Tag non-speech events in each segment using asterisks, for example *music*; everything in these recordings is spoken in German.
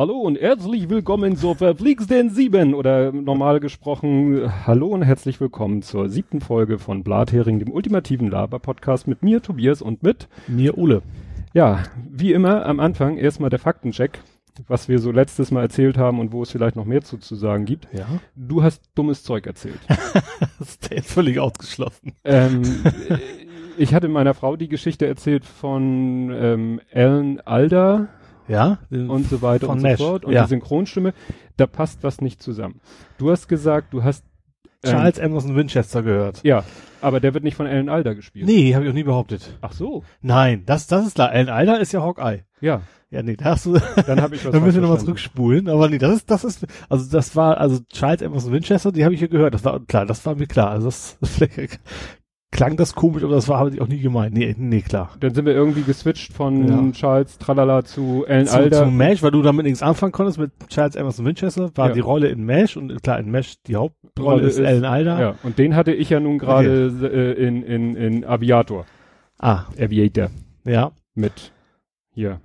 Hallo und herzlich willkommen zur verflixten Sieben oder normal gesprochen, hallo und herzlich willkommen zur siebten Folge von Blathering, dem ultimativen Laber-Podcast mit mir, Tobias und mit mir, Ole. Ja, wie immer am Anfang erstmal der Faktencheck, was wir so letztes Mal erzählt haben und wo es vielleicht noch mehr zu, zu sagen gibt. Ja. Du hast dummes Zeug erzählt. *laughs* das ist jetzt völlig ausgeschlossen. Ähm, ich hatte meiner Frau die Geschichte erzählt von ähm, Alan Alda ja, und so weiter und Nash. so fort und ja. die Synchronstimme, da passt was nicht zusammen. Du hast gesagt, du hast ähm, Charles Emerson Winchester gehört. Ja, aber der wird nicht von Alan Alda gespielt. Nee, habe ich auch nie behauptet. Ach so. Nein, das das ist klar. Alan Alda ist ja Hawkeye. Ja. Ja, nee, da hast du Dann habe ich *laughs* was Dann müssen wir nochmal zurückspulen, aber nee, das ist das ist also das war also Charles Emerson Winchester, die habe ich hier gehört. Das war klar, das war mir klar. Also das, *laughs* das klang das komisch, aber das war habe ich auch nie gemeint. Nee, nee, klar. Dann sind wir irgendwie geswitcht von Ja. Charles Tralala zu Alan zu, Alda. zu Mesh, weil du damit nichts anfangen konntest mit Charles Emerson Winchester, war Ja. die Rolle in Mesh und klar in Mesh die Hauptrolle Rolle ist, ist- Alan Alda. ja, und den hatte ich ja nun gerade äh, in, in, in Aviator. Ah, Aviator. ja, Mit hier.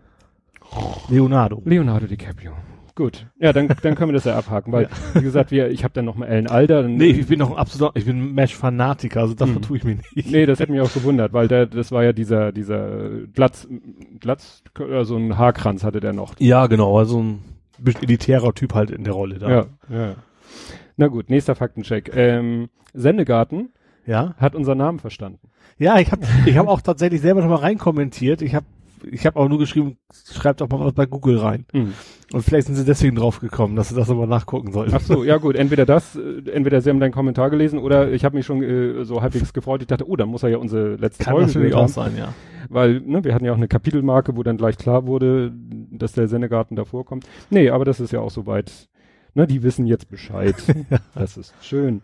Leonardo. Leonardo DiCaprio. Gut. Ja, dann, dann können wir das ja abhaken, weil, *laughs* wie gesagt, wir, ich habe dann noch mal Alda. Dann, Nee, ich bin noch ein absoluter, ich bin Mesh-Fanatiker, also davon Mhm. tue ich mir nicht. Nee, das hätte mich auch gewundert, weil der, das war ja dieser, dieser Glatz, Glatz, so ein Haarkranz hatte der noch. Ja, genau, also ein elitärer Typ halt in der Rolle da. Ja, ja. Na gut, nächster Faktencheck. Ähm, Sendegarten Ja, hat unseren Namen verstanden. ja ich habe ich hab auch tatsächlich selber noch mal reinkommentiert. Ich habe ich hab auch nur geschrieben, schreibt doch mal was bei Google rein. Hm. Und vielleicht sind sie deswegen drauf gekommen, dass sie das aber nachgucken sollten. Ach so, ja gut, entweder das, äh, entweder sie haben deinen Kommentar gelesen oder ich habe mich schon äh, so halbwegs gefreut. Ich dachte, oh, dann muss er ja unsere letzte Kann Folge natürlich auch sein, ja. weil ne, wir hatten ja auch eine Kapitelmarke, wo dann gleich klar wurde, dass der Sendegarten davor kommt. Nee, aber das ist ja auch soweit. Ne, die wissen jetzt Bescheid. *laughs* das ist schön.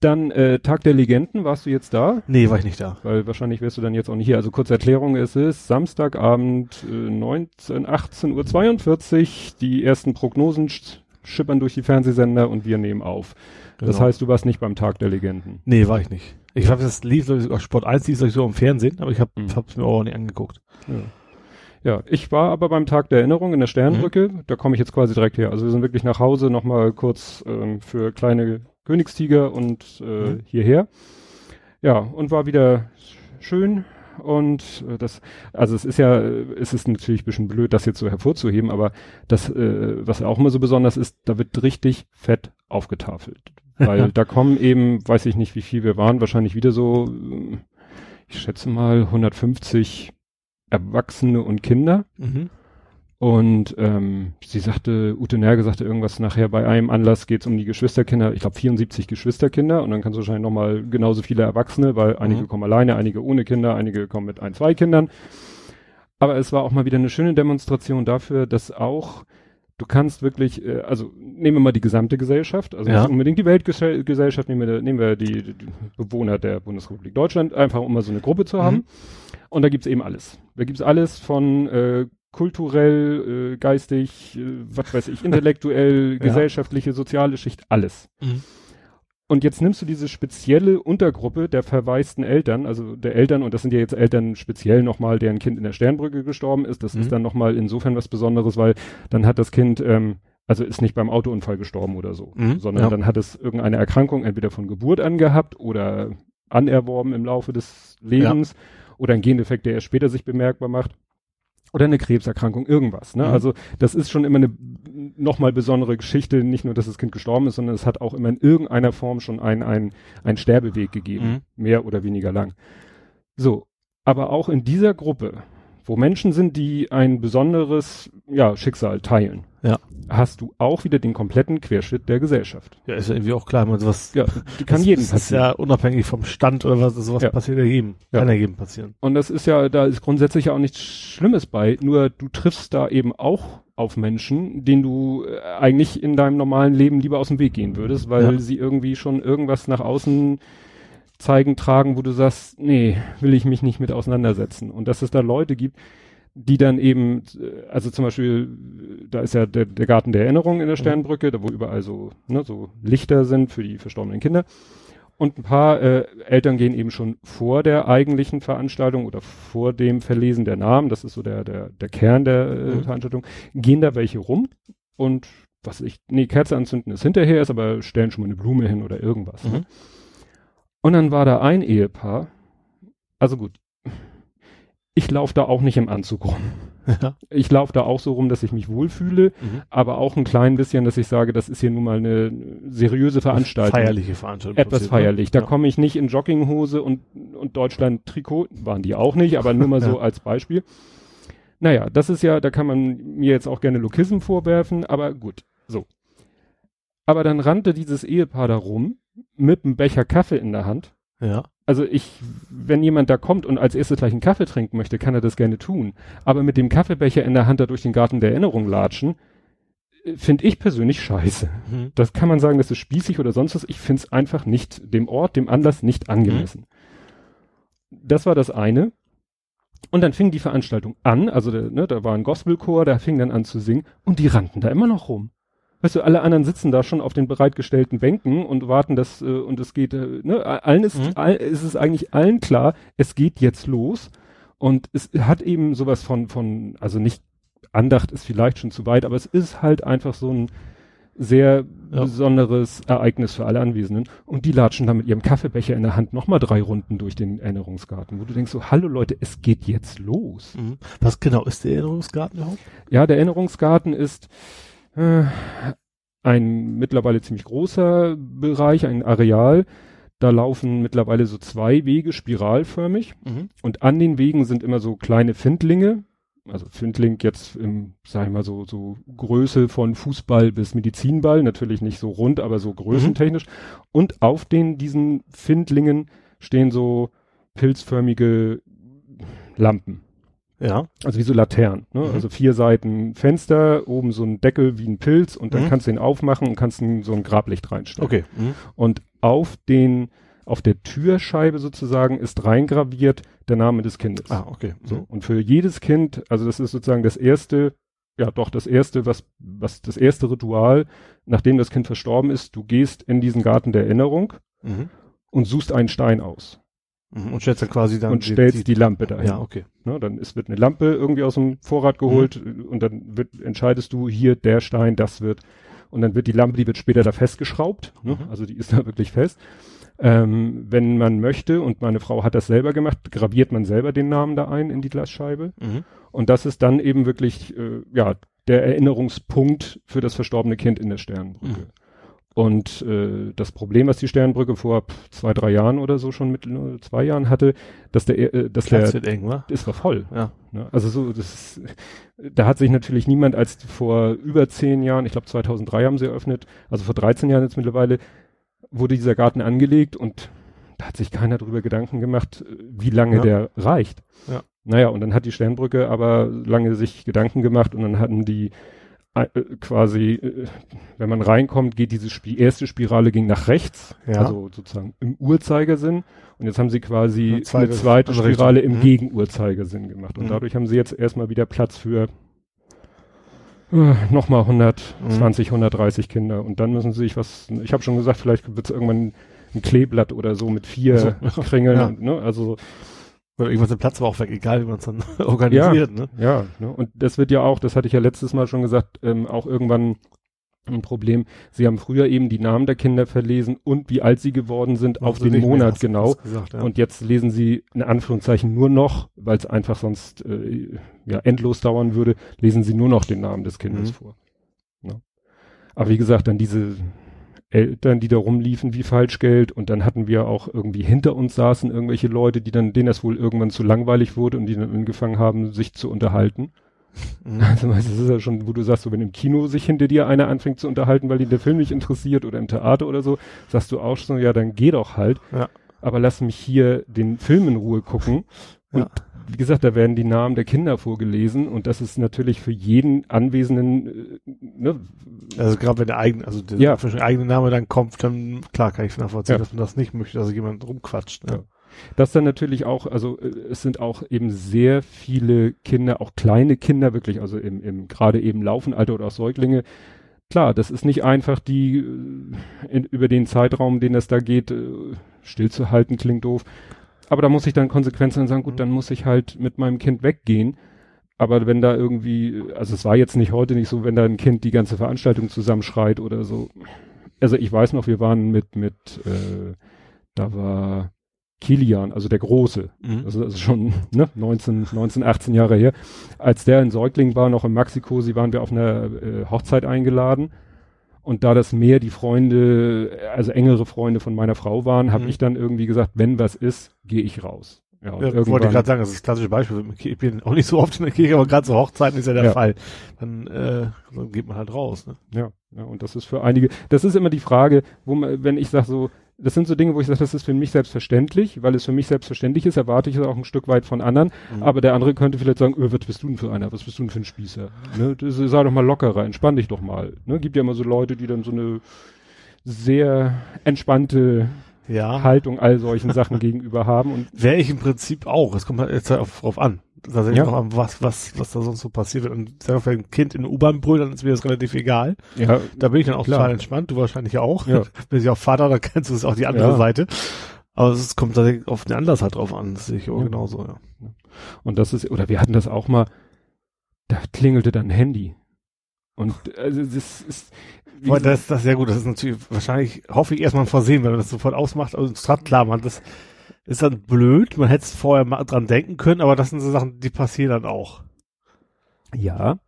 Dann äh, Tag der Legenden, warst du jetzt da? Nee, war ich nicht da. Weil wahrscheinlich wärst du dann jetzt auch nicht hier. Also kurze Erklärung, es ist Samstagabend äh, 19, 18.42 Uhr. Die ersten Prognosen sch schippern durch die Fernsehsender und wir nehmen auf. Das Genau. heißt, du warst nicht beim Tag der Legenden. Nee, war ich nicht. Ich habe das lief glaub ich, Sport 1 lief glaub ich, so im Fernsehen, aber ich habe Mhm. es mir auch nicht angeguckt. Ja. ja, ich war aber beim Tag der Erinnerung in der Sternbrücke. Mhm. Da komme ich jetzt quasi direkt her. Also wir sind wirklich nach Hause nochmal kurz ähm, für kleine Königstiger und äh, Mhm. hierher. Ja, und war wieder schön. Und äh, das, also es ist ja, es ist natürlich ein bisschen blöd, das jetzt so hervorzuheben, aber das, äh, was auch immer so besonders ist, da wird richtig fett aufgetafelt. *laughs* Weil da kommen eben, weiß ich nicht, wie viel wir waren, wahrscheinlich wieder so, ich schätze mal 150 Erwachsene und Kinder. Mhm. Und ähm, sie sagte, Ute Nerge sagte irgendwas nachher, bei einem Anlass geht es um die Geschwisterkinder, ich glaube 74 Geschwisterkinder und dann kannst du wahrscheinlich nochmal genauso viele Erwachsene, weil einige Mhm. kommen alleine, einige ohne Kinder, einige kommen mit ein, zwei Kindern. Aber es war auch mal wieder eine schöne Demonstration dafür, dass auch du kannst wirklich, äh, also nehmen wir mal die gesamte Gesellschaft, also Ja. nicht unbedingt die Weltgesellschaft, nehmen wir, nehmen wir die, die Bewohner der Bundesrepublik Deutschland, einfach um mal so eine Gruppe zu haben. Mhm. Und da gibt's eben alles. Da gibt's alles von äh, kulturell, äh, geistig, äh, was weiß ich, intellektuell, *laughs* Ja. gesellschaftliche, soziale Schicht, alles. Mhm. Und jetzt nimmst du diese spezielle Untergruppe der verwaisten Eltern, also der Eltern, und das sind ja jetzt Eltern speziell nochmal, deren Kind in der Sternbrücke gestorben ist. Das Mhm. ist dann nochmal insofern was Besonderes, weil dann hat das Kind, ähm, also ist nicht beim Autounfall gestorben oder so, Mhm, sondern ja. dann hat es irgendeine Erkrankung entweder von Geburt an gehabt oder anerworben im Laufe des Lebens oder ein Gendefekt, der erst später sich bemerkbar macht. Oder eine Krebserkrankung, irgendwas. Ne? Mhm. Also das ist schon immer eine nochmal besondere Geschichte, nicht nur, dass das Kind gestorben ist, sondern es hat auch immer in irgendeiner Form schon einen, einen, einen Sterbeweg gegeben, Mhm. mehr oder weniger lang. So, aber auch in dieser Gruppe, wo Menschen sind, die ein besonderes ja, Schicksal teilen, Ja. hast du auch wieder den kompletten Querschnitt der Gesellschaft. Ja, ist ja irgendwie auch klar, man sowas Ja, kann das, jedem das ist passieren. ja unabhängig vom Stand oder was, sowas Ja. passiert ja jedem. Ja. Kann ja jedem passieren. Und das ist ja, da ist grundsätzlich ja auch nichts Schlimmes bei, nur du triffst da eben auch auf Menschen, denen du äh, eigentlich in deinem normalen Leben lieber aus dem Weg gehen würdest, weil Ja. sie irgendwie schon irgendwas nach außen zeigen, tragen, wo du sagst, nee, will ich mich nicht mit auseinandersetzen. Und dass es da Leute gibt, die dann eben, also zum Beispiel, da ist ja der, der Garten der Erinnerung in der Sternbrücke, da wo überall so, ne, so Lichter sind für die verstorbenen Kinder. Und ein paar äh, Eltern gehen eben schon vor der eigentlichen Veranstaltung oder vor dem Verlesen der Namen, das ist so der, der, der Kern der äh, Mhm. Veranstaltung, gehen da welche rum und was ich, nee, Kerze anzünden ist hinterher, ist aber stellen schon mal eine Blume hin oder irgendwas. Ne? Und dann war da ein Ehepaar, also gut, ich laufe da auch nicht im Anzug rum. Ja. Ich laufe da auch so rum, dass ich mich wohlfühle, Mhm. aber auch ein klein bisschen, dass ich sage, das ist hier nun mal eine seriöse Veranstaltung. Feierliche Veranstaltung. Etwas ne? feierlich. Da Ja. komme ich nicht in Jogginghose und, und Deutschland-Trikot, waren die auch nicht, aber nur mal *laughs* so Ja. als Beispiel. Naja, das ist ja, da kann man mir jetzt auch gerne Lokism vorwerfen, aber gut, so. Aber dann rannte dieses Ehepaar da rum mit einem Becher Kaffee in der Hand. Ja. Also ich, wenn jemand da kommt und als erstes gleich einen Kaffee trinken möchte, kann er das gerne tun. Aber mit dem Kaffeebecher in der Hand da durch den Garten der Erinnerung latschen, äh, finde ich persönlich scheiße. Mhm. Das kann man sagen, das ist spießig oder sonst was. Ich finde es einfach nicht dem Ort, dem Anlass nicht angemessen. Das war das eine. Und dann fing die Veranstaltung an, also der, ne, da war ein Gospelchor, der fing dann an zu singen und die rannten da immer noch rum. Weißt du, alle anderen sitzen da schon auf den bereitgestellten Bänken und warten, dass äh, und es geht, äh, ne, allen ist, Mhm. all, ist es eigentlich allen klar, es geht jetzt los und es hat eben sowas von von, also nicht Andacht ist vielleicht schon zu weit, aber es ist halt einfach so ein sehr Ja. besonderes Ereignis für alle Anwesenden. Und die latschen da mit ihrem Kaffeebecher in der Hand nochmal drei Runden durch den Erinnerungsgarten, wo du denkst so, hallo Leute, es geht jetzt los. Mhm. Was genau ist der Erinnerungsgarten überhaupt? Ja, der Erinnerungsgarten ist ein mittlerweile ziemlich großer Bereich, ein Areal. Da laufen mittlerweile so zwei Wege spiralförmig Mhm. und an den Wegen sind immer so kleine Findlinge. Also Findling jetzt im, sag ich mal so, so Größe von Fußball bis Medizinball, natürlich nicht so rund, aber so größentechnisch. Und auf den, diesen Findlingen stehen so pilzförmige Lampen. Ja. Also wie so Laternen, ne? Mhm. Also vier Seiten Fenster, oben so ein Deckel wie ein Pilz und dann Mhm. kannst du ihn aufmachen und kannst so ein Grablicht reinstellen. Okay. Mhm. Und auf den, auf der Türscheibe sozusagen ist reingraviert der Name des Kindes. Ah, okay. So. Und für jedes Kind, also das ist sozusagen das erste, ja doch das erste, was, was das erste Ritual, nachdem das Kind verstorben ist, du gehst in diesen Garten der Erinnerung Mhm. und suchst einen Stein aus Mhm. Und stellst dann quasi dann und stellst die Lampe dahin. Ja, okay. Ne, dann ist, wird eine Lampe irgendwie aus dem Vorrat geholt Mhm. und dann wird, entscheidest du hier der Stein, das wird und dann wird die Lampe, die wird später da festgeschraubt, ne? Mhm. also die ist da wirklich fest. Ähm, wenn man möchte und meine Frau hat das selber gemacht, graviert man selber den Namen da ein in die Glasscheibe Mhm. und das ist dann eben wirklich äh, ja der Erinnerungspunkt für das verstorbene Kind in der Sternenbrücke. Mhm. Und äh, das Problem, was die Sternenbrücke vor zwei, drei Jahren oder so schon mit äh, zwei Jahren hatte, dass der, äh, dass Platz der, eng, wa? es war voll. Ja. Ne? Also so, das ist, da hat sich natürlich niemand als vor über zehn Jahren, ich glaube 2003 haben sie eröffnet, also vor 13 Jahren jetzt mittlerweile, wurde dieser Garten angelegt und da hat sich keiner drüber Gedanken gemacht, wie lange Ja. der reicht. Ja. Naja, und dann hat die Sternbrücke aber lange sich Gedanken gemacht und dann hatten die quasi, äh, wenn man reinkommt, geht diese Spi erste Spirale ging nach rechts, Ja. also sozusagen im Uhrzeigersinn. Und jetzt haben sie quasi Eine zweite- eine zweite Spirale Richtung. im Mhm. Gegenuhrzeigersinn gemacht. Und Mhm. dadurch haben sie jetzt erstmal wieder Platz für äh, nochmal 120, 130 Kinder. Und dann müssen sie sich was, ich habe schon gesagt, vielleicht wird es irgendwann ein Kleeblatt oder so mit vier Ach so, ja. Kringeln. Ja. Und, ne? Also Weil irgendwas der Platz war auch weg, egal wie man es dann *laughs* organisiert, ne? Ja, ne? und das wird ja auch, das hatte ich ja letztes Mal schon gesagt, ähm, auch irgendwann ein Problem. Sie haben früher eben die Namen der Kinder verlesen und wie alt sie geworden sind auf den mehr, Monat du genau. Gesagt, ja. Und jetzt lesen sie in Anführungszeichen nur noch, weil es einfach sonst äh, ja endlos dauern würde, lesen sie nur noch den Namen des Kindes Mhm. vor. Ne? Aber wie gesagt, dann diese Eltern, die da rumliefen wie Falschgeld und dann hatten wir auch irgendwie hinter uns saßen irgendwelche Leute, die dann, denen das wohl irgendwann zu langweilig wurde und die dann angefangen haben, sich zu unterhalten. Mhm. *laughs* Also das ist ja schon, wo du sagst, so wenn im Kino sich hinter dir einer anfängt zu unterhalten, weil ihn der Film nicht interessiert oder im Theater oder so, sagst du auch schon, ja, dann geh doch halt. Ja. Aber lass mich hier den Film in Ruhe gucken. Und Ja. Wie gesagt, da werden die Namen der Kinder vorgelesen und das ist natürlich für jeden Anwesenden, äh, ne, Also gerade wenn der eigene, also der Ja. eigene Name dann kommt, dann klar kann ich nachvollziehen, Ja. dass man das nicht möchte, dass jemand rumquatscht. Ne? Ja. Das dann natürlich auch, also äh, es sind auch eben sehr viele Kinder, auch kleine Kinder wirklich, also im, im gerade eben Laufenalter oder auch Säuglinge, klar, das ist nicht einfach, die äh, in, über den Zeitraum, den es da geht, stillzuhalten, klingt doof. Aber da muss ich dann Konsequenzen sagen, gut, Mhm. dann muss ich halt mit meinem Kind weggehen. Aber wenn da irgendwie, also es war jetzt nicht heute nicht so, wenn da ein Kind die ganze Veranstaltung zusammenschreit oder so. Also ich weiß noch, wir waren mit, mit, äh, da war Kilian, also der Große, Mhm. also, also schon ne, 19, 19, 18 Jahre her. Als der in Säugling war, noch in Mexiko, sie waren wir auf einer äh, Hochzeit eingeladen. Und da das mehr die Freunde, also engere Freunde von meiner Frau waren, habe Mhm. ich dann irgendwie gesagt, wenn was ist, gehe ich raus. Ja, und Ja, wollte ich irgendwann- gerade sagen, das ist das klassische Beispiel. Ich bin auch nicht so oft in der Kirche, aber gerade zu Hochzeiten ist ja der Ja. Fall. Dann, äh, dann geht man halt raus. Ne? Ja, ja, und das ist für einige, das ist immer die Frage, wo man, wenn ich sage so, das sind so Dinge, wo ich sage, das ist für mich selbstverständlich, weil es für mich selbstverständlich ist, erwarte ich es auch ein Stück weit von anderen, Mhm. aber der andere könnte vielleicht sagen, öh, was bist du denn für einer, was bist du denn für ein Spießer? Ne? Das, sei doch mal lockerer, entspann dich doch mal. Ne? Gibt ja immer so Leute, die dann so eine sehr entspannte Ja. Haltung all solchen Sachen *laughs* gegenüber haben und Wäre ich im Prinzip auch. Es kommt halt jetzt halt auf, drauf an. Tatsächlich Ja. noch an, was, was, was da sonst so passiert wird. Und sag mal, wenn ein Kind in der U-Bahn brüllt, dann ist mir das relativ egal. ja, Da bin ich dann auch Klar. total entspannt. Du wahrscheinlich auch. Ja. *laughs* Bin ich auch Vater, dann kennst du es auch die andere Ja. Seite. Aber es kommt tatsächlich auf den Anlass halt drauf an. Das sehe ich auch Ja. genauso, ja. Und das ist, oder wir hatten das auch mal, da klingelte dann ein Handy. Und also das ist. gesagt, das, das ist ja gut. Das ist natürlich wahrscheinlich, hoffe ich, erstmal ein Versehen, wenn man das sofort ausmacht. Also es hat klar, man, das ist dann blöd. Man hätte es vorher mal dran denken können, aber das sind so Sachen, die passieren dann auch. ja.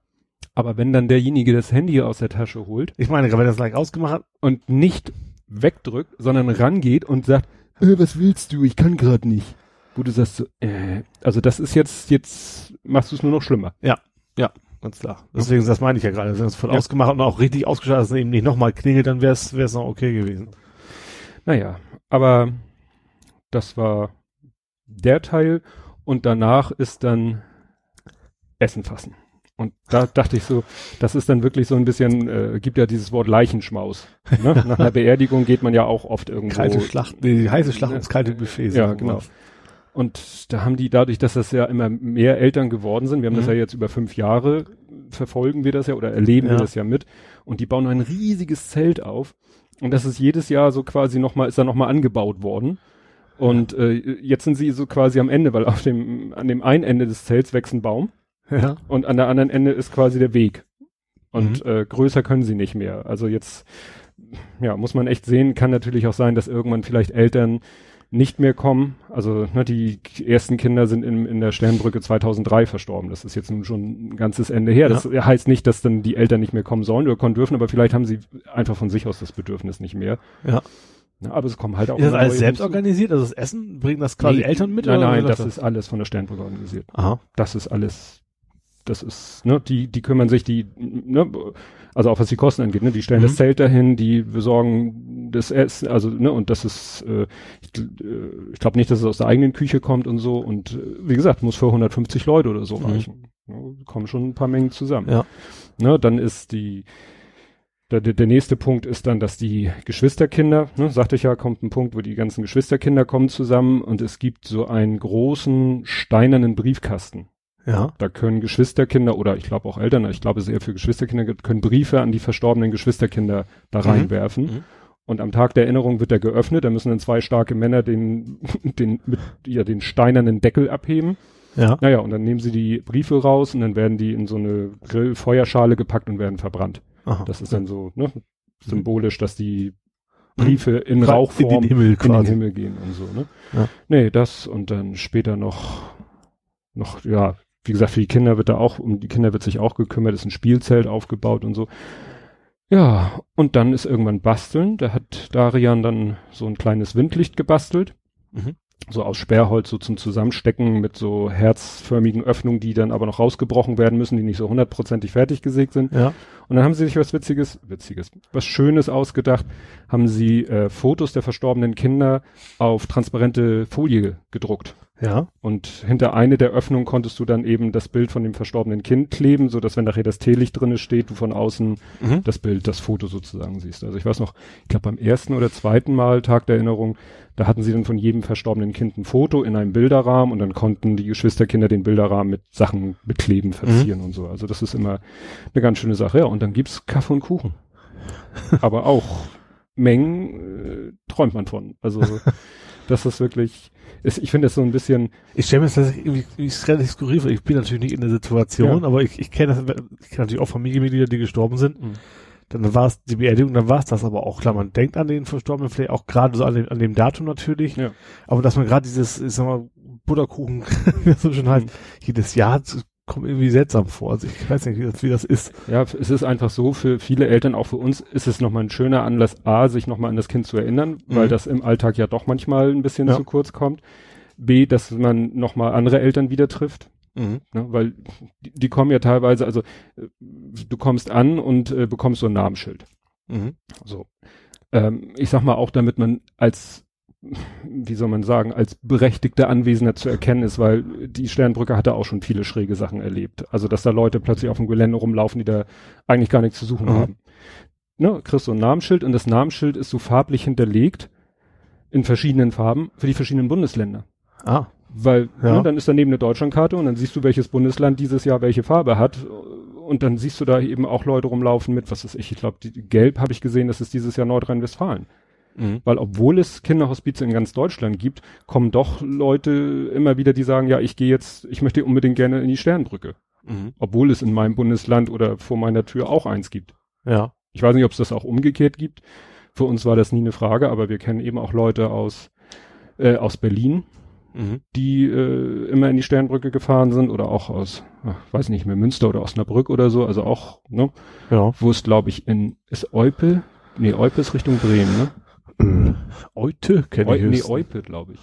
Aber wenn dann derjenige das Handy aus der Tasche holt Ich meine, wenn er das gleich ausgemacht hat, und nicht wegdrückt, sondern rangeht und sagt, äh, was willst du? Ich kann gerade nicht. Wo du sagst so, äh, also das ist jetzt, jetzt machst du es nur noch schlimmer. ganz klar. Deswegen, das meine ich ja gerade. Wenn es voll Ja. ausgemacht und auch richtig ausgeschaltet, dass es eben nicht nochmal klingelt, dann wäre es wäre es noch okay gewesen. Naja, aber das war der Teil und danach ist dann Essen fassen. Und da dachte ich so, das ist dann wirklich so ein bisschen, äh, gibt ja dieses Wort Leichenschmaus. Ne? *laughs* Nach einer Beerdigung geht man ja auch oft irgendwo. Kalte Schlacht, nee, die heiße Schlacht ums kalte Buffet. Ja, genau. Und da haben die dadurch, dass das ja immer mehr Eltern geworden sind, wir haben das Mhm. ja jetzt über fünf Jahre, verfolgen wir das ja oder erleben wir Ja. das ja mit. Und die bauen ein riesiges Zelt auf. Und das ist jedes Jahr so quasi nochmal, ist da nochmal angebaut worden. Und äh, jetzt sind sie so quasi am Ende, weil auf dem, an dem einen Ende des Zelts wächst ein Baum Ja. und an der anderen Ende ist quasi der Weg. Und äh, größer können sie nicht mehr. Also jetzt, ja, muss man echt sehen, kann natürlich auch sein, dass irgendwann vielleicht Eltern nicht mehr kommen. Also ne, die ersten Kinder sind in, in der Sternbrücke 2003 verstorben. Das ist jetzt nun schon ein ganzes Ende her. Das heißt nicht, dass dann die Eltern nicht mehr kommen sollen oder kommen dürfen, aber vielleicht haben sie einfach von sich aus das Bedürfnis nicht mehr. Ja. Ja, aber es kommen halt auch Ist das alles selbst organisiert? Also das Essen, bringen das quasi Nee. Eltern mit? Nein, oder nein, das läuft ist alles von der Sternbrücke organisiert. Aha. Das ist alles, das ist, ne, die, die kümmern sich, die, ne, also auch was die Kosten angeht, ne, die stellen Mhm. das Zelt dahin, die besorgen das Essen, also, ne, und das ist, äh, ich, äh, ich glaube nicht, dass es aus der eigenen Küche kommt und so, und äh, wie gesagt, muss für 150 Leute oder so Mhm. reichen. Ne, kommen schon ein paar Mengen zusammen. Ja. Ne, dann ist die, der, der, nächste Punkt ist dann, dass die Geschwisterkinder, ne, sagte ich ja, kommt ein Punkt, wo die ganzen Geschwisterkinder kommen zusammen und es gibt so einen großen steinernen Briefkasten. Ja. Da können Geschwisterkinder oder ich glaube auch Eltern, ich glaube es ist eher für Geschwisterkinder, gibt, können Briefe an die verstorbenen Geschwisterkinder da Mhm. reinwerfen. Mhm. Und am Tag der Erinnerung wird er geöffnet, da müssen dann zwei starke Männer den, *laughs* den, mit, ja, den steinernen Deckel abheben. Ja. Naja, und dann nehmen sie die Briefe raus und dann werden die in so eine Grillfeuerschale gepackt und werden verbrannt. Aha. Das ist dann so, ne, symbolisch, dass die Briefe in In Rauchform den Himmel in den. Himmel gehen und so, ne? Ja. Nee, das und dann später noch, noch, ja, wie gesagt, für die Kinder wird da auch, um die Kinder wird sich auch gekümmert, ist ein Spielzelt aufgebaut und so. Ja, und dann ist irgendwann basteln, da hat Darian dann so ein kleines Windlicht gebastelt. Mhm. So aus Sperrholz, so zum Zusammenstecken mit so herzförmigen Öffnungen, die dann aber noch rausgebrochen werden müssen, die nicht so hundertprozentig fertig gesägt sind. Ja. Und dann haben sie sich was Witziges, Witziges, was Schönes ausgedacht, haben sie äh, Fotos der verstorbenen Kinder auf transparente Folie gedruckt. Ja. Und hinter eine der Öffnungen konntest du dann eben das Bild von dem verstorbenen Kind kleben, so dass wenn nachher das Teelicht drinne steht, du von außen Mhm. das Bild, das Foto sozusagen siehst. Also ich weiß noch, ich glaube beim ersten oder zweiten Mal Tag der Erinnerung, da hatten sie dann von jedem verstorbenen Kind ein Foto in einem Bilderrahmen und dann konnten die Geschwisterkinder den Bilderrahmen mit Sachen bekleben, verzieren und so. Also das ist immer eine ganz schöne Sache. Ja, und dann gibt's Kaffee und Kuchen. Aber auch Mengen äh, träumt man von. Also das ist wirklich, ist, ich finde es so ein bisschen. Ich stelle mir das irgendwie, ist relativ skurril vor. Ich bin natürlich nicht in der Situation, ja. aber ich, ich kenne das, ich kenne natürlich auch Familienmitglieder, die gestorben sind. Mhm. Dann war es die Beerdigung, dann war es das aber auch klar. Man denkt an den Verstorbenen vielleicht auch gerade so an dem, an dem Datum natürlich. Ja. Aber dass man gerade dieses, ich sag mal, Butterkuchen, *laughs* wie das so schon heißt, mhm. jedes Jahr kommt irgendwie seltsam vor. Also ich weiß nicht, wie das, wie das ist. Ja, es ist einfach so, für viele Eltern, auch für uns, ist es nochmal ein schöner Anlass, A, sich nochmal an das Kind zu erinnern, mhm. weil das im Alltag ja doch manchmal ein bisschen ja. zu kurz kommt. B, dass man nochmal andere Eltern wieder trifft. Mhm. Ne, weil die, die, kommen ja teilweise, also äh, du kommst an und äh, bekommst so ein Namensschild. Mhm. So. Ähm, ich sag mal auch, damit man als wie soll man sagen, als berechtigter Anwesender zu erkennen ist, weil die Sternbrücke hatte auch schon viele schräge Sachen erlebt. Also, dass da Leute plötzlich auf dem Gelände rumlaufen, die da eigentlich gar nichts zu suchen mhm. haben. Ne, kriegst du ein Namensschild und das Namensschild ist so farblich hinterlegt in verschiedenen Farben für die verschiedenen Bundesländer. Ah. Weil, ja. ne, dann ist daneben eine Deutschlandkarte und dann siehst du, welches Bundesland dieses Jahr welche Farbe hat. Und dann siehst du da eben auch Leute rumlaufen mit, was ist ich, ich glaube, gelb habe ich gesehen, das ist dieses Jahr Nordrhein-Westfalen. Mhm. Weil obwohl es Kinderhospize in ganz Deutschland gibt, kommen doch Leute immer wieder, die sagen, ja, ich gehe jetzt, ich möchte unbedingt gerne in die Sternbrücke. Mhm. Obwohl es in meinem Bundesland oder vor meiner Tür auch eins gibt. Ja. Ich weiß nicht, ob es das auch umgekehrt gibt. Für uns war das nie eine Frage, aber wir kennen eben auch Leute aus, äh, aus Berlin, mhm. die äh, immer in die Sternbrücke gefahren sind oder auch aus, ach, weiß nicht mehr, Münster oder Osnabrück oder so, also auch, ne? Ja. Wo es, glaube ich, in, ist Eupe? Nee, Eupe ist Richtung Bremen, ne? Äh, Eute kenne ich. Nee, Eupe, glaube ich.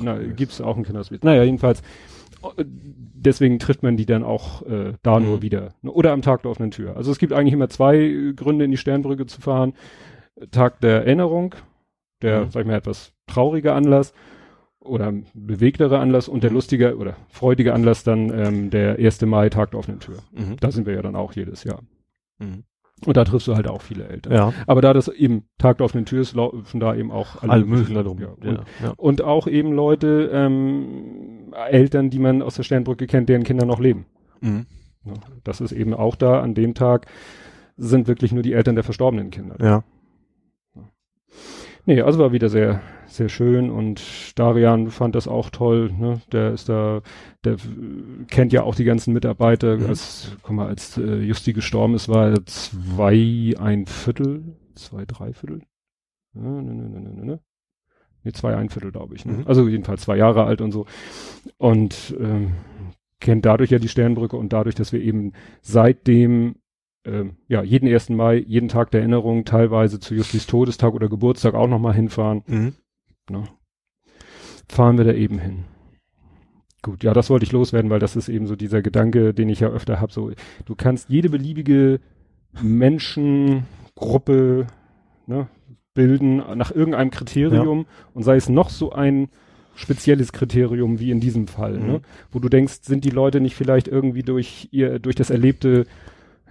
Na, gibt's auch ein Kinderhospiz. Naja, jedenfalls, deswegen trifft man die dann auch äh, da mhm. nur wieder. Oder am Tag der offenen Tür. Also es gibt eigentlich immer zwei Gründe, in die Sternbrücke zu fahren. Tag der Erinnerung, der, mhm. sag ich mal, etwas traurige Anlass oder bewegtere Anlass und der mhm. lustige oder freudige Anlass dann ähm, der 1. Mai, Tag der offenen Tür. Mhm. Da sind wir ja dann auch jedes Jahr. Mhm. Und da triffst du halt auch viele Eltern. Ja. Aber da das eben Tag der offenen Tür ist, laufen da eben auch alle, alle möglichen da drum. Ja. Und, ja, ja. und auch eben Leute, ähm, Eltern, die man aus der Sternbrücke kennt, deren Kinder noch leben. Mhm. Das ist eben auch da, an dem Tag sind wirklich nur die Eltern der verstorbenen Kinder. Ja. Nee, also war wieder sehr, sehr schön und Darian fand das auch toll, ne? Der ist da, der kennt ja auch die ganzen Mitarbeiter. Mhm. Als, guck mal, als äh, Justi gestorben ist, war er zwei, ein Viertel, zwei, drei Viertel. Ja, ne, ne, ne, ne, ne. Nee, zwei, ein Viertel, glaube ich. Ne? Mhm. Also jedenfalls zwei Jahre alt und so. Und ähm, kennt dadurch ja die Sternbrücke und dadurch, dass wir eben seitdem ähm, ja, jeden ersten Mai, jeden Tag der Erinnerung, teilweise zu Justis Todestag oder Geburtstag auch nochmal hinfahren. Mhm. Ne? Fahren wir da eben hin. Gut, ja, das wollte ich loswerden, weil das ist eben so dieser Gedanke, den ich ja öfter habe. So, du kannst jede beliebige Menschengruppe ne, bilden nach irgendeinem Kriterium ja. und sei es noch so ein spezielles Kriterium wie in diesem Fall, mhm. ne? wo du denkst, sind die Leute nicht vielleicht irgendwie durch ihr durch das Erlebte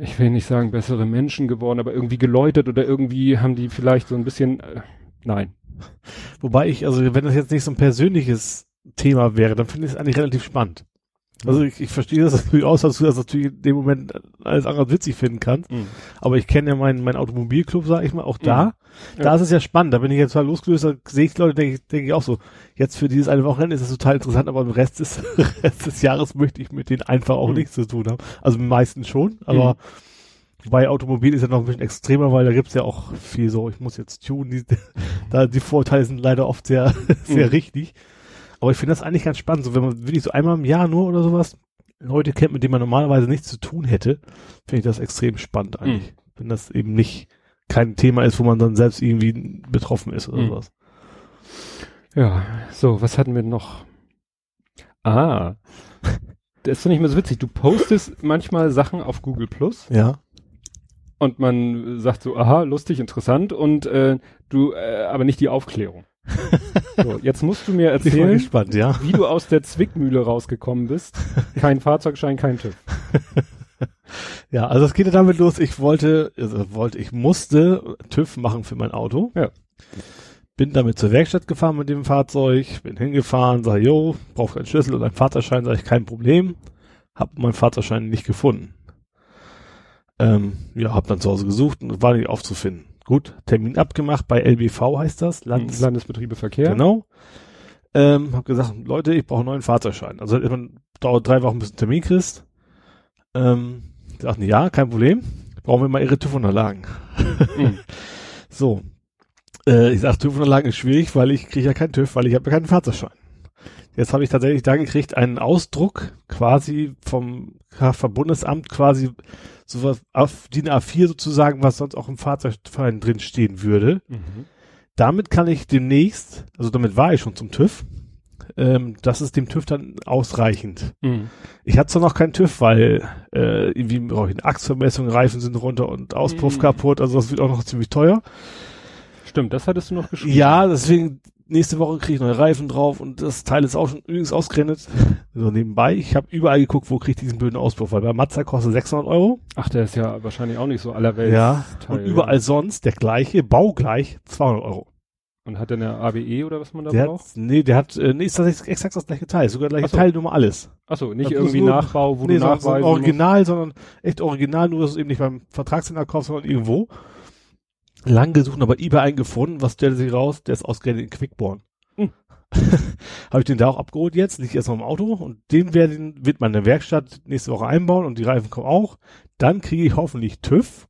ich will nicht sagen bessere Menschen geworden, aber irgendwie geläutert oder irgendwie haben die vielleicht so ein bisschen, äh, nein. Wobei ich, also wenn das jetzt nicht so ein persönliches Thema wäre, dann finde ich es eigentlich relativ spannend. Also ich, ich verstehe das *laughs* natürlich aus, dass du das natürlich in dem Moment alles andere witzig finden kannst. Mhm. Aber ich kenne ja meinen mein Automobilclub, sag ich mal, auch da. Mhm. Da ja. ist es ja spannend. Da bin ich jetzt mal losgelöst, da sehe ich Leute, denke ich, denke ich auch so, jetzt für dieses eine Wochenende ist das total interessant, aber im Rest des, *laughs* Rest des Jahres möchte ich mit denen einfach auch mhm. nichts zu tun haben. Also meistens schon, aber mhm. bei Automobil ist ja noch ein bisschen extremer, weil da gibt's ja auch viel so, ich muss jetzt tun, die, *laughs* da die Vorteile sind leider oft sehr, sehr mhm. richtig. Aber ich finde das eigentlich ganz spannend, so wenn man wirklich so einmal im Jahr nur oder sowas Leute kennt, mit denen man normalerweise nichts zu tun hätte, finde ich das extrem spannend eigentlich. Mhm. Wenn das eben nicht kein Thema ist, wo man dann selbst irgendwie betroffen ist oder mhm. sowas. Ja, so, was hatten wir noch? Ah, *laughs* das finde ich mir so witzig. Du postest manchmal Sachen auf Google Plus. Ja. Und man sagt so, aha, lustig, interessant und äh, du, äh, aber nicht die Aufklärung. So, jetzt musst du mir erzählen, gespannt, ja. wie du aus der Zwickmühle rausgekommen bist. Kein Fahrzeugschein, kein TÜV. *laughs* Ja, also es geht ja damit los, ich wollte, also wollte, ich musste TÜV machen für mein Auto. Ja. Bin damit zur Werkstatt gefahren mit dem Fahrzeug, bin hingefahren, sage, jo, brauche einen Schlüssel und einen Fahrzeugschein, sage ich, kein Problem. Hab meinen Fahrzeugschein nicht gefunden. Ähm, ja, hab dann zu Hause gesucht und war nicht aufzufinden. Gut, Termin abgemacht bei LBV heißt das, Landes Landesbetriebe Verkehr. Genau. Ähm, hab gesagt, Leute, ich brauche einen neuen Fahrzeugschein. Also man dauert drei Wochen bis du einen Termin kriegst. Ähm, sagten, ja, kein Problem. Brauchen wir mal ihre TÜV-Unterlagen. Mhm. *laughs* so. Äh, ich sag, TÜV-Unterlagen ist schwierig, weil ich kriege ja keinen TÜV, weil ich habe ja keinen Fahrzeugschein. Jetzt habe ich tatsächlich da gekriegt einen Ausdruck quasi vom Bundesamt quasi sowas auf DIN A4 sozusagen, was sonst auch im Fahrzeugverein drin stehen würde. Mhm. Damit kann ich demnächst, also damit war ich schon zum TÜV, ähm, das ist dem TÜV dann ausreichend. Mhm. Ich hatte zwar noch keinen TÜV, weil äh, irgendwie brauche ich eine Achsvermessung, Reifen sind runter und Auspuff mhm. kaputt, also das wird auch noch ziemlich teuer. Stimmt, das hattest du noch geschrieben. Ja, deswegen nächste Woche kriege ich neue Reifen drauf und das Teil ist auch schon übrigens ausgerechnet. *laughs* So nebenbei, ich habe überall geguckt, wo kriege ich diesen blöden Auspuff, weil bei Mazda kostet 600 Euro. Ach, der ist ja wahrscheinlich auch nicht so aller Welt. Ja, Teil, und überall ja. sonst der gleiche, baugleich, 200 Euro. Und hat der eine ABE oder was man da der braucht? Hat, nee, der hat, äh, nee, ist tatsächlich exakt das gleiche Teil, sogar gleiche so. Teilnummer, alles. Achso, nicht irgendwie nur, Nachbau, wo nee, du nachweisen so Original, musst. sondern echt original, nur dass du eben nicht beim Vertragshändler kaufst, sondern irgendwo. Lang gesucht, aber eBay eingefunden, was stellte sich raus? Der ist ausgerechnet in Quickborn. Hm. *laughs* Habe ich den da auch abgeholt jetzt, liegt erst noch im Auto und den werden, wird meine Werkstatt nächste Woche einbauen und die Reifen kommen auch. Dann kriege ich hoffentlich TÜV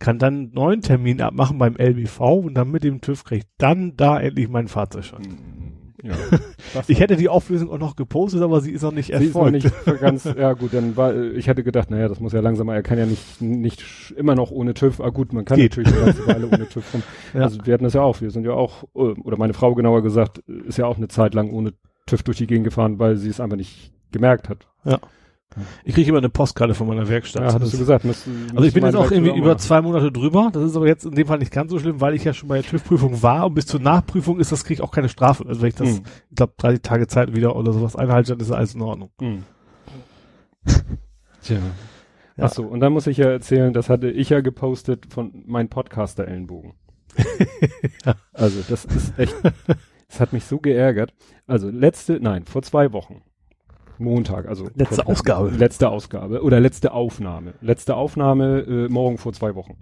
kann dann einen neuen Termin abmachen beim LBV und dann mit dem TÜV kriege ich dann da endlich meinen Fahrzeugschein. Hm, ja, *laughs* ich hätte die Auflösung auch noch gepostet, aber sie ist noch nicht erfolgt. Ist noch nicht ganz, *laughs* ja gut, dann war, ich hätte gedacht, naja, das muss ja langsam mal, er kann ja nicht, nicht immer noch ohne TÜV, ah gut, man kann Geht. natürlich eine ganze Weile ohne TÜV rum. *laughs* Ja. Also wir hatten das ja auch, wir sind ja auch, äh, oder meine Frau genauer gesagt, ist ja auch eine Zeit lang ohne TÜV durch die Gegend gefahren, weil sie es einfach nicht gemerkt hat. Ja. Ich kriege immer eine Postkarte von meiner Werkstatt. Ja, hattest du gesagt. Müsst, also ich bin jetzt auch irgendwie auch über zwei Monate drüber. Das ist aber jetzt in dem Fall nicht ganz so schlimm, weil ich ja schon bei der TÜV-Prüfung war und bis zur Nachprüfung ist das, kriege ich auch keine Strafe. Also wenn ich das, hm. ich glaube, 30 Tage Zeit wieder oder sowas einhalte, dann ist alles in Ordnung. Hm. Tja. Ja. Ach so, und dann muss ich ja erzählen, das hatte ich ja gepostet von meinem Podcaster Ellenbogen. ja. *laughs* Also das ist echt, das hat mich so geärgert. Also letzte, nein, vor zwei Wochen Montag, also letzte Ausgabe. Letzte Ausgabe oder letzte Aufnahme. Letzte Aufnahme äh, morgen vor zwei Wochen.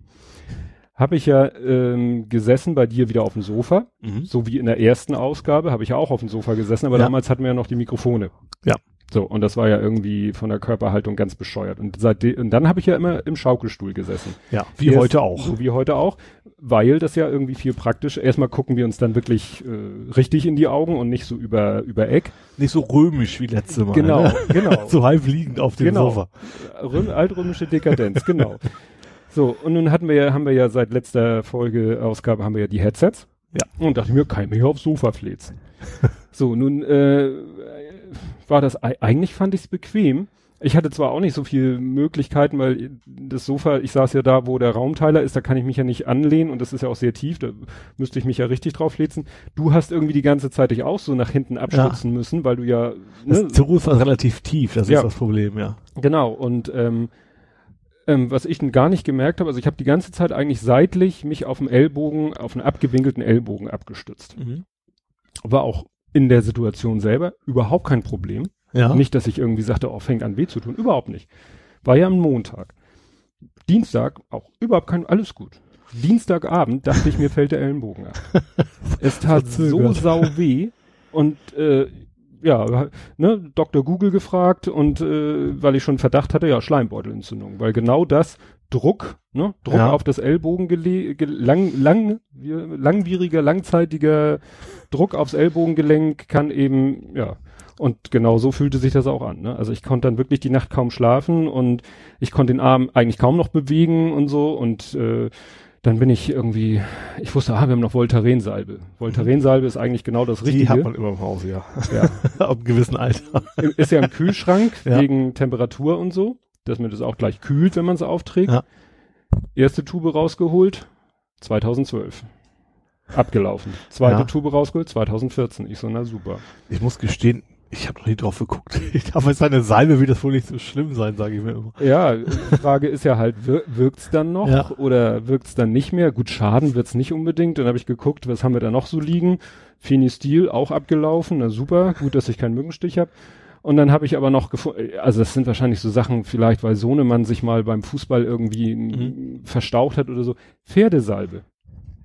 Habe ich ja ähm, gesessen bei dir wieder auf dem Sofa, mhm. so wie in der ersten Ausgabe, habe ich ja auch auf dem Sofa gesessen, aber ja. damals hatten wir ja noch die Mikrofone. Ja. So, und das war ja irgendwie von der Körperhaltung ganz bescheuert. Und seitdem, und dann habe ich ja immer im Schaukelstuhl gesessen. Ja, wie Erst, heute auch. So wie heute auch, weil das ja irgendwie viel praktisch. Erstmal gucken wir uns dann wirklich äh, richtig in die Augen und nicht so über, über Eck. Nicht so römisch wie letzte Mal. Genau, ne? genau. *laughs* so halb liegend auf dem genau. Sofa. Röm, altrömische Dekadenz, genau. *laughs* So, und nun hatten wir ja, haben wir ja seit letzter Folge, Ausgabe, haben wir ja die Headsets. Ja. Und dachte ich mir, kann ich mich aufs Sofa fläzen. *laughs* so, nun äh, war das, eigentlich fand ich es bequem. Ich hatte zwar auch nicht so viele Möglichkeiten, weil das Sofa, ich saß ja da, wo der Raumteiler ist, da kann ich mich ja nicht anlehnen und das ist ja auch sehr tief, da müsste ich mich ja richtig drauf letzen. Du hast irgendwie die ganze Zeit dich auch so nach hinten abstützen ja. müssen, weil du ja... Ne, das Sofa ist relativ tief, das ja. ist das Problem, ja. Genau, und ähm, ähm, was ich gar nicht gemerkt habe, also ich habe die ganze Zeit eigentlich seitlich mich auf dem Ellbogen, auf einen abgewinkelten Ellbogen abgestützt. Mhm. War auch in der Situation selber überhaupt kein Problem. Ja. Nicht, dass ich irgendwie sagte, oh, fängt an weh zu tun. Überhaupt nicht. War ja am Montag. Dienstag auch überhaupt kein, alles gut. Dienstagabend dachte ich, mir fällt der Ellenbogen ab. *laughs* es tat so sau weh und äh, ja, ne, Dr. Google gefragt und äh, weil ich schon Verdacht hatte, ja, Schleimbeutelentzündung, weil genau das Druck, ne, Druck ja. auf das Ellbogen lang, lang, langwieriger, langzeitiger Druck aufs Ellbogengelenk kann eben, ja, und genau so fühlte sich das auch an. Ne? Also ich konnte dann wirklich die Nacht kaum schlafen und ich konnte den Arm eigentlich kaum noch bewegen und so und äh, dann bin ich irgendwie, ich wusste, ah, wir haben noch Voltaren-Salbe. Voltaren-Salbe ist eigentlich genau das Richtige. Die hat man immer im Haus, ja. ja. *laughs* Ab einem gewissen Alter. Ist ja im Kühlschrank ja. wegen Temperatur und so, dass man das auch gleich kühlt, wenn man es aufträgt. Ja. Erste Tube rausgeholt, 2012. Abgelaufen. Zweite ja. Tube rausgeholt, 2014. Ich so, na super. Ich muss gestehen, ich habe noch nie drauf geguckt. *laughs* Ich dachte, es eine Salbe, wird das wohl nicht so schlimm sein, sage ich mir immer. Ja, die Frage ist ja halt, wir, wirkt's dann noch ja. oder wirkt's dann nicht mehr? Gut, Schaden wird's nicht unbedingt. Dann habe ich geguckt, was haben wir da noch so liegen? Finistil auch abgelaufen, na super, gut, dass ich keinen Mückenstich habe. Und dann habe ich aber noch gefunden, also das sind wahrscheinlich so Sachen, vielleicht weil Sohnemann sich mal beim Fußball irgendwie mhm. verstaucht hat oder so. Pferdesalbe.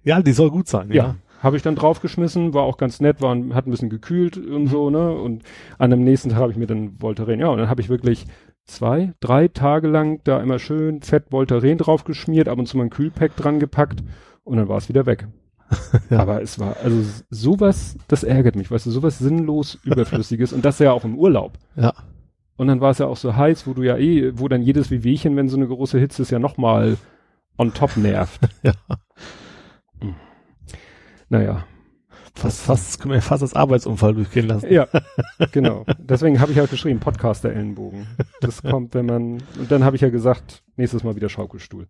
Ja, die soll gut sein, ja. ja. Habe ich dann draufgeschmissen, war auch ganz nett, war, hat ein bisschen gekühlt und so, ne? Und an dem nächsten Tag habe ich mir dann Voltaren, ja, und dann habe ich wirklich zwei, drei Tage lang da immer schön fett Voltaren draufgeschmiert, ab und zu mal ein Kühlpack dran gepackt und dann war es wieder weg. *laughs* ja. Aber es war, also sowas, das ärgert mich, weißt du, sowas sinnlos Überflüssiges und das ja auch im Urlaub. Ja. Und dann war es ja auch so heiß, wo du ja eh, wo dann jedes Wehwehchen, wenn so eine große Hitze ist, ja nochmal on top nervt. *laughs* ja. Naja, fast, fast, können wir fast als Arbeitsunfall durchgehen lassen. Ja, *laughs* genau. Deswegen habe ich halt geschrieben, Podcaster-Ellenbogen. Das kommt, wenn man, und dann habe ich ja gesagt, nächstes Mal wieder Schaukelstuhl.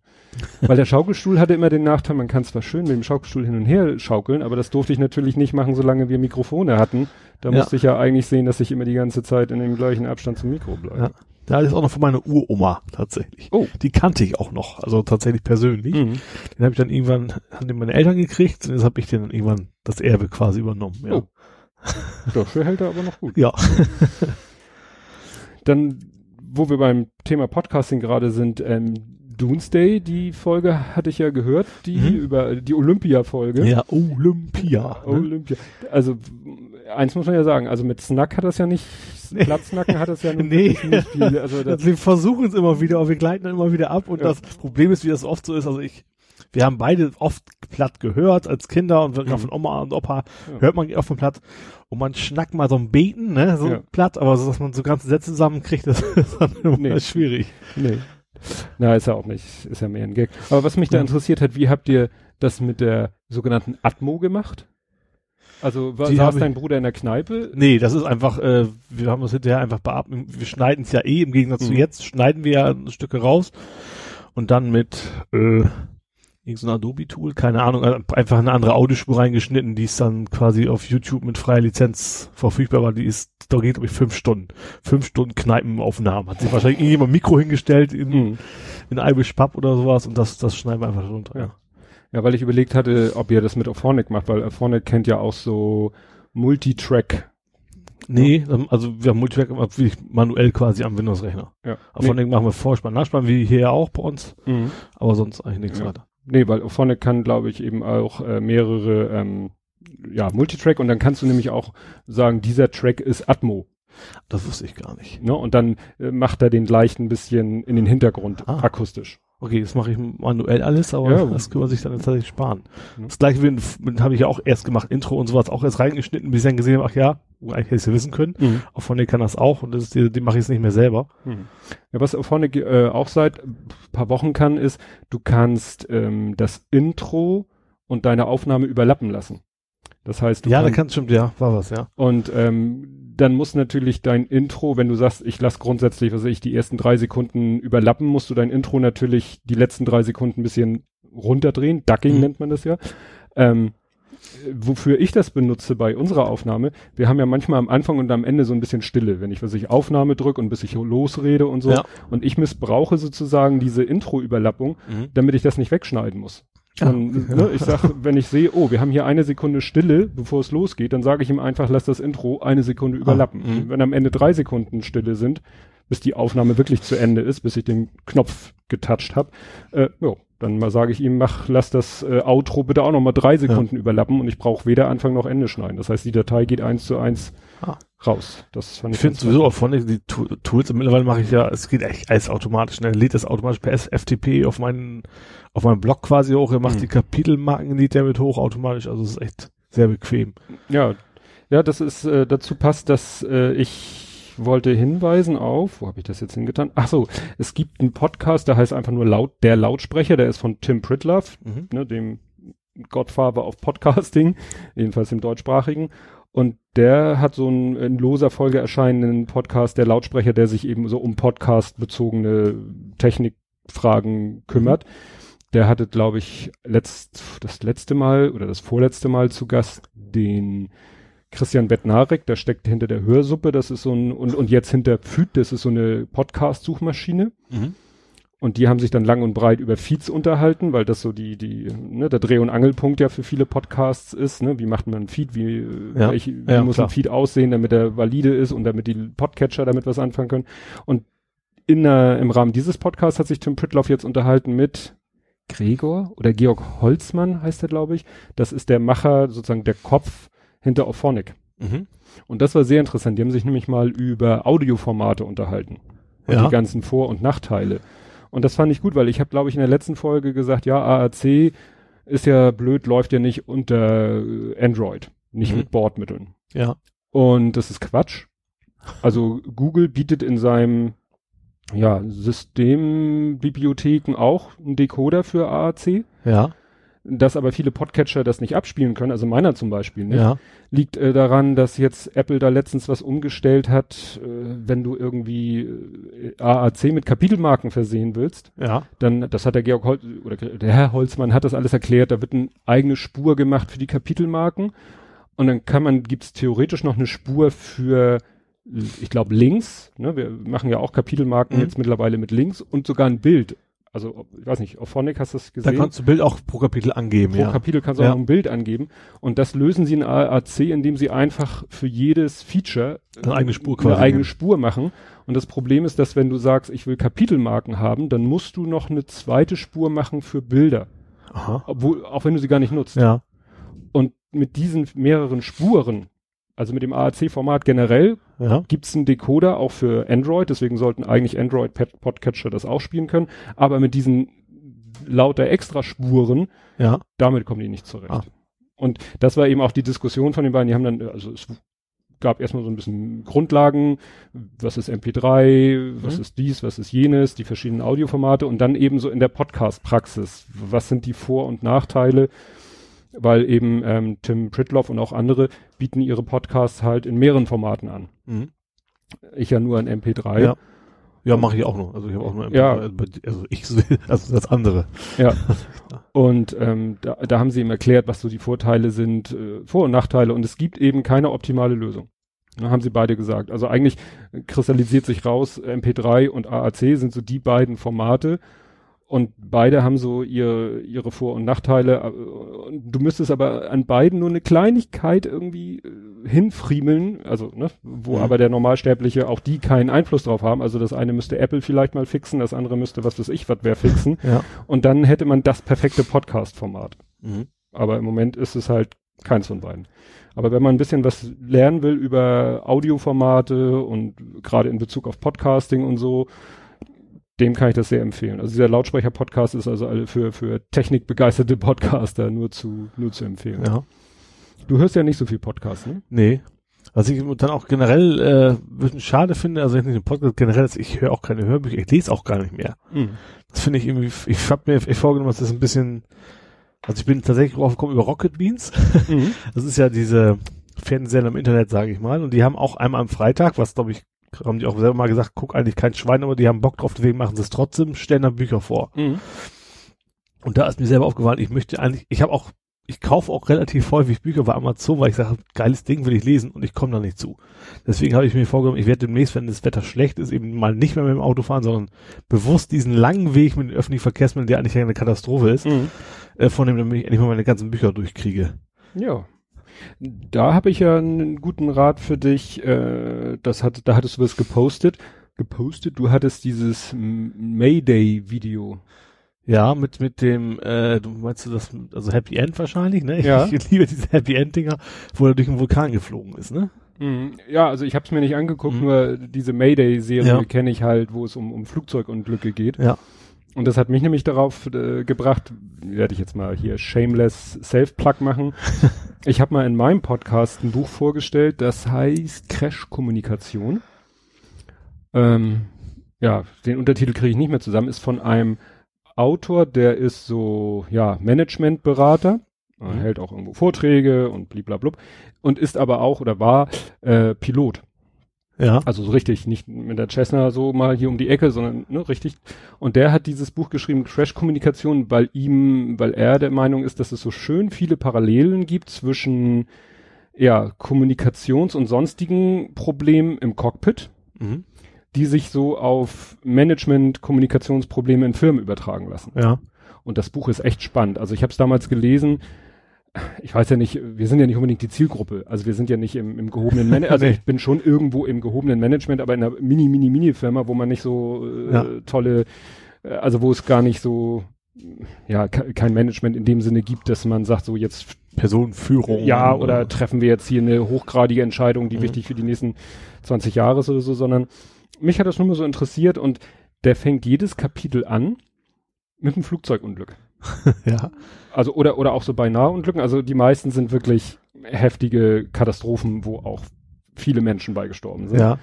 Weil der Schaukelstuhl hatte immer den Nachteil, man kann zwar schön mit dem Schaukelstuhl hin und her schaukeln, aber das durfte ich natürlich nicht machen, solange wir Mikrofone hatten. Da ja. musste ich ja eigentlich sehen, dass ich immer die ganze Zeit in dem gleichen Abstand zum Mikro bleibe. Ja. Da ist auch noch von meiner Uroma tatsächlich. Oh. Die kannte ich auch noch, also tatsächlich persönlich. Mhm. Den habe ich dann irgendwann, haben den meine Eltern gekriegt und jetzt habe ich den dann irgendwann das Erbe quasi übernommen. Ja. Oh. Dafür hält er aber noch gut. Ja. dann, wo wir beim Thema Podcasting gerade sind, ähm, Doomsday, die Folge hatte ich ja gehört, die mhm. über die Olympia-Folge. Ja, Olympia. Ne? Olympia. Also eins muss man ja sagen, also mit Snack hat das ja nicht. Platznacken hat das ja *laughs* nee. nicht viel. Also das wir versuchen es immer wieder, aber wir gleiten dann immer wieder ab und ja. das Problem ist, wie das oft so ist, also ich, wir haben beide oft platt gehört als Kinder und mhm. von Oma und Opa ja. hört man oft von platt und man schnackt mal so ein Beten, ne, so ja. platt, aber so, dass man so ganze Sätze zusammenkriegt, *laughs* das ist dann immer nee. schwierig. Nee. Na, ist ja auch nicht, ist ja mehr ein Gag. Aber was mich da interessiert hat, wie habt ihr das mit der sogenannten Atmo gemacht? Also war, saß dein Bruder in der Kneipe? Nee, das ist einfach, äh, wir haben uns hinterher einfach beatmet. Wir schneiden es ja eh, im Gegensatz mhm. zu jetzt, schneiden wir ja Stücke raus und dann mit äh, irgendein Adobe-Tool, keine Ahnung, äh, einfach eine andere Audiospur reingeschnitten, die ist dann quasi auf YouTube mit freier Lizenz verfügbar war. Die ist, da geht glaube ich fünf Stunden. Fünf Stunden Kneipenaufnahmen. Hat sich wahrscheinlich irgendjemand Mikro hingestellt in, mhm. in Irish Pub oder sowas und das, das schneiden wir einfach runter. Ja. Ja, weil ich überlegt hatte, ob ihr das mit Auphonic macht, weil Auphonic kennt ja auch so Multitrack. Nee, ja. also wir haben Multitrack manuell quasi am Windows-Rechner. Ja. Auphonic nee. machen wir Vorspann, Nachspann, wie hier ja auch bei uns, mhm. aber sonst eigentlich nichts ja. weiter. Nee, weil Auphonic kann, glaube ich, eben auch äh, mehrere ähm, ja, Multitrack und dann kannst du nämlich auch sagen, dieser Track ist Atmo. Das wusste ich gar nicht. Ne? Und dann äh, macht er den leicht ein bisschen in den Hintergrund ah. akustisch. Okay, das mache ich manuell alles, aber ja. das kann man sich dann tatsächlich sparen. Mhm. Das gleiche habe ich ja auch erst gemacht, Intro und sowas auch erst reingeschnitten, bis ich dann gesehen habe, ach ja, eigentlich hätte ich es ja wissen können. Mhm. Auch von der kann das auch und das ist die, die mache ich jetzt nicht mehr selber. Mhm. Ja, was Auphonic äh, auch seit paar Wochen kann, ist, du kannst ähm, das Intro und deine Aufnahme überlappen lassen. Das heißt, du ja, kannst, da kannst stimmt, ja, war was, ja. Und ähm, dann muss natürlich dein Intro, wenn du sagst, ich lasse grundsätzlich, was weiß ich, die ersten drei Sekunden überlappen, musst du dein Intro natürlich die letzten drei Sekunden ein bisschen runterdrehen. Ducking mhm. nennt man das ja. Ähm, wofür ich das benutze bei unserer Aufnahme, wir haben ja manchmal am Anfang und am Ende so ein bisschen Stille, wenn ich, was ich Aufnahme drücke und bis ich losrede und so. Ja. Und ich missbrauche sozusagen diese Intro-Überlappung, mhm. damit ich das nicht wegschneiden muss. Ja. *laughs* ne, ich sag, wenn ich sehe, oh, wir haben hier eine Sekunde Stille, bevor es losgeht, dann sage ich ihm einfach, lass das Intro eine Sekunde überlappen. Ah, wenn am Ende drei Sekunden Stille sind, bis die Aufnahme wirklich zu Ende ist, bis ich den Knopf getoucht habe, äh, jo, dann mal sage ich ihm, mach, lass das äh, Outro bitte auch noch mal drei Sekunden ja. überlappen und ich brauche weder Anfang noch Ende schneiden. Das heißt, die Datei geht eins zu eins ah. raus. Das fand ich. Ich finde sowieso auch von die Tools, mittlerweile mache ich ja, es geht echt alles automatisch, ne? lädt das automatisch per FTP auf meinen auf meinem Blog quasi hoch, er macht mhm. die Kapitelmarken, lädt er mit hoch automatisch, also es ist echt sehr bequem. Ja, ja, das ist, äh, dazu passt, dass äh, ich wollte hinweisen auf, wo habe ich das jetzt hingetan? Ach so, es gibt einen Podcast, der heißt einfach nur laut, der Lautsprecher, der ist von Tim Pritloff, mhm. ne, dem Godfather of Podcasting, *laughs* jedenfalls im deutschsprachigen. Und der hat so einen in loser Folge erscheinenden Podcast, der Lautsprecher, der sich eben so um Podcast bezogene Technikfragen kümmert. Mhm der hatte, glaube ich, letzt, das letzte Mal oder das vorletzte Mal zu Gast den Christian Bettnarek, der steckt hinter der Hörsuppe, das ist so ein, und, und jetzt hinter Pfüt, das ist so eine Podcast-Suchmaschine. Mhm. Und die haben sich dann lang und breit über Feeds unterhalten, weil das so die, die, ne, der Dreh- und Angelpunkt ja für viele Podcasts ist, ne? Wie macht man einen Feed, wie, Ja. welch, wie Ja, muss klar. ein Feed aussehen, damit er valide ist und damit die Podcatcher damit was anfangen können. Und in der, im Rahmen dieses Podcasts hat sich Tim Pritloff jetzt unterhalten mit Gregor oder Georg Holzmann heißt er, glaube ich. Das ist der Macher, sozusagen der Kopf hinter Auphonic. Mhm. Und das war sehr interessant. Die haben sich nämlich mal über Audioformate unterhalten. Und Ja. die ganzen Vor- und Nachteile. Und das fand ich gut, weil ich habe, glaube ich, in der letzten Folge gesagt, ja, AAC ist ja blöd, läuft ja nicht unter äh, Android, nicht Mhm. mit Bordmitteln. Ja. Und das ist Quatsch. Also Google bietet in seinem ja, Systembibliotheken auch einen Decoder für AAC, Ja. dass aber viele Podcatcher das nicht abspielen können, also meiner zum Beispiel nicht Ja. liegt äh, daran, dass jetzt Apple da letztens was umgestellt hat, äh, wenn du irgendwie äh, AAC mit Kapitelmarken versehen willst, Ja. dann, das hat der Georg Holz, oder der Herr Holzmann hat das alles erklärt, da wird eine eigene Spur gemacht für die Kapitelmarken und dann kann man, gibt's theoretisch noch eine Spur für, ich glaube, Links, ne? wir machen ja auch Kapitelmarken Mhm. jetzt mittlerweile mit Links und sogar ein Bild. Also, ich weiß nicht, auf Phonic hast du das Da gesehen? kannst du Bild auch pro Kapitel angeben, Pro ja. Kapitel kannst du Ja. auch ein Bild angeben. Und das lösen sie in AAC, indem sie einfach für jedes Feature Eine eigene Spur eine quasi eigene nehmen. Spur machen. Und das Problem ist, dass wenn du sagst, ich will Kapitelmarken haben, dann musst du noch eine zweite Spur machen für Bilder. Aha. Obwohl, auch wenn du sie gar nicht nutzt. Ja. Und mit diesen mehreren Spuren, also mit dem AAC-Format generell, Ja. gibt's einen Decoder auch für Android, deswegen sollten eigentlich Android-Podcatcher das auch spielen können. Aber mit diesen lauter Extraspuren Ja. damit kommen die nicht zurecht. Ah. Und das war eben auch die Diskussion von den beiden. Die haben dann, also es gab erstmal so ein bisschen Grundlagen, was ist MP3, was Mhm. ist dies, was ist jenes, die verschiedenen Audioformate und dann eben so in der Podcast-Praxis, was sind die Vor- und Nachteile, weil eben ähm, Tim Pritloff und auch andere bieten ihre Podcasts halt in mehreren Formaten an. Mhm. Ich ja nur an MP3. Ja. Ja, mache ich auch noch. Also ich habe auch nur Ja. also ich *laughs* also das andere. Ja. *laughs* Und ähm, da, da haben sie ihm erklärt, was so die Vorteile sind, äh, Vor- und Nachteile. Und es gibt eben keine optimale Lösung. Da haben sie beide gesagt. Also eigentlich äh, kristallisiert sich raus, MP3 und AAC sind so die beiden Formate. Und beide haben so ihre, ihre Vor- und Nachteile. äh, und Du müsstest aber an beiden nur eine Kleinigkeit irgendwie äh, hinfriemeln, also, ne, wo Mhm. aber der Normalsterbliche auch die keinen Einfluss drauf haben. Also das eine müsste Apple vielleicht mal fixen, das andere müsste, was weiß ich, was wer fixen. Ja. Und dann hätte man das perfekte Podcast-Format. Mhm. Aber im Moment ist es halt keins von beiden. Aber wenn man ein bisschen was lernen will über Audioformate und gerade in Bezug auf Podcasting und so, dem kann ich das sehr empfehlen. Also dieser Lautsprecher-Podcast ist also für, für technikbegeisterte Podcaster nur zu, nur zu empfehlen. Ja. Du hörst ja nicht so viel Podcasts, ne? Nee. Was ich dann auch generell äh, ein bisschen schade finde, also jetzt nicht im Podcast generell, ist, ich höre auch keine Hörbücher, ich lese auch gar nicht mehr. Das finde ich irgendwie, ich habe mir ich vorgenommen, dass das ein bisschen, also ich bin tatsächlich drauf gekommen über Rocket Beans. Mhm. *laughs* Das ist ja diese Fernsehsender im Internet, sage ich mal. Und die haben auch einmal am Freitag, was glaube ich, haben die auch selber mal gesagt, guck eigentlich kein Schwein, aber die haben Bock drauf, deswegen machen sie es trotzdem, stellen dann Bücher vor. Mhm. Und da ist mir selber aufgefallen, ich möchte eigentlich, ich habe auch, ich kaufe auch relativ häufig Bücher bei Amazon, weil ich sage, geiles Ding will ich lesen und ich komme da nicht zu. Deswegen habe ich mir vorgenommen, ich werde demnächst, wenn das Wetter schlecht ist, eben mal nicht mehr mit dem Auto fahren, sondern bewusst diesen langen Weg mit den öffentlichen Verkehrsmitteln, der eigentlich eine Katastrophe ist, Mhm. äh, von dem damit ich endlich mal meine ganzen Bücher durchkriege. Ja. Da habe ich ja einen guten Rat für dich. Äh, das hat, da hattest du was gepostet. Gepostet? Du hattest dieses Mayday-Video. Ja, mit, mit dem, äh, du meinst du das, also Happy End wahrscheinlich, ne? Ich, Ja. ich liebe diese Happy End-Dinger, wo er durch den Vulkan geflogen ist, ne? Mhm. Ja, also ich habe es mir nicht angeguckt, Mhm. nur diese Mayday-Serie Ja. kenne ich halt, wo es um, um Flugzeugunglücke geht. Ja. Und das hat mich nämlich darauf äh, gebracht, werde ich jetzt mal hier shameless Self-Plug machen. *laughs* ich habe mal in meinem Podcast ein Buch vorgestellt, das heißt Crash-Kommunikation. Ähm, ja, den Untertitel kriege ich nicht mehr zusammen, ist von einem Autor, der ist so, ja, Managementberater, er Mhm. hält auch irgendwo Vorträge und bliblablub und ist aber auch oder war äh, Pilot. Ja. Also so richtig, nicht mit der Cessna so mal hier um die Ecke, sondern ne, richtig. Und der hat dieses Buch geschrieben, Crash-Kommunikation, weil ihm, weil er der Meinung ist, dass es so schön viele Parallelen gibt zwischen ja, Kommunikations- und sonstigen Problemen im Cockpit, Mhm. die sich so auf Management, Kommunikationsprobleme in Firmen übertragen lassen. Ja. Und das Buch ist echt spannend. Also ich habe es damals gelesen. Ich weiß ja nicht, wir sind ja nicht unbedingt die Zielgruppe. Also wir sind ja nicht im, im gehobenen Management. Also *laughs* Nee. ich bin schon irgendwo im gehobenen Management, aber in einer mini, mini, mini Firma, wo man nicht so äh, Ja. tolle, äh, also wo es gar nicht so, ja, ke- kein Management in dem Sinne gibt, dass man sagt, so jetzt Personenführung. ja, oder treffen wir jetzt hier eine hochgradige Entscheidung, die Mhm. wichtig für die nächsten 20 Jahre ist oder so, sondern mich hat das nur mal so interessiert und der fängt jedes Kapitel an mit einem Flugzeugunglück. *laughs* ja. Also oder oder auch so beinahe Unglücken. Also die meisten sind wirklich heftige Katastrophen, wo auch viele Menschen bei gestorben sind. Ja.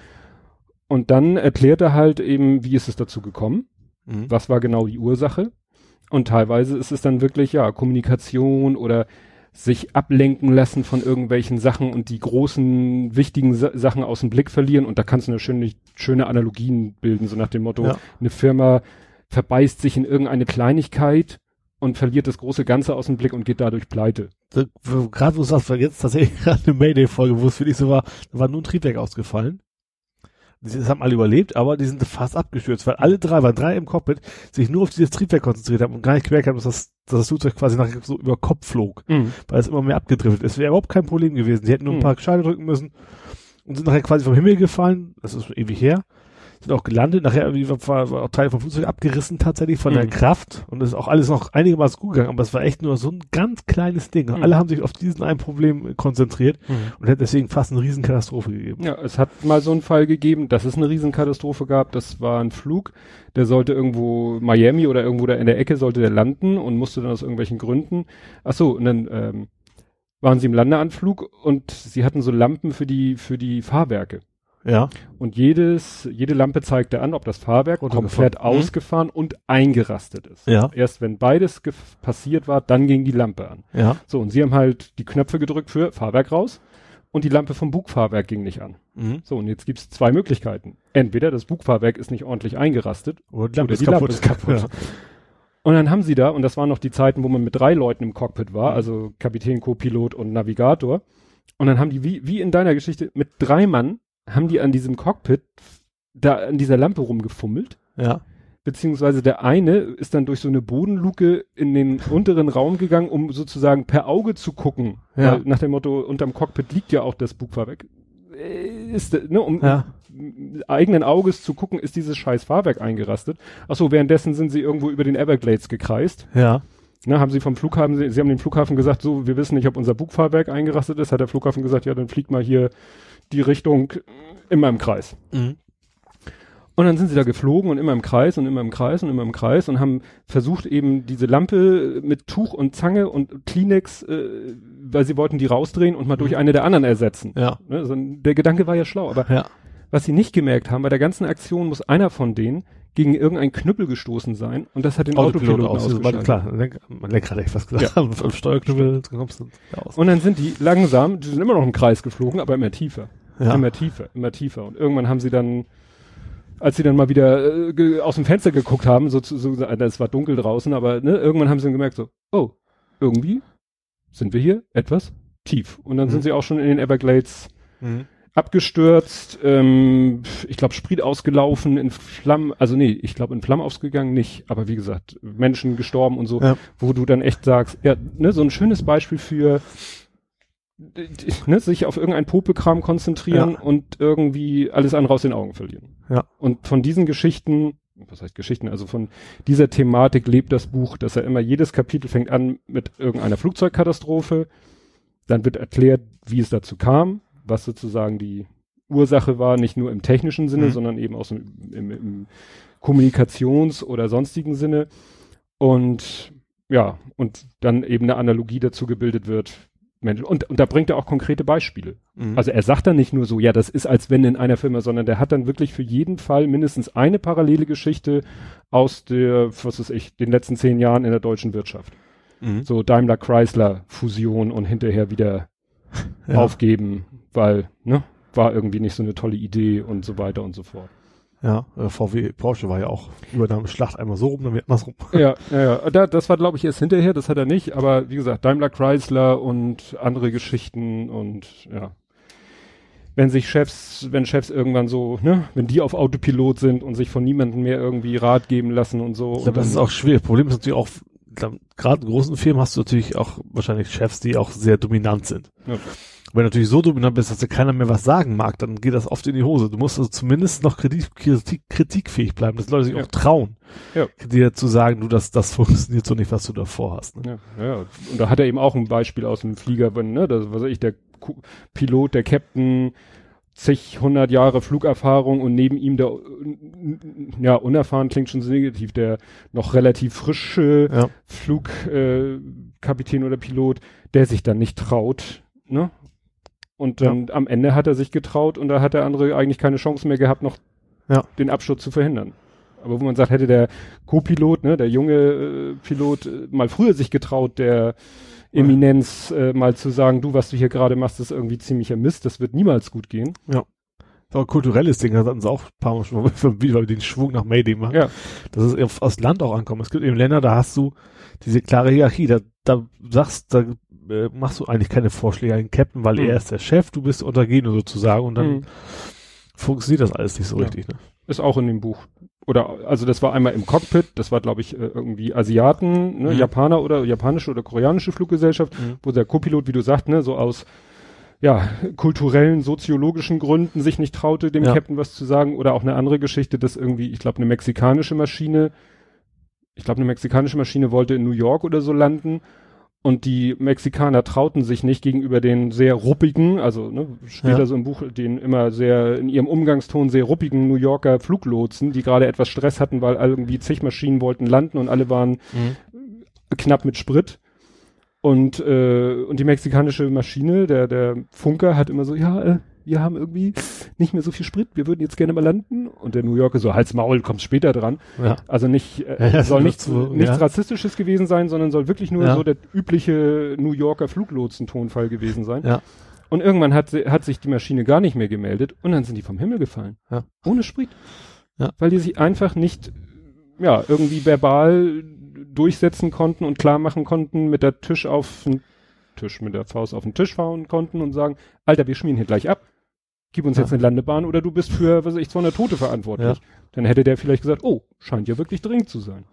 Und dann erklärt er halt eben, wie ist es dazu gekommen? Mhm. was war genau die Ursache. Und teilweise ist es dann wirklich, ja, Kommunikation oder sich ablenken lassen von irgendwelchen Sachen und die großen, wichtigen Sa Sachen aus dem Blick verlieren. Und da kannst du eine schöne, schöne Analogien bilden, so nach dem Motto, Ja. eine Firma verbeißt sich in irgendeine Kleinigkeit und verliert das große Ganze aus dem Blick und geht dadurch pleite. Gerade wo du sagst, war jetzt tatsächlich *laughs* gerade eine Mayday-Folge, wo es für dich so war, da war nur ein Triebwerk ausgefallen. Die das haben alle überlebt, aber die sind fast abgestürzt, weil alle drei, waren drei im Cockpit, sich nur auf dieses Triebwerk konzentriert haben und gar nicht gemerkt haben, dass das, dass das Flugzeug quasi nachher so über Kopf flog, weil es immer mehr abgedriftet ist. Wäre überhaupt kein Problem gewesen. Die hätten nur ein Mhm. paar Scheide drücken müssen und sind nachher quasi vom Himmel gefallen. Das ist ewig her. Sind auch gelandet. Nachher war, war auch Teil vom Flugzeug abgerissen tatsächlich von der Mhm. Kraft. Und ist auch alles noch einigermaßen gut gegangen. Aber es war echt nur so ein ganz kleines Ding. Mhm. alle haben sich auf diesen einen Problem konzentriert und hätte deswegen fast eine Riesenkatastrophe gegeben. Ja, es hat mal so einen Fall gegeben, dass es eine Riesenkatastrophe gab. Das war ein Flug, der sollte irgendwo Miami oder irgendwo da in der Ecke sollte der landen und musste dann aus irgendwelchen Gründen. Ach so, und dann ähm, waren sie im Landeanflug und sie hatten so Lampen für die für die Fahrwerke. Ja. Und jedes jede Lampe zeigte an, ob das Fahrwerk komplett Mhm. ausgefahren und eingerastet ist. Ja. Erst wenn beides passiert war, dann ging die Lampe an. Ja. So, und sie haben halt die Knöpfe gedrückt für Fahrwerk raus und die Lampe vom Bugfahrwerk ging nicht an. Mhm. So, und jetzt gibt's zwei Möglichkeiten. Entweder das Bugfahrwerk ist nicht ordentlich eingerastet Oder die Lampe oder ist die kaputt. Lampe ist kaputt. Und dann haben sie da, und das waren noch die Zeiten, wo man mit drei Leuten im Cockpit war, Mhm. also Kapitän, Co-Pilot und Navigator. Und dann haben die, wie, wie in deiner Geschichte, mit drei Mann, haben die an diesem Cockpit da an dieser Lampe rumgefummelt. Ja. Beziehungsweise der eine ist dann durch so eine Bodenluke in den unteren Raum gegangen, um sozusagen per Auge zu gucken. Ja. Nach dem Motto, unterm Cockpit liegt ja auch das Bugfahrwerk. Äh, Ist, ne, um, Ja. eigenen Auges zu gucken, ist dieses scheiß Fahrwerk eingerastet. Achso, währenddessen sind sie irgendwo über den Everglades gekreist. Ja. Ne, haben sie vom Flughafen, sie, sie haben dem Flughafen gesagt, so, wir wissen nicht, ob unser Bugfahrwerk eingerastet ist. Hat der Flughafen gesagt, ja, dann fliegt mal hier die Richtung immer im Kreis. Mhm. Und dann sind sie da geflogen und immer im Kreis und immer im Kreis und immer im Kreis und haben versucht eben diese Lampe mit Tuch und Zange und Kleenex, äh, weil sie wollten die rausdrehen und mal durch eine der anderen ersetzen. Ja. Also der Gedanke war ja schlau, aber Ja. was sie nicht gemerkt haben, bei der ganzen Aktion muss einer von denen gegen irgendeinen Knüppel gestoßen sein und das hat den Autopiloten aus. ausgeschaltet. Klar, Lenk, Lenkrad hätte ich fast gesagt. Ja. Am Steuerknüppel kommst du aus. Und dann sind die langsam, die sind immer noch im Kreis geflogen, aber immer tiefer. Ja. Immer tiefer, immer tiefer. Und irgendwann haben sie dann, als sie dann mal wieder äh, aus dem Fenster geguckt haben, so, so es war dunkel draußen, aber ne, irgendwann haben sie dann gemerkt, so, oh, irgendwie sind wir hier etwas tief. Und dann Mhm. sind sie auch schon in den Everglades Mhm. abgestürzt, ähm, ich glaube Sprit ausgelaufen, in Flammen, also nee, ich glaube in Flammen ausgegangen nicht, aber wie gesagt, Menschen gestorben und so, Ja. wo du dann echt sagst, ja, ne, so ein schönes Beispiel für ne, sich auf irgendein Popekram konzentrieren Ja. und irgendwie alles andere aus den Augen verlieren. Ja. Und von diesen Geschichten, was heißt Geschichten, also von dieser Thematik lebt das Buch, dass er immer jedes Kapitel fängt an mit irgendeiner Flugzeugkatastrophe, dann wird erklärt, wie es dazu kam, was sozusagen die Ursache war, nicht nur im technischen Sinne, Mhm. sondern eben auch so im, im, im Kommunikations- oder sonstigen Sinne. Und ja, und dann eben eine Analogie dazu gebildet wird. Und, und da bringt er auch konkrete Beispiele. Mhm. Also er sagt dann nicht nur so, ja, das ist als wenn in einer Firma, sondern der hat dann wirklich für jeden Fall mindestens eine parallele Geschichte aus der, was weiß ich, den letzten zehn Jahren in der deutschen Wirtschaft. Mhm. So Daimler-Chrysler-Fusion und hinterher wieder *laughs* Ja. aufgeben, weil, ne, war irgendwie nicht so eine tolle Idee und so weiter und so fort. Ja, äh, VW Porsche war ja auch Übernahme Schlacht einmal so rum, dann wieder andersrum. *laughs* Ja, ja, ja. Da, das war, glaube ich, erst hinterher, das hat er nicht, aber wie gesagt, Daimler Chrysler und andere Geschichten und ja. wenn sich Chefs, wenn Chefs irgendwann so, ne, wenn die auf Autopilot sind und sich von niemandem mehr irgendwie Rat geben lassen und so. Ich glaube, das ist auch schwer. Problem ist natürlich auch, gerade in großen Firmen hast du natürlich auch wahrscheinlich Chefs, die auch sehr dominant sind. Ja. Wenn du natürlich so dominant bist, dass dir keiner mehr was sagen mag, dann geht das oft in die Hose. Du musst also zumindest noch kritik, kritik, kritikfähig bleiben, dass Leute sich ja. auch trauen, ja. dir zu sagen, du, das, das funktioniert so nicht, was du davor hast. Ne? Ja, ja. Und da hat er eben auch ein Beispiel aus dem Flieger, wenn, ne, das, was weiß ich, der Pilot, der Captain, zig, hundert Jahre Flugerfahrung und neben ihm der, ja, unerfahren klingt schon so negativ, der noch relativ frische ja. Flugkapitän äh, oder Pilot, der sich dann nicht traut, ne? Und dann ja. am Ende hat er sich getraut und da hat der andere eigentlich keine Chance mehr gehabt, noch ja. den Absturz zu verhindern. Aber wo man sagt, hätte der Co-Pilot, ne, der junge äh, Pilot, äh, mal früher sich getraut, der Eminenz äh, mal zu sagen, du, was du hier gerade machst, ist irgendwie ziemlicher Mist, das wird niemals gut gehen. Ja. Aber kulturelles Ding, das hatten sie auch ein paar Mal schon *laughs* wie wir den Schwung nach Mayday machen. Ja. Dass es aufs Land auch ankommt. Es gibt eben Länder, da hast du diese klare Hierarchie, da, da sagst, da äh, machst du eigentlich keine Vorschläge an den Captain, weil mhm. er ist der Chef, du bist Untergehende sozusagen und dann mhm. funktioniert das alles nicht so ja. richtig. Ne? Ist auch in dem Buch. Oder, also das war einmal im Cockpit, das war glaube ich äh, irgendwie Asiaten, ne, mhm. Japaner oder japanische oder koreanische Fluggesellschaft, mhm. wo der Co-Pilot, wie du sagst, ne, so aus ja, kulturellen, soziologischen Gründen sich nicht traute, dem ja. Captain was zu sagen. Oder auch eine andere Geschichte, dass irgendwie, ich glaube, eine mexikanische Maschine, ich glaube, eine mexikanische Maschine wollte in New York oder so landen und die Mexikaner trauten sich nicht gegenüber den sehr ruppigen, also ne, steht ja. so im Buch, den immer sehr in ihrem Umgangston sehr ruppigen New Yorker Fluglotsen, die gerade etwas Stress hatten, weil irgendwie zig Maschinen wollten landen und alle waren mhm. knapp mit Sprit. Und, äh, und die mexikanische Maschine, der, der Funker hat immer so, ja, äh, wir haben irgendwie nicht mehr so viel Sprit, wir würden jetzt gerne mal landen. Und der New Yorker so, Hals Maul, kommst später dran. Ja. Also nicht, äh, *laughs* ja, soll nichts, so, nichts ja. Rassistisches gewesen sein, sondern soll wirklich nur so der übliche New Yorker Fluglotsen-Tonfall gewesen sein. Und irgendwann hat, hat sich die Maschine gar nicht mehr gemeldet und dann sind die vom Himmel gefallen. Ohne Sprit. Weil die sich einfach nicht, ja, irgendwie verbal durchsetzen konnten und klar machen konnten mit der Tisch auf den Tisch, mit der Faust auf den Tisch fahren konnten und sagen, Alter, wir schmieren hier gleich ab gib uns ja. jetzt eine Landebahn oder du bist für, was weiß ich, 200 Tote verantwortlich. Ja. Dann hätte der vielleicht gesagt, oh, scheint ja wirklich dringend zu sein.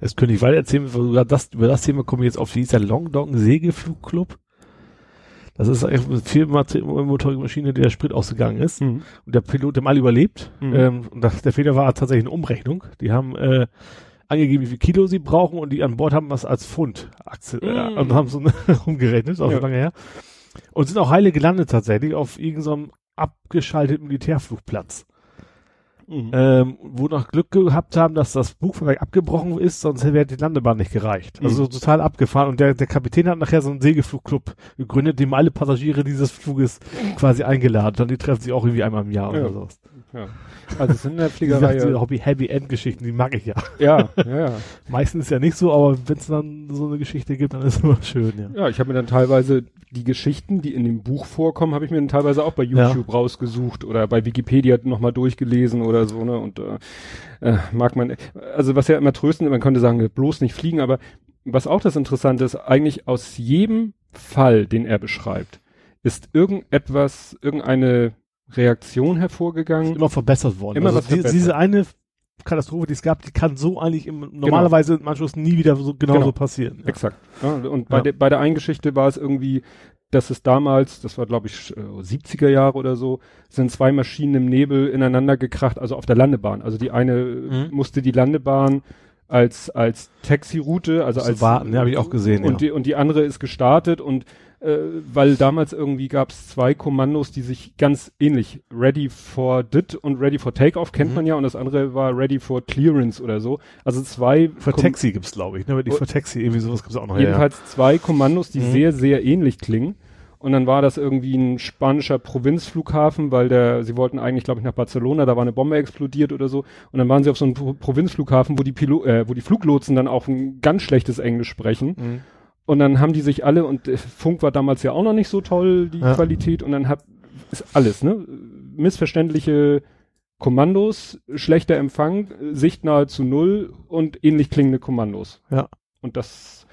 Das könnte ich weiter erzählen, über das, über das Thema komme ich jetzt auf, wie ist der Longdong Segelflugclub? Das ist eine viermotorige Maschine, die der Sprit ausgegangen ist. Mhm. Und der Pilot hat mal überlebt. Mhm. Ähm, und das, der Fehler war tatsächlich eine Umrechnung. Die haben äh, angegeben, wie viel Kilo sie brauchen und die an Bord haben was als Pfund Aktie, äh, mhm. und haben so *laughs* rumgerechnet, auch ja. so lange her. Und sind auch heile gelandet tatsächlich auf irgendeinem abgeschalteten Militärflugplatz. Mhm. Ähm, wo noch Glück gehabt haben, dass das Buchwerk abgebrochen ist, sonst hätte die Landebahn nicht gereicht. Also mhm. total abgefahren. Und der, der Kapitän hat nachher so einen Segelflugclub gegründet, dem alle Passagiere dieses Fluges quasi eingeladen. Und die treffen sich auch irgendwie einmal im Jahr ja. oder so. Ja. Also es sind in der Fliegerei. Diese Hobby Happy End Geschichten, die mag ich ja. Ja, ja, *laughs* ja. Meistens ja nicht so, aber wenn es dann so eine Geschichte gibt, dann ist es immer schön, ja. Ja, ich habe mir dann teilweise die Geschichten, die in dem Buch vorkommen, habe ich mir dann teilweise auch bei YouTube ja. rausgesucht oder bei Wikipedia nochmal durchgelesen oder so, ne? Und äh, äh, mag man, also was ja immer tröstend, man könnte sagen, bloß nicht fliegen, aber was auch das Interessante ist, eigentlich aus jedem Fall, den er beschreibt, ist irgendetwas, irgendeine Reaktion hervorgegangen. Ist immer verbessert worden. Immer also was die, verbessert. Diese eine Katastrophe, die es gab, die kann so eigentlich im, normalerweise genau. im Anschluss nie wieder so genauso genau. passieren. Ja. Exakt. Ja, und bei, ja. de, bei der einen Geschichte war es irgendwie, dass es damals, das war glaube ich 70er Jahre oder so, sind zwei Maschinen im Nebel ineinander gekracht, also auf der Landebahn. Also die eine mhm. musste die Landebahn als als Taxiroute, also als warten, ja, habe ich auch gesehen. Und ja. die und die andere ist gestartet und äh, weil damals irgendwie gab es zwei Kommandos, die sich ganz ähnlich Ready for Dit und Ready for Takeoff kennt mhm. man ja und das andere war Ready for Clearance oder so. Also zwei für Kom Taxi gibt's glaube ich, ne? Ready for Taxi irgendwie sowas gibt's auch noch. Jedenfalls ja. zwei Kommandos, die mhm. sehr sehr ähnlich klingen. Und dann war das irgendwie ein spanischer Provinzflughafen, weil der, sie wollten eigentlich, glaube ich, nach Barcelona, da war eine Bombe explodiert oder so. Und dann waren sie auf so einem Pro Provinzflughafen, wo die Pilo äh, wo die Fluglotsen dann auch ein ganz schlechtes Englisch sprechen. Mhm. Und dann haben die sich alle, und äh, Funk war damals ja auch noch nicht so toll, die ja. Qualität, und dann hat, ist alles, ne? Missverständliche Kommandos, schlechter Empfang, Sicht nahezu null und ähnlich klingende Kommandos. Ja. Und das,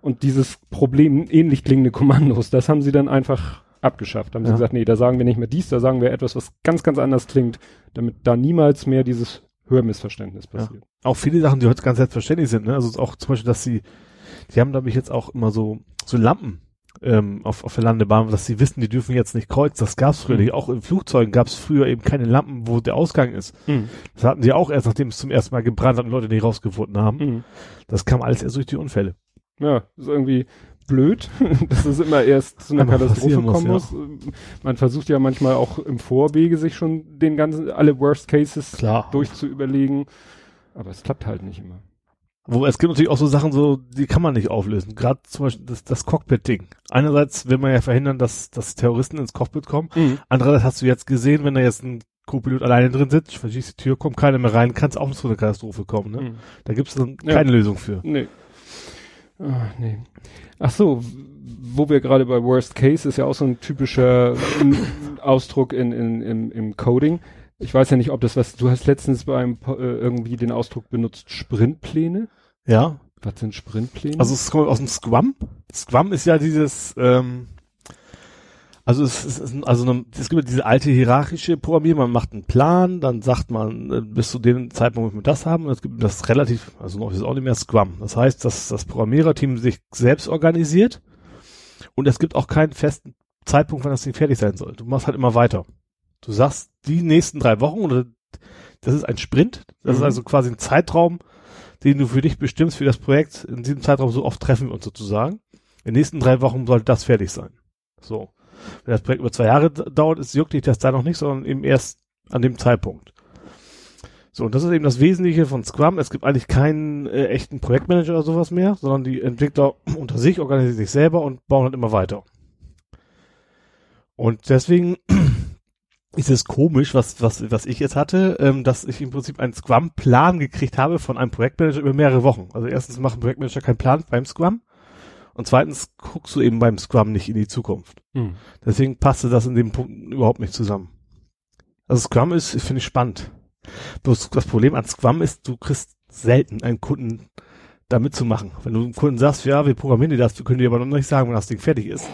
und dieses Problem, ähnlich klingende Kommandos, das haben sie dann einfach abgeschafft. Haben sie Ja. gesagt, nee, da sagen wir nicht mehr dies, da sagen wir etwas, was ganz, ganz anders klingt, damit da niemals mehr dieses Hörmissverständnis passiert. Auch viele Sachen, die heute ganz selbstverständlich sind, ne? Also auch zum Beispiel, dass sie, die haben, glaube ich, jetzt auch immer so, so Lampen ähm, auf, auf der Landebahn, dass sie wissen, die dürfen jetzt nicht kreuzen. Das gab's früher Mhm. nicht. Auch in Flugzeugen gab's früher eben keine Lampen, wo der Ausgang ist. Das hatten sie auch erst, nachdem es zum ersten Mal gebrannt hat und Leute nicht rausgefunden haben. Mhm. Das kam alles erst durch die Unfälle. Ja, ist irgendwie blöd, *laughs* dass es immer erst zu einer Einmal Katastrophe kommen muss, muss. Man versucht ja manchmal auch im Vorwege sich schon den ganzen, alle Worst Cases Klar. durchzuüberlegen. Aber es klappt halt nicht immer. Wo es gibt natürlich auch so Sachen, so die kann man nicht auflösen. Gerade zum Beispiel das, das Cockpit-Ding. Einerseits will man ja verhindern, dass, dass Terroristen ins Cockpit kommen. Andererseits hast du jetzt gesehen, wenn da jetzt ein Co-Pilot alleine drin sitzt, verschließt die Tür, kommt keiner mehr rein, kann es auch zu einer Katastrophe kommen. Ne? Mhm. Da gibt es dann Ja. keine Lösung für. Nee. Ah, nee. Ach so, wo wir gerade bei Worst Case ist ja auch so ein typischer *laughs* Ausdruck in, in, im, im Coding. Ich weiß ja nicht, ob das was, du hast letztens beim äh, irgendwie den Ausdruck benutzt, Sprintpläne. Ja. Was sind Sprintpläne? Also es kommt aus dem Scrum. Scrum ist ja dieses, ähm, also es, es ist also eine, es gibt diese alte hierarchische Programmierung, man macht einen Plan, dann sagt man, äh, bis zu dem Zeitpunkt müssen wir das haben und es gibt das relativ, also noch ist es auch nicht mehr Scrum. Das heißt, dass das Programmiererteam sich selbst organisiert und es gibt auch keinen festen Zeitpunkt, wann das Ding fertig sein soll. Du machst halt immer weiter. Du sagst, die nächsten drei Wochen oder das ist ein Sprint, das ist Mhm. also quasi ein Zeitraum, den du für dich bestimmst für das Projekt. In diesem Zeitraum so oft treffen wir uns sozusagen. In den nächsten drei Wochen sollte das fertig sein. So. Wenn das Projekt über zwei Jahre dauert, ist juckt dich das da noch nicht, sondern eben erst an dem Zeitpunkt. So, und das ist eben das Wesentliche von Scrum. Es gibt eigentlich keinen äh, echten Projektmanager oder sowas mehr, sondern die Entwickler *clears throat* unter sich organisieren sich selber und bauen halt immer weiter. Und deswegen *clears throat* ist es komisch, was, was, was ich jetzt hatte, ähm, dass ich im Prinzip einen Scrum-Plan gekriegt habe von einem Projektmanager über mehrere Wochen. Also erstens macht ein Projektmanager keinen Plan beim Scrum und zweitens guckst du eben beim Scrum nicht in die Zukunft. Hm. Deswegen passte das in dem Punkt überhaupt nicht zusammen. Also Scrum ist, finde ich spannend. Bloß das Problem an Scrum ist, du kriegst selten einen Kunden da mitzumachen. Wenn du einem Kunden sagst, ja, wir programmieren dir das, wir können dir aber noch nicht sagen, wann das Ding fertig ist.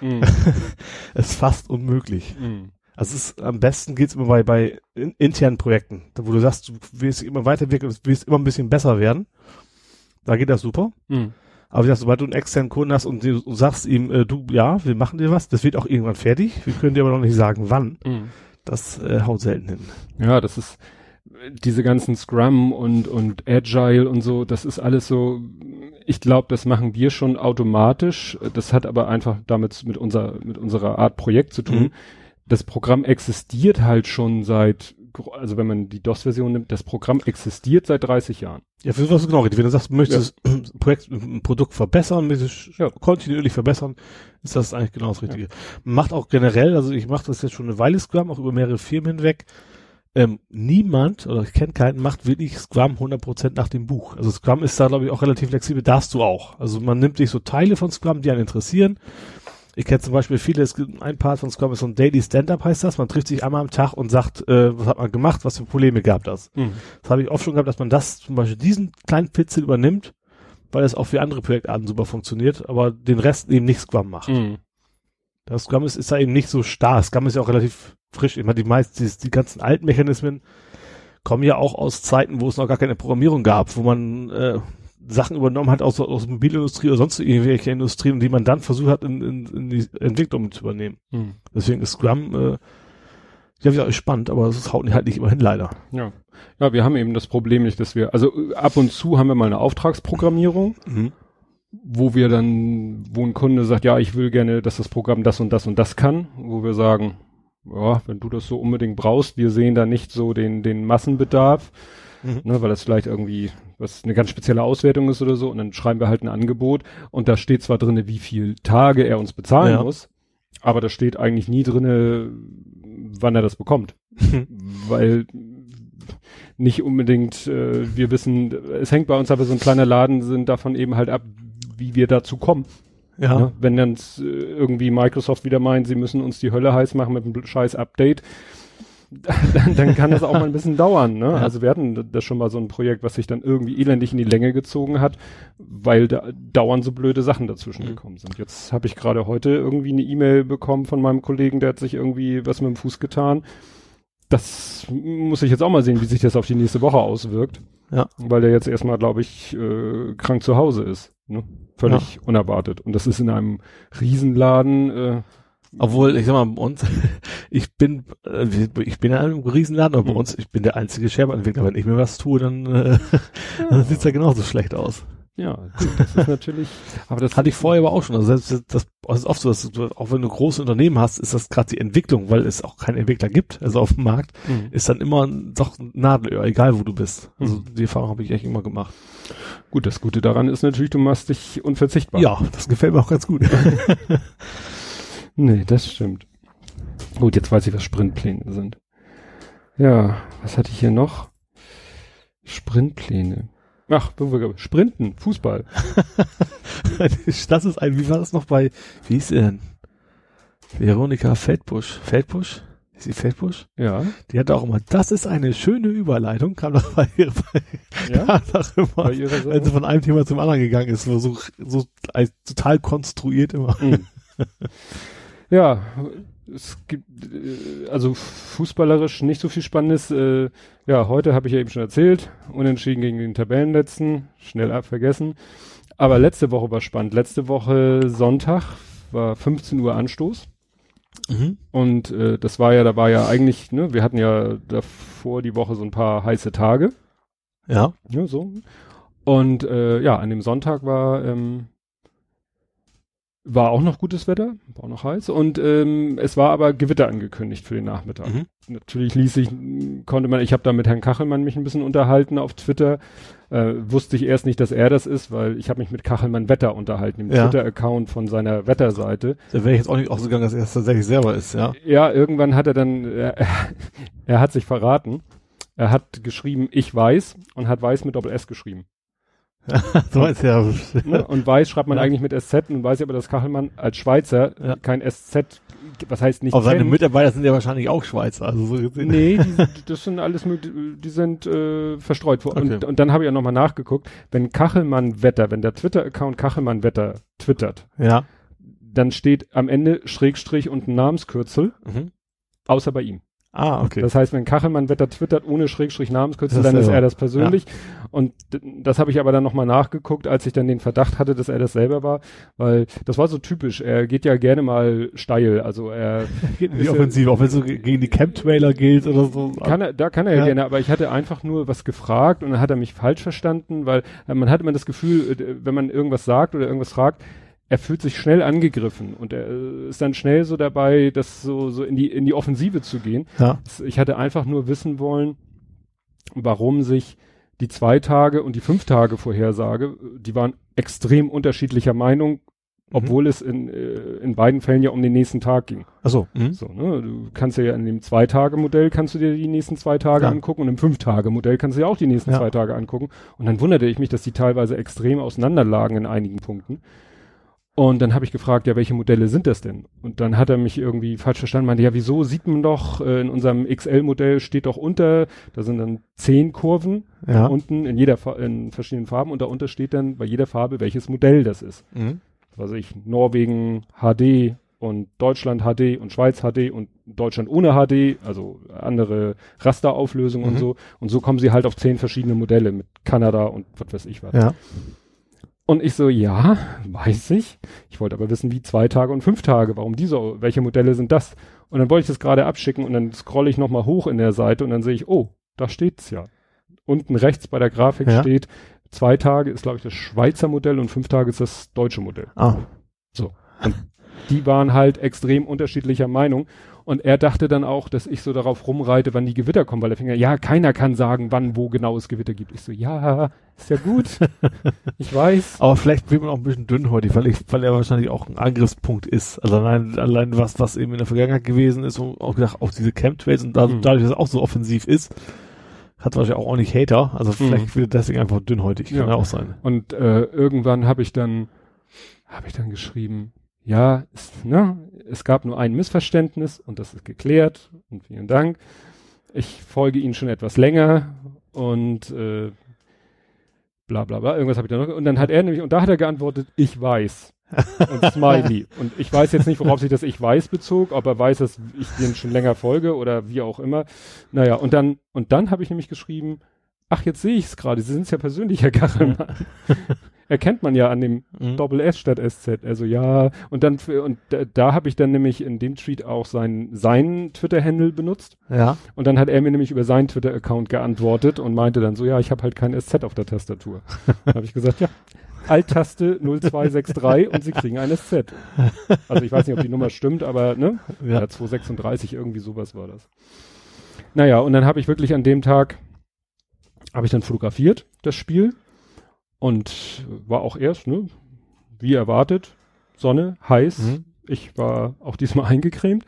Hm. *laughs* ist fast unmöglich. Hm. Also es ist, am besten geht's immer bei, bei in, internen Projekten, da wo du sagst, du willst immer weiterentwickeln, du willst immer ein bisschen besser werden. Da geht das super. Hm. Aber wie gesagt, sobald du einen externen Kunden hast und du du sagst ihm, äh, du, ja, wir machen dir was, das wird auch irgendwann fertig, wir können dir aber noch nicht sagen, wann, Hm. das äh, haut selten hin. Ja, das ist diese ganzen Scrum und und Agile und so, das ist alles so. Ich glaube, das machen wir schon automatisch. Das hat aber einfach damit mit unserer mit unserer Art Projekt zu tun. Mhm. Das Programm existiert halt schon seit, also wenn man die DOS-Version nimmt, das Programm existiert seit 30 Jahren. Ja, für was genau richtig. Wenn du sagst, du möchtest ein Projekt, ein Produkt verbessern, möchtest Ja. kontinuierlich verbessern, ist das eigentlich genau das Richtige. Macht auch generell, also ich mache das jetzt schon eine Weile Scrum, auch über mehrere Firmen hinweg. Ähm, niemand, oder ich kenne keinen, macht wirklich Scrum 100% nach dem Buch. Also Scrum ist da, glaube ich, auch relativ flexibel, darfst du auch. Also man nimmt sich so Teile von Scrum, die einen interessieren. Ich kenne zum Beispiel viele, es gibt ein Part von Scrum, ist so ein Daily Stand-Up heißt das. Man trifft sich einmal am Tag und sagt, äh, was hat man gemacht, was für Probleme gab das. Das habe ich oft schon gehabt, dass man das zum Beispiel diesen kleinen Pitzel übernimmt, weil es auch für andere Projektarten super funktioniert, aber den Rest eben nicht Scrum macht. Mhm. Das Scrum ist, ist da eben nicht so starr. Scrum ist ja auch relativ frisch. Immer die meisten, die, die ganzen alten Mechanismen kommen ja auch aus Zeiten, wo es noch gar keine Programmierung gab, wo man äh, Sachen übernommen hat aus, aus der Mobilindustrie oder sonst irgendwelche Industrien, die man dann versucht hat, in, in, in die Entwicklung mit zu übernehmen. Mhm. Deswegen ist Scrum, äh, ja, wie gesagt, spannend, aber es haut halt nicht immer hin, leider. Ja. Ja, wir haben eben das Problem nicht, dass wir, also äh, ab und zu haben wir mal eine Auftragsprogrammierung, wo wir dann, wo ein Kunde sagt, ja, ich will gerne, dass das Programm das und das und das kann, wo wir sagen, ja, wenn du das so unbedingt brauchst, wir sehen da nicht so den, den Massenbedarf, Mhm. ne, weil das vielleicht irgendwie was eine ganz spezielle Auswertung ist oder so, und dann schreiben wir halt ein Angebot und da steht zwar drinne, wie viel Tage er uns bezahlen Ja. muss, aber da steht eigentlich nie drinne, wann er das bekommt, *laughs* weil nicht unbedingt, äh, wir wissen, es hängt bei uns aber so ein kleiner Laden, sind davon eben halt ab, wie wir dazu kommen. Ja. Ne? Wenn dann äh, irgendwie Microsoft wieder meint, sie müssen uns die Hölle heiß machen mit einem scheiß Update, dann, *laughs* dann kann das auch mal ein bisschen dauern. Ne? Ja. Also wir hatten das schon mal so ein Projekt, was sich dann irgendwie elendig in die Länge gezogen hat, weil da dauernd so blöde Sachen dazwischen mhm. gekommen sind. Jetzt habe ich gerade heute irgendwie eine E-Mail bekommen von meinem Kollegen, der hat sich irgendwie was mit dem Fuß getan. Das muss ich jetzt auch mal sehen, wie sich das auf die nächste Woche auswirkt. Ja. Weil der jetzt erstmal, glaube ich, äh, krank zu Hause ist. Ne? Völlig ja. unerwartet. Und das ist in einem Riesenladen, äh, obwohl, ich sag mal, bei uns, *laughs* ich bin, äh, ich bin ja in einem Riesenladen, aber bei hm. uns, ich bin der einzige Scherbenentwickler. Wenn ich mir was tue, dann, äh, *laughs* ja. dann sieht's ja genauso schlecht aus. Ja, gut, das ist natürlich. *laughs* aber das hatte ich vorher aber auch schon. Also selbst das, das ist oft so, dass du, auch wenn du große Unternehmen hast, ist das gerade die Entwicklung, weil es auch keinen Entwickler gibt, also auf dem Markt, mhm. ist dann immer doch ein Nadelöhr, egal wo du bist. Also mhm. die Erfahrung habe ich echt immer gemacht. Gut, das Gute daran ist natürlich, du machst dich unverzichtbar. Ja, das gefällt mir auch ganz gut. Nee, das stimmt. Gut, jetzt weiß ich, was Sprintpläne sind. Ja, was hatte ich hier noch? Sprintpläne. Ach, Sprinten, Fußball. *laughs* das ist ein, wie war das noch bei, wie hieß er denn? Veronika Feldbusch. Feldbusch? Ist sie Feldbusch? Ja. Die hatte auch immer, das ist eine schöne Überleitung, kam doch bei ihr, bei, ja? *laughs* doch immer, wenn sie von einem Thema zum anderen gegangen ist, so, so, so total konstruiert immer. Mhm. *laughs* Ja, es gibt äh, also fußballerisch nicht so viel Spannendes. Äh, ja, heute habe ich ja eben schon erzählt, unentschieden gegen den Tabellenletzten, schnell abvergessen. Aber letzte Woche war spannend. Letzte Woche Sonntag war 15 Uhr Anstoß. Mhm. Und äh, das war ja, da war ja eigentlich, ne, wir hatten ja davor die Woche so ein paar heiße Tage. Ja. Ja, so. Und äh, ja, an dem Sonntag war ähm, war auch noch gutes Wetter, war auch noch heiß und ähm, es war aber Gewitter angekündigt für den Nachmittag. Mhm. Natürlich ließ sich, konnte man, ich habe da mit Herrn Kachelmann mich ein bisschen unterhalten auf Twitter. Äh, wusste ich erst nicht, dass er das ist, weil ich habe mich mit Kachelmann Wetter unterhalten, im ja. Twitter-Account von seiner Wetterseite. Da wäre ich jetzt auch nicht ausgegangen, dass er es tatsächlich selber ist, ja. Ja, irgendwann hat er dann, er, *laughs* er hat sich verraten. Er hat geschrieben, ich weiß und hat weiß mit Doppel S geschrieben. *laughs* so meinst ja. Ne? Und Weiß schreibt man ja. eigentlich mit SZ und weiß aber, dass Kachelmann als Schweizer ja. kein SZ, was heißt nicht. Aber seine Mitarbeiter sind ja wahrscheinlich auch Schweizer. Also so gesehen. Nee, die, *laughs* das sind alles, die sind äh, verstreut worden. Okay. Und, und dann habe ich ja nochmal nachgeguckt, wenn Kachelmann Wetter, wenn der Twitter-Account Kachelmann Wetter twittert, ja. dann steht am Ende Schrägstrich und ein Namenskürzel, mhm. außer bei ihm. Ah, okay. Das heißt, wenn Kachelmann Wetter twittert ohne Schrägstrich Namenskürzel, dann ist er das persönlich. Ja. Und das habe ich aber dann nochmal nachgeguckt, als ich dann den Verdacht hatte, dass er das selber war, weil das war so typisch. Er geht ja gerne mal steil. Also er *laughs* die Offensive, auch wenn es so gegen die Camp-Trailer gilt oder so. Kann er, da kann er ja. gerne, aber ich hatte einfach nur was gefragt und dann hat er mich falsch verstanden, weil äh, man hat immer das Gefühl, wenn man irgendwas sagt oder irgendwas fragt, er fühlt sich schnell angegriffen und er äh, ist dann schnell so dabei, das so, so in die, in die Offensive zu gehen. Ja. Ich hatte einfach nur wissen wollen, warum sich die zwei Tage und die fünf Tage Vorhersage, die waren extrem unterschiedlicher Meinung, mhm. obwohl es in, äh, in beiden Fällen ja um den nächsten Tag ging. Ach so. Mhm. so ne? Du kannst ja in dem Zwei-Tage-Modell kannst du dir die nächsten zwei Tage ja. angucken und im Fünf-Tage-Modell kannst du dir auch die nächsten ja. zwei Tage angucken. Und dann wunderte ich mich, dass die teilweise extrem auseinanderlagen in einigen Punkten. Und dann habe ich gefragt, ja, welche Modelle sind das denn? Und dann hat er mich irgendwie falsch verstanden, meinte, ja, wieso sieht man doch, äh, in unserem XL-Modell steht doch unter, da sind dann zehn Kurven ja. unten in jeder in verschiedenen Farben und darunter steht dann bei jeder Farbe, welches Modell das ist. Mhm. Was ich, Norwegen HD und Deutschland HD und Schweiz HD und Deutschland ohne HD, also andere Rasterauflösung mhm. und so. Und so kommen sie halt auf zehn verschiedene Modelle mit Kanada und was weiß ich was. Ja. Und ich so, ja, weiß ich. Ich wollte aber wissen, wie zwei Tage und fünf Tage. Warum diese, welche Modelle sind das? Und dann wollte ich das gerade abschicken und dann scrolle ich nochmal hoch in der Seite und dann sehe ich, oh, da steht's ja. Unten rechts bei der Grafik ja. steht, zwei Tage ist, glaube ich, das Schweizer Modell und fünf Tage ist das deutsche Modell. Ah. So. Und die waren halt extrem unterschiedlicher Meinung. Und er dachte dann auch, dass ich so darauf rumreite, wann die Gewitter kommen, weil er fing ja, ja, keiner kann sagen, wann, wo genau es Gewitter gibt. Ich so, ja, ist ja gut. *laughs* ich weiß. Aber vielleicht wird man auch ein bisschen dünnhäutig, weil ich, weil er wahrscheinlich auch ein Angriffspunkt ist. Also allein, allein was, was eben in der Vergangenheit gewesen ist und auch gedacht, auch diese Camp-Trails und mhm. dadurch, dass es auch so offensiv ist, hat wahrscheinlich auch ordentlich Hater. Also mhm. vielleicht mhm. wird er deswegen einfach dünnhäutig. Kann ja auch sein. Und äh, irgendwann habe ich dann, habe ich dann geschrieben, ja, es, ne, es gab nur ein Missverständnis und das ist geklärt und vielen Dank. ich folge Ihnen schon etwas länger und äh, bla bla bla, irgendwas habe ich da noch. Und dann hat er nämlich, und da hat er geantwortet, ich weiß. und *laughs* Smiley. Und ich weiß jetzt nicht, worauf sich das Ich weiß bezog, ob er weiß, dass ich den schon länger folge oder wie auch immer. Naja, und dann, und dann habe ich nämlich geschrieben, ach, jetzt sehe ich es gerade, Sie sind ja persönlich, Herr Gachelmann. *laughs* Erkennt man ja an dem mhm. Doppel S statt SZ. Also ja, und dann, und da, da habe ich dann nämlich in dem Tweet auch seinen, seinen Twitter-Handle benutzt. Ja. Und dann hat er mir nämlich über seinen Twitter-Account geantwortet und meinte dann so, ja, ich habe halt kein SZ auf der Tastatur. *laughs* habe ich gesagt, ja, Alt-Taste 0263 *laughs* und sie kriegen ein SZ. Also ich weiß nicht, ob die Nummer stimmt, aber ne? Ja. ja 236, irgendwie sowas war das. Naja, und dann habe ich wirklich an dem Tag, habe ich dann fotografiert, das Spiel. Und war auch erst, ne? Wie erwartet, Sonne, heiß. Mhm. Ich war auch diesmal *laughs* eingecremt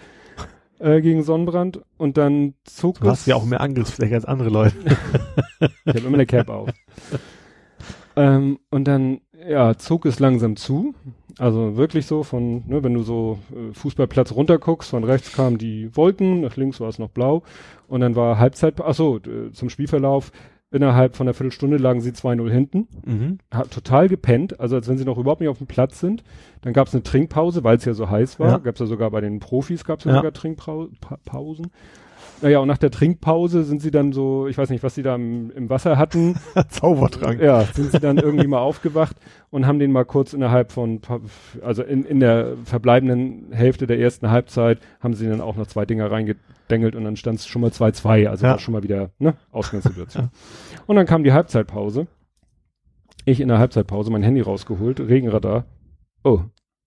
äh, gegen Sonnenbrand und dann zog du es. Du hast ja auch mehr Angriffsfläche als andere Leute. *laughs* ich habe immer eine Cap auf. Ähm, und dann, ja, zog es langsam zu. Also wirklich so von, ne, wenn du so äh, Fußballplatz runterguckst, von rechts kamen die Wolken, nach links war es noch blau. Und dann war Halbzeit, ach so, zum Spielverlauf, innerhalb von einer Viertelstunde lagen sie 2-0 hinten. Mhm. Hat total gepennt, also als wenn sie noch überhaupt nicht auf dem Platz sind. Dann gab es eine Trinkpause, weil es ja so heiß war. Ja. Gab es ja sogar bei den Profis gab es ja, ja sogar Trinkpausen. Naja, und nach der Trinkpause sind sie dann so, ich weiß nicht, was sie da im, im Wasser hatten. *laughs* Zaubertrank. Ja, sind sie dann irgendwie mal aufgewacht und haben den mal kurz innerhalb von, also in, in der verbleibenden Hälfte der ersten Halbzeit, haben sie dann auch noch zwei Dinger reingedengelt und dann stand es schon mal 2-2, also ja. schon mal wieder, ne, Ausgangssituation. und dann kam die Halbzeitpause. Ich in der Halbzeitpause mein Handy rausgeholt, Regenradar. Oh,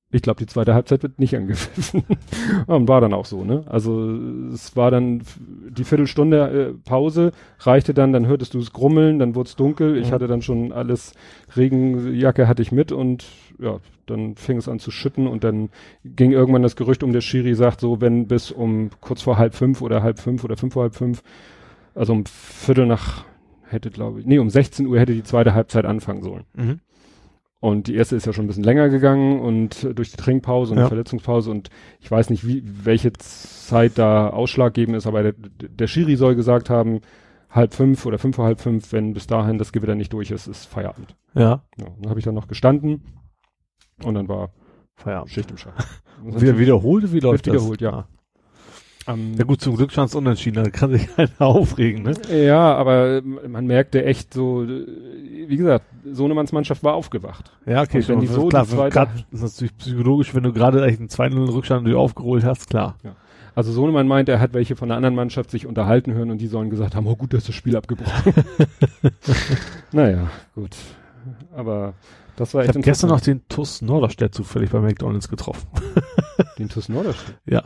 ich glaube, die zweite Halbzeit wird nicht angepfiffen. *laughs* und war dann auch so, ne? Also es war dann die Viertelstunde äh, Pause, reichte dann, dann hörtest du es grummeln, dann wurde es dunkel. Ich mhm. hatte dann schon alles, Regenjacke hatte ich mit und ja, dann fing es an zu schütten und dann ging irgendwann das Gerücht um, der Schiri sagt so, wenn bis um kurz vor halb fünf oder halb fünf oder fünf vor halb fünf, also um Viertel nach, hätte glaube ich, nee, um 16 Uhr hätte die zweite Halbzeit anfangen sollen. Mhm. Und die erste ist ja schon ein bisschen länger gegangen und durch die Trinkpause und ja. die Verletzungspause und ich weiß nicht, wie, welche Zeit da ausschlaggebend ist, aber der, der Schiri soll gesagt haben, halb fünf oder fünf vor halb fünf, wenn bis dahin das Gewitter nicht durch ist, ist Feierabend. Ja. ja dann habe ich dann noch gestanden und dann war Feierabend. Schicht im Schacht. *laughs* Wieder wiederholt, wie läuft das? Wiederholt, ja. Um, ja gut, zum Glück stand es unentschieden, da kann sich *laughs* keiner aufregen, ne? Ja, aber man merkte echt so, wie gesagt, Sohnemanns Mannschaft war aufgewacht. Ja, okay, wenn die so klar, grad, das ist natürlich psychologisch, wenn du gerade echt einen 2-0 Rückstand aufgeholt hast, klar. Ja. Also Sohnemann meint, er hat welche von der anderen Mannschaft sich unterhalten hören und die sollen gesagt haben, oh gut, dass das Spiel abgebrochen. *laughs* naja, gut. Aber das war echt Ich habe gestern noch den TUS Norderstedt zufällig bei McDonalds getroffen. den TUS Norderstedt? *laughs* Ja.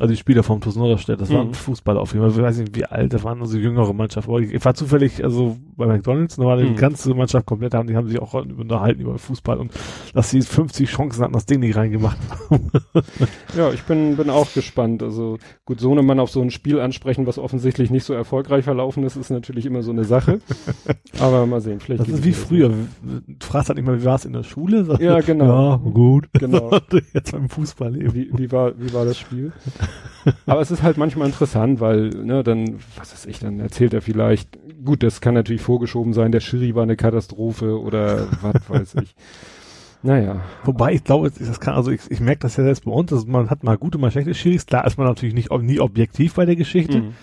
Also die Spieler vom TuS Norderstedt, das mhm. waren Fußballer auf jeden Fall. Ich weiß nicht, wie alt, das waren also jüngere Mannschaft. Aber ich war zufällig, also bei McDonalds, da war die mhm. ganze Mannschaft komplett, haben, die haben sich auch unterhalten über Fußball und dass sie 50 Chancen hatten, das Ding nicht reingemacht haben. *laughs* *laughs* ja, ich bin, bin auch gespannt. Also gut, so eine Mann auf so ein Spiel ansprechen, was offensichtlich nicht so erfolgreich verlaufen ist, ist natürlich immer so eine Sache. *laughs* Aber mal sehen, vielleicht. Das ist wie früher. Du fragst halt nicht mal, wie war es in der Schule? Ja, genau. Ja, gut. Genau. Jetzt beim Fußball eben. Wie, wie, war, wie war das Spiel? *laughs* Aber es ist halt manchmal interessant, weil, ne, dann, was weiß ich, dann erzählt er vielleicht, gut, das kann natürlich vorgeschoben sein, der Schiri war eine Katastrophe oder *laughs* was weiß ich. Naja. Wobei ich glaube, das kann, also ich, ich merke das ja selbst bei uns, dass man hat mal gute, mal schlechte Schiris. Klar ist man natürlich nicht nie objektiv bei der Geschichte. Mhm.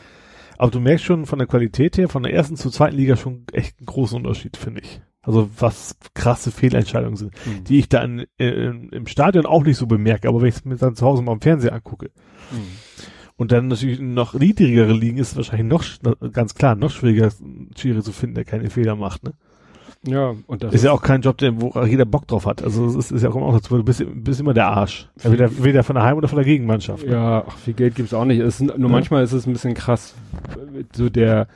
Aber du merkst schon von der Qualität her, von der ersten zur zweiten Liga schon echt einen großen Unterschied, finde ich. Also was krasse Fehlentscheidungen sind, mhm. die ich da in, in, im Stadion auch nicht so bemerke, aber wenn ich es mir dann zu Hause mal am Fernseher angucke. Mhm. Und dann natürlich noch niedrigere Ligen ist wahrscheinlich noch, ganz klar, noch schwieriger, Schiri zu finden, der keine Fehler macht, ne? Ja, und das ist ja auch kein Job, der, wo jeder Bock drauf hat. Also es ist, ist ja auch immer dazu, du bist, bist immer der Arsch. Entweder, weder von der Heim- oder von der Gegenmannschaft. Ne? Ja, ach, viel Geld gibt's auch nicht. Es ist, nur ja. manchmal ist es ein bisschen krass, so der,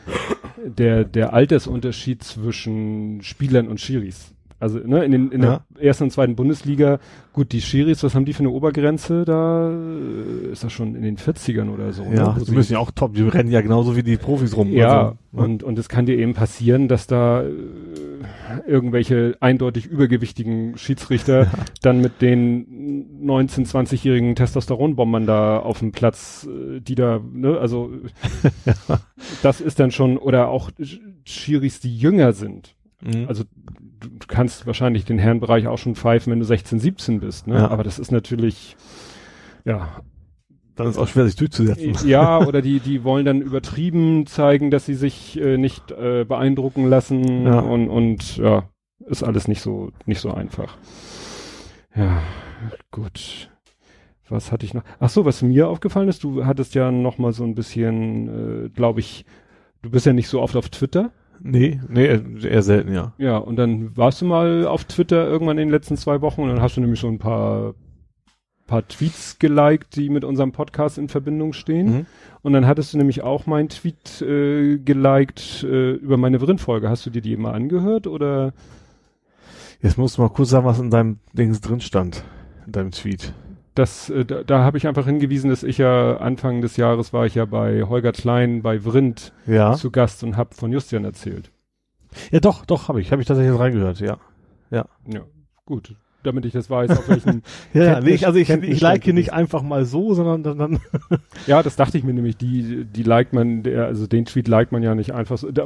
der, der Altersunterschied zwischen Spielern und Schiris. Also ne, in, den, in ja. der ersten und zweiten Bundesliga, gut, die Schiris, was haben die für eine Obergrenze da? Ist das schon in den 40ern oder so? Ja, ne? die müssen ja auch top, die rennen ja genauso wie die Profis rum. Ja, also, ne? und, und es kann dir eben passieren, dass da äh, irgendwelche eindeutig übergewichtigen Schiedsrichter ja. dann mit den 19, 20-jährigen Testosteronbombern da auf dem Platz, äh, die da, ne, also *laughs* ja. das ist dann schon, oder auch Schiris, die jünger sind. Mhm. Also du kannst wahrscheinlich den Herrenbereich auch schon pfeifen, wenn du 16, 17 bist, ne? Ja. Aber das ist natürlich, ja, dann ist es auch schwer, sich durchzusetzen. Ja, oder die, die wollen dann übertrieben zeigen, dass sie sich äh, nicht äh, beeindrucken lassen ja. und, und ja, ist alles nicht so, nicht so einfach. Ja, gut. Was hatte ich noch? Ach so, was mir aufgefallen ist, du hattest ja noch mal so ein bisschen, äh, glaube ich, du bist ja nicht so oft auf Twitter. Nee, nee, eher selten, ja. Ja, und dann warst du mal auf Twitter irgendwann in den letzten zwei Wochen und dann hast du nämlich so ein paar paar Tweets geliked, die mit unserem Podcast in Verbindung stehen. Mhm. Und dann hattest du nämlich auch meinen Tweet äh, geliked äh, über meine Vrindfolge. Hast du dir die mal angehört oder? Jetzt musst du mal kurz sagen, was in deinem Dings drin stand, in deinem Tweet. Das, äh, da, da habe ich einfach hingewiesen, dass ich ja Anfang des Jahres war ich ja bei Holger Klein bei Vrind ja. zu Gast und habe von Justian erzählt. Ja, doch, doch, habe ich. Habe ich tatsächlich reingehört, ja. Ja. Ja, gut damit ich das weiß, auf welchen. *laughs* ja, nee, also ich, ich like nicht einfach mal so, sondern dann. dann ja, das dachte ich mir nämlich. Die, die liked man, der, also den Tweet liked man ja nicht einfach so. Da,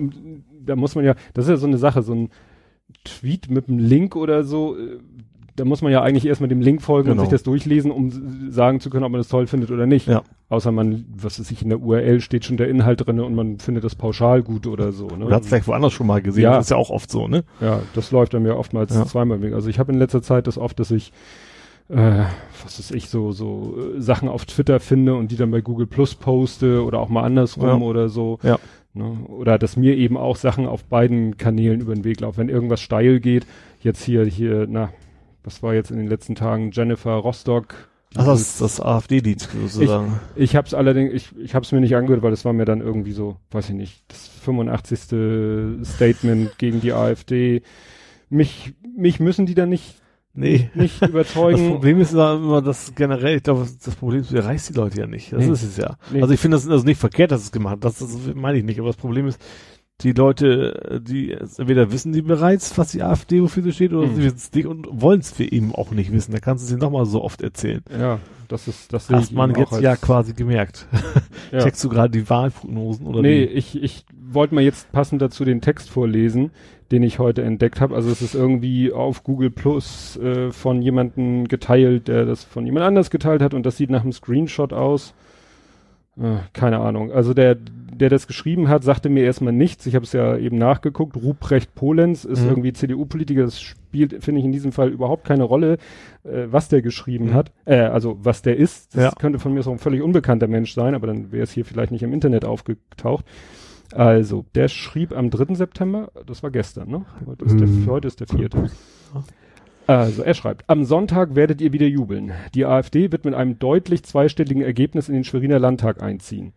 da muss man ja, das ist ja so eine Sache, so ein Tweet mit einem Link oder so, äh, da muss man ja eigentlich erstmal dem Link folgen genau. und sich das durchlesen, um sagen zu können, ob man das toll findet oder nicht. Ja. Außer man, was weiß ich, in der URL steht schon der Inhalt drinne und man findet das pauschal gut oder so. Ne? Oder hat es vielleicht woanders schon mal gesehen. Ja. Das ist ja auch oft so, ne? Ja, das läuft dann ja oftmals ja. zweimal weg. Also ich habe in letzter Zeit das oft, dass ich äh, was weiß ich, so, so äh, Sachen auf Twitter finde und die dann bei Google Plus poste oder auch mal andersrum ja. oder so. Ja. Ne? Oder dass mir eben auch Sachen auf beiden Kanälen über den Weg laufen. Wenn irgendwas steil geht, jetzt hier, hier, na, was war jetzt in den letzten Tagen Jennifer Rostock. Ach, das, das AfD-Lied sozusagen. Ich, ich habe es allerdings, ich, ich habe es mir nicht angehört, weil das war mir dann irgendwie so, weiß ich nicht, das 85. Statement *laughs* gegen die AfD. Mich, mich müssen die dann nicht Nee. Nicht *laughs* überzeugen. Das Problem ist immer, dass generell, ich glaube, das Problem ist, du erreichst die Leute ja nicht. Das nee. ist es ja. Nee. Also ich finde das also nicht verkehrt, dass es gemacht hat. Das, das meine ich nicht. Aber das Problem ist, die Leute, die entweder wissen die bereits, was die AfD wofür sie steht, oder mhm. sie wissen es nicht und wollen es für eben auch nicht wissen. Da kannst du sie nochmal so oft erzählen. Ja, das ist das Hast man jetzt ja quasi gemerkt. *laughs* Ja. Checkst du gerade die Wahlprognosen oder Nee, wie? ich ich wollte mal jetzt passend dazu den Text vorlesen, den ich heute entdeckt habe. Also es ist irgendwie auf Google Plus äh, von jemandem geteilt, der das von jemand anders geteilt hat und das sieht nach einem Screenshot aus. Äh, keine Ahnung. Also der der das geschrieben hat, sagte mir erstmal nichts. Ich habe es ja eben nachgeguckt. Ruprecht Polenz ist mhm. irgendwie CDU-Politiker. Das spielt, finde ich, in diesem Fall überhaupt keine Rolle, äh, was der geschrieben mhm. hat. Äh, also was der ist. Das ja. könnte von mir so ein völlig unbekannter Mensch sein, aber dann wäre es hier vielleicht nicht im Internet aufgetaucht. Also, der schrieb am 3. September, das war gestern, ne? Heute ist, mhm. der, heute ist der vierte. Also, er schreibt, am Sonntag werdet ihr wieder jubeln. Die AfD wird mit einem deutlich zweistelligen Ergebnis in den Schweriner Landtag einziehen.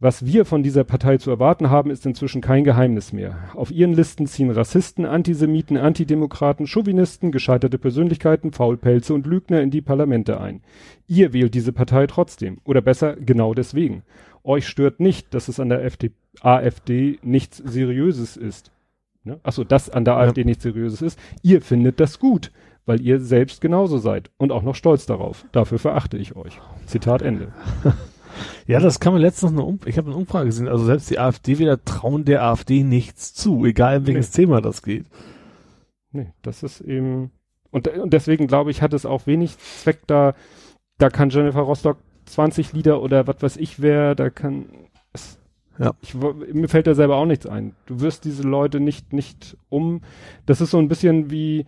Was wir von dieser Partei zu erwarten haben, ist inzwischen kein Geheimnis mehr. Auf ihren Listen ziehen Rassisten, Antisemiten, Antidemokraten, Chauvinisten, gescheiterte Persönlichkeiten, Faulpelze und Lügner in die Parlamente ein. Ihr wählt diese Partei trotzdem. Oder besser, genau deswegen. Euch stört nicht, dass es an der FD AfD nichts Seriöses ist. Ne? Achso, dass an der ja. AfD nichts Seriöses ist. Ihr findet das gut, weil ihr selbst genauso seid und auch noch stolz darauf. Dafür verachte ich euch. Zitat Ende. *laughs* Ja, das kann man letztens noch, um, ich habe eine Umfrage gesehen, also selbst die AfD-Wähler trauen der AfD nichts zu, egal in welches nee. Thema das geht. Nee, das ist eben, und, und deswegen glaube ich, hat es auch wenig Zweck da, da kann Jennifer Rostock 20 Lieder oder was weiß ich wer, da kann, es, ja. Ich, mir fällt da selber auch nichts ein. Du wirst diese Leute nicht, nicht um, das ist so ein bisschen wie,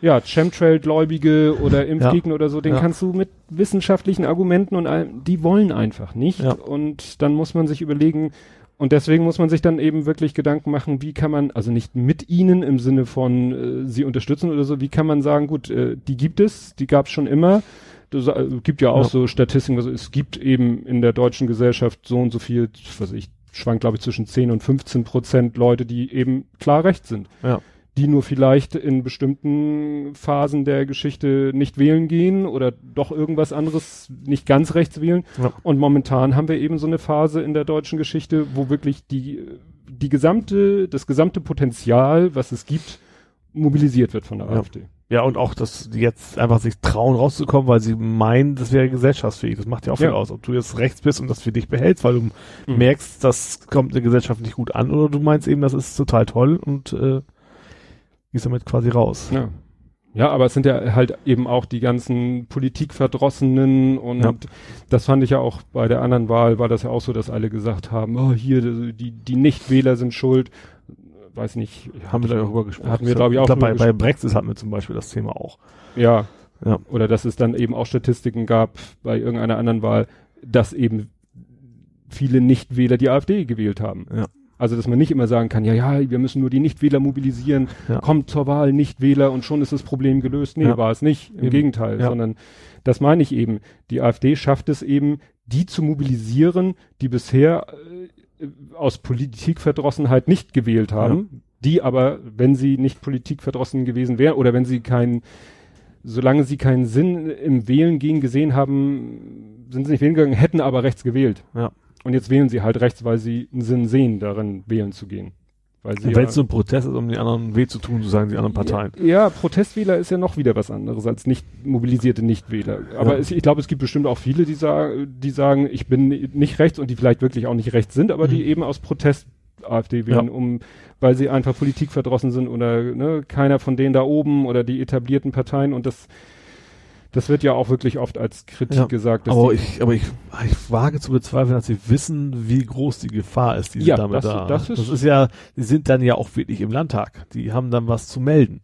ja, Chemtrail-Gläubige oder Impfgegner ja. oder so, den ja. kannst du mit wissenschaftlichen Argumenten und allem, die wollen einfach nicht. Ja. Und dann muss man sich überlegen, und deswegen muss man sich dann eben wirklich Gedanken machen, wie kann man, also nicht mit ihnen im Sinne von äh, sie unterstützen oder so, wie kann man sagen, gut, äh, die gibt es, die gab es schon immer. Das äh, gibt ja auch so Statistiken, also es gibt eben in der deutschen Gesellschaft so und so viel, was ich, schwankt glaube ich zwischen 10 und 15 Prozent Leute, die eben klar recht sind. Ja die nur vielleicht in bestimmten Phasen der Geschichte nicht wählen gehen oder doch irgendwas anderes nicht ganz rechts wählen. Ja. Und momentan haben wir eben so eine Phase in der deutschen Geschichte, wo wirklich die, die gesamte, das gesamte Potenzial, was es gibt, mobilisiert wird von der Ja. AfD. Ja, und auch, dass die jetzt einfach sich trauen rauszukommen, weil sie meinen, das wäre gesellschaftsfähig. Das macht ja auch viel Ja. aus. Ob du jetzt rechts bist und das für dich behältst, weil du Mhm. merkst, das kommt der Gesellschaft nicht gut an, oder du meinst eben, das ist total toll und äh, gehst damit quasi raus. Ja. Ja, aber es sind ja halt eben auch die ganzen Politikverdrossenen und Ja. das fand ich ja auch bei der anderen Wahl, war das ja auch so, dass alle gesagt haben, oh, hier, die, die Nichtwähler sind schuld. Weiß nicht. Haben wir darüber gesprochen. Hatten wir, glaube ich, auch glaub, bei, bei Brexit hatten wir zum Beispiel das Thema auch. Ja. Ja. Oder dass es dann eben auch Statistiken gab bei irgendeiner anderen Wahl, dass eben viele Nichtwähler die AfD gewählt haben. Ja. Also, dass man nicht immer sagen kann, ja, ja, wir müssen nur die Nichtwähler mobilisieren, Ja. kommt zur Wahl Nichtwähler und schon ist das Problem gelöst. Nee, Ja. war es nicht. Im Eben. Gegenteil, Ja. sondern das meine ich eben. Die AfD schafft es eben, die zu mobilisieren, die bisher äh, aus Politikverdrossenheit nicht gewählt haben, die aber, wenn sie nicht politikverdrossen gewesen wären oder wenn sie keinen, solange sie keinen Sinn im Wählen gehen gesehen haben, sind sie nicht wählen gegangen, hätten aber rechts gewählt. Ja. Und jetzt wählen sie halt rechts, weil sie einen Sinn sehen, darin wählen zu gehen. Weil sie Wenn es so ein Protest ist, um die anderen weh zu tun, so sagen die anderen Parteien. ja, ja, Protestwähler ist ja noch wieder was anderes als nicht mobilisierte Nichtwähler. Aber Ja. es, ich glaube, es gibt bestimmt auch viele, die sagen, die sagen, ich bin nicht rechts und die vielleicht wirklich auch nicht rechts sind, aber die Mhm. eben aus Protest AfD wählen, Ja. um, weil sie einfach politikverdrossen sind oder ne, keiner von denen da oben oder die etablierten Parteien und das das wird ja auch wirklich oft als Kritik Ja, gesagt. Aber ich, aber ich, ich wage zu bezweifeln, dass sie wissen, wie groß die Gefahr ist, die sie Ja, damit das- da. das ist- ja, die sind dann ja auch wirklich im Landtag. Die haben dann was zu melden.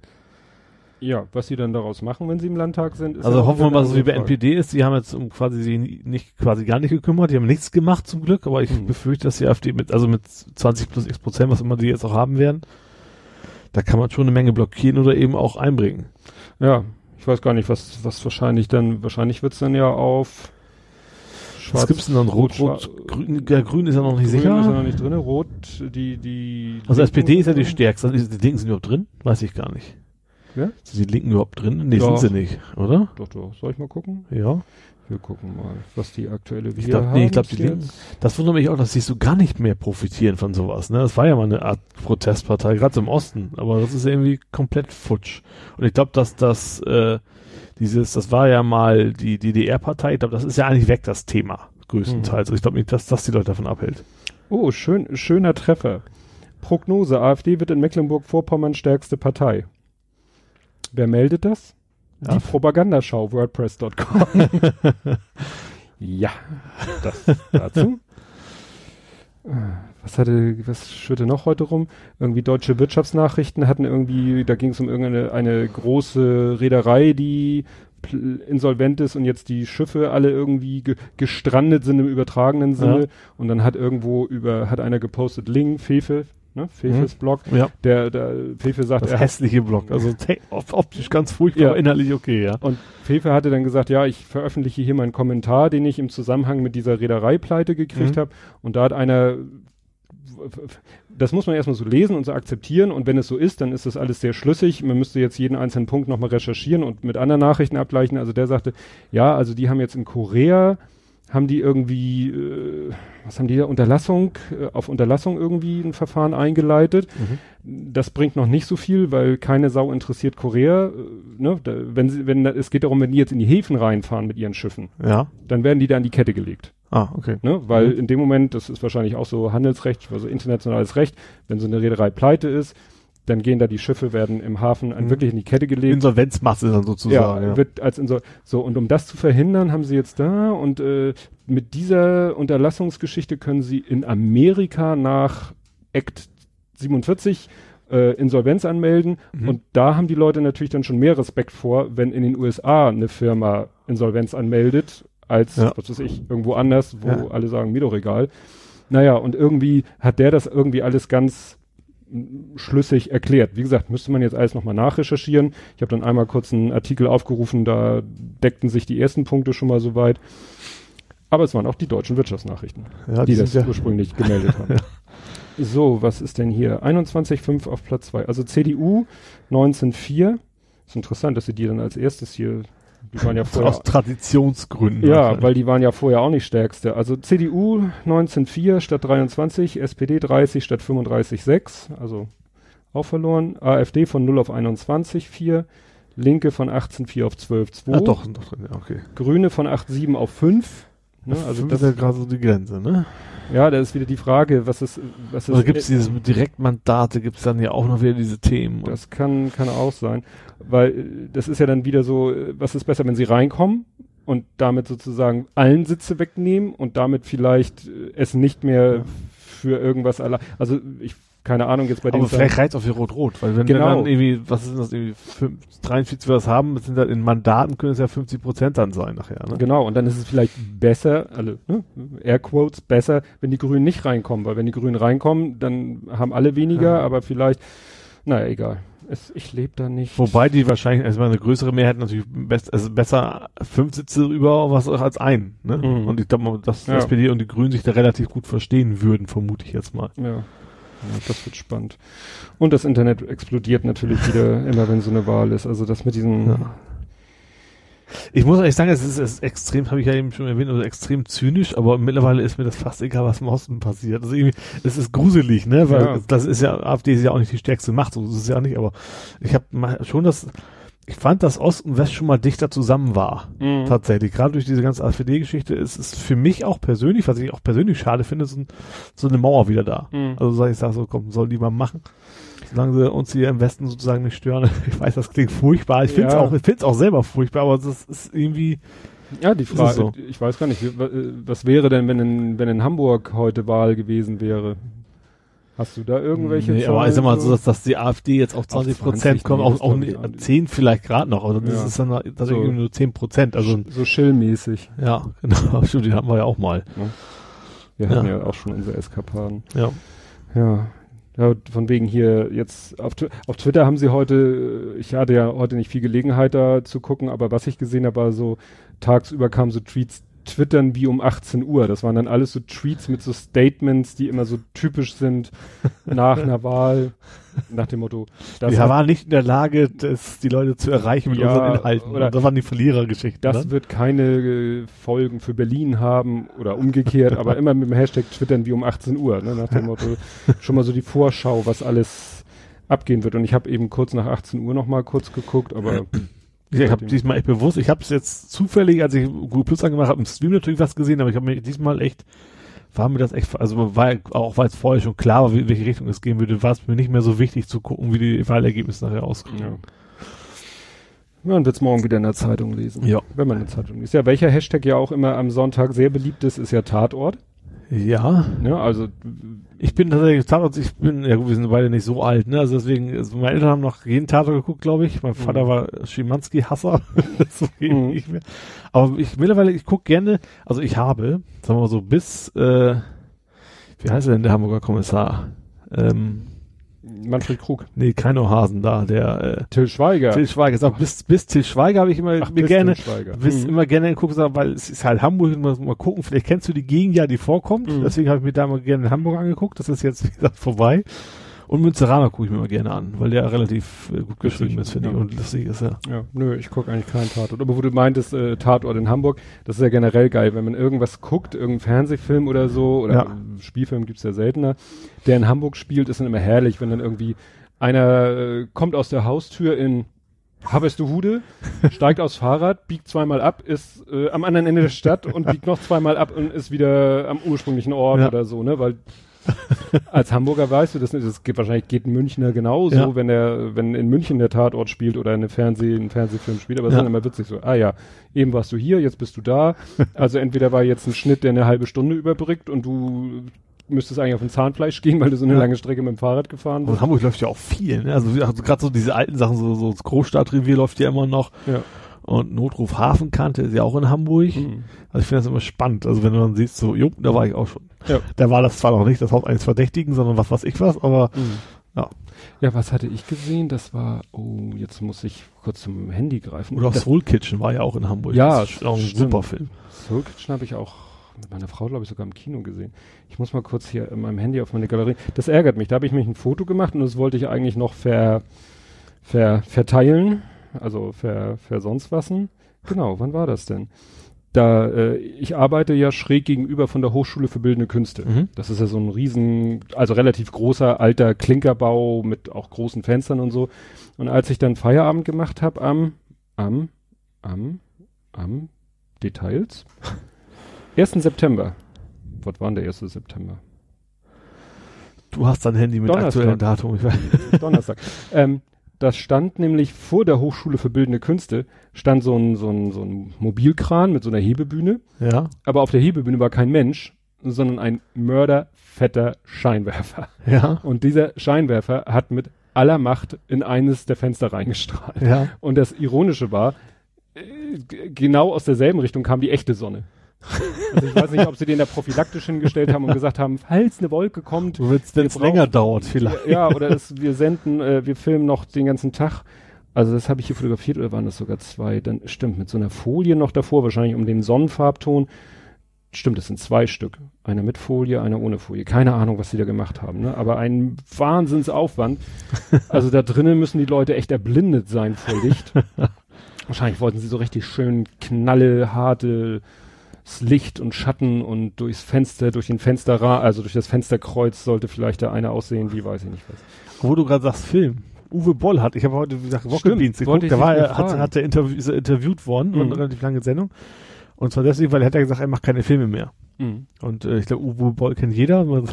ja, was sie dann daraus machen, wenn sie im Landtag sind. ist Also hoffen wir mal, so wie bei. NPD ist, die haben jetzt um quasi sie nicht, quasi gar nicht gekümmert, die haben nichts gemacht zum Glück, aber ich Mhm. befürchte, dass die AfD mit, also mit 20 plus x Prozent, was immer die jetzt auch haben werden, da kann man schon eine Menge blockieren oder eben auch einbringen. Ja, ich weiß gar nicht, was, was wahrscheinlich dann, wahrscheinlich wird's dann ja auf Was gibt's denn dann? Rot, Rot, Rot, Grün, ja, Grün ist ja noch nicht Grün sicher. ist ja noch nicht drin, Rot, die, die. Also Linken- SPD ist ja die stärkste. Also Die Linken sind überhaupt drin? Weiß ich gar nicht. Ja? Sind die Linken überhaupt drin? Nee, Doch. sind sie nicht, oder? Doch, doch. Soll ich mal gucken? Ja. Wir gucken mal, was die aktuelle Ich wir glaub- nee, ich glaub, haben die. Linken- Das wundert mich auch, dass sie so gar nicht mehr profitieren von sowas. Ne? Das war ja mal eine Art Protestpartei, gerade im Osten. Aber das ist irgendwie komplett futsch. Und ich glaube, dass das äh, dieses, das war ja mal die DDR-Partei. Ich glaube, das ist ja eigentlich weg, das Thema. Größtenteils. Also ich glaube nicht, dass das die Leute davon abhält. Oh, schön, schöner Treffer. Prognose, AfD wird in Mecklenburg-Vorpommern stärkste Partei. Wer meldet das? Die Propagandaschau, wordpress.com. *laughs* ja, das dazu. Äh, Was hatte, was schwirrte noch heute rum? Irgendwie deutsche Wirtschaftsnachrichten hatten irgendwie, da ging es um irgendeine eine große Reederei, die insolvent ist und jetzt die Schiffe alle irgendwie ge gestrandet sind im übertragenen Sinne. Ja. Und dann hat irgendwo über, hat einer gepostet, Ling, Fefe, ne, Fefes Blog, Ja. der, der Fefe sagt, Das er hässliche Block. Also *laughs* optisch ganz furchtbar, Ja. inhaltlich okay, ja. Und Fefe hatte dann gesagt, ja, ich veröffentliche hier meinen Kommentar, den ich im Zusammenhang mit dieser Reedereipleite gekriegt Mhm. habe. Und da hat einer, das muss man erstmal so lesen und so akzeptieren. Und wenn es so ist, dann ist das alles sehr schlüssig. Man müsste jetzt jeden einzelnen Punkt nochmal recherchieren und mit anderen Nachrichten abgleichen. Also der sagte, ja, also die haben jetzt in Korea, haben die irgendwie, äh, was haben die da, Unterlassung, äh, auf Unterlassung irgendwie ein Verfahren eingeleitet. Das bringt noch nicht so viel, weil keine Sau interessiert Korea. Äh, ne? da, wenn sie, wenn es geht darum, wenn die jetzt in die Häfen reinfahren mit ihren Schiffen, Ja. dann werden die da an die Kette gelegt. Ah, okay. Ne? Weil Mhm. in dem Moment, das ist wahrscheinlich auch so Handelsrecht, also internationales Recht, wenn so eine Reederei pleite ist, dann gehen da die Schiffe, werden im Hafen an Mhm. wirklich in die Kette gelegt. Insolvenzmasse dann sozusagen. Ja, wird als Insol so und um das zu verhindern, haben sie jetzt da und äh, mit dieser Unterlassungsgeschichte können sie in Amerika nach Act 47 äh, Insolvenz anmelden Mhm. und da haben die Leute natürlich dann schon mehr Respekt vor, wenn in den USA eine Firma Insolvenz anmeldet, als Ja. was weiß ich, irgendwo anders, wo Ja. alle sagen, mir doch egal. Naja, und irgendwie hat der das irgendwie alles ganz schlüssig erklärt. Wie gesagt, müsste man jetzt alles nochmal nachrecherchieren. Ich habe dann einmal kurz einen Artikel aufgerufen, da deckten sich die ersten Punkte schon mal soweit. Aber es waren auch die deutschen Wirtschaftsnachrichten, ja, die das ja, ursprünglich gemeldet haben. *laughs* So, was ist denn hier? 21,5 auf Platz 2. Also CDU 19,4. Ist interessant, dass sie die dann als erstes hier, die waren ja vorher, aus *laughs* Traditionsgründen. ja, wahrscheinlich. weil die waren ja vorher auch nicht stärkste. Also CDU 19,4 statt 23, SPD 30 statt 35,6. Also auch verloren. AfD von 0 auf 21, 4. Linke von 18,4 auf 12,2. Ah, doch, doch okay. Grüne von 8,7 auf 5. Ne? Also das ist ja gerade so die Grenze, ne? Ja, da ist wieder die Frage, was ist, was ist. Oder gibt es diese Direktmandate, gibt es dann ja auch noch wieder diese Themen. Das kann, kann auch sein. Weil äh, das ist ja dann wieder so, äh, was ist besser, wenn sie reinkommen und damit sozusagen allen Sitze wegnehmen und damit vielleicht äh, es nicht mehr ja. für irgendwas allein. Also ich keine Ahnung, jetzt bei dem. Aber vielleicht reizt auf wie Rot-Rot, weil wenn genau. wir dann irgendwie, was ist das, irgendwie 5, 43 was haben, sind dann in Mandaten können es ja 50 Prozent dann sein nachher, ne? Genau, und dann ist es vielleicht besser, also, ne, Airquotes, besser, wenn die Grünen nicht reinkommen, weil wenn die Grünen reinkommen, dann haben alle weniger, ja. aber vielleicht, naja, egal. Es, ich lebe da nicht. Wobei die wahrscheinlich, also eine größere Mehrheit natürlich best, also besser fünf Sitze über was als ein, ne? Mhm. Und ich glaube, dass ja. SPD und die Grünen sich da relativ gut verstehen würden, vermute ich jetzt mal. Ja. Ja, das wird spannend. Und das Internet explodiert natürlich wieder *laughs* immer, wenn so eine Wahl ist. Also das mit diesen. Ja. Ich muss ehrlich sagen, es ist, es ist extrem, habe ich ja eben schon erwähnt, also extrem zynisch, aber mittlerweile ist mir das fast egal, was im Osten passiert. Also irgendwie, es ist gruselig, ne? Weil ja. das ist ja, AfD ist ja auch nicht die stärkste Macht, so ist es ja nicht, aber ich habe schon das ich fand, dass Ost und West schon mal dichter zusammen war. Mhm. Tatsächlich. Gerade durch diese ganze AfD-Geschichte ist es für mich auch persönlich, was ich auch persönlich schade finde, so, so eine Mauer wieder da. Mhm. Also sag ich sag so, komm, soll die mal machen. Solange sie uns hier im Westen sozusagen nicht stören. *laughs* Ich weiß, das klingt furchtbar. Ich finde es ja. auch, ich find's auch selber furchtbar, aber das ist irgendwie, ja, die Frage, so. ich weiß gar nicht, was wäre denn, wenn in, wenn in Hamburg heute Wahl gewesen wäre? Hast du da irgendwelche nee, Zahlen? Aber ich sag mal so, dass, dass die AfD jetzt auf 20 Prozent kommt, auch, auch nicht, 10 vielleicht gerade noch, aber das ja. ist dann das so, irgendwie nur 10 Prozent. Also, so schillmäßig. Ja, *laughs* genau, stimmt, die hatten wir ja auch mal. Ja. Wir ja. hatten ja auch schon unsere Eskapaden. Ja. Ja. Ja, von wegen hier jetzt auf, auf Twitter haben sie heute, ich hatte ja heute nicht viel Gelegenheit da zu gucken, aber was ich gesehen habe, war so tagsüber kamen so Tweets, twittern wie um 18 Uhr. Das waren dann alles so Tweets mit so Statements, die immer so typisch sind nach einer *laughs* Wahl, nach dem Motto. Wir waren nicht in der Lage, das, die Leute zu erreichen mit ja, unseren Inhalten. Oder das waren die Verlierergeschichten. Das ne? wird keine äh, Folgen für Berlin haben oder umgekehrt, aber immer mit dem Hashtag twittern wie um 18 Uhr. Ne, nach dem Motto schon mal so die Vorschau, was alles abgehen wird. Und ich habe eben kurz nach 18 Uhr noch mal kurz geguckt, aber *clears throat* ich habe diesmal echt bewusst, ich habe es jetzt zufällig, als ich Google Plus angemacht habe, im Stream natürlich was gesehen, aber ich habe mir diesmal echt, war mir das echt, also war auch weil es vorher schon klar war, wie, welche Richtung es gehen würde, war es mir nicht mehr so wichtig zu gucken, wie die Wahlergebnisse nachher auskommen. Ja. Man wird es morgen wieder in der Zeitung lesen. Ja. Wenn man eine Zeitung liest. Ja, welcher Hashtag ja auch immer am Sonntag sehr beliebt ist, ist ja Tatort. Ja. Ja, also ich bin tatsächlich Tatort, ich bin, ja gut, wir sind beide nicht so alt, ne? Also deswegen, also meine Eltern haben noch jeden Tatort geguckt, glaube ich. Mein Vater mhm. war Schimanski-Hasser. *laughs* so mhm. nicht mehr. Aber ich mittlerweile, ich gucke gerne, also ich habe, sagen wir mal so, bis, äh, wie heißt er denn der Hamburger Kommissar? Ähm, Manfred Krug. Nee, kein Ohrhasen da, der äh, Till Schweiger. Till Schweiger. Sag, bis, bis Till Schweiger habe ich immer Ach, mir gerne, bis mhm. immer gerne geguckt, weil es ist halt Hamburg, mal, mal gucken, vielleicht kennst du die Gegend ja, die vorkommt. Mhm. Deswegen habe ich mir da mal gerne in Hamburg angeguckt. Das ist jetzt, wie gesagt, vorbei. Und Münzeraner gucke ich mir mal gerne an, weil der relativ äh, gut geschrieben ist, finde ja. ich, und lustig ist ja. Ja, nö, ich gucke eigentlich keinen Tatort. Aber wo du meintest, äh, Tatort in Hamburg, das ist ja generell geil, wenn man irgendwas guckt, irgendeinen Fernsehfilm oder so, oder ja. Spielfilm gibt's ja seltener, der in Hamburg spielt, ist dann immer herrlich, wenn dann irgendwie einer äh, kommt aus der Haustür in Hude, *laughs* steigt aufs Fahrrad, biegt zweimal ab, ist äh, am anderen Ende der Stadt und biegt noch zweimal ab und ist wieder am ursprünglichen Ort ja. oder so, ne? Weil *laughs* als Hamburger weißt du das nicht. Das geht wahrscheinlich geht ein Münchner genauso, ja. wenn er, wenn in München der Tatort spielt oder eine Fernseh, ein Fernsehfilm spielt, aber es ja. ist dann immer witzig so, ah ja, eben warst du hier, jetzt bist du da. *laughs* Also entweder war jetzt ein Schnitt, der eine halbe Stunde überbrückt und du müsstest eigentlich auf ein Zahnfleisch gehen, weil du so eine ja. lange Strecke mit dem Fahrrad gefahren bist. Und Hamburg läuft ja auch viel, ne? Also, also gerade so diese alten Sachen, so, so das Großstadtrevier läuft ja immer noch. Ja. Und Notruf Hafenkante ist ja auch in Hamburg. Mhm. Also ich finde das immer spannend. Also wenn du dann siehst, so, jo, da war ich auch schon. Ja. Da war das zwar noch nicht das Haus eines Verdächtigen, sondern was weiß ich was, aber mhm. ja. Ja, was hatte ich gesehen? Das war, oh, jetzt muss ich kurz zum Handy greifen. Oder Soul Kitchen war ja auch in Hamburg. Ja, das ist auch ein stimmt. super Film. Soul Kitchen habe ich auch mit meiner Frau, glaube ich, sogar im Kino gesehen. Ich muss mal kurz hier in meinem Handy auf meine Galerie. Das ärgert mich. Da habe ich mich ein Foto gemacht und das wollte ich eigentlich noch ver, ver, verteilen. Also ver, ver sonst wasen. Genau, wann war das denn? da, äh, ich arbeite ja schräg gegenüber von der Hochschule für Bildende Künste. Mhm. Das ist ja so ein riesen, also relativ großer alter Klinkerbau mit auch großen Fenstern und so. Und als ich dann Feierabend gemacht habe am, am, am, am Details, 1. September. Was war denn der 1. September? Du hast dein Handy mit Donnerstag. aktuellem Datum. Ich weiß. Donnerstag. *laughs* ähm, das stand nämlich vor der Hochschule für Bildende Künste, stand so ein, so ein, so ein Mobilkran mit so einer Hebebühne. Ja, Aber auf der Hebebühne war kein Mensch, sondern ein mörderfetter Scheinwerfer. ja, Und dieser Scheinwerfer hat mit aller Macht in eines der Fenster reingestrahlt. ja. Und das Ironische war, äh, genau aus derselben Richtung kam die echte Sonne. Also ich weiß nicht, ob sie den da prophylaktisch hingestellt haben und gesagt haben, falls eine Wolke kommt, wenn es länger dauert, vielleicht. ja, oder es, wir senden, äh, wir filmen noch den ganzen Tag. Also das habe ich hier fotografiert oder waren das sogar zwei? Dann stimmt mit so einer Folie noch davor, wahrscheinlich um den Sonnenfarbton. Stimmt, das sind zwei Stück. Einer mit Folie, einer ohne Folie. Keine Ahnung, was sie da gemacht haben, ne? Aber ein Wahnsinnsaufwand. Also da drinnen müssen die Leute echt erblindet sein vor Licht. *laughs* Wahrscheinlich wollten sie so richtig schön knalle, harte Licht und Schatten und durchs Fenster, durch den Fensterra, also durch das Fensterkreuz sollte vielleicht der eine aussehen, wie weiß ich nicht was. Wo du gerade sagst, Film. Uwe Boll hat, ich habe heute, wie gesagt, Rocket Beans geguckt, da war er, hat, hat er interview, ist er interviewt worden und Mhm. eine relativ lange Sendung. Und zwar deswegen, weil er hat ja gesagt, er macht keine Filme mehr. Und äh, ich glaube, Uwe Boll kennt jeder. *laughs*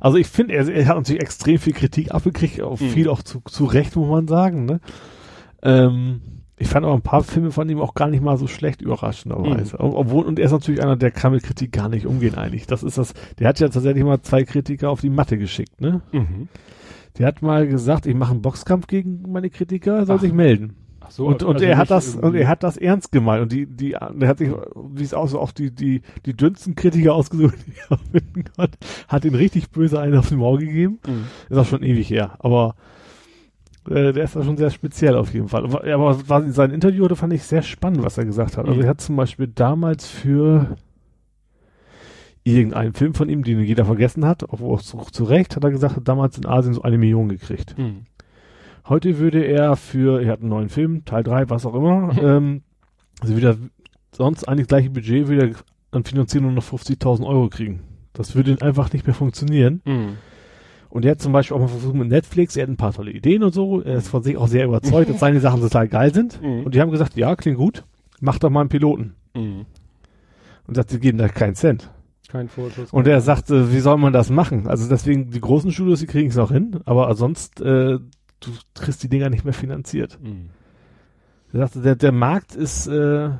Also ich finde, er, er hat natürlich extrem viel Kritik abgekriegt, auch Mhm. viel auch zu, zu Recht, muss man sagen. Ne? Ähm, ich fand auch ein paar Filme von ihm auch gar nicht mal so schlecht, überraschenderweise. Mhm. Obwohl, und er ist natürlich einer, der kann mit Kritik gar nicht umgehen eigentlich. Das ist das, der hat ja tatsächlich mal zwei Kritiker auf die Matte geschickt, ne? Mhm. Der hat mal gesagt, ich mache einen Boxkampf gegen meine Kritiker, er soll Ach. sich melden. Ach so, und und also er hat das und irgendwie- er hat das ernst gemeint und die die der hat sich wie es aussieht auch die die die dünnsten Kritiker ausgesucht die er finden konnte hat ihn richtig böse einen auf den Maul gegeben Mhm. ist auch schon ewig her aber äh, der ist da schon sehr speziell auf jeden Fall aber, war sein Interview da fand ich sehr spannend was er gesagt hat also Mhm. er hat zum Beispiel damals für irgendeinen Film von ihm, den jeder vergessen hat, auch auch zu, zu Recht, hat er gesagt, hat damals in Asien so eine Million gekriegt. Mhm. Heute würde er für, er hat einen neuen Film, Teil 3, was auch immer, ähm, also wieder sonst eigentlich gleiche Budget, würde er an Finanzierung nur noch 50.000 Euro kriegen. Das würde einfach nicht mehr funktionieren. Mhm. Und er hat zum Beispiel auch mal versucht mit Netflix, er hat ein paar tolle Ideen und so, er ist von sich auch sehr überzeugt, *laughs* dass seine Sachen total geil sind. Mhm. Und die haben gesagt, ja, klingt gut, mach doch mal einen Piloten. Mhm. Und sagt, sie geben da keinen Cent. Kein Vorschuss. Und er sagte, wie soll man das machen? Also deswegen, die großen Studios, die kriegen es auch hin, aber sonst, äh, du kriegst die Dinger nicht mehr finanziert. Mhm. Er sagte, der, der Markt ist, äh,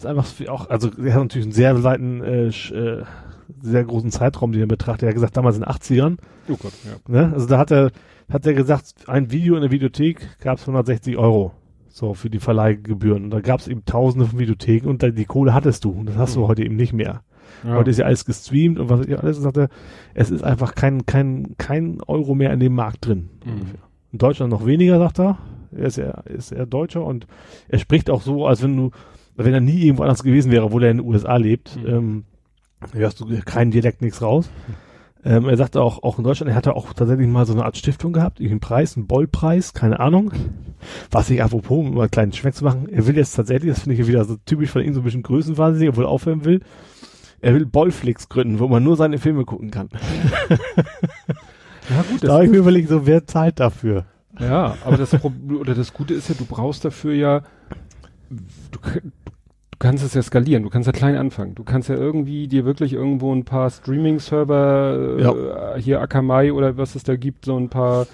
ist einfach auch, also er hat natürlich einen sehr weiten, äh, äh, sehr großen Zeitraum, den er betrachtet. Er hat gesagt, damals in den 80ern, Oh Gott, ja. ne? Also da hat er, hat er gesagt, ein Video in der Videothek gab es 160 Euro. So, für die Verleihgebühren. Und da gab es eben tausende von Videotheken und da, die Kohle hattest du. Und das hast du Mhm. heute eben nicht mehr. ja. Heute ist ja alles gestreamt und was ich alles. Sagte, es ist einfach kein, kein, kein Euro mehr in dem Markt drin. Mhm. In Deutschland noch weniger, sagt er. Er ist ja, ist er Deutscher und er spricht auch so, als wenn du, wenn er nie irgendwo anders gewesen wäre, obwohl er in den USA lebt, Mhm. ähm, hörst du keinen Dialekt nichts raus. Ähm, er sagte auch, auch in Deutschland, er hatte auch tatsächlich mal so eine Art Stiftung gehabt, irgendeinen Preis, einen Bollpreis, keine Ahnung. Was ich apropos, um mal einen kleinen Schwenk zu machen, er will jetzt tatsächlich, das finde ich wieder so typisch von ihm, so ein bisschen größenwahnsinnig, obwohl er aufhören will, er will Bollflix gründen, wo man nur seine Filme gucken kann. *laughs* ja gut, Da habe ich mir überlegt, so wer zahlt dafür? Ja, aber das Pro oder das Gute ist ja, du brauchst dafür ja, du kannst es ja skalieren, du kannst ja klein anfangen. Du kannst ja irgendwie dir wirklich irgendwo ein paar Streaming-Server, äh, hier Akamai oder was es da gibt, so ein paar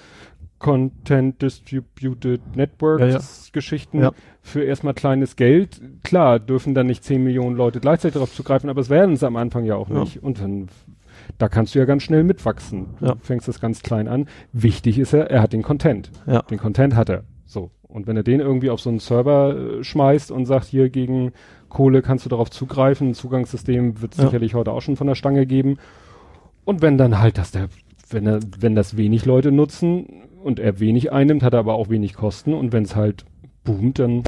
Content Distributed Networks Ja, ja. Geschichten Ja. für erstmal kleines Geld. Klar, dürfen dann nicht 10 Millionen Leute gleichzeitig darauf zugreifen, aber es werden es am Anfang ja auch Ja. nicht. Und dann da kannst du ja ganz schnell mitwachsen. Ja. Du fängst das ganz klein an. Wichtig ist ja, er hat den Content. Ja. Den Content hat er. So. Und wenn er den irgendwie auf so einen Server äh, schmeißt und sagt, hier gegen Kohle kannst du darauf zugreifen, ein Zugangssystem wird es Ja. sicherlich heute auch schon von der Stange geben. Und wenn dann halt, dass der, wenn er, wenn das wenig Leute nutzen und er wenig einnimmt, hat er aber auch wenig Kosten. Und wenn es halt boomt, dann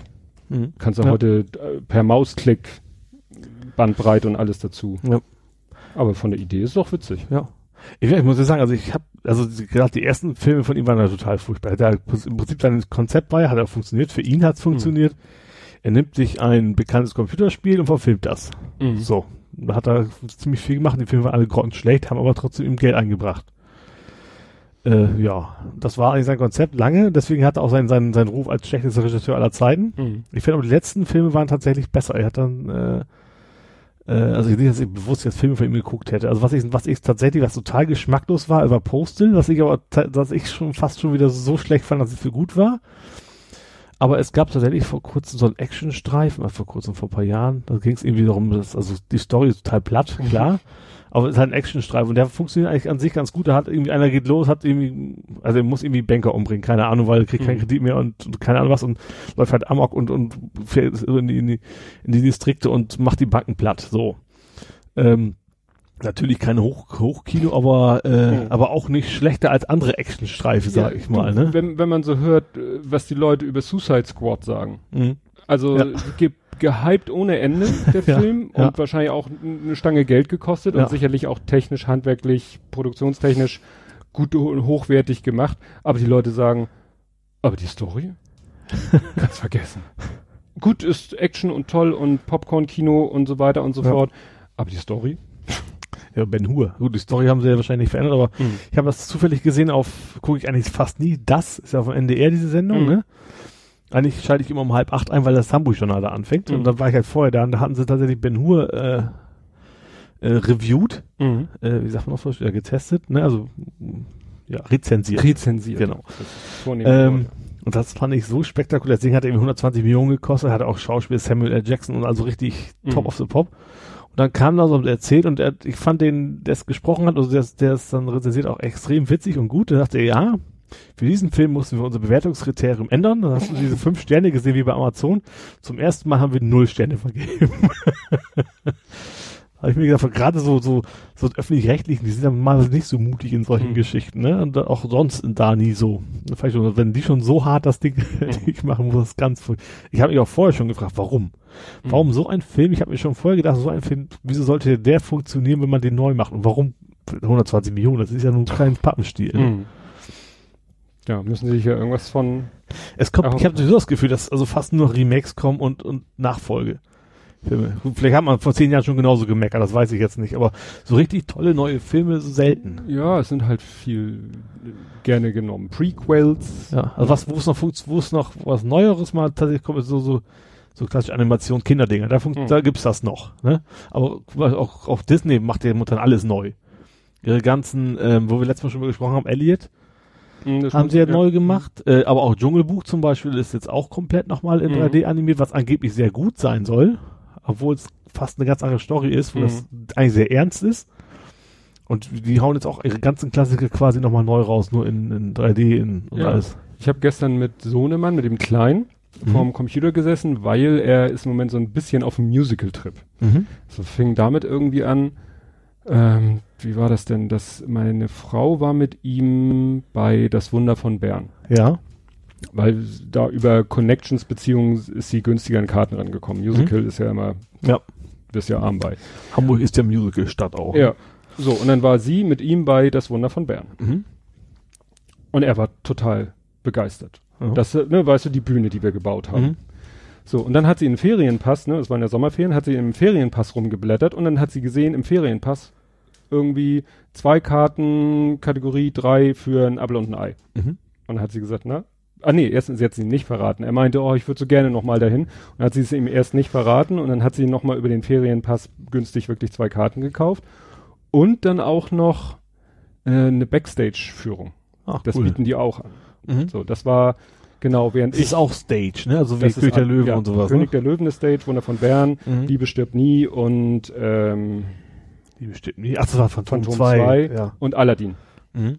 Mhm. kannst du Ja. heute äh, per Mausklick Bandbreite und alles dazu. Ja. Aber von der Idee ist es doch witzig. Ja. Ich, ich muss ja sagen, also ich habe, also die- gerade die ersten Filme von ihm waren ja total furchtbar. Der, Im Prinzip sein Konzept war ja, hat er funktioniert, für ihn hat es funktioniert. Er nimmt sich ein bekanntes Computerspiel und verfilmt das. Mhm. So. Da hat er ziemlich viel gemacht. Die Filme waren alle grottenschlecht, haben aber trotzdem ihm Geld eingebracht. Äh, ja, das war eigentlich sein Konzept lange. Deswegen hat er auch seinen, seinen, seinen Ruf als schlechtester Regisseur aller Zeiten. Mhm. Ich finde aber die letzten Filme waren tatsächlich besser. Er hat dann, äh, äh, also ich nicht, dass ich bewusst jetzt Filme von ihm geguckt hätte. Also was ich, was ich tatsächlich, was total geschmacklos war, war Postal, was ich aber, was ich schon fast schon wieder so schlecht fand, dass es für gut war. Aber es gab tatsächlich vor kurzem so einen Actionstreifen, also vor kurzem, vor ein paar Jahren, da ging es irgendwie darum, dass, also die Story ist total platt, klar. Aber es ist halt ein Actionstreifen und der funktioniert eigentlich an sich ganz gut. Da hat irgendwie einer geht los, hat irgendwie, also er muss irgendwie Banker umbringen, keine Ahnung, weil er kriegt keinen Mhm. Kredit mehr und, und keine Ahnung was und läuft halt amok und, und fährt in die, in die, in die Distrikte und macht die Banken platt, so. Ähm, natürlich kein Hoch, Hochkino, aber, äh, Mhm. aber auch nicht schlechter als andere Actionstreifen, sag ich mal, ne? Wenn, wenn man so hört, äh, was die Leute über Suicide Squad sagen. Mhm. Also Ja. ge gehypt ohne Ende, der Ja, *laughs* Film. ja. Und wahrscheinlich auch eine Stange Geld gekostet Ja. und sicherlich auch technisch, handwerklich, produktionstechnisch gut und hochwertig gemacht. Aber die Leute sagen, aber die Story? *laughs* Ganz vergessen. Gut ist Action und toll und Popcorn-Kino und so weiter und so Ja. fort. Aber die Story? Ja, Ben Hur. Gut, die Story haben sie ja wahrscheinlich nicht verändert, aber ich habe das zufällig gesehen auf, gucke ich eigentlich fast nie. Das ist ja auf dem NDR, diese Sendung, Mhm. ne? Eigentlich schalte ich immer um halb acht ein, weil das Hamburg-Journal da anfängt. Mhm. Und dann war ich halt vorher da und da hatten sie tatsächlich Ben Hur äh, äh, reviewed, Mhm. äh, wie sagt man auf Deutsch, ja, getestet, ne? Also ja, rezensiert. Rezensiert. Genau. Das Ähm, und das fand ich so spektakulär. Das Ding hat irgendwie 120 Millionen gekostet, hatte auch Schauspiel Samuel L. Jackson und also richtig Mhm. top of the pop. Und dann kam da so und erzählt und er, ich fand den, der es gesprochen hat, also der, der es dann rezensiert, auch extrem witzig und gut. Da dachte er, ja, für diesen Film mussten wir unser Bewertungskriterium ändern. Dann hast du diese fünf Sterne gesehen wie bei Amazon. Zum ersten Mal haben wir null Sterne vergeben. *laughs* Habe ich mir gedacht, gerade so, so, so öffentlich-rechtlichen, die sind ja mal nicht so mutig in solchen Mhm. Geschichten, ne? Und auch sonst da nie so. Schon, Wenn die schon so hart das Ding *laughs* nicht machen, muss das ganz voll. Ich habe mich auch vorher schon gefragt, warum? Warum so ein Film? Ich habe mir schon vorher gedacht, so ein Film, wieso sollte der funktionieren, wenn man den neu macht? Und warum 120 Millionen? Das ist ja nun kein Pappenstiel. ne? Mhm. Ja, müssen sie sich ja irgendwas von. Es kommt, ich habe sowieso das Gefühl, dass also fast nur Remakes kommen und, und Nachfolge. Filme. Vielleicht hat man vor zehn Jahren schon genauso gemeckert, das weiß ich jetzt nicht, aber so richtig tolle neue Filme so selten. Ja, es sind halt viel gerne genommen. Prequels. Ja, also was, wo es noch wo es noch was Neueres mal tatsächlich kommt, ist so, so, so klassische Animation, Kinderdinger, da, Hm. da gibt's das noch, ne? Aber auch, auch Disney macht ja momentan alles neu. Ihre ganzen, ähm, wo wir letztes Mal schon mal gesprochen haben, Elliot, Mhm, das haben sie ja, neu gemacht, äh, aber auch Dschungelbuch zum Beispiel ist jetzt auch komplett nochmal in Mhm. 3D animiert, was angeblich sehr gut sein soll, obwohl es fast eine ganz andere Story ist, wo Mhm. das eigentlich sehr ernst ist. Und die hauen jetzt auch ihre ganzen Klassiker quasi nochmal neu raus, nur in, in 3D in, und Ja. alles. Ich habe gestern mit Sohnemann, mit dem Kleinen, Mhm. vorm Computer gesessen, weil er ist im Moment so ein bisschen auf dem Musical-Trip. Mhm. So fing damit irgendwie an, ähm, wie war das denn, dass meine Frau war mit ihm bei Das Wunder von Bern. Ja. Weil da über Connections Beziehungen ist sie günstiger an Karten rangekommen. Musical ist ja immer, Ja. bist ja arm bei. Hamburg ist ja Musical-Stadt auch. Ja. So, und dann war sie mit ihm bei Das Wunder von Bern. Mhm. Und er war total begeistert. Ja. Das, ne, weißt du, die Bühne, die wir gebaut haben. Mhm. So, und dann hat sie einen Ferienpass, ne, es waren ja Sommerferien, hat sie im Ferienpass rumgeblättert und dann hat sie gesehen, im Ferienpass irgendwie zwei Karten, Kategorie drei für ein Apfel und ein Ei. Mhm. Und dann hat sie gesagt, na, ah nee, erstens, sie hat ihm nicht verraten. Er meinte, oh, ich würde so gerne nochmal dahin. Und dann hat sie es ihm erst nicht verraten und dann hat sie nochmal über den Ferienpass günstig wirklich zwei Karten gekauft. Und dann auch noch äh, eine Backstage-Führung. Das cool. bieten die auch an. Mhm. So, das war genau während Das ich ist auch Stage, ne? Also wie König der Löwen ja, und sowas. König ne? der Löwen ist Stage, Wunder von Bern, Mhm. Liebe stirbt nie und ähm, Die bestimmt nicht. Ach, das war Phantom Phantom 2. 2 Ja. und Aladdin. Mhm.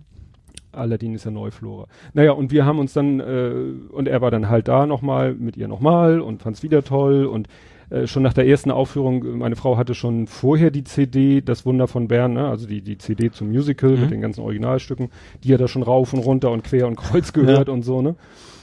Aladdin ist ja Neuflora. Naja, und wir haben uns dann, äh, und er war dann halt da nochmal, mit ihr nochmal und fand's wieder toll und äh, schon nach der ersten Aufführung, meine Frau hatte schon vorher die CD, Das Wunder von Bern, ne? also die, die CD zum Musical Mhm. mit den ganzen Originalstücken, die hat er schon rauf und runter und quer und kreuz gehört und so, ne?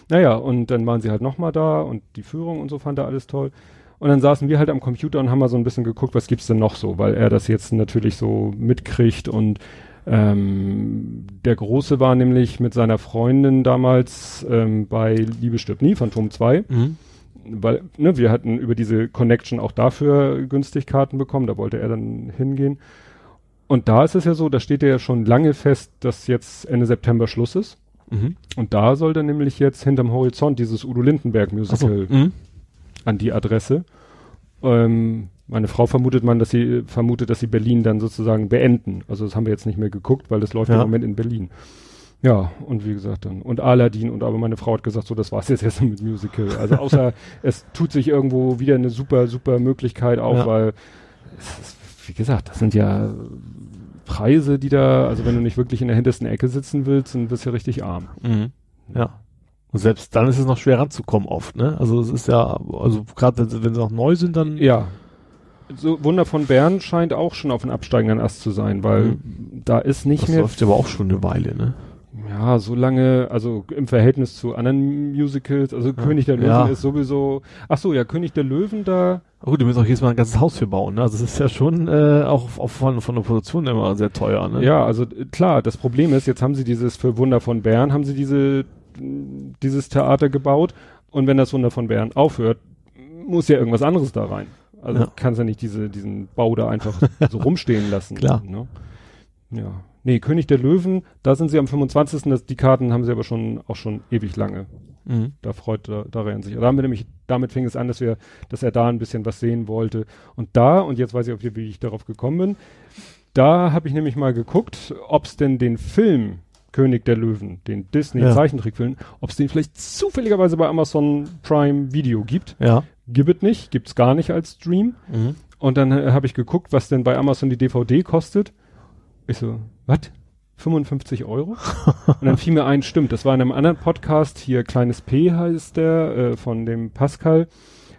Naja, und dann waren sie halt nochmal da und die Führung und so fand er alles toll. Und dann saßen wir halt am Computer und haben mal so ein bisschen geguckt, was gibt's denn noch so, weil er das jetzt natürlich so mitkriegt und ähm, der Große war nämlich mit seiner Freundin damals ähm, bei Liebe stirbt nie, Phantom 2. Mhm. weil, ne, wir hatten über diese Connection auch dafür günstig Karten bekommen, da wollte er dann hingehen. Und da ist es ja so, da steht ja schon lange fest, dass jetzt Ende September Schluss ist. Mhm. Und da soll dann nämlich jetzt hinterm Horizont dieses Udo Lindenberg Musical so, mhm. an die Adresse. Ähm, meine Frau vermutet man, dass sie vermutet, dass sie Berlin dann sozusagen beenden. Also das haben wir jetzt nicht mehr geguckt, weil das läuft ja. im Moment in Berlin. Ja, und wie gesagt dann. Und Aladdin und aber meine Frau hat gesagt, so das war's jetzt erst *laughs* mit Musical. Also außer es tut sich irgendwo wieder eine super, super Möglichkeit auf, ja. weil ist, wie gesagt, das sind ja Preise, die da, also wenn du nicht wirklich in der hintersten Ecke sitzen willst, dann bist du ja richtig arm. Mhm. Ja. Und selbst dann ist es noch schwer ranzukommen oft, ne? Also es ist ja, also gerade wenn, wenn sie noch neu sind, dann. Ja, so Wunder von Bern scheint auch schon auf einem absteigenden Ast zu sein, weil mhm. da ist nicht das mehr. Das läuft aber auch schon eine Weile, ne? Ja, so lange, also im Verhältnis zu anderen Musicals, also ja. König der Löwen ja. ist sowieso. Ach so, ja, König der Löwen da. Oh, gut, du musst auch jedes Mal ein ganzes Haus für bauen, ne? Also es ist ja schon äh, auch, auch von, von der Produktion immer sehr teuer, ne? Ja, also klar, das Problem ist, jetzt haben sie dieses für Wunder von Bern, haben sie diese dieses Theater gebaut und wenn das Wunder von Bern aufhört, muss ja irgendwas anderes da rein. Also ja. kannst ja nicht diese, diesen Bau da einfach *laughs* so rumstehen lassen. Klar. Ne? Ja. Nee, König der Löwen, da sind sie am 25. Das, die Karten haben sie aber schon auch schon ewig lange. Mhm. Da freut da, da sich. Da haben wir nämlich, damit fing es an, dass wir, dass er da ein bisschen was sehen wollte. Und da, und jetzt weiß ich auch, wie, wie ich darauf gekommen bin, da habe ich nämlich mal geguckt, ob es denn den Film König der Löwen, den Disney-Zeichentrickfilm, ja. ob es den vielleicht zufälligerweise bei Amazon Prime Video gibt. Ja. Gibt es nicht, gibt's gar nicht als Stream. Mhm. Und dann äh, habe ich geguckt, was denn bei Amazon die DVD kostet. Ich so, was? 55 Euro? *laughs* und dann fiel mir ein, stimmt, das war in einem anderen Podcast, hier Kleines P heißt der, äh, von dem Pascal.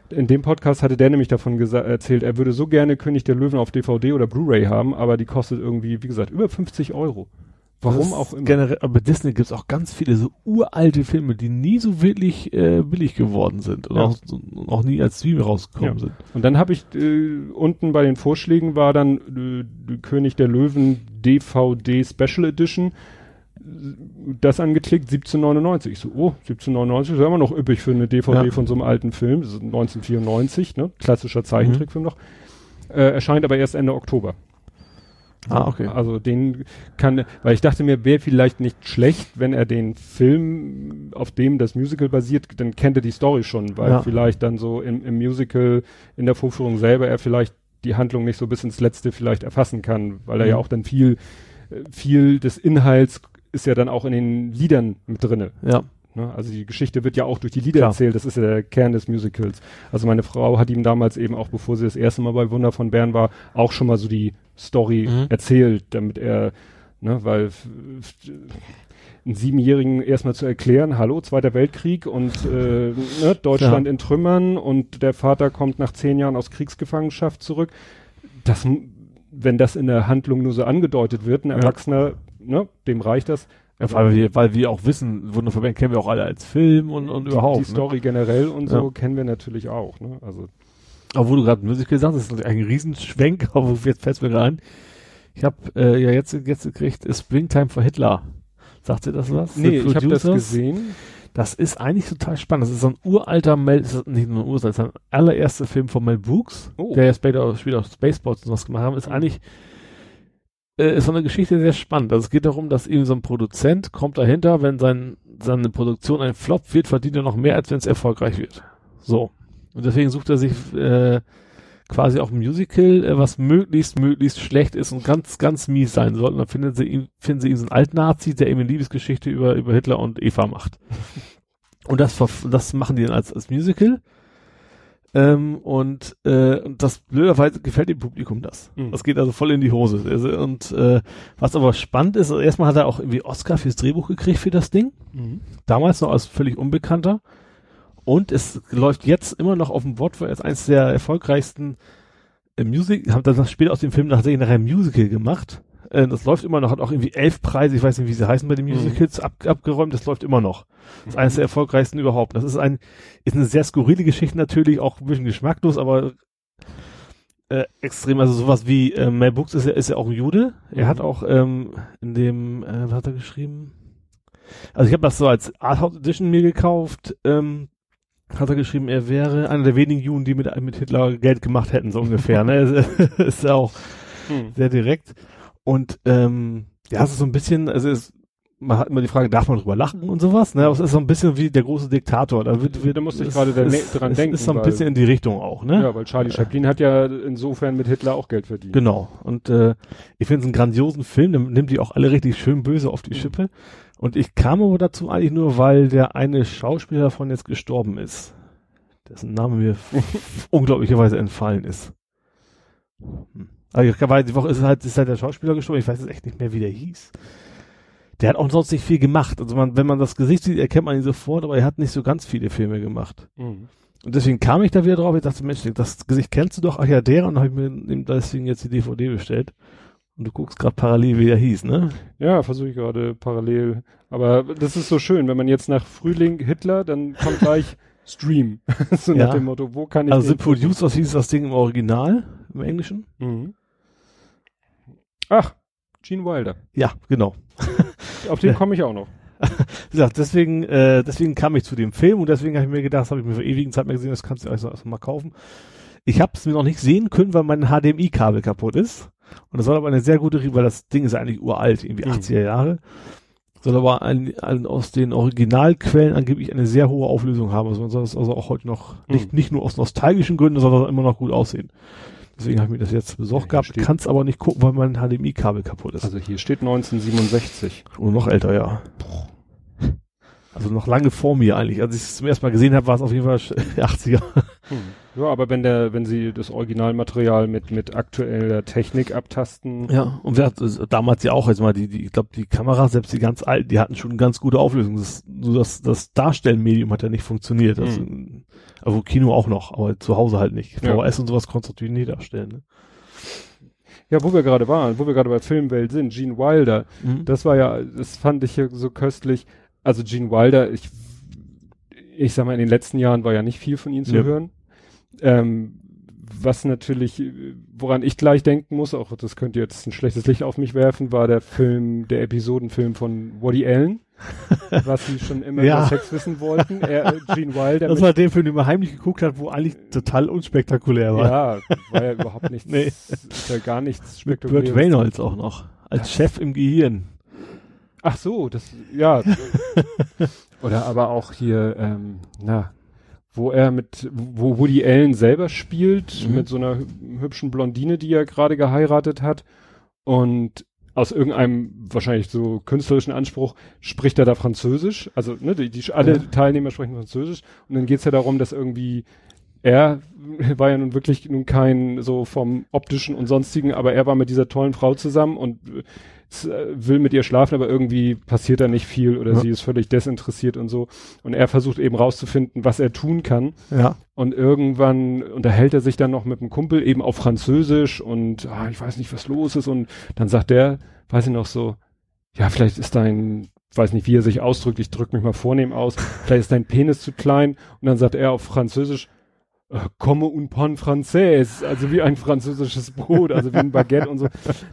In dem Podcast hatte der nämlich davon erzählt, er würde so gerne König der Löwen auf DVD oder Blu-ray haben, aber die kostet irgendwie, wie gesagt, über 50 Euro. Warum auch immer. Generell, aber bei Disney gibt es auch ganz viele so uralte Filme, die nie so wirklich äh, billig geworden sind und ja. auch, auch, nie als Stream rausgekommen ja. sind. Und dann habe ich äh, unten bei den Vorschlägen war dann äh, König der Löwen DVD Special Edition das angeklickt 1799. Ich so, oh, 1799 ist ja immer noch üppig für eine DVD ja. von so einem alten Film, das ist 1994, ne? Klassischer Zeichentrickfilm mhm. noch. Äh, erscheint aber erst Ende Oktober. Ah, okay. Also den kann, weil ich dachte mir, wäre vielleicht nicht schlecht, wenn er den Film, auf dem das Musical basiert, dann kennt er die Story schon, weil ja. vielleicht dann so im, im Musical, in der Vorführung selber er vielleicht die Handlung nicht so bis ins Letzte vielleicht erfassen kann, weil er mhm. ja auch dann viel, viel des Inhalts ist ja dann auch in den Liedern mit drinne. Ja. Ne? Also die Geschichte wird ja auch durch die Lieder Klar. erzählt, das ist ja der Kern des Musicals. Also meine Frau hat ihm damals eben auch, bevor sie das erste Mal bei Wunder von Bern war, auch schon mal so die Story mhm. erzählt, damit er, ne, weil einen Siebenjährigen erstmal zu erklären, hallo, Zweiter Weltkrieg und äh, ne, Deutschland ja. in Trümmern und der Vater kommt nach zehn Jahren aus Kriegsgefangenschaft zurück. Das, wenn das in der Handlung nur so angedeutet wird, ein Erwachsener, ja. ne, dem reicht das. Ja, weil wir, weil wir auch wissen, Wunder von kennen wir auch alle als Film und, und die, überhaupt. Die ne? Story generell und so kennen wir natürlich auch, ne? Also. Aber wo du gerade Musical sagst, das ist ein Riesenschwenk, *laughs* aber jetzt fällt mir rein. Ich habe äh, ja jetzt, jetzt gekriegt, Springtime for Hitler. Sagt ihr das was? Nee, ich habe das gesehen. Das ist eigentlich total spannend. Das ist so ein uralter Mel, ist nicht nur ein uralter, das ist ein allererster Film von Mel Brooks, oh. der ja später später auch Spaceballs und was gemacht haben. Ist eigentlich äh, ist so eine Geschichte sehr spannend. Also es geht darum, dass eben so ein Produzent kommt dahinter, wenn sein, seine Produktion ein Flop wird, verdient er noch mehr, als wenn es erfolgreich wird. So. Und deswegen sucht er sich äh, quasi auch ein Musical, äh, was möglichst, möglichst schlecht ist und ganz, ganz mies sein soll. Und dann finden sie ihn, finden sie ihn so einen Alt-Nazi, der eben eine Liebesgeschichte über, über Hitler und Eva macht. *laughs* Und das, das machen die dann als, als Musical. Ähm, und, äh, und das blöderweise gefällt dem Publikum das. Mhm. Das geht also voll in die Hose. Also, und äh, was aber spannend ist, also erstmal hat er auch irgendwie Oscar fürs Drehbuch gekriegt für das Ding. Mhm. Damals noch als völlig Unbekannter. Und es läuft jetzt immer noch auf dem als eines der erfolgreichsten äh, Music, haben das später aus dem Film tatsächlich nachher ein Musical gemacht. Äh, das läuft immer noch, hat auch irgendwie elf Preise, ich weiß nicht, wie sie heißen bei den mhm. Musicals, mhm. ab, abgeräumt, das läuft immer noch. Das ist eines der erfolgreichsten überhaupt. Das ist ein, ist eine sehr skurrile Geschichte natürlich, auch ein bisschen geschmacklos, aber äh, extrem, also sowas wie äh, Mel Brooks ist ja, ist ja auch ein Jude. Mhm. Er hat auch ähm, in dem, äh, was hat er geschrieben? Also ich habe das so als Arthouse Edition mir gekauft. Ähm, hat er geschrieben, er wäre einer der wenigen Juden, die mit, mit Hitler Geld gemacht hätten, so ungefähr. ne? ist *laughs* ja auch hm. sehr direkt. Und ähm, ja, es ist so ein bisschen, also es, man hat immer die Frage, darf man drüber lachen und sowas, ne? Aber es ist so ein bisschen wie der große Diktator. Da, wird, wird, da musste ich gerade dran denken. Ist so ein bisschen in die Richtung auch, ne? Ja, weil Charlie Chaplin hat ja insofern mit Hitler auch Geld verdient. Genau. Und äh, ich finde es einen grandiosen Film, der nimmt die auch alle richtig schön böse auf die mhm. Und ich kam aber dazu eigentlich nur, weil der eine Schauspieler davon jetzt gestorben ist. Dessen Name mir *laughs* unglaublicherweise entfallen ist. Hm. Aber die Woche ist halt, ist halt der Schauspieler gestorben. Ich weiß jetzt echt nicht mehr, wie der hieß. Der hat auch sonst nicht viel gemacht. Also man, wenn man das Gesicht sieht, erkennt man ihn sofort, aber er hat nicht so ganz viele Filme gemacht. Mhm. Und deswegen kam ich da wieder drauf. Ich dachte, Mensch, das Gesicht kennst du doch. Ach ja, der. Und dann habe ich mir deswegen jetzt die DVD bestellt. Und du guckst gerade parallel, wie er hieß, ne? Ja, versuche ich gerade parallel. Aber das ist so schön, wenn man jetzt nach Frühling Hitler, dann kommt gleich *laughs* Stream. *laughs* so ja. nach dem Motto, wo kann ich. Also The Produce, was hieß das Ding im Original, im Englischen? Mhm. Ach, Gene Wilder. Ja, genau. *laughs* Auf den komme ich auch noch. ja, deswegen, äh, deswegen kam ich zu dem Film und deswegen habe ich mir gedacht, das habe ich mir vor ewigen Zeit mal gesehen, das kannst du also, also mal kaufen. Ich habe es mir noch nicht sehen können, weil mein HDMI-Kabel kaputt ist. Und das soll aber eine sehr gute, weil das Ding ist eigentlich uralt, irgendwie mhm. 80er Jahre. Soll aber ein, ein, aus den Originalquellen angeblich eine sehr hohe Auflösung haben. Also man soll das also auch heute noch, mhm. nicht, nicht nur aus nostalgischen Gründen, sondern immer noch gut aussehen. Deswegen habe ich mir das jetzt besorgt ja, gehabt. Kann es aber nicht gucken, weil mein HDMI-Kabel kaputt ist. Also hier steht 1967. Und noch älter, ja. Also noch lange vor mir eigentlich. Als ich es zum ersten Mal gesehen habe, war es auf jeden Fall 80er. *laughs* Hm. Ja, aber wenn der, wenn sie das Originalmaterial mit mit aktueller Technik abtasten. Ja, und wir hatten damals ja auch, jetzt mal die, die ich glaube die Kameras, selbst die ganz alten, die hatten schon eine ganz gute Auflösung. Das, nur das, das Darstellmedium hat ja nicht funktioniert. Das, mhm. Also Kino auch noch, aber zu Hause halt nicht. Ja. VHS und sowas konntest du natürlich nie darstellen. Ne? Ja, wo wir gerade waren, wo wir gerade bei Filmwelt sind, Gene Wilder, mhm. das war ja, das fand ich ja so köstlich. Also Gene Wilder, ich, ich sag mal, in den letzten Jahren war ja nicht viel von ihm zu ja. hören. Ähm, was natürlich, woran ich gleich denken muss, auch das könnte jetzt ein schlechtes Licht auf mich werfen, war der Film, der Episodenfilm von Woody Allen, *laughs* was sie schon immer ja. über Sex wissen wollten. Er, äh, Gene Wilder. Das war der Film, den man heimlich geguckt hat, wo eigentlich total unspektakulär war. Ja, war ja überhaupt nichts, nee. ist ja gar nichts spektakuläres. Mit Burt Reynolds auch noch, als. Chef im Gehirn. Ach so, das, ja. *laughs* Oder aber auch hier, ähm, na, wo er mit, wo Woody Allen selber spielt, mhm. mit so einer hübschen Blondine, die er gerade geheiratet hat. Und aus irgendeinem wahrscheinlich so künstlerischen Anspruch spricht er da Französisch. Also, ne, die, die alle ja. Teilnehmer sprechen Französisch. Und dann geht's ja darum, dass irgendwie er *laughs* war ja nun wirklich nun kein so vom optischen und sonstigen, aber er war mit dieser tollen Frau zusammen und will mit ihr schlafen, aber irgendwie passiert da nicht viel oder ja. sie ist völlig desinteressiert und so. Und er versucht eben rauszufinden, was er tun kann. Ja. Und irgendwann unterhält er sich dann noch mit einem Kumpel eben auf Französisch und ah, ich weiß nicht, was los ist. Und dann sagt der, weiß ich noch so, ja, vielleicht ist dein, weiß nicht, wie er sich ausdrückt, ich drück mich mal vornehm aus, vielleicht ist dein Penis zu klein. Und dann sagt er auf Französisch, komme äh, un pan français, also wie ein französisches Brot, also wie ein Baguette und so.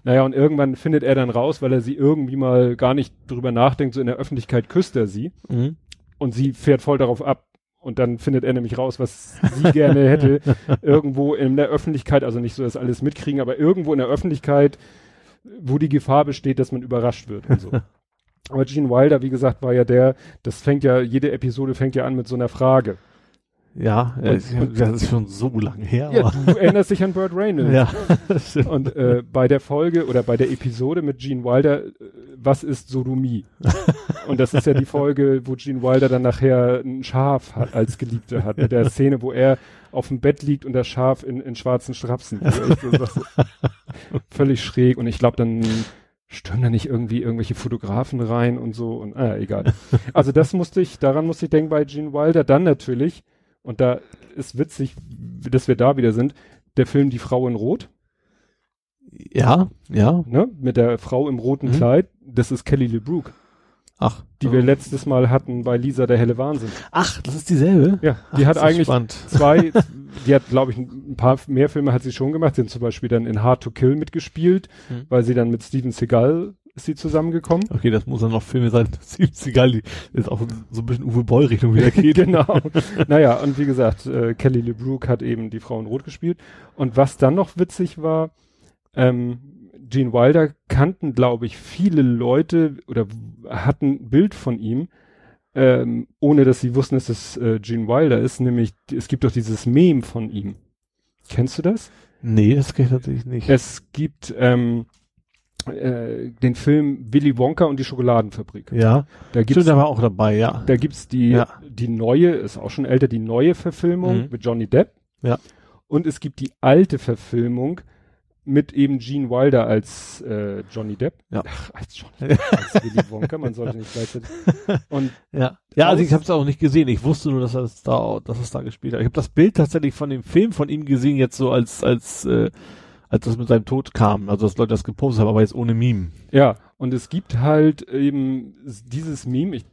Naja, und irgendwann findet er dann raus, weil er sie irgendwie mal gar nicht drüber nachdenkt, so in der Öffentlichkeit küsst er sie. Mhm. Und sie fährt voll darauf ab. Und dann findet er nämlich raus, was sie gerne hätte, *laughs* irgendwo in der Öffentlichkeit, also nicht so, dass alles mitkriegen, aber irgendwo in der Öffentlichkeit, wo die Gefahr besteht, dass man überrascht wird und so. *laughs* Aber Gene Wilder, wie gesagt, war ja der, das fängt ja, jede Episode fängt ja an mit so einer Frage. Ja, und, und, *laughs* das ist schon so lange her. Ja, du erinnerst dich an Burt Reynolds. Ja. *laughs* und äh, bei der Folge oder bei der Episode mit Gene Wilder, äh, was ist Sodomie? *laughs* und das ist ja die Folge, wo Gene Wilder dann nachher ein Schaf hat, als Geliebte hat. Mit der Szene, wo er auf dem Bett liegt und das Schaf in, in schwarzen Strapsen. völlig schräg. Und ich glaube, dann stürmen da nicht irgendwie irgendwelche Fotografen rein und so und ah, egal. Also das musste ich, daran musste ich denken bei Gene Wilder. Dann natürlich und da ist witzig, dass wir da wieder sind. Der Film Die Frau in Rot. Ja, ja. Ne? Mit der Frau im roten mhm. Kleid. Das ist Kelly LeBrook. Ach. Die wir letztes Mal hatten bei Lisa der helle Wahnsinn. Ach, das ist dieselbe? Ja, die Ach, hat eigentlich zwei, *laughs* die hat, glaube ich, ein paar mehr Filme hat sie schon gemacht. Sie hat zum Beispiel dann in Hard to Kill mitgespielt, mhm. weil sie dann mit Steven Seagal ist sie zusammengekommen. Okay, das muss dann noch Filme sein. *laughs* Ziemlich egal, die ist auch so ein bisschen Uwe Boll Richtung wieder *laughs* geht. genau. naja, und wie gesagt, äh, Kelly LeBrook hat eben die Frau in Rot gespielt. Und was dann noch witzig war, ähm, Gene Wilder kannten, glaube ich, viele Leute oder hatten ein Bild von ihm, ähm, ohne dass sie wussten, dass es äh, Gene Wilder ist, nämlich es gibt doch dieses Meme von ihm. Kennst du das? Nee, das ich natürlich nicht. Es gibt ähm, äh, den Film Willy Wonka und die Schokoladenfabrik. Ja, Da gibt's, stimmt, der war auch dabei, ja. da gibt's die, Ja. die neue, ist auch schon älter, die neue Verfilmung Mhm. mit Johnny Depp. Ja. Und es gibt die alte Verfilmung mit eben Gene Wilder als äh, Johnny Depp. Ja. Ach, als Johnny Depp, als Willy *laughs* Wonka, man sollte nicht gleichzeitig. Und *laughs* Ja, ja also ich habe es auch nicht gesehen. Ich wusste nur, dass er es da, dass es da gespielt hat. Ich habe das Bild tatsächlich von dem Film von ihm gesehen, jetzt so als als äh, als das mit seinem Tod kam. Also dass Leute das gepostet haben, aber jetzt ohne Meme. ja, und es gibt halt eben dieses Meme, ich,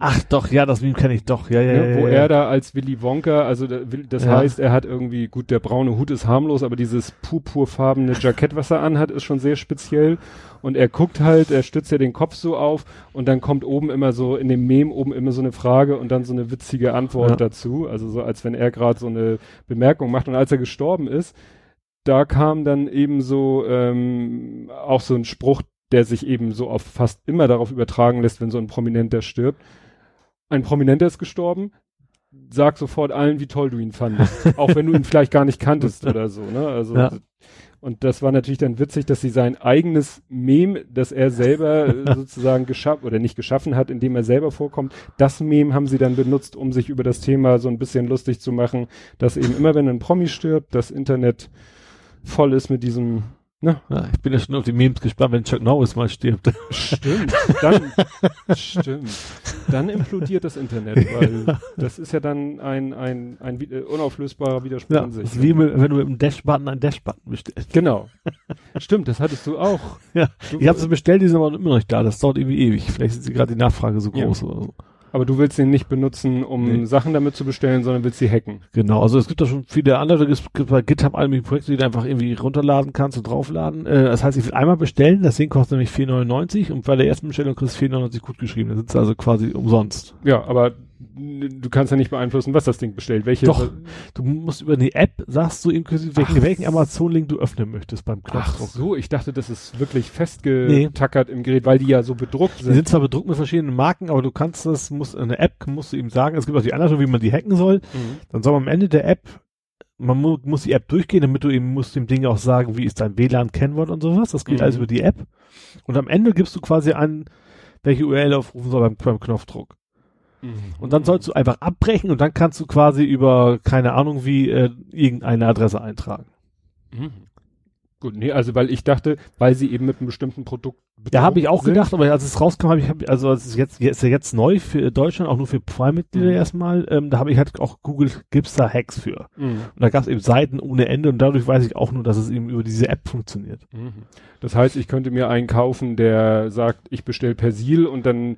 Ach doch, ja, das Meme kenne ich doch. Ja, ja, ne, ja, wo ja. er da als Willy Wonka, also da, das Ja. heißt, er hat irgendwie, gut, der braune Hut ist harmlos, aber dieses purpurfarbene Jackett, was er anhat, ist schon sehr speziell. Und er guckt halt, er stützt ja den Kopf so auf und dann kommt oben immer so, in dem Meme oben immer so eine Frage und dann so eine witzige Antwort Ja. dazu. Also so, als wenn er gerade so eine Bemerkung macht. Und als er gestorben ist, da kam dann eben so ähm, auch so ein Spruch, der sich eben so auf fast immer darauf übertragen lässt, wenn so ein Prominenter stirbt. Ein Prominenter ist gestorben, sag sofort allen, wie toll du ihn fandest. *laughs* auch wenn du ihn vielleicht gar nicht kanntest oder so, ne? Also Ja. und das war natürlich dann witzig, dass sie sein eigenes Meme, das er selber *laughs* sozusagen geschaffen oder nicht geschaffen hat, indem er selber vorkommt, das Meme haben sie dann benutzt, um sich über das Thema so ein bisschen lustig zu machen, dass eben immer wenn ein Promi stirbt, das Internet voll ist mit diesem, ne? Ja, ich bin ja schon auf die Memes gespannt, wenn Chuck Norris mal stirbt. Stimmt, dann, stimmt. Dann implodiert das Internet, *laughs* weil das ist ja dann ein, ein, ein, wi- äh, unauflösbarer Widerspruch Ja, das sich. ist wie mit, wenn du mit dem Dash-Button einen Dash-Button bestellst. Genau. Stimmt, das hattest du auch. Ja, Du, ich habe sie bestellt, die sind aber immer noch nicht da. Das dauert irgendwie ewig. Vielleicht ist gerade die Nachfrage so Ja. groß oder so. Aber du willst den nicht benutzen, um Nee. Sachen damit zu bestellen, sondern willst sie hacken. Genau, also es gibt da schon viele andere, es gibt bei GitHub all mögliche Projekte, die du einfach irgendwie runterladen kannst und draufladen. Äh, das heißt, ich will einmal bestellen, das Ding kostet nämlich 4,99 und bei der ersten Bestellung kriegst du 4,99 gut geschrieben. Das ist also quasi umsonst. Ja, aber du kannst ja nicht beeinflussen, was das Ding bestellt. Welche? Doch. Du musst über die App, sagst du ihm, welchen, Ach. welchen Amazon-Link du öffnen möchtest beim Ach Knopfdruck. so, ich dachte, das ist wirklich festgetackert im Gerät, weil die ja so bedruckt Die sind. sind zwar bedruckt mit verschiedenen Marken, aber du kannst das, musst in der App, musst du ihm sagen, es gibt auch die Anleitung, wie man die hacken soll. Mhm. Dann soll man am Ende der App, man mu muss die App durchgehen, damit du eben musst dem Ding auch sagen, wie ist dein WLAN-Kennwort und sowas. Das geht Mhm. alles über die App. Und am Ende gibst du quasi an, welche URL aufrufen soll beim, beim Knopfdruck. Mhm. Und dann sollst du einfach abbrechen und dann kannst du quasi über, keine Ahnung wie, äh, irgendeine Adresse eintragen. Mhm. Gut, nee, also weil ich dachte, weil sie eben mit einem bestimmten Produkt Ja, habe ich auch sind. gedacht, aber als es rauskam, habe ich, hab, also es ist jetzt, ist ja jetzt neu für Deutschland, auch nur für Prime-Mitglieder Mhm. erstmal, ähm, da habe ich halt auch googelt, gibt's da Hacks für? Mhm. Und da gab es eben Seiten ohne Ende und dadurch weiß ich auch nur, dass es eben über diese App funktioniert. Mhm. Das heißt, ich könnte mir einen kaufen, der sagt, ich bestelle Persil und dann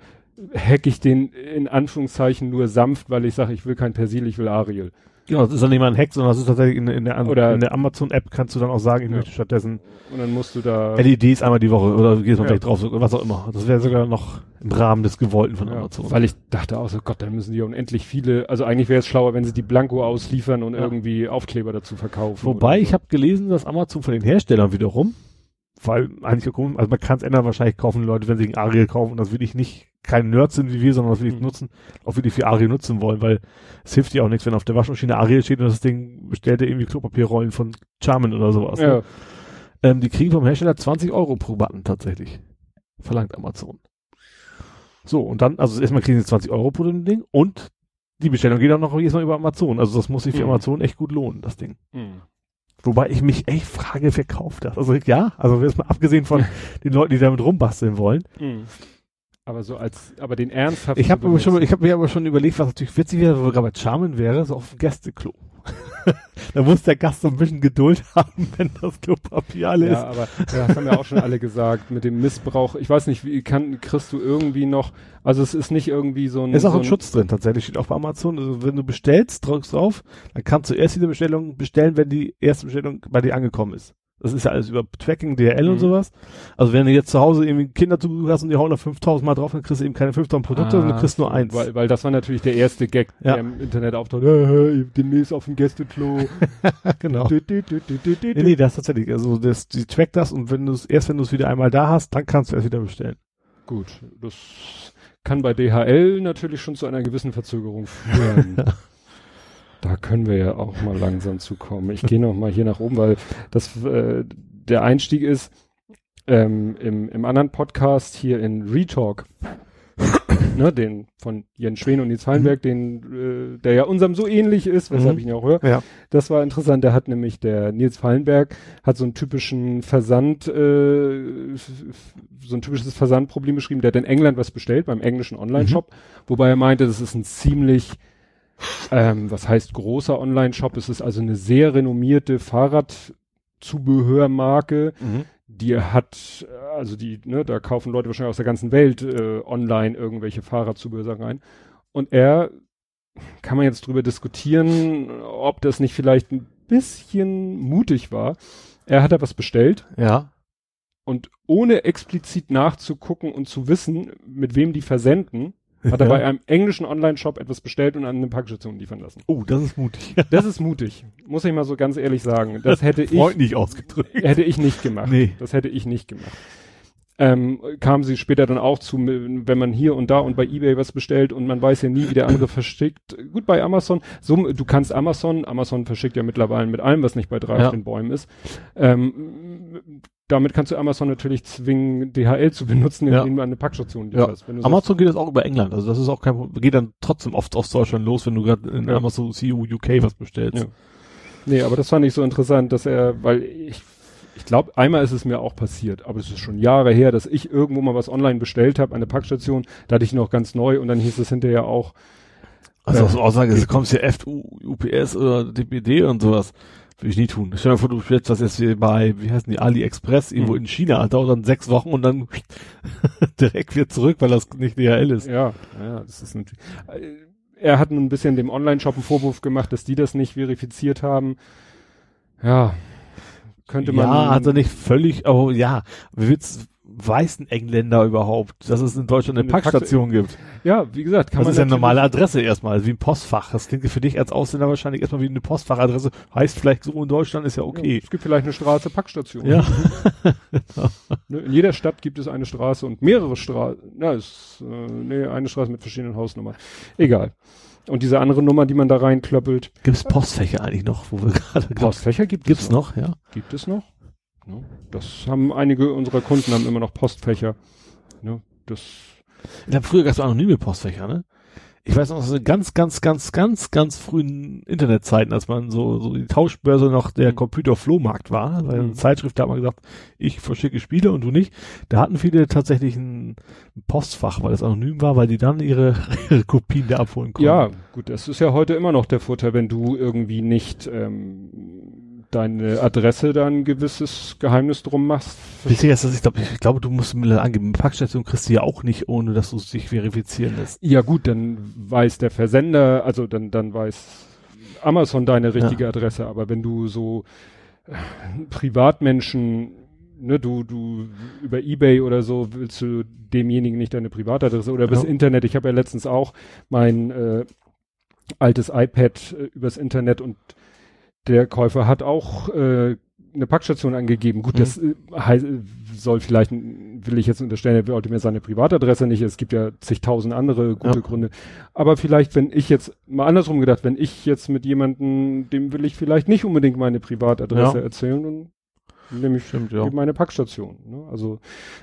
hack ich den in Anführungszeichen nur sanft, weil ich sage, ich will kein Persil, ich will Ariel. Genau, das ist dann nicht mal ein Hack, sondern das ist tatsächlich in, in der, An- der Amazon-App kannst du dann auch sagen, ich Ja. möchte stattdessen Und dann musst du da. LEDs einmal die Woche oder gehst mal Ja. gleich drauf, was auch immer. Das wäre sogar noch im Rahmen des Gewollten von Ja, Amazon. weil ich dachte auch so, Gott, dann müssen die ja unendlich viele, also eigentlich wäre es schlauer, wenn sie die Blanko ausliefern und Ja. irgendwie Aufkleber dazu verkaufen. Wobei, oder ich habe gelesen, dass Amazon von den Herstellern wiederum, weil eigentlich auch, also man kann es ändern, wahrscheinlich kaufen die Leute, wenn sie einen Ariel kaufen, und das will ich nicht, kein Nerd sind wie wir, sondern das will ich Mhm. nutzen, auch wirklich für Ariel nutzen wollen, weil es hilft dir auch nichts, wenn auf der Waschmaschine Ariel steht und das Ding bestellt dir irgendwie Klopapierrollen von Charmin oder sowas. Ja, Ne? Ähm, die kriegen vom Hersteller 20 Euro pro Button tatsächlich. Verlangt Amazon. So, und dann, also erstmal kriegen sie 20 Euro pro dem Ding und die Bestellung geht auch noch jedes Mal über Amazon. Also das muss sich für Mhm. Amazon echt gut lohnen, das Ding. Mhm. Wobei ich mich echt frage, wer kauft das? Also ja, also jetzt mal abgesehen von *laughs* den Leuten, die damit rumbasteln wollen. Mhm. Aber so als, aber den ernsthaft. Ich habe mir schon, ich habe mir aber schon überlegt, was natürlich witzig wäre, wo wir gerade bei Charmin wäre, so auf dem Gästeklo. *laughs* da muss der Gast so ein bisschen Geduld *laughs* haben, wenn das Klopapier alle Ja, aber das haben ja auch schon alle gesagt, mit dem Missbrauch. Ich weiß nicht, wie kann, kriegst du irgendwie noch, also es ist nicht irgendwie so ein. ist. Ist auch so ein Schutz drin, tatsächlich steht auch bei Amazon. Also wenn du bestellst, drückst drauf, dann kannst du erst diese Bestellung bestellen, wenn die erste Bestellung bei dir angekommen ist. Das ist ja alles über Tracking, DRL Mhm. und sowas. Also wenn du jetzt zu Hause irgendwie Kinder zu hast und die hauen da 5000 Mal drauf, dann kriegst du eben keine 5000 Produkte, sondern du kriegst nur eins. Weil, weil das war natürlich der erste Gag, Ja. der im Internet auftaucht. Äh, demnächst auf dem Gästeklo. *laughs* genau. Dü, dü, dü. Nee, nee, das tatsächlich. Also das, die trackt das und wenn du es, erst wenn du es wieder einmal da hast, dann kannst du es wieder bestellen. Gut, das kann bei DHL natürlich schon zu einer gewissen Verzögerung führen. *laughs* da können wir ja auch mal langsam zukommen. Ich gehe noch mal hier nach oben, weil das äh, der Einstieg ist ähm, im, im anderen Podcast hier in Retalk, *coughs* ne, den von Jens Schwen und Nils Fallenberg, den, äh, der ja unserem so ähnlich ist, weshalb Mhm. ich ihn auch höre. Ja. Das war interessant. Der hat nämlich der Nils Fallenberg hat so einen typischen Versand, äh, so ein typisches Versandproblem beschrieben. Der hat in England was bestellt beim englischen Online-Shop, wobei er meinte, das ist ein ziemlich, ähm, was heißt großer Online-Shop? Es ist also eine sehr renommierte Fahrradzubehörmarke. Die hat, also die, ne, da kaufen Leute wahrscheinlich aus der ganzen Welt äh, online irgendwelche Fahrradzubehörsachen rein. Und er kann man jetzt drüber diskutieren, ob das nicht vielleicht ein bisschen mutig war. Er hat da was bestellt Ja. und ohne explizit nachzugucken und zu wissen, mit wem die versenden, hat er Ja. bei einem englischen Online-Shop etwas bestellt und an eine Packstation liefern lassen. Oh, das ist mutig. *laughs* Das ist mutig, muss ich mal so ganz ehrlich sagen. Das hätte *laughs* ich, Freundlich ausgedrückt. hätte ich nicht gemacht. Nee. Das hätte ich nicht gemacht. Ähm, kam sie später dann auch zu, wenn man hier und da und bei eBay was bestellt und man weiß ja nie, wie der andere verschickt. Gut, bei Amazon, so, du kannst Amazon, Amazon verschickt ja mittlerweile mit allem, was nicht bei drei Ja. auf den Bäumen ist. Ähm, damit kannst du Amazon natürlich zwingen, DHL zu benutzen, Ja. indem du eine Packstation Ja. lieferst. Wenn du sagst, Amazon geht das auch über England, also das ist auch kein Problem. Geht dann trotzdem oft aus Deutschland los, wenn du gerade in Ja. Amazon CU UK was bestellst. Ja. Nee, aber das fand ich so interessant, dass er, weil ich, ich glaube, einmal ist es mir auch passiert, aber es ist schon Jahre her, dass ich irgendwo mal was online bestellt habe, eine Packstation, da hatte ich noch ganz neu und dann hieß es hinterher auch, Also Ja. aus Aussage, du kommst hier FU, UPS oder DPD und sowas. Würde ich nie tun. Stell dir vor, du bestellst das jetzt hier bei, wie heißen die, AliExpress, irgendwo Mhm. in China, dauert dann sechs Wochen und dann *laughs* direkt wieder zurück, weil das nicht DHL ist. ja, ja, das ist natürlich, äh, er hat ein bisschen dem Online-Shop einen Vorwurf gemacht, dass die das nicht verifiziert haben. Ja, könnte man. Ja, hat er nicht völlig, oh ja, wie willst, weiß ein Engländer überhaupt, dass es in Deutschland eine Eine Packstation gibt? Ja, wie gesagt, kann das man ist ja eine normale Adresse erstmal, also wie ein Postfach. Das klingt für dich als Ausländer wahrscheinlich erstmal wie eine Postfachadresse. Heißt vielleicht so in Deutschland, ist ja Ja, okay. es gibt vielleicht eine Straße Packstation. Ja. *laughs* Ne, In jeder Stadt gibt es eine Straße und mehrere Straßen. Ja, ist, äh, nee, eine Straße mit verschiedenen Hausnummern. Egal. Und diese andere Nummer, die man da reinklöppelt. Gibt's Postfächer eigentlich noch, wo wir *laughs* gerade Postfächer gibt Gibt's es noch, ja? Gibt es noch? Ne? Das haben einige unserer Kunden haben immer noch Postfächer. Ne? Das Ich glaube, früher gab's anonyme Postfächer, ne? Ich weiß noch, so ganz, ganz, ganz, ganz, ganz frühen Internetzeiten, als man so, so die Tauschbörse noch der Mhm. Computer-Flohmarkt war, weil eine Mhm. Zeitschrift, da hat man gesagt, ich verschicke Spiele und du nicht. Da hatten viele tatsächlich ein Postfach, weil es anonym war, weil die dann ihre, *laughs* ihre Kopien da abholen konnten. ja, gut, das ist ja heute immer noch der Vorteil, wenn du irgendwie nicht ähm, deine Adresse da ein gewisses Geheimnis drum machst. Wichtig ist, dass ich glaube, ich glaube, du musst mir angeben, Packstation kriegst du ja auch nicht, ohne dass du es dich verifizieren lässt. Ja gut, dann weiß der Versender, also dann, dann weiß Amazon deine richtige Adresse, aber wenn du so äh, Privatmenschen, ne, du, du über Ebay oder so willst du demjenigen nicht deine Privatadresse oder übers Ja. Internet. Ich habe ja letztens auch mein äh, altes iPad äh, übers Internet und der Käufer hat auch äh, eine Packstation angegeben. Gut, Mhm. das äh, soll vielleicht, will ich jetzt unterstellen, er wollte mir seine Privatadresse nicht. Es gibt ja zigtausend andere gute Ja. Gründe. Aber vielleicht, wenn ich jetzt, mal andersrum gedacht, wenn ich jetzt mit jemandem, dem will ich vielleicht nicht unbedingt meine Privatadresse Ja. erzählen, dann nehme ich Stimmt, ja. meine Packstation. Ne? Also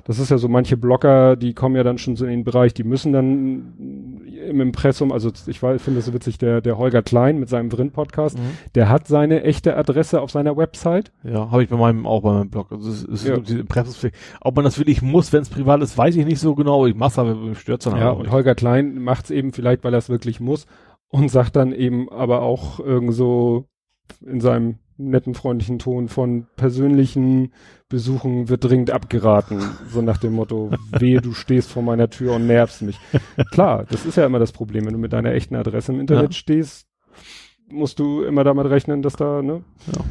das ist ja so, manche Blogger, die kommen ja dann schon so in den Bereich, die müssen dann im Impressum, also ich finde das so witzig, der, der Holger Klein mit seinem Vrin-Podcast, Mhm. der hat seine echte Adresse auf seiner Website. Ja, habe ich bei meinem auch bei meinem Blog. Also es, es Ja. diese Impressumspflicht. Ob man das wirklich muss, wenn es privat ist, weiß ich nicht so genau. Ich mach's aber mir stört's dann Ja, auch und nicht. Holger Klein macht es eben vielleicht, weil er es wirklich muss und sagt dann eben aber auch irgend so in seinem netten, freundlichen Ton von persönlichen Besuchen wird dringend abgeraten. So nach dem Motto, wehe, du stehst vor meiner Tür und nervst mich. Klar, das ist ja immer das Problem. Wenn du mit deiner echten Adresse im Internet Ja. stehst, musst du immer damit rechnen, dass da, ne? Ja.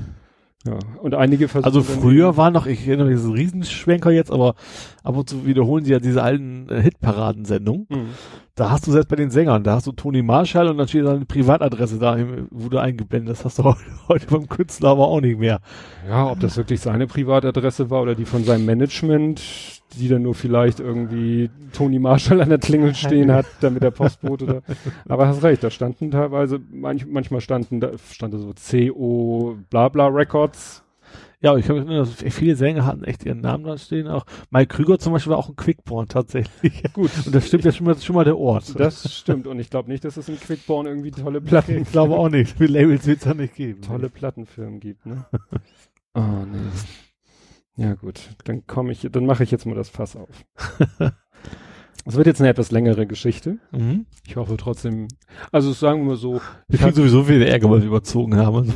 Ja, und einige versuchen. Also früher war noch, ich erinnere mich, das ist ein Riesenschwenker jetzt, aber ab und zu wiederholen sie ja diese alten äh, Hitparadensendungen. Mhm. Da hast du selbst bei den Sängern, da hast du Toni Marshall und dann steht da eine Privatadresse da, wo du eingeblendet. Das hast du *laughs* heute, beim Künstler aber auch nicht mehr. Ja, ob das wirklich seine Privatadresse war oder die von seinem Management, die dann nur vielleicht irgendwie Toni Marshall an der Klingel stehen hat, *laughs* damit der Postbote da. Aber hast recht, da standen teilweise, manch, manchmal standen da, stand da so CO Blabla Records ja, ich erinnern, dass viele Sänger hatten echt ihren Namen da stehen. Auch Mike Krüger zum Beispiel war auch ein Quickborn tatsächlich. *laughs* Gut. Und das stimmt ja schon mal, schon mal der Ort. Das stimmt. Und ich glaube nicht, dass es in Quickborn irgendwie tolle *laughs* Platten Ich glaube auch nicht. Wie Labels wird es da nicht geben. Tolle. Plattenfirmen gibt, ne? *laughs* oh, nee. Ja, gut. Dann komme ich, dann mache ich jetzt mal das Fass auf. Es wird jetzt eine etwas längere Geschichte. Mhm. Ich hoffe trotzdem, also sagen wir mal so. Wir kriegen sowieso viel Ärger, weil wir überzogen haben.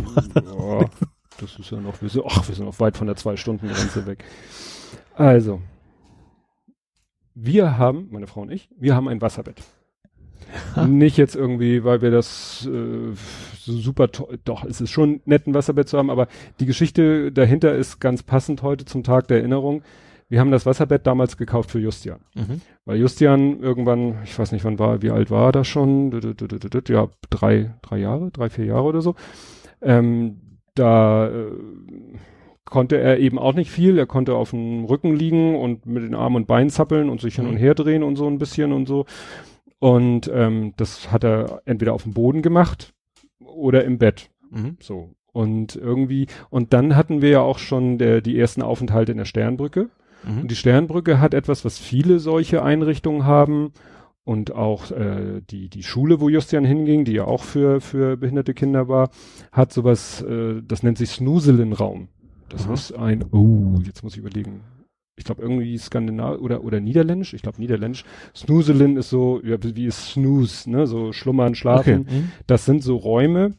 Oh, das ist ja noch, wir sind, ach, wir sind noch weit von der Zwei-Stunden-Grenze weg. Also, wir haben, meine Frau und ich, wir haben ein Wasserbett. *laughs* Nicht jetzt irgendwie, weil wir das äh, so super toll, doch, es ist schon nett, ein Wasserbett zu haben, aber die Geschichte dahinter ist ganz passend heute zum Tag der Erinnerung. Wir haben das Wasserbett damals gekauft für Justian. Mhm. Weil Justian irgendwann, ich weiß nicht wann war, wie alt war er da schon? Ja, drei, drei Jahre, drei, vier Jahre oder so. Ähm, da äh, konnte er eben auch nicht viel. Er konnte auf dem Rücken liegen und mit den Armen und Beinen zappeln und sich hin und mhm. her drehen und so ein bisschen und so. Und ähm, das hat er entweder auf dem Boden gemacht oder im Bett. Mhm. So. Und irgendwie, und dann hatten wir ja auch schon der, die ersten Aufenthalte in der Sternbrücke. Mhm. Und die Sternbrücke hat etwas, was viele solche Einrichtungen haben und auch äh, die die Schule, wo Justian hinging, die ja auch für für behinderte Kinder war, hat sowas, äh, das nennt sich Snuselenraum. Das mhm. ist ein, oh, jetzt muss ich überlegen. Ich glaube irgendwie Skandinavisch oder oder Niederländisch. Ich glaube Niederländisch. Snoozelin ist so ja, wie ist Snooze, ne, so schlummern, schlafen. Okay. Mhm. Das sind so Räume,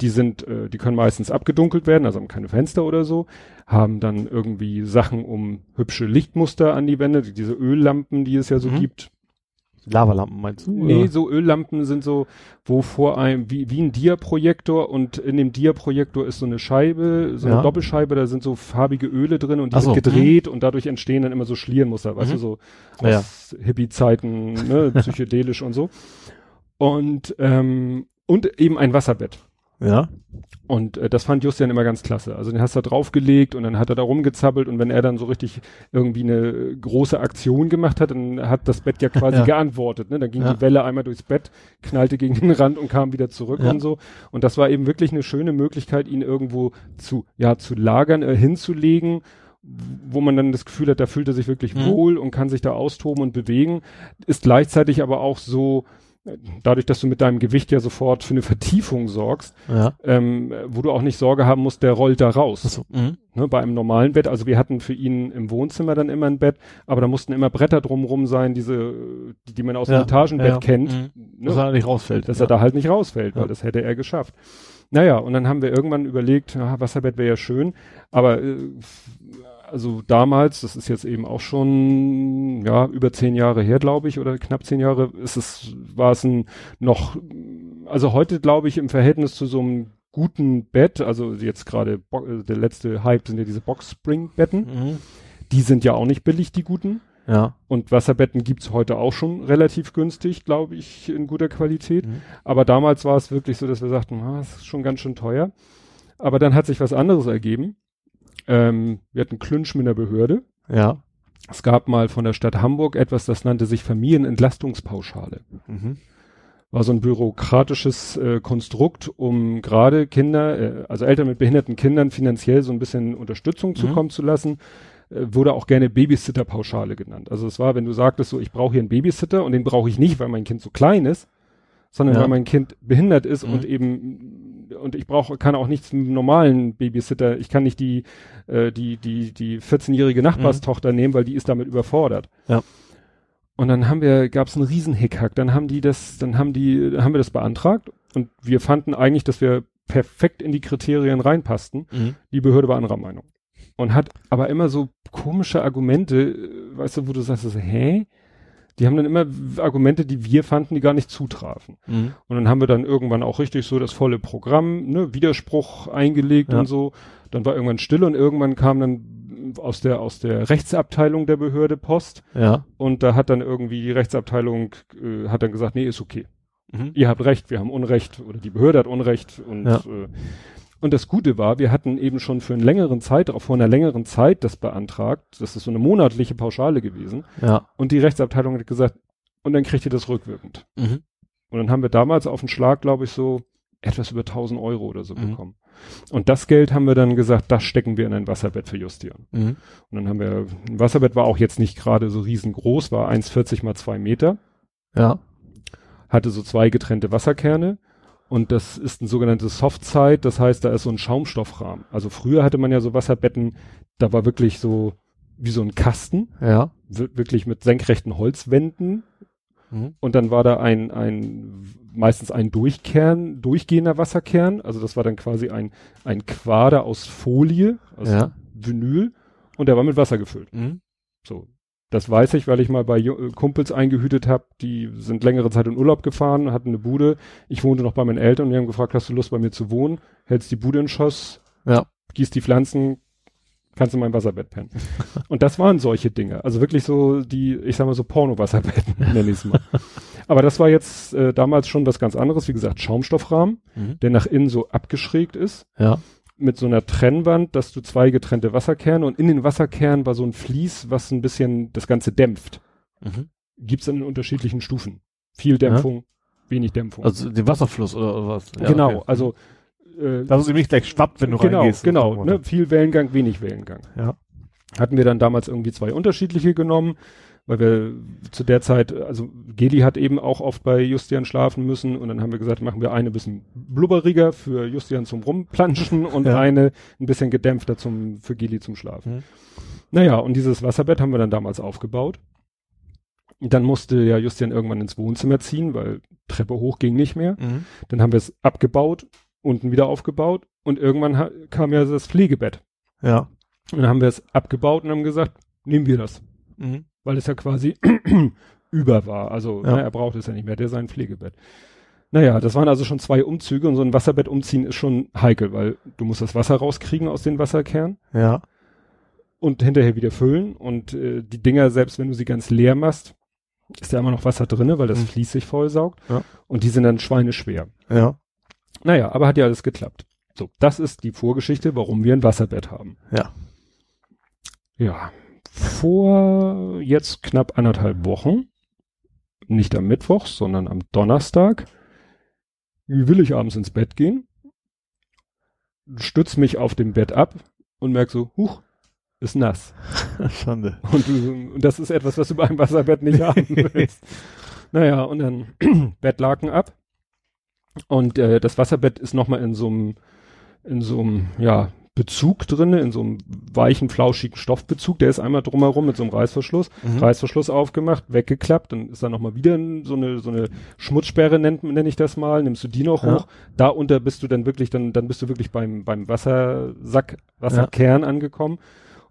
die sind, äh, die können meistens abgedunkelt werden, also haben keine Fenster oder so, haben dann irgendwie Sachen um hübsche Lichtmuster an die Wände, diese Öllampen, die es ja so mhm. gibt Lavalampen meinst du? Nee, oder? so Öllampen sind so, wo vor einem, wie, wie ein Dia-Projektor und in dem Dia-Projektor ist so eine Scheibe, so ja. eine Doppelscheibe, da sind so farbige Öle drin und die so. sind gedreht mhm. und dadurch entstehen dann immer so Schlierenmuster, weißt mhm. du, so aus ja. Hippie-Zeiten, ne, *laughs* psychedelisch und so. Und, ähm, und eben ein Wasserbett. Ja. Und äh, das fand Justian immer ganz klasse. Also den hast du da draufgelegt und dann hat er da rumgezappelt und wenn er dann so richtig irgendwie eine große Aktion gemacht hat, dann hat das Bett ja quasi ja. geantwortet. Ne? Dann ging ja. die Welle einmal durchs Bett, knallte gegen den Rand und kam wieder zurück ja. und so. Und das war eben wirklich eine schöne Möglichkeit, ihn irgendwo zu, ja, zu lagern, äh, hinzulegen wo man dann das Gefühl hat, da fühlt er sich wirklich mhm. wohl und kann sich da austoben und bewegen, ist gleichzeitig aber auch so, dadurch, dass du mit deinem Gewicht ja sofort für eine Vertiefung sorgst, ja. ähm, wo du auch nicht Sorge haben musst, der rollt da raus. So, mhm. ne, bei einem normalen Bett, also wir hatten für ihn im Wohnzimmer dann immer ein Bett, aber da mussten immer Bretter drumrum sein, diese, die, die man aus ja. dem Etagenbett ja. kennt. Mhm. Ne, dass er nicht rausfällt. Dass er da halt nicht rausfällt, weil das hätte er geschafft. Naja, und dann haben wir irgendwann überlegt, ah, Wasserbett wäre ja schön, aber äh, also damals, das ist jetzt eben auch schon ja über zehn Jahre her, glaube ich, oder knapp zehn Jahre, ist es war es ein noch, also heute glaube ich im Verhältnis zu so einem guten Bett, also jetzt gerade der letzte Hype sind ja diese Box Spring Betten, mhm. die sind ja auch nicht billig, die guten. Ja. Und Wasserbetten gibt's heute auch schon relativ günstig, glaube ich, in guter Qualität. Mhm. Aber damals war es wirklich so, dass wir sagten, ah, das ist schon ganz schön teuer. Aber dann hat sich was anderes ergeben. Ähm, wir hatten Klünsch mit der Behörde. Ja. Es gab mal von der Stadt Hamburg etwas, das nannte sich Familienentlastungspauschale. Mhm. War so ein bürokratisches äh, Konstrukt, um gerade Kinder, äh, also Eltern mit behinderten Kindern finanziell so ein bisschen Unterstützung mhm. zukommen zu lassen. Äh, wurde auch gerne Babysitter-Pauschale genannt. Also es war, wenn du sagtest so, ich brauche hier einen Babysitter und den brauche ich nicht, weil mein Kind so klein ist, sondern ja. weil mein Kind behindert ist mhm. und eben und ich brauche kann auch nichts mit einem normalen Babysitter. Ich kann nicht die äh, die die die 14-jährige Nachbarstochter mhm. nehmen, weil die ist damit überfordert. Ja. Und dann haben wir gab es einen riesen Hickhack. Dann haben die das dann haben die haben wir das beantragt und wir fanden eigentlich, dass wir perfekt in die Kriterien reinpassten. Mhm. Die Behörde war anderer Meinung und hat aber immer so komische Argumente, weißt du, wo du sagst, hä? Die haben dann immer Argumente, die wir fanden, die gar nicht zutrafen. Mhm. Und dann haben wir dann irgendwann auch richtig so das volle Programm, ne, Widerspruch eingelegt ja. und so. Dann war irgendwann still und irgendwann kam dann aus der aus der Rechtsabteilung der Behörde Post. Ja. Und da hat dann irgendwie die Rechtsabteilung äh, hat dann gesagt, nee, ist okay. Mhm. Ihr habt recht, wir haben Unrecht oder die Behörde hat Unrecht und ja. äh, und das Gute war, wir hatten eben schon für einen längeren Zeitraum, vor einer längeren Zeit das beantragt. Das ist so eine monatliche Pauschale gewesen. Ja. Und die Rechtsabteilung hat gesagt, und dann kriegt ihr das rückwirkend. Mhm. Und dann haben wir damals auf den Schlag, glaube ich, so etwas über 1000 Euro oder so mhm. bekommen. Und das Geld haben wir dann gesagt, das stecken wir in ein Wasserbett für Justian. Mhm. Und dann haben wir, ein Wasserbett war auch jetzt nicht gerade so riesengroß, war 1,40 mal zwei Meter. Ja. Hatte so zwei getrennte Wasserkerne und das ist ein sogenanntes Softside, das heißt, da ist so ein Schaumstoffrahmen. Also früher hatte man ja so Wasserbetten, da war wirklich so wie so ein Kasten. Ja. Wirklich mit senkrechten Holzwänden. Mhm. Und dann war da ein, ein, meistens ein Durchkern, durchgehender Wasserkern. Also das war dann quasi ein, ein Quader aus Folie, aus ja. Vinyl. Und der war mit Wasser gefüllt. Mhm. So. Das weiß ich, weil ich mal bei äh, Kumpels eingehütet habe, die sind längere Zeit in Urlaub gefahren, hatten eine Bude. Ich wohnte noch bei meinen Eltern und die haben gefragt, hast du Lust bei mir zu wohnen? Hältst die Bude in Schoss, ja. gießt die Pflanzen, kannst in mein Wasserbett pennen. *laughs* und das waren solche Dinge. Also wirklich so die, ich sag mal so Porno-Wasserbetten, *laughs* nenne ich mal. Aber das war jetzt äh, damals schon was ganz anderes. Wie gesagt, Schaumstoffrahmen, mhm. der nach innen so abgeschrägt ist. Ja mit so einer Trennwand, dass du zwei getrennte Wasserkerne und in den Wasserkernen war so ein Vlies, was ein bisschen das Ganze dämpft. Mhm. Gibt's dann in unterschiedlichen Stufen. Viel Dämpfung, ja. wenig Dämpfung. Also den Wasserfluss oder, oder was? Ja, genau, okay. also äh, dass es nämlich gleich schwappt, wenn du genau, reingehst. Genau, ne, viel Wellengang, wenig Wellengang. Ja. Hatten wir dann damals irgendwie zwei unterschiedliche genommen weil wir zu der Zeit, also Geli hat eben auch oft bei Justian schlafen müssen und dann haben wir gesagt, machen wir eine bisschen blubberiger für Justian zum Rumplanschen und ja. eine ein bisschen gedämpfter zum, für Geli zum Schlafen. Mhm. Naja, und dieses Wasserbett haben wir dann damals aufgebaut. Dann musste ja Justian irgendwann ins Wohnzimmer ziehen, weil Treppe hoch ging nicht mehr. Mhm. Dann haben wir es abgebaut, unten wieder aufgebaut und irgendwann kam ja das Pflegebett. Ja. Und dann haben wir es abgebaut und haben gesagt, nehmen wir das. Mhm weil es ja quasi *clears throat* über war. Also ja. ne, er braucht es ja nicht mehr, der sein Pflegebett. Naja, das waren also schon zwei Umzüge und so ein Wasserbett umziehen ist schon heikel, weil du musst das Wasser rauskriegen aus den Wasserkernen. Ja. Und hinterher wieder füllen und äh, die Dinger, selbst wenn du sie ganz leer machst, ist da immer noch Wasser drinne, weil das mhm. Fließ sich vollsaugt. Ja. Und die sind dann schweineschwer. Ja. Naja, aber hat ja alles geklappt. So, das ist die Vorgeschichte, warum wir ein Wasserbett haben. Ja. Ja, vor jetzt knapp anderthalb Wochen, nicht am Mittwoch, sondern am Donnerstag, will ich abends ins Bett gehen, stütz mich auf dem Bett ab und merk so, huch, ist nass. *laughs* Schande. Und, und, das ist etwas, was du bei einem Wasserbett nicht haben *laughs* willst. naja, und dann *clears throat* Bettlaken ab. Und äh, das Wasserbett ist nochmal in so einem, in so einem, ja, Bezug drinne, in so einem weichen, flauschigen Stoffbezug. Der ist einmal drumherum mit so einem Reißverschluss. Mhm. Reißverschluss aufgemacht, weggeklappt. Dann ist da nochmal wieder so eine, so eine Schmutzsperre, nennt, nenne ich das mal. Nimmst du die noch ja. hoch. Da unter bist du dann wirklich, dann, dann bist du wirklich beim, beim Wassersack, Wasserkern ja. angekommen.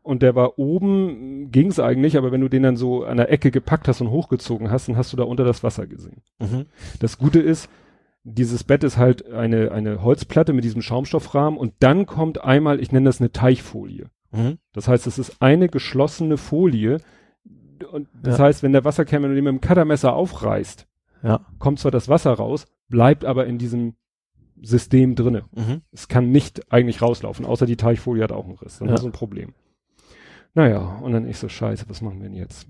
Und der war oben, ging's eigentlich, aber wenn du den dann so an der Ecke gepackt hast und hochgezogen hast, dann hast du da unter das Wasser gesehen. Mhm. Das Gute ist, dieses Bett ist halt eine, eine Holzplatte mit diesem Schaumstoffrahmen und dann kommt einmal, ich nenne das eine Teichfolie. Mhm. Das heißt, es ist eine geschlossene Folie und das ja. heißt, wenn der Wasserkern, wenn du den mit dem Cuttermesser aufreißt, ja. kommt zwar das Wasser raus, bleibt aber in diesem System drinne. Mhm. Es kann nicht eigentlich rauslaufen, außer die Teichfolie hat auch einen Riss. Dann ja. du ein Problem. Naja, und dann ich so, scheiße, was machen wir denn jetzt?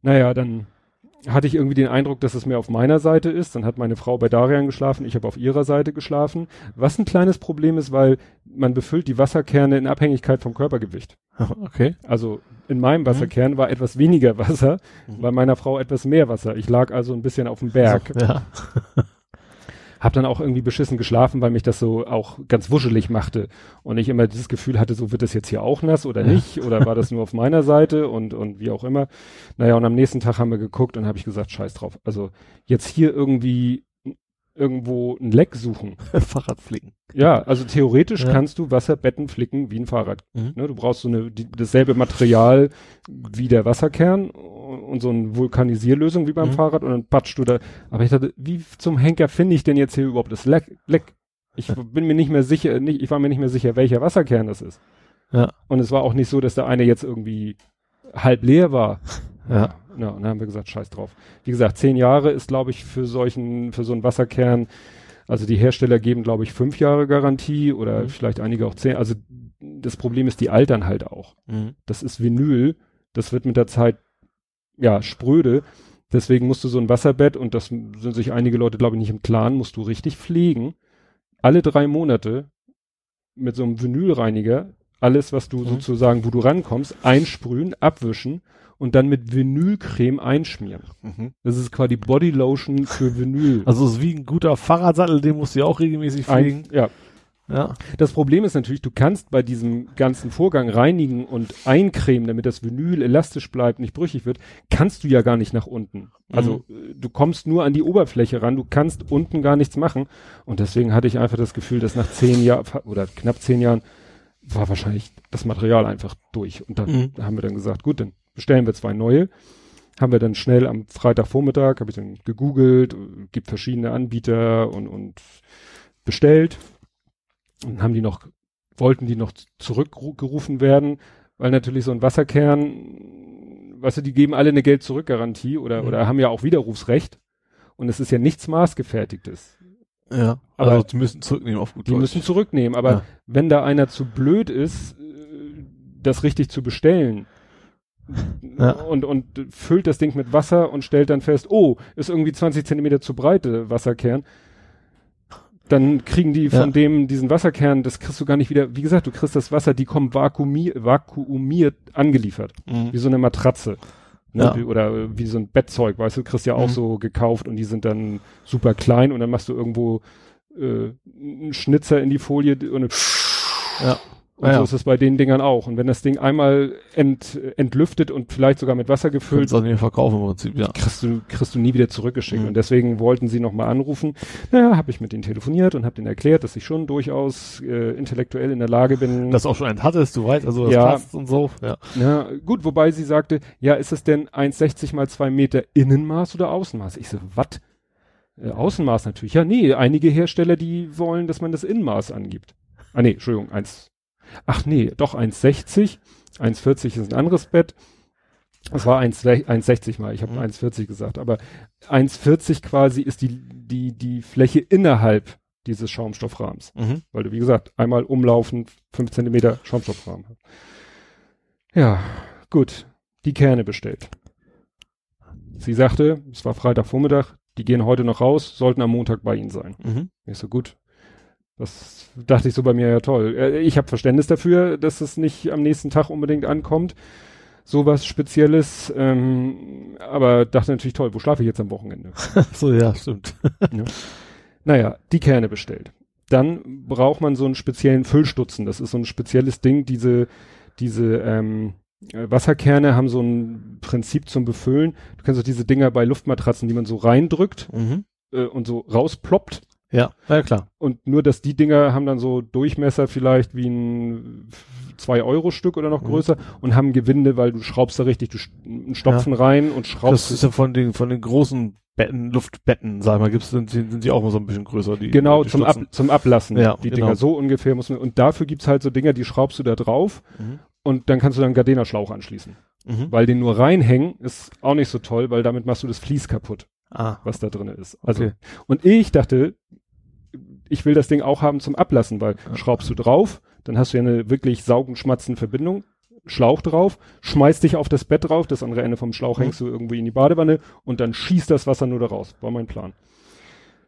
Naja, dann hatte ich irgendwie den Eindruck, dass es mehr auf meiner Seite ist. Dann hat meine Frau bei Darian geschlafen, ich habe auf ihrer Seite geschlafen. Was ein kleines Problem ist, weil man befüllt die Wasserkerne in Abhängigkeit vom Körpergewicht. *laughs* Okay. Also in meinem Wasserkern mhm. war etwas weniger Wasser, mhm. bei meiner Frau etwas mehr Wasser. Ich lag also ein bisschen auf dem Berg. So, ja. Hab dann auch irgendwie beschissen geschlafen, weil mich das so auch ganz wuschelig machte und ich immer dieses Gefühl hatte, so wird es jetzt hier auch nass oder nicht oder war das nur auf meiner Seite und und wie auch immer. Naja, und am nächsten Tag haben wir geguckt und habe ich gesagt, scheiß drauf. Also jetzt hier irgendwie irgendwo ein Leck suchen. *laughs* Fahrrad flicken. Ja, also theoretisch ja. kannst du Wasserbetten flicken wie ein Fahrrad. Mhm. Ne, du brauchst so eine die, dasselbe Material wie der Wasserkern und so eine Vulkanisierlösung wie beim Mhm. Fahrrad und dann patschst du da. Aber ich dachte, wie zum Henker finde ich denn jetzt hier überhaupt das Leck? Leck? Ich bin mir nicht mehr sicher, nicht, ich war mir nicht mehr sicher, welcher Wasserkern das ist. Ja. Und es war auch nicht so, dass der eine jetzt irgendwie halb leer war. *laughs* Ja. Ja, und dann haben wir gesagt, scheiß drauf. Wie gesagt, zehn Jahre ist, glaube ich, für solchen, für so einen Wasserkern, also die Hersteller geben, glaube ich, fünf Jahre Garantie oder Mhm. vielleicht einige auch zehn. Also das Problem ist, die altern halt auch. Mhm. Das ist Vinyl, das wird mit der Zeit, ja, spröde. Deswegen musst du so ein Wasserbett, und das sind sich einige Leute, glaube ich, nicht im Klaren, musst du richtig pflegen. Alle drei Monate mit so einem Vinylreiniger, alles, was du Mhm. sozusagen, wo du rankommst, einsprühen, abwischen und dann mit Vinylcreme einschmieren. Mhm. Das ist quasi Bodylotion für Vinyl. *laughs* Also es ist wie ein guter Fahrradsattel, den musst du ja auch regelmäßig pflegen. Ein, ja, ja. Das Problem ist natürlich, du kannst bei diesem ganzen Vorgang reinigen und eincremen, damit das Vinyl elastisch bleibt, nicht brüchig wird, kannst du ja gar nicht nach unten. Also äh, du kommst nur an die Oberfläche ran, du kannst unten gar nichts machen. Und deswegen hatte ich einfach das Gefühl, dass nach zehn Jahren oder knapp zehn Jahren war wahrscheinlich das Material einfach durch. Und dann Mhm. haben wir dann gesagt, gut, dann bestellen wir zwei neue. Haben wir dann schnell am Freitagvormittag, habe ich dann gegoogelt, gibt verschiedene Anbieter und, und bestellt. Und haben die noch, wollten die noch zurückgerufen werden, weil natürlich so ein Wasserkern, weißt du, die geben alle eine Geld-Zurück-Garantie oder, Mhm. oder haben ja auch Widerrufsrecht. Und es ist ja nichts Maßgefertigtes. Ja. Aber- also die müssen zurücknehmen auf gut Die Deutsch. müssen zurücknehmen. Aber Ja. wenn da einer zu blöd ist, äh, das richtig zu bestellen, Ja. und, und füllt das Ding mit Wasser und stellt dann fest, oh, ist irgendwie 20 Zentimeter zu breite Wasserkern, dann kriegen die von Ja. dem, diesen Wasserkern, das kriegst du gar nicht wieder, wie gesagt, du kriegst das Wasser, die kommen vakuumi vakuumiert angeliefert, Mhm. wie so eine Matratze. Ne? Ja. Oder wie so ein Bettzeug, weißt du, kriegst ja auch Mhm. so gekauft und die sind dann super klein und dann machst du irgendwo äh, einen Schnitzer in die Folie und, Ja. Und Ja, so ist es bei den Dingern auch. Und wenn das Ding einmal ent, entlüftet und vielleicht sogar mit Wasser gefüllt, mehr verkaufen im Prinzip, ja. kriegst du, kriegst du nie wieder zurückgeschickt. Mhm. Und deswegen wollten sie nochmal anrufen. Naja, habe ich mit denen telefoniert und habe denen erklärt, dass ich schon durchaus äh, intellektuell in der Lage bin. Das auch schon einen hattest, du weißt, also das Ja. passt und so. Ja. ja, gut, wobei sie sagte, ja, ist es denn 1,60 mal 2 Meter Innenmaß oder Außenmaß? Ich so, was? Äh, Außenmaß natürlich. Ja, nee, einige Hersteller, die wollen, dass man das Innenmaß angibt. Ah, nee, Entschuldigung, 1. Ach nee, doch 1,60. 1,40 ist ein anderes Bett. Es war 1 1,60 mal, ich habe Mhm. 1,40 gesagt, aber 1,40 quasi ist die, die, die Fläche innerhalb dieses Schaumstoffrahmens. Mhm. Weil du, wie gesagt, einmal umlaufen, 5 Zentimeter Schaumstoffrahmen hast. Ja, gut, die Kerne bestellt. Sie sagte, es war Freitagvormittag, die gehen heute noch raus, sollten am Montag bei Ihnen sein. Mhm. Ich so, gut. Das dachte ich so bei mir, ja toll. Äh, Ich habe Verständnis dafür, dass es nicht am nächsten Tag unbedingt ankommt. Sowas Spezielles. Ähm, aber dachte natürlich, toll, wo schlafe ich jetzt am Wochenende? *laughs* so, ja, stimmt. *laughs* Naja, die Kerne bestellt. Dann braucht man so einen speziellen Füllstutzen. Das ist so ein spezielles Ding. Diese, diese ähm, äh, Wasserkerne haben so ein Prinzip zum Befüllen. Du kennst auch diese Dinger bei Luftmatratzen, die man so reindrückt Mhm. äh, und so rausploppt. Ja, ja klar. Und nur, dass die Dinger haben dann so Durchmesser vielleicht wie ein 2-Euro-Stück oder noch Mhm. größer und haben Gewinde, weil du schraubst da richtig, du einen Stopfen rein und schraubst Das ist ja von den, von den großen Betten, Luftbetten, sag ich mal, gibt's, sind, sind die auch mal so ein bisschen größer, die. Genau, die zum, Ab, zum Ablassen. Ja, die genau. Dinger so ungefähr muss man, und dafür gibt's halt so Dinger, die schraubst du da drauf Mhm. und dann kannst du dann einen Gardena-Schlauch anschließen. Mhm. Weil den nur reinhängen ist auch nicht so toll, weil damit machst du das Vlies kaputt, Ah, was da drin ist. Also, Okay. und ich dachte, ich will das Ding auch haben zum Ablassen, weil schraubst du drauf, dann hast du ja eine wirklich saugen schmatzen Verbindung, Schlauch drauf, schmeißt dich auf das Bett drauf, das andere Ende vom Schlauch Mhm. hängst du irgendwie in die Badewanne und dann schießt das Wasser nur da raus. War mein Plan.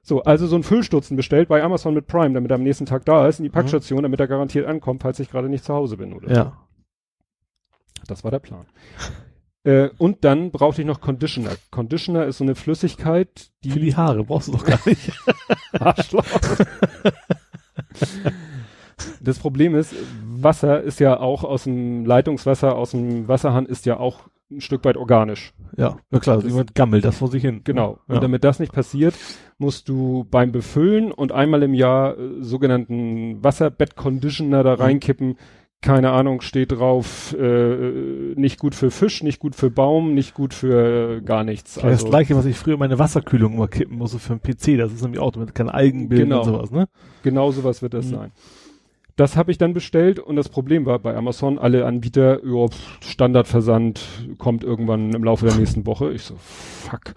So, also so ein Füllstutzen bestellt bei Amazon mit Prime, damit er am nächsten Tag da ist, in die Packstation, damit er garantiert ankommt, falls ich gerade nicht zu Hause bin, oder? ja. Das war der Plan. Äh, und dann brauchte ich noch Conditioner. Conditioner ist so eine Flüssigkeit, Für die die Haare brauchst du doch gar nicht. *laughs* Arschloch. das Problem ist, Wasser ist ja auch aus dem Leitungswasser, aus dem Wasserhahn ist ja auch ein Stück weit organisch. ja, na klar, Das- jemand gammelt das vor sich hin. Genau. Ja. Und damit das nicht passiert, musst du beim Befüllen und einmal im Jahr äh, sogenannten Wasserbett-Conditioner da Mhm. Keine Ahnung, steht drauf, äh, nicht gut für Fisch, nicht gut für Baum, nicht gut für äh, gar nichts. Das, also, das gleiche, was ich früher meine Wasserkühlung immer kippen musste für einen PC, das ist nämlich auch mit kein Algenbild genau, und sowas, ne? Genau sowas wird das mhm. sein. Das habe ich dann bestellt und das Problem war bei Amazon, alle Anbieter, ja, Standardversand kommt irgendwann im Laufe der nächsten Woche. Ich so, fuck.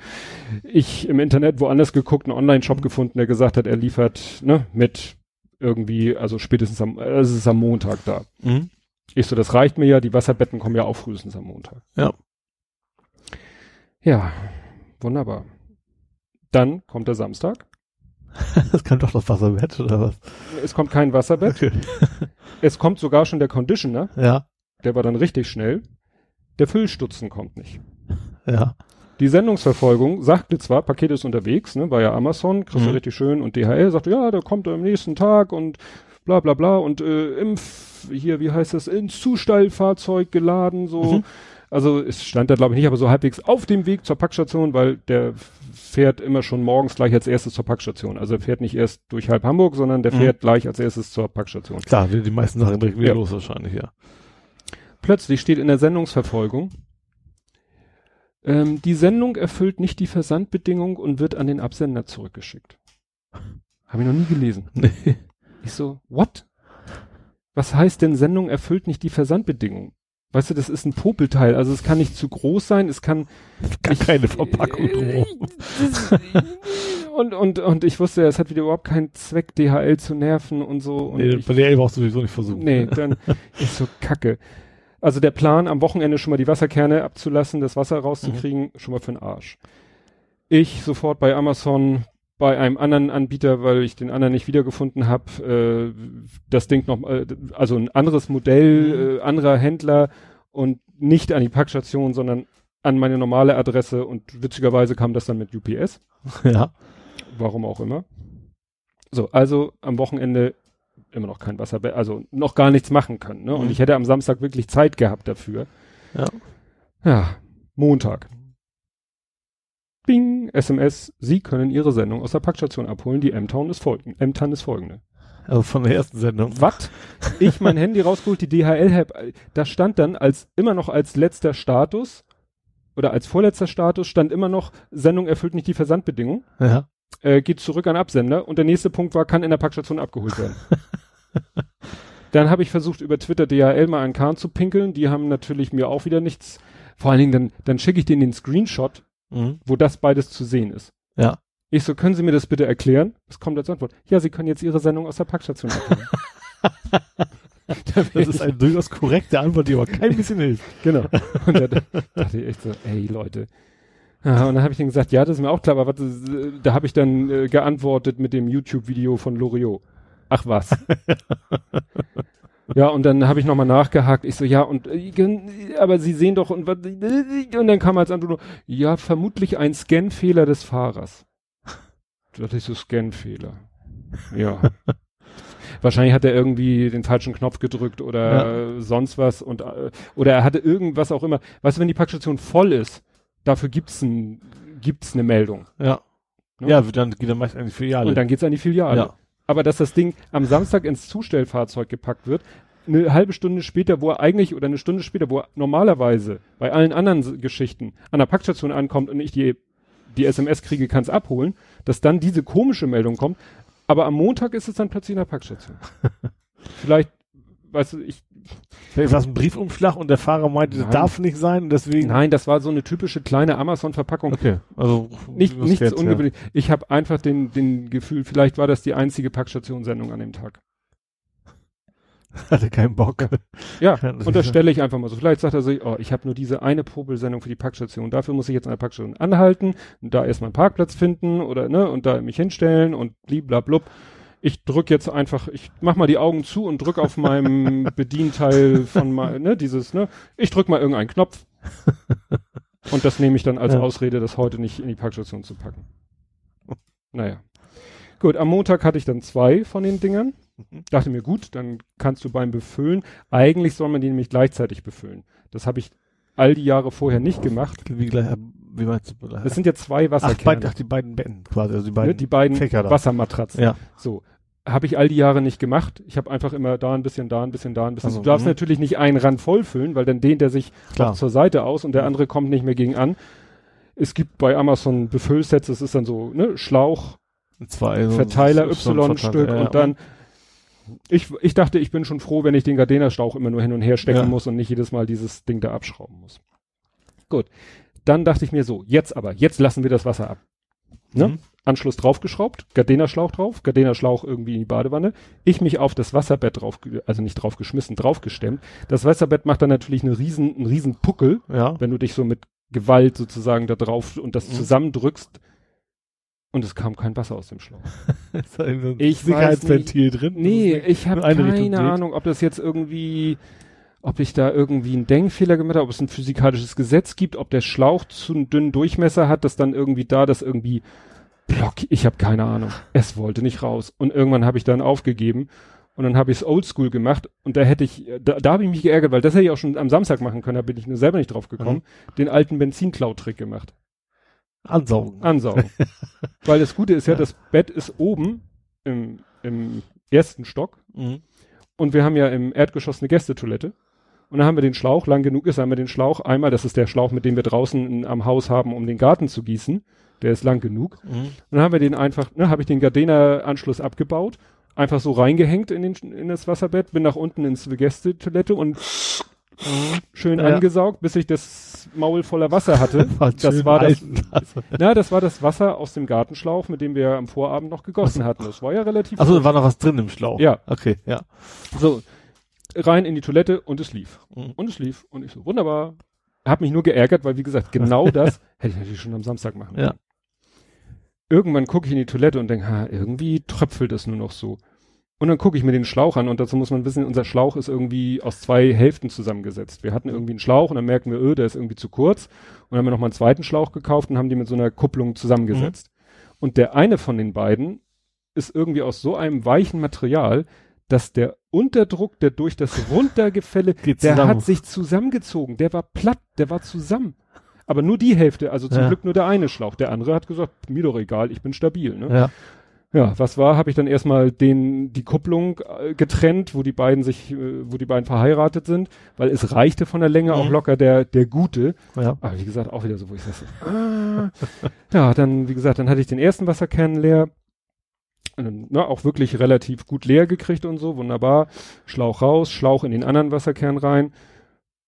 Ich im Internet woanders geguckt, einen Online-Shop gefunden, der gesagt hat, er liefert ne, mit irgendwie, also spätestens am, äh, es ist am Montag da. Mhm. Ich so, das reicht mir ja, die Wasserbetten kommen ja auch frühestens am Montag. Ja. Ja, wunderbar. Dann kommt der Samstag. *laughs* Es kommt doch das Wasserbett, oder was? Es kommt kein Wasserbett. Okay. *laughs* es kommt sogar schon der Conditioner. Ja. Der war dann richtig schnell. Der Füllstutzen kommt nicht. Ja. Die Sendungsverfolgung sagte zwar, Paket ist unterwegs, ne, war ja Amazon, kriegst du mhm. richtig schön und DHL sagte, ja, der kommt am nächsten Tag und bla bla bla und äh, im, hier, wie heißt das, ins Zustellfahrzeug geladen, so. Mhm. Also es stand da glaube ich nicht, aber so halbwegs auf dem Weg zur Packstation, weil der fährt immer schon morgens gleich als erstes zur Packstation. Also er fährt nicht erst durch halb Hamburg, sondern der mhm. fährt gleich als erstes zur Packstation. Klar, die meisten Sachen direkt wieder ja. los wahrscheinlich, ja. Plötzlich steht in der Sendungsverfolgung, ähm, die Sendung erfüllt nicht die Versandbedingung und wird an den Absender zurückgeschickt. Habe ich noch nie gelesen. *laughs* Nee. Ich so, what? Was heißt denn Sendung erfüllt nicht die Versandbedingungen? Weißt du, das ist ein Popelteil, also es kann nicht zu groß sein, es kann Gar nicht, keine Verpackung drum. *laughs* und, und, und ich wusste, es hat wieder überhaupt keinen Zweck, DHL zu nerven und so. Und nee, ich, bei DHL brauchst du sowieso nicht versuchen. Nee, *laughs* dann ist so kacke. Also der Plan, am Wochenende schon mal die Wasserkerne abzulassen, das Wasser rauszukriegen, mhm. schon mal für den Arsch. Ich sofort bei Amazon, bei einem anderen Anbieter, weil ich den anderen nicht wiedergefunden habe, äh, das Ding noch, äh, also ein anderes Modell, mhm. äh, anderer Händler und nicht an die Packstation, sondern an meine normale Adresse und witzigerweise kam das dann mit UPS. *laughs* Ja. Warum auch immer. So, also am Wochenende immer noch kein Wasser, also noch gar nichts machen können. Ne? Und mhm. ich hätte am Samstag wirklich Zeit gehabt dafür. Ja. Ja, Montag. Bing, SMS, Sie können Ihre Sendung aus der Packstation abholen. Die M-Town ist folgende. M-Town ist folgende. Also von der ersten Sendung. Was? Ich mein Handy rausgeholt, die DHL-App, da stand dann als, immer noch als letzter Status oder als vorletzter Status stand immer noch, Sendung erfüllt nicht die Versandbedingung. Ja. Äh, geht zurück an Absender und der nächste Punkt war, kann in der Packstation abgeholt werden. *laughs* dann habe ich versucht, über Twitter DHL mal einen Kahn zu pinkeln. Die haben natürlich mir auch wieder nichts. Vor allen Dingen, dann, dann schicke ich denen den Screenshot, mhm. wo das beides zu sehen ist. Ja. Ich so, können Sie mir das bitte erklären? Was kommt als Antwort? Ja, Sie können jetzt Ihre Sendung aus der Packstation abholen. *laughs* das ist eine durchaus korrekte Antwort, die aber kein *laughs* bisschen hilft. Genau. *laughs* Und da dachte ich echt so, ey Leute. Ja, und dann habe ich dann gesagt, ja, das ist mir auch klar, aber was, da habe ich dann äh, geantwortet mit dem YouTube-Video von Loriot. Ach was. *laughs* ja, und dann habe ich nochmal nachgehakt. Ich so, ja, und äh, aber Sie sehen doch, und, und dann kam als Antwort, ja, vermutlich ein Scanfehler des Fahrers. Da dachte ich so, Scanfehler. Ja. *laughs* Wahrscheinlich hat er irgendwie den falschen Knopf gedrückt oder ja. sonst was und äh, oder er hatte irgendwas auch immer. Weißt du, wenn die Packstation voll ist, dafür gibt's ein, gibt's eine Meldung. Ja. Ne? Ja, dann geht er meist an die Filiale. Und dann geht's an die Filiale. Ja aber dass das Ding am Samstag ins Zustellfahrzeug gepackt wird, eine halbe Stunde später, wo er eigentlich, oder eine Stunde später, wo er normalerweise bei allen anderen Geschichten an der Packstation ankommt und ich die, die SMS kriege, kann es abholen, dass dann diese komische Meldung kommt. Aber am Montag ist es dann plötzlich in der Packstation. *laughs* Vielleicht, weißt du, ich, Vielleicht war es ein Briefumschlag und der Fahrer meinte, das darf nicht sein, deswegen. Nein, das war so eine typische kleine Amazon-Verpackung. Okay, also nicht, nichts jetzt, ungewöhnlich. Ja. Ich habe einfach den, den Gefühl, vielleicht war das die einzige Packstationssendung an dem Tag. *laughs* Hatte keinen Bock. Ja, *laughs* ja unterstelle ich einfach mal so. Vielleicht sagt er so, oh, ich habe nur diese eine Popelsendung für die Packstation. Dafür muss ich jetzt an der Packstation anhalten und da erstmal einen Parkplatz finden oder ne und da mich hinstellen und bliblablub ich drück jetzt einfach, ich mach mal die Augen zu und drück auf meinem *laughs* Bedienteil von mal, ne, dieses, ne, ich drück mal irgendeinen Knopf. und das nehme ich dann als ja. Ausrede, das heute nicht in die Packstation zu packen. Naja. Gut, am Montag hatte ich dann zwei von den Dingern. Mhm. Dachte mir, gut, dann kannst du beim Befüllen, eigentlich soll man die nämlich gleichzeitig befüllen. Das habe ich all die Jahre vorher nicht gemacht. Wie, gleich, wie meinst du? Das sind ja zwei Wasserkerne. Ach, beid, ach die beiden Betten quasi, also die beiden, ne, die beiden Wassermatratzen. Ja. So habe ich all die Jahre nicht gemacht. Ich habe einfach immer da ein bisschen, da ein bisschen, da ein bisschen. Also, du darfst mhm. natürlich nicht einen Rand vollfüllen, weil dann dehnt er sich Klar. zur Seite aus und der andere kommt nicht mehr gegen an. Es gibt bei Amazon Befüllsets, das ist dann so, ne, Schlauch, Zwei, Verteiler Y-Stück ja. und dann ich, ich dachte, ich bin schon froh, wenn ich den Gardena-Schlauch immer nur hin und her stecken Ja. muss und nicht jedes Mal dieses Ding da abschrauben muss. Gut. Dann dachte ich mir so, jetzt aber, jetzt lassen wir das Wasser ab. Ne? Mhm. Anschluss draufgeschraubt, Gardena-Schlauch drauf, Gardena-Schlauch irgendwie in die Badewanne. Ich mich auf das Wasserbett drauf, also nicht draufgeschmissen, draufgestemmt. Das Wasserbett macht dann natürlich eine riesen, einen riesen Puckel, Ja. wenn du dich so mit Gewalt sozusagen da drauf und das Mhm. zusammendrückst. Und es kam kein Wasser aus dem Schlauch. *laughs* Ich Sicherheitsventil drin? Nee, ich habe Richtung keine geht. Ahnung, ob das jetzt irgendwie, ob ich da irgendwie einen Denkfehler gemacht habe, ob es ein physikalisches Gesetz gibt, ob der Schlauch zu einen dünnen Durchmesser hat, dass dann irgendwie da das irgendwie block. Ich habe keine Ahnung. Es wollte nicht raus. Und irgendwann habe ich dann aufgegeben. Und dann habe ich es oldschool gemacht und da hätte ich, da, da habe ich mich geärgert, weil das hätte ich auch schon am Samstag machen können, da bin ich nur selber nicht drauf gekommen, den alten Benzinklau-Trick gemacht. Ansaugen. Ansaugen. *laughs* weil das Gute ist ja, Ja. das Bett ist oben im, im ersten Stock Mhm. und wir haben ja im Erdgeschoss eine Gästetoilette. Und dann haben wir den Schlauch, lang genug ist, haben wir den Schlauch einmal, das ist der Schlauch, mit dem wir draußen in, am Haus haben, um den Garten zu gießen. Der ist lang genug. Mhm. Und dann haben wir den einfach, ne, habe ich den Gardena-Anschluss abgebaut, einfach so reingehängt in, den, in das Wasserbett, bin nach unten ins Gästetoilette und schön Ja. angesaugt, bis ich das Maul voller Wasser hatte. *laughs* War das war das, Wasser. *laughs* na, das war das Wasser aus dem Gartenschlauch, mit dem wir am Vorabend noch gegossen hatten. Das war ja relativ Achso, da war noch was drin im Schlauch. Ja. Okay, ja. So, rein in die Toilette und es lief. Mhm. Und es lief. Und ich so, wunderbar. Hab mich nur geärgert, weil wie gesagt, genau *laughs* das hätte ich natürlich schon am Samstag machen Ja. können. Irgendwann gucke ich in die Toilette und denke, ha, irgendwie tröpfelt es nur noch so. Und dann gucke ich mir den Schlauch an und dazu muss man wissen, unser Schlauch ist irgendwie aus zwei Hälften zusammengesetzt. Wir hatten irgendwie einen Schlauch und dann merken wir, öh, der ist irgendwie zu kurz. Und dann haben wir nochmal einen zweiten Schlauch gekauft und haben die mit so einer Kupplung zusammengesetzt. Und der eine von den beiden ist irgendwie aus so einem weichen Material, dass der Unterdruck, der durch das *laughs* Runtergefälle, der hat sich zusammengezogen. Der war platt, der war zusammen. Aber nur die Hälfte, also zum Ja. Glück nur der eine Schlauch. Der andere hat gesagt, mir doch egal, ich bin stabil. Ne? Ja. Ja, was war? Habe ich dann erstmal den die Kupplung äh, getrennt, wo die beiden sich, äh, wo die beiden verheiratet sind, weil es reichte von der Länge auch Mhm. locker der der gute. Ja. Aber wie gesagt, auch wieder so, wo ich das ah. *laughs* Ja, dann, wie gesagt, dann hatte ich den ersten Wasserkern leer. Dann, ne, auch wirklich relativ gut leer gekriegt und so, wunderbar. Schlauch raus, Schlauch in den anderen Wasserkern rein.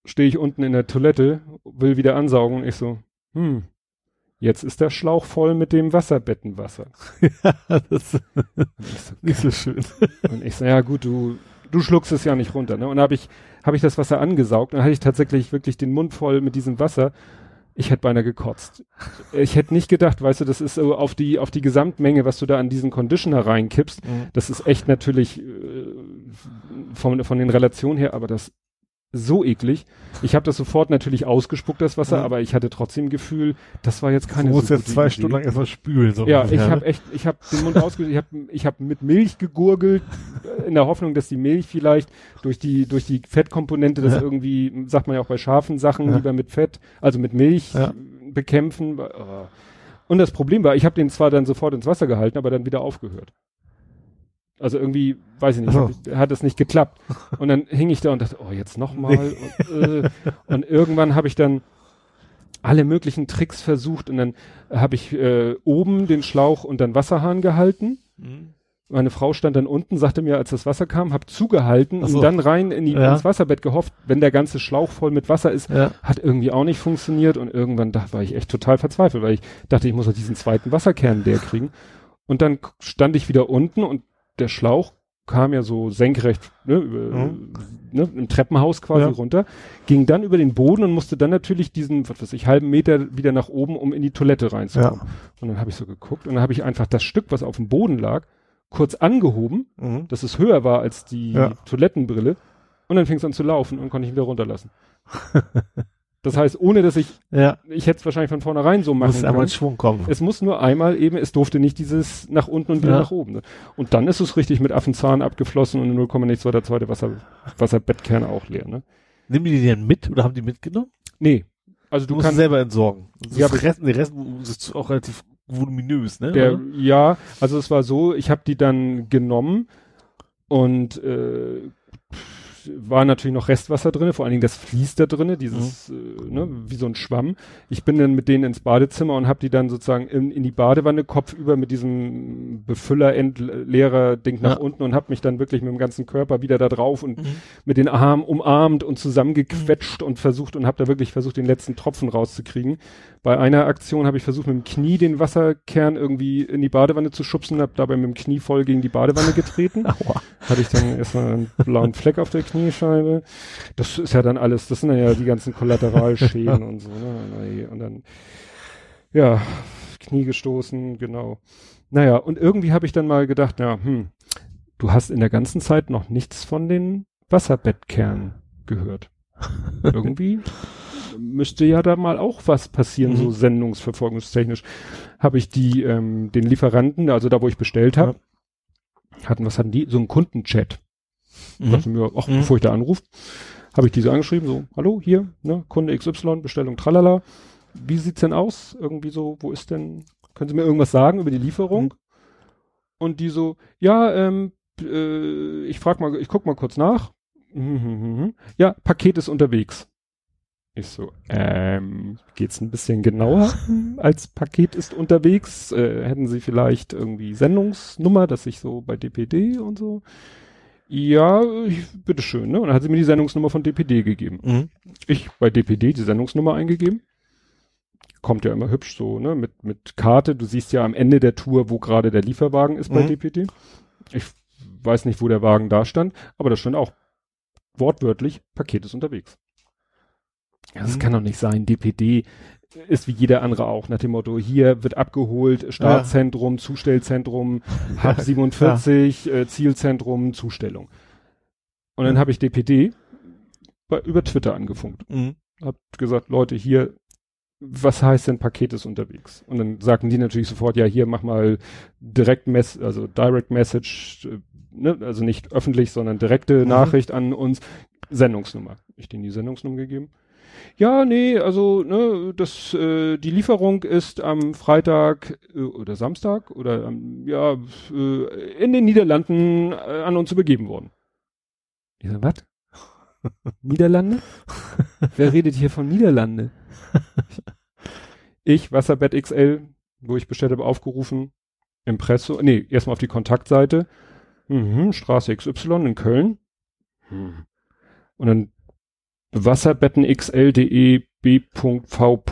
Stehe ich unten in der Toilette, will wieder ansaugen und ich so, hm, jetzt ist der Schlauch voll mit dem Wasserbettenwasser. *laughs* das ist so, *laughs* nicht so schön. und ich so, ja gut, du, du schluckst es ja nicht runter. Ne? Und dann habe ich, hab ich das Wasser angesaugt und dann hatte ich tatsächlich wirklich den Mund voll mit diesem Wasser. Ich hätte beinahe gekotzt. Ich hätte nicht gedacht, weißt du, das ist so auf die, auf die Gesamtmenge, was du da an diesen Conditioner reinkippst. Das ist echt natürlich äh, von, von den Relationen her, aber das so eklig. Ich habe das sofort natürlich ausgespuckt, das Wasser, Mhm. aber ich hatte trotzdem Gefühl, das war jetzt Du keine musst so jetzt zwei Idee. Stunden lang erstmal spülen. So Ja, ich ne? habe echt, ich habe den Mund ausge, ich habe, ich habe mit Milch gegurgelt äh, in der Hoffnung, dass die Milch vielleicht durch die durch die Fettkomponente das Ja. irgendwie, sagt man ja auch bei scharfen Sachen, Ja. lieber mit Fett, also mit Milch Ja. bekämpfen. Oh. Und das Problem war, ich habe den zwar dann sofort ins Wasser gehalten, aber dann wieder aufgehört. Also irgendwie, weiß ich nicht, ich, hat es nicht geklappt. Und dann hing ich da und dachte, oh, jetzt nochmal. Und, äh, und irgendwann habe ich dann alle möglichen Tricks versucht und dann habe ich äh, oben den Schlauch und dann Wasserhahn gehalten. Mhm. Meine Frau stand dann unten, sagte mir, als das Wasser kam, hab zugehalten so. und dann rein in die, Ja. ins Wasserbett gehofft, wenn der ganze Schlauch voll mit Wasser ist, Ja. hat irgendwie auch nicht funktioniert und irgendwann da war ich echt total verzweifelt, weil ich dachte, ich muss noch diesen zweiten Wasserkern leer kriegen. Und dann stand ich wieder unten und der Schlauch kam ja so senkrecht ne, über, Mhm. ne, im Treppenhaus quasi Ja. runter, ging dann über den Boden und musste dann natürlich diesen, was weiß ich, halben Meter wieder nach oben, um in die Toilette reinzukommen. Und dann habe ich so geguckt und dann habe ich einfach das Stück, was auf dem Boden lag, kurz angehoben, Mhm. dass es höher war als die Ja. Toilettenbrille. Und dann fing es an zu laufen und konnte ich ihn wieder runterlassen. *laughs* das heißt, ohne dass ich, Ja. ich hätte es wahrscheinlich von vornherein so machen Muss einmal in können. Schwung kommen. Es muss nur einmal eben, es durfte nicht dieses nach unten und wieder Ja. nach oben. Ne? Und dann ist es richtig mit Affenzahn abgeflossen und 0, nichts war der zweite Wasser, Wasserbettkern auch leer. Ne? Nehmen die die denn mit oder haben die mitgenommen? Nee. Also Du du musst kannst, selber entsorgen. Das Ja, ist Resten, die Resten ist auch relativ voluminös, ne? Der, ja, also es war so, ich habe die dann genommen und äh, war natürlich noch Restwasser drinne, vor allen Dingen das fließt da drinne, dieses, mhm. äh, ne, wie so ein Schwamm. Ich bin dann mit denen ins Badezimmer und habe die dann sozusagen in, in die Badewanne kopfüber mit diesem Befüller entleerer Ding nach ja. unten und habe mich dann wirklich mit dem ganzen Körper wieder da drauf und mhm. mit den Armen umarmt und zusammengequetscht mhm. und versucht und habe da wirklich versucht, den letzten Tropfen rauszukriegen. Bei einer Aktion habe ich versucht, mit dem Knie den Wasserkern irgendwie in die Badewanne zu schubsen, habe dabei mit dem Knie voll gegen die Badewanne getreten. *laughs* Aua. Hatte ich dann erstmal einen blauen Fleck auf der Kniescheibe. Das ist ja dann alles, das sind dann ja die ganzen Kollateralschäden *laughs* und so, ne? Und dann, ja, Knie gestoßen, genau. Naja, und irgendwie habe ich dann mal gedacht, ja, hm, du hast in der ganzen Zeit noch nichts von den Wasserbettkernen gehört. *laughs* irgendwie müsste ja da mal auch was passieren, mhm. so sendungsverfolgungstechnisch. Habe ich die, ähm, den Lieferanten, also da, wo ich bestellt habe, ja. hatten, was hatten die? So einen Kundenchat. Mhm. Dachte mir, ach, mhm. bevor ich da anrufe, habe ich diese angeschrieben, so, hallo, hier, ne, Kunde XY, Bestellung, tralala. Wie sieht's denn aus? Irgendwie so, wo ist denn, können Sie mir irgendwas sagen über die Lieferung? Mhm. Und die so, ja, ähm, äh, ich frag mal, ich guck mal kurz nach. Mhm, ja, Paket ist unterwegs. Ich so, ähm, geht's ein bisschen genauer *laughs* als Paket ist unterwegs? Äh, hätten Sie vielleicht irgendwie Sendungsnummer, dass ich so bei DPD und so? Ja, ich, bitteschön, ne? Und dann hat sie mir die Sendungsnummer von DPD gegeben. Mhm. Ich bei DPD die Sendungsnummer eingegeben. Kommt ja immer hübsch so, ne? Mit, mit Karte. Du siehst ja am Ende der Tour, wo gerade der Lieferwagen ist mhm. bei DPD. Ich weiß nicht, wo der Wagen da stand, aber da stand auch wortwörtlich, Paket ist unterwegs. Ja, das mhm. kann doch nicht sein. DPD ist wie jeder andere auch nach dem Motto, hier wird abgeholt, Startzentrum, *laughs* ja. Zustellzentrum, Hub 47, ja. äh, Zielzentrum, Zustellung. Und dann mhm. habe ich DPD bei, über Twitter angefunkt. Mhm. Hab gesagt, Leute, hier, was heißt denn Paket ist unterwegs? Und dann sagten die natürlich sofort, ja, hier mach mal Direct Mess, also Direct Message, äh, ne, also nicht öffentlich, sondern direkte mhm. Nachricht an uns, Sendungsnummer. Ich denen die Sendungsnummer gegeben ja, nee, also ne, das äh, die Lieferung ist am Freitag äh, oder Samstag oder ähm, ja äh, in den Niederlanden äh, an uns übergeben worden. Ich sag, was? *laughs* Niederlande? Wer redet hier von Niederlande? ich, Wasserbett XL, wo ich bestellt habe, aufgerufen, Impresso, nee, erstmal auf die Kontaktseite, mhm, Straße XY in Köln. Hm. Und dann wasserbettenxl.de b.v.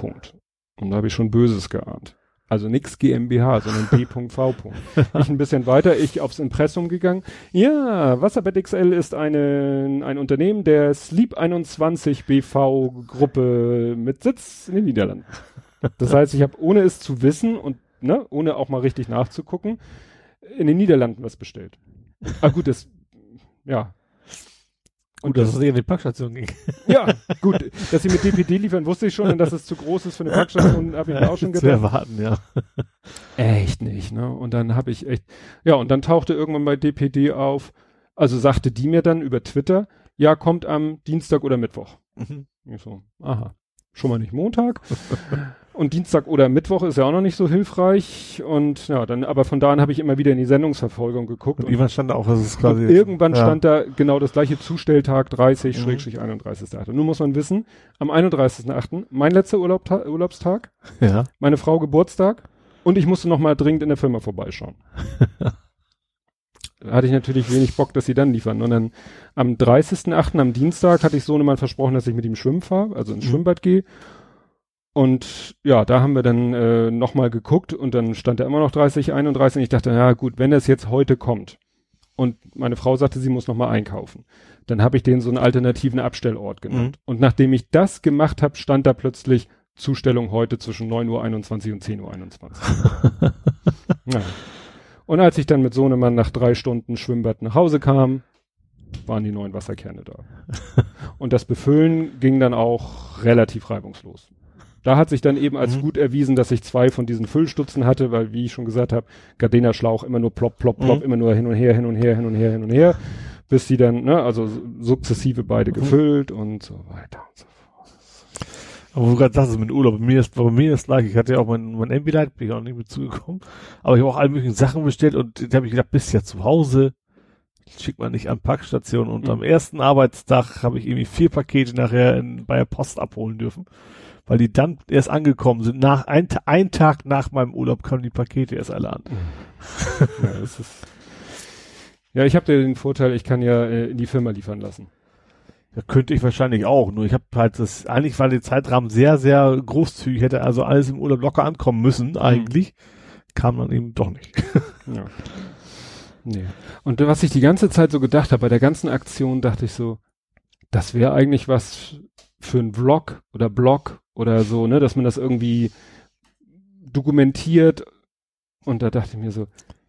Und da habe ich schon Böses geahnt. Also nix GmbH, sondern *laughs* B.V. ich ein bisschen weiter, ich aufs Impressum gegangen. Ja, Wasserbett XL ist eine, ein Unternehmen der Sleep 21 BV Gruppe mit Sitz in den Niederlanden. Das heißt, ich habe ohne es zu wissen und ne, ohne auch mal richtig nachzugucken, in den Niederlanden was bestellt. Ah gut, das ja, Gut, dass es eher in die Packstation ging. *laughs* Ja, gut. Dass sie mit DPD liefern, wusste ich schon, und dass es zu groß ist für eine Packstation, habe ich mir auch schon gedacht. Zu erwarten, ja. Echt nicht, ne? Und dann habe ich echt, ja, und dann tauchte irgendwann bei DPD auf, also sagte die mir dann über Twitter, ja, kommt am Dienstag oder Mittwoch. Mhm. Ich so, aha, schon mal nicht Montag. *laughs* Und Dienstag oder Mittwoch ist ja auch noch nicht so hilfreich. Und ja, dann, aber von da an habe ich immer wieder in die Sendungsverfolgung geguckt. Und, irgendwann stand da auch, dass es quasi. Irgendwann ja. stand da genau das gleiche Zustelltag 30, mhm. Schrägstrich 31.8. Nun muss man wissen, am 31.8. mein letzter Urlaub, Urlaubstag, ja. meine Frau Geburtstag und ich musste noch mal dringend in der Firma vorbeischauen. *laughs* da hatte ich natürlich wenig Bock, dass sie dann liefern. Und dann am 30.8., am Dienstag, hatte ich Sohnemann versprochen, dass ich mit ihm schwimmen fahre, also ins mhm. Schwimmbad gehe. Und ja, da haben wir dann äh, nochmal geguckt und dann stand er immer noch 30, 31 und ich dachte, ja gut, wenn das jetzt heute kommt und meine Frau sagte, sie muss nochmal einkaufen, dann habe ich den so einen alternativen Abstellort genannt. Mhm. Und nachdem ich das gemacht habe, stand da plötzlich Zustellung heute zwischen 9.21 Uhr und 10.21 Uhr. *laughs* ja. Und als ich dann mit Sohnemann nach drei Stunden Schwimmbad nach Hause kam, waren die neuen Wasserkerne da. *laughs* und das Befüllen ging dann auch relativ reibungslos. Da hat sich dann eben als mhm. gut erwiesen, dass ich zwei von diesen Füllstutzen hatte, weil, wie ich schon gesagt habe, Gardena Schlauch immer nur plopp, plopp, plopp, mhm. immer nur hin und her, hin und her, hin und her, hin und her, bis die dann, ne, also sukzessive beide mhm. gefüllt und so weiter und so fort. Aber wo du gerade sagst, mit Urlaub, bei mir ist, bei mir ist gleich, ich hatte ja auch mein, mein Ambilight, bin ich auch nicht mit zugekommen, aber ich habe auch alle möglichen Sachen bestellt und da habe ich gedacht, bist ja zu Hause, schickt man nicht an Packstation und mhm. am ersten Arbeitstag habe ich irgendwie vier Pakete nachher in, bei der Post abholen dürfen, weil die dann erst angekommen sind. Nach ein, ein Tag nach meinem Urlaub kamen die Pakete erst alle an. Mhm. *laughs* ja, ja, ich habe den Vorteil, ich kann ja äh, in die Firma liefern lassen. Ja, könnte ich wahrscheinlich auch. Nur ich habe halt das, eigentlich war der Zeitrahmen sehr, sehr großzügig, hätte also alles im Urlaub locker ankommen müssen, mhm. eigentlich. Mhm. Kam dann eben doch nicht. *laughs* ja. Nee. Und was ich die ganze Zeit so gedacht habe, bei der ganzen Aktion dachte ich so, das wäre eigentlich was für einen Vlog oder Blog oder so, ne, dass man das irgendwie dokumentiert. Und da dachte ich mir so,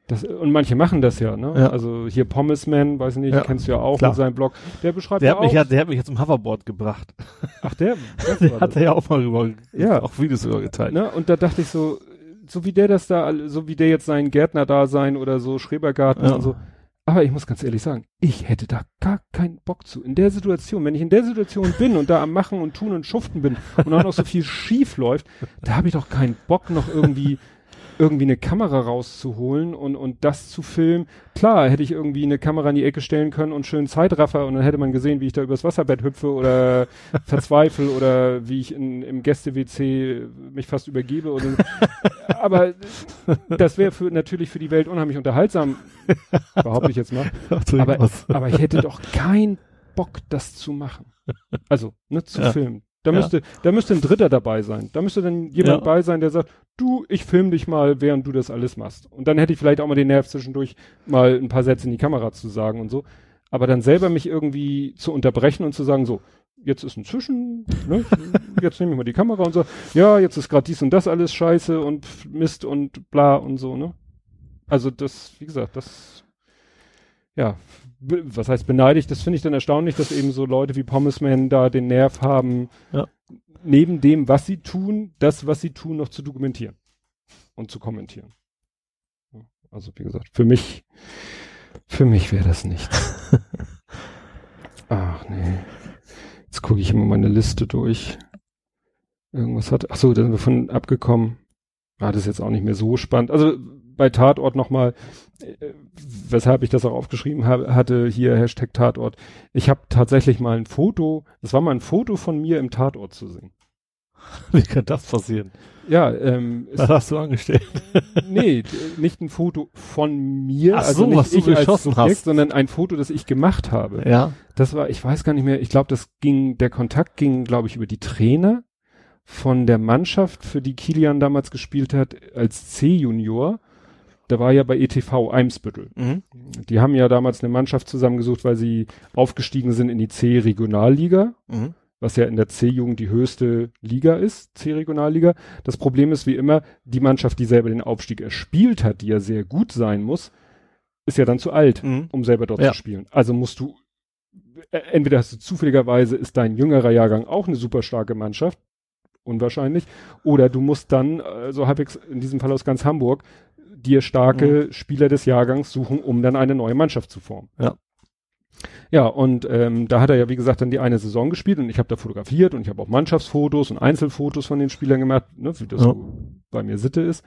das, und manche machen das ja, ne? Ja. Also hier Pommesman, weiß ich nicht, ja. kennst du ja auch Klar. mit seinem Blog. Der beschreibt der ja hat mich ja, der hat mich jetzt zum Hoverboard gebracht. Ach, der? *laughs* der hat er ja auch mal rüber, ja. auch Videos sogar geteilt. Ne? Und da dachte ich so, so wie der das da, so wie der jetzt seinen Gärtner da sein oder so Schrebergarten ja. und so. Aber ich muss ganz ehrlich sagen, ich hätte da gar keinen Bock zu. In der Situation, wenn ich in der Situation bin und da am Machen und Tun und Schuften bin und auch noch so viel schief läuft, da habe ich doch keinen Bock noch irgendwie irgendwie eine Kamera rauszuholen und, und das zu filmen. Klar, hätte ich irgendwie eine Kamera in die Ecke stellen können und schön Zeitraffer und dann hätte man gesehen, wie ich da übers Wasserbett hüpfe oder *laughs* verzweifle oder wie ich in, im Gäste-WC mich fast übergebe. Oder, aber das wäre für, natürlich für die Welt unheimlich unterhaltsam, behaupte ich jetzt mal. *laughs* Aber, aber ich hätte doch keinen Bock, das zu machen. Also, ne, zu ja. filmen. Da ja. müsste, da müsste ein Dritter dabei sein. Da müsste dann jemand ja. bei sein, der sagt, du, ich film dich mal, während du das alles machst. Und dann hätte ich vielleicht auch mal den Nerv zwischendurch, mal ein paar Sätze in die Kamera zu sagen und so. Aber dann selber mich irgendwie zu unterbrechen und zu sagen, so, jetzt ist ein Zwischen, ne? *laughs* jetzt nehme ich mal die Kamera und so, ja, jetzt ist gerade dies und das alles scheiße und Mist und bla und so, ne? Also das, wie gesagt, das, ja, was heißt beneidigt, das finde ich dann erstaunlich, dass eben so Leute wie Pommesman da den Nerv haben, ja. neben dem, was sie tun, das, was sie tun, noch zu dokumentieren und zu kommentieren. Also wie gesagt, für mich, für mich wäre das nicht. *laughs* Ach nee. Jetzt gucke ich immer meine Liste durch. Irgendwas hat, ach so, da sind wir von abgekommen. Ah, das ist jetzt auch nicht mehr so spannend. Also bei Tatort nochmal, weshalb ich das auch aufgeschrieben habe, hatte hier Hashtag Tatort. Ich habe tatsächlich mal ein Foto, das war mal ein Foto von mir im Tatort zu sehen. *laughs* Wie kann das passieren? Ja, ähm, was hast du angestellt? *laughs* nee, nicht ein Foto von mir, Ach also so, nicht was ich du geschossen Subjekt, hast, sondern ein Foto, das ich gemacht habe. Ja. Das war, ich weiß gar nicht mehr, ich glaube, das ging, der Kontakt ging, glaube ich, über die Trainer von der Mannschaft, für die Kilian damals gespielt hat, als C-Junior der war ja bei ETV Eimsbüttel. Mhm. Die haben ja damals eine Mannschaft zusammengesucht, weil sie aufgestiegen sind in die C-Regionalliga, mhm. was ja in der C-Jugend die höchste Liga ist, C-Regionalliga. Das Problem ist wie immer, die Mannschaft, die selber den Aufstieg erspielt hat, die ja sehr gut sein muss, ist ja dann zu alt, mhm. um selber dort ja. zu spielen. Also musst du, äh, entweder hast du zufälligerweise, ist dein jüngerer Jahrgang auch eine super starke Mannschaft, unwahrscheinlich, oder du musst dann, äh, so halbwegs in diesem Fall aus ganz Hamburg, dir starke mhm. Spieler des Jahrgangs suchen, um dann eine neue Mannschaft zu formen. Ja. Ja, und ähm, da hat er ja, wie gesagt, dann die eine Saison gespielt und ich habe da fotografiert und ich habe auch Mannschaftsfotos und Einzelfotos von den Spielern gemacht, ne, wie das ja. bei mir Sitte ist.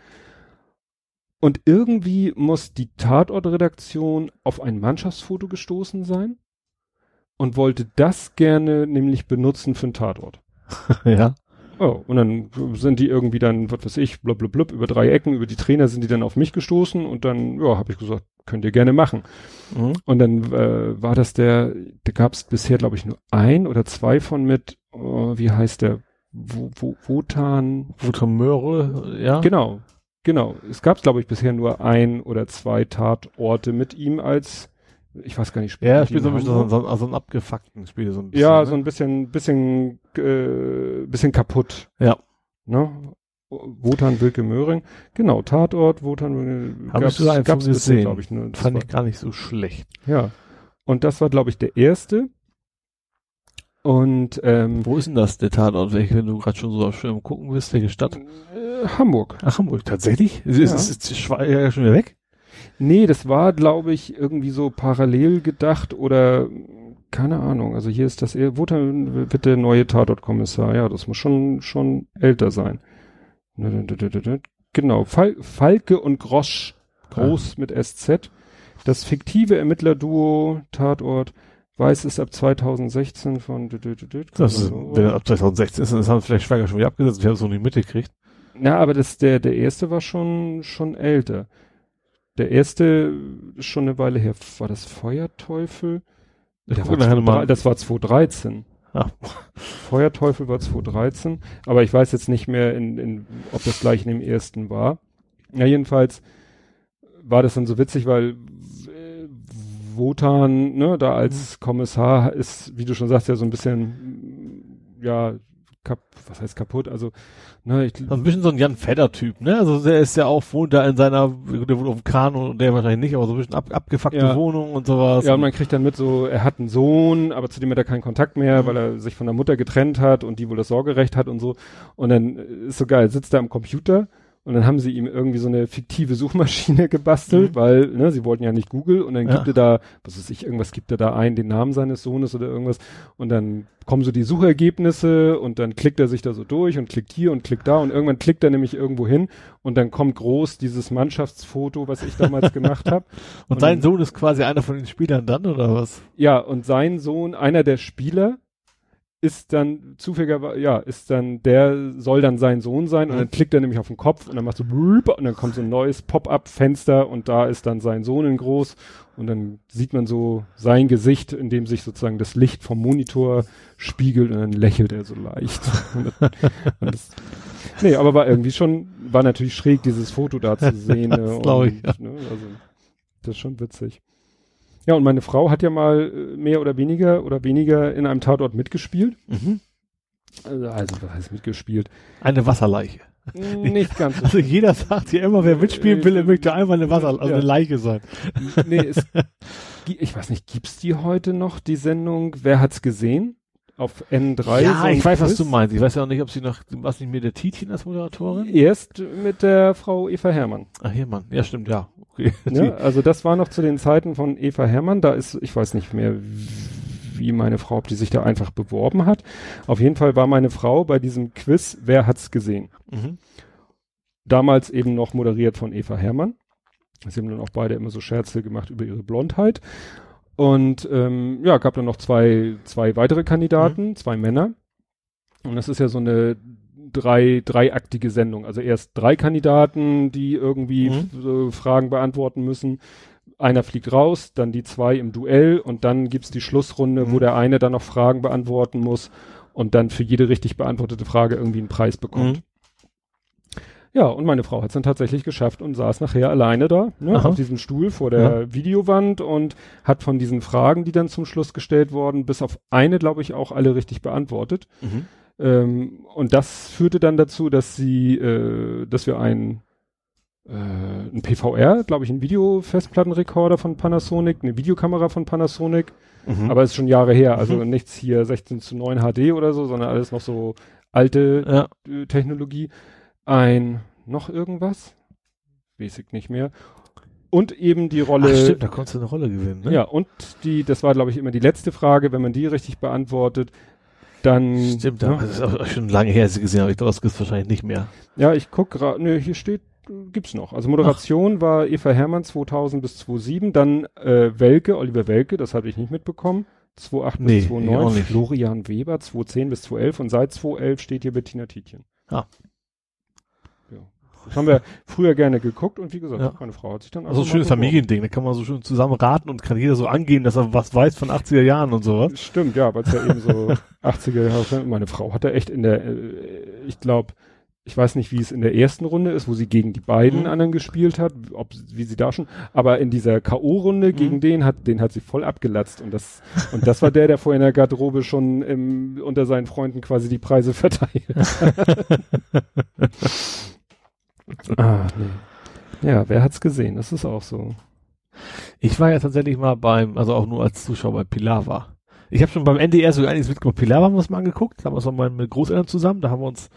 Und irgendwie muss die Tatortredaktion auf ein Mannschaftsfoto gestoßen sein und wollte das gerne nämlich benutzen für einen Tatort. *laughs* ja. Oh, und dann sind die irgendwie dann, was weiß ich, blub, blub, blub, über drei Ecken, über die Trainer sind die dann auf mich gestoßen und dann, ja, habe ich gesagt, könnt ihr gerne machen. Mhm. Und dann äh, war das der, da gab es bisher, glaube ich, nur ein oder zwei von mit, oh, wie heißt der, wo, wo, Wotan? Wotan Möhre, ja. Genau, genau. Es gab, glaube ich, bisher nur ein oder zwei Tatorte mit ihm als ich weiß gar nicht, spielt Ja, spielt so ein bisschen so, so, so einen abgefuckten Spiel so ein bisschen. Ja, ne? so ein bisschen, bisschen, äh, bisschen kaputt. Ja. Ne? Wotan Wilke Möhring. Genau, Tatort, Wotan Habe ich sogar einen gab's gesehen, glaube ich. Ne? Fand war, ich gar nicht so schlecht. Ja. Und das war, glaube ich, der erste. Und ähm, wo ist denn das, der Tatort? Welche, wenn du gerade schon so schön gucken bist, welche Stadt? Äh, Hamburg. Ach, Hamburg, tatsächlich? Ja. Ist, ist, ist, ist ja schon wieder weg? Nee, das war, glaube ich, irgendwie so parallel gedacht oder keine Ahnung. Also hier ist das eher, wo wird der neue Tatort-Kommissar? Ja, das muss schon, schon älter sein. Genau, Fal Falke und Grosch, groß ah. mit SZ. Das fiktive Ermittlerduo Tatort Weiß ist ab 2016 von. Das ist, wenn ab 2016 ist, das haben vielleicht Schweiger schon wieder abgesetzt. Ich habe es noch nicht mitgekriegt. Ja, aber das, der, der erste war schon, schon älter. Der erste schon eine Weile her. War das Feuerteufel? Der war 2, das war 2013. Ah. Feuerteufel war 2013, aber ich weiß jetzt nicht mehr, in, in, ob das gleich in dem ersten war. Ja, jedenfalls war das dann so witzig, weil äh, Wotan, ne, da als mhm. Kommissar ist, wie du schon sagst, ja so ein bisschen, ja, kap was heißt kaputt, also Ne, ich, ein bisschen so ein Jan Fedder-Typ, ne? Also der ist ja auch wohnt da in seiner, der wohnt auf dem Kanu und der wahrscheinlich nicht, aber so ein bisschen ab, abgefuckte ja. Wohnung und sowas. Ja, und man kriegt dann mit so, er hat einen Sohn, aber zu dem hat er keinen Kontakt mehr, mhm. weil er sich von der Mutter getrennt hat und die wohl das Sorgerecht hat und so. Und dann ist so geil, sitzt er am Computer und dann haben sie ihm irgendwie so eine fiktive Suchmaschine *laughs* gebastelt, mhm. weil, ne, sie wollten ja nicht Google und dann ja. gibt er da, was weiß ich, irgendwas gibt er da ein, den Namen seines Sohnes oder irgendwas und dann kommen so die Suchergebnisse und dann klickt er sich da so durch und klickt hier und klickt da und irgendwann klickt er nämlich irgendwo hin und dann kommt groß dieses Mannschaftsfoto, was ich damals gemacht habe. Und, *laughs* und sein Sohn ist quasi einer von den Spielern dann oder was? Ja, und sein Sohn, einer der Spieler, ist dann zufälligerweise, ja, ist dann, der soll dann sein Sohn sein und dann klickt er nämlich auf den Kopf und dann macht so und dann kommt so ein neues Pop-up-Fenster und da ist dann sein Sohn in groß und dann sieht man so sein Gesicht, in dem sich sozusagen das Licht vom Monitor spiegelt und dann lächelt er so leicht. *laughs* und das, nee, aber war irgendwie schon, war natürlich schräg, dieses Foto da zu *laughs* sehen. das glaube ich. Ja. Ne, also, das ist schon witzig. Ja, und meine Frau hat ja mal äh, mehr oder weniger oder weniger in einem Tatort mitgespielt. Mhm. Also, also, was heißt mitgespielt? Eine Wasserleiche. Nicht ganz. *laughs* Also jeder sagt ja immer, wer mitspielen will, er möchte einfach eine Wasser, also ja. eine Leiche sein. Nee, es, ich weiß nicht, gibt's die heute noch, die Sendung? Wer hat's gesehen? Auf N3? Ja, so ich weiß, Quiz? was du meinst. Ich weiß ja auch nicht, ob sie noch, was nicht mit der Tietjen als Moderatorin? Erst mit der Frau Eva Hermann. Ach, Hermann. Ja, stimmt, ja. *laughs* Ja, also das war noch zu den Zeiten von Eva Hermann. Da ist, ich weiß nicht mehr, wie meine Frau, ob die sich da einfach beworben hat. Auf jeden Fall war meine Frau bei diesem Quiz, wer hat's gesehen? Mhm. Damals eben noch moderiert von Eva Hermann. Sie haben dann auch beide immer so Scherze gemacht über ihre Blondheit. Und ähm, ja, gab dann noch zwei, zwei weitere Kandidaten, mhm. zwei Männer. Und das ist ja so eine drei, dreiaktige Sendung. Also erst drei Kandidaten, die irgendwie mhm. Fragen beantworten müssen. Einer fliegt raus, dann die zwei im Duell und dann gibt's die Schlussrunde, mhm. wo der eine dann noch Fragen beantworten muss und dann für jede richtig beantwortete Frage irgendwie einen Preis bekommt. Mhm. Ja, und meine Frau hat es dann tatsächlich geschafft und saß nachher alleine da, ne, auf diesem Stuhl vor der ja. Videowand und hat von diesen Fragen, die dann zum Schluss gestellt wurden, bis auf eine, glaube ich, auch alle richtig beantwortet. Mhm. Ähm, und das führte dann dazu, dass sie, äh, dass wir ein, äh, ein PVR, glaube ich, ein Videofestplattenrekorder von Panasonic, eine Videokamera von Panasonic, mhm. aber ist schon Jahre her, also mhm. nichts hier 16 zu 9 HD oder so, sondern alles noch so alte ja. Äh, Technologie ein noch irgendwas, ich nicht mehr. Und eben die Rolle. Ach stimmt, da konntest du eine Rolle gewinnen, ne? Ja, und die, das war, glaube ich, immer die letzte Frage, wenn man die richtig beantwortet, dann. Stimmt, ja. das ist auch schon lange her, sie gesehen habe. Ich glaube, das wahrscheinlich nicht mehr. Ja, ich guck gerade, ne, hier steht, gibt's noch. Also Moderation Ach. war Eva Hermann 2000 bis 2007, dann äh, Welke, Oliver Welke, das habe ich nicht mitbekommen. 2008 nee, bis 2009, Florian Weber 2010 bis 2011 und seit 2011 steht hier Bettina Tietjen. Ah. Das haben wir früher gerne geguckt und wie gesagt, ja. meine Frau hat sich dann Also ein schönes Familiending, da kann man so schön zusammen raten und kann jeder so angehen, dass er was weiß von 80er Jahren und sowas. Stimmt, ja, weil es ja eben so *laughs* 80er Jahre, meine Frau hat da echt in der, äh, ich glaube, ich weiß nicht, wie es in der ersten Runde ist, wo sie gegen die beiden mhm. anderen gespielt hat, ob wie sie da schon, aber in dieser KO-Runde mhm. gegen den hat, den hat sie voll abgelatzt und das und das war der, der vorher in der Garderobe schon im, unter seinen Freunden quasi die Preise verteilt. *laughs* *laughs* ah, nee. Ja, wer hat's gesehen? Das ist auch so. Ich war ja tatsächlich mal beim, also auch nur als Zuschauer bei Pilava. Ich habe schon beim NDR sogar einiges mitgemacht. Pilava haben wir uns mal angeguckt, haben wir uns mal mit Großeltern zusammen, da haben wir uns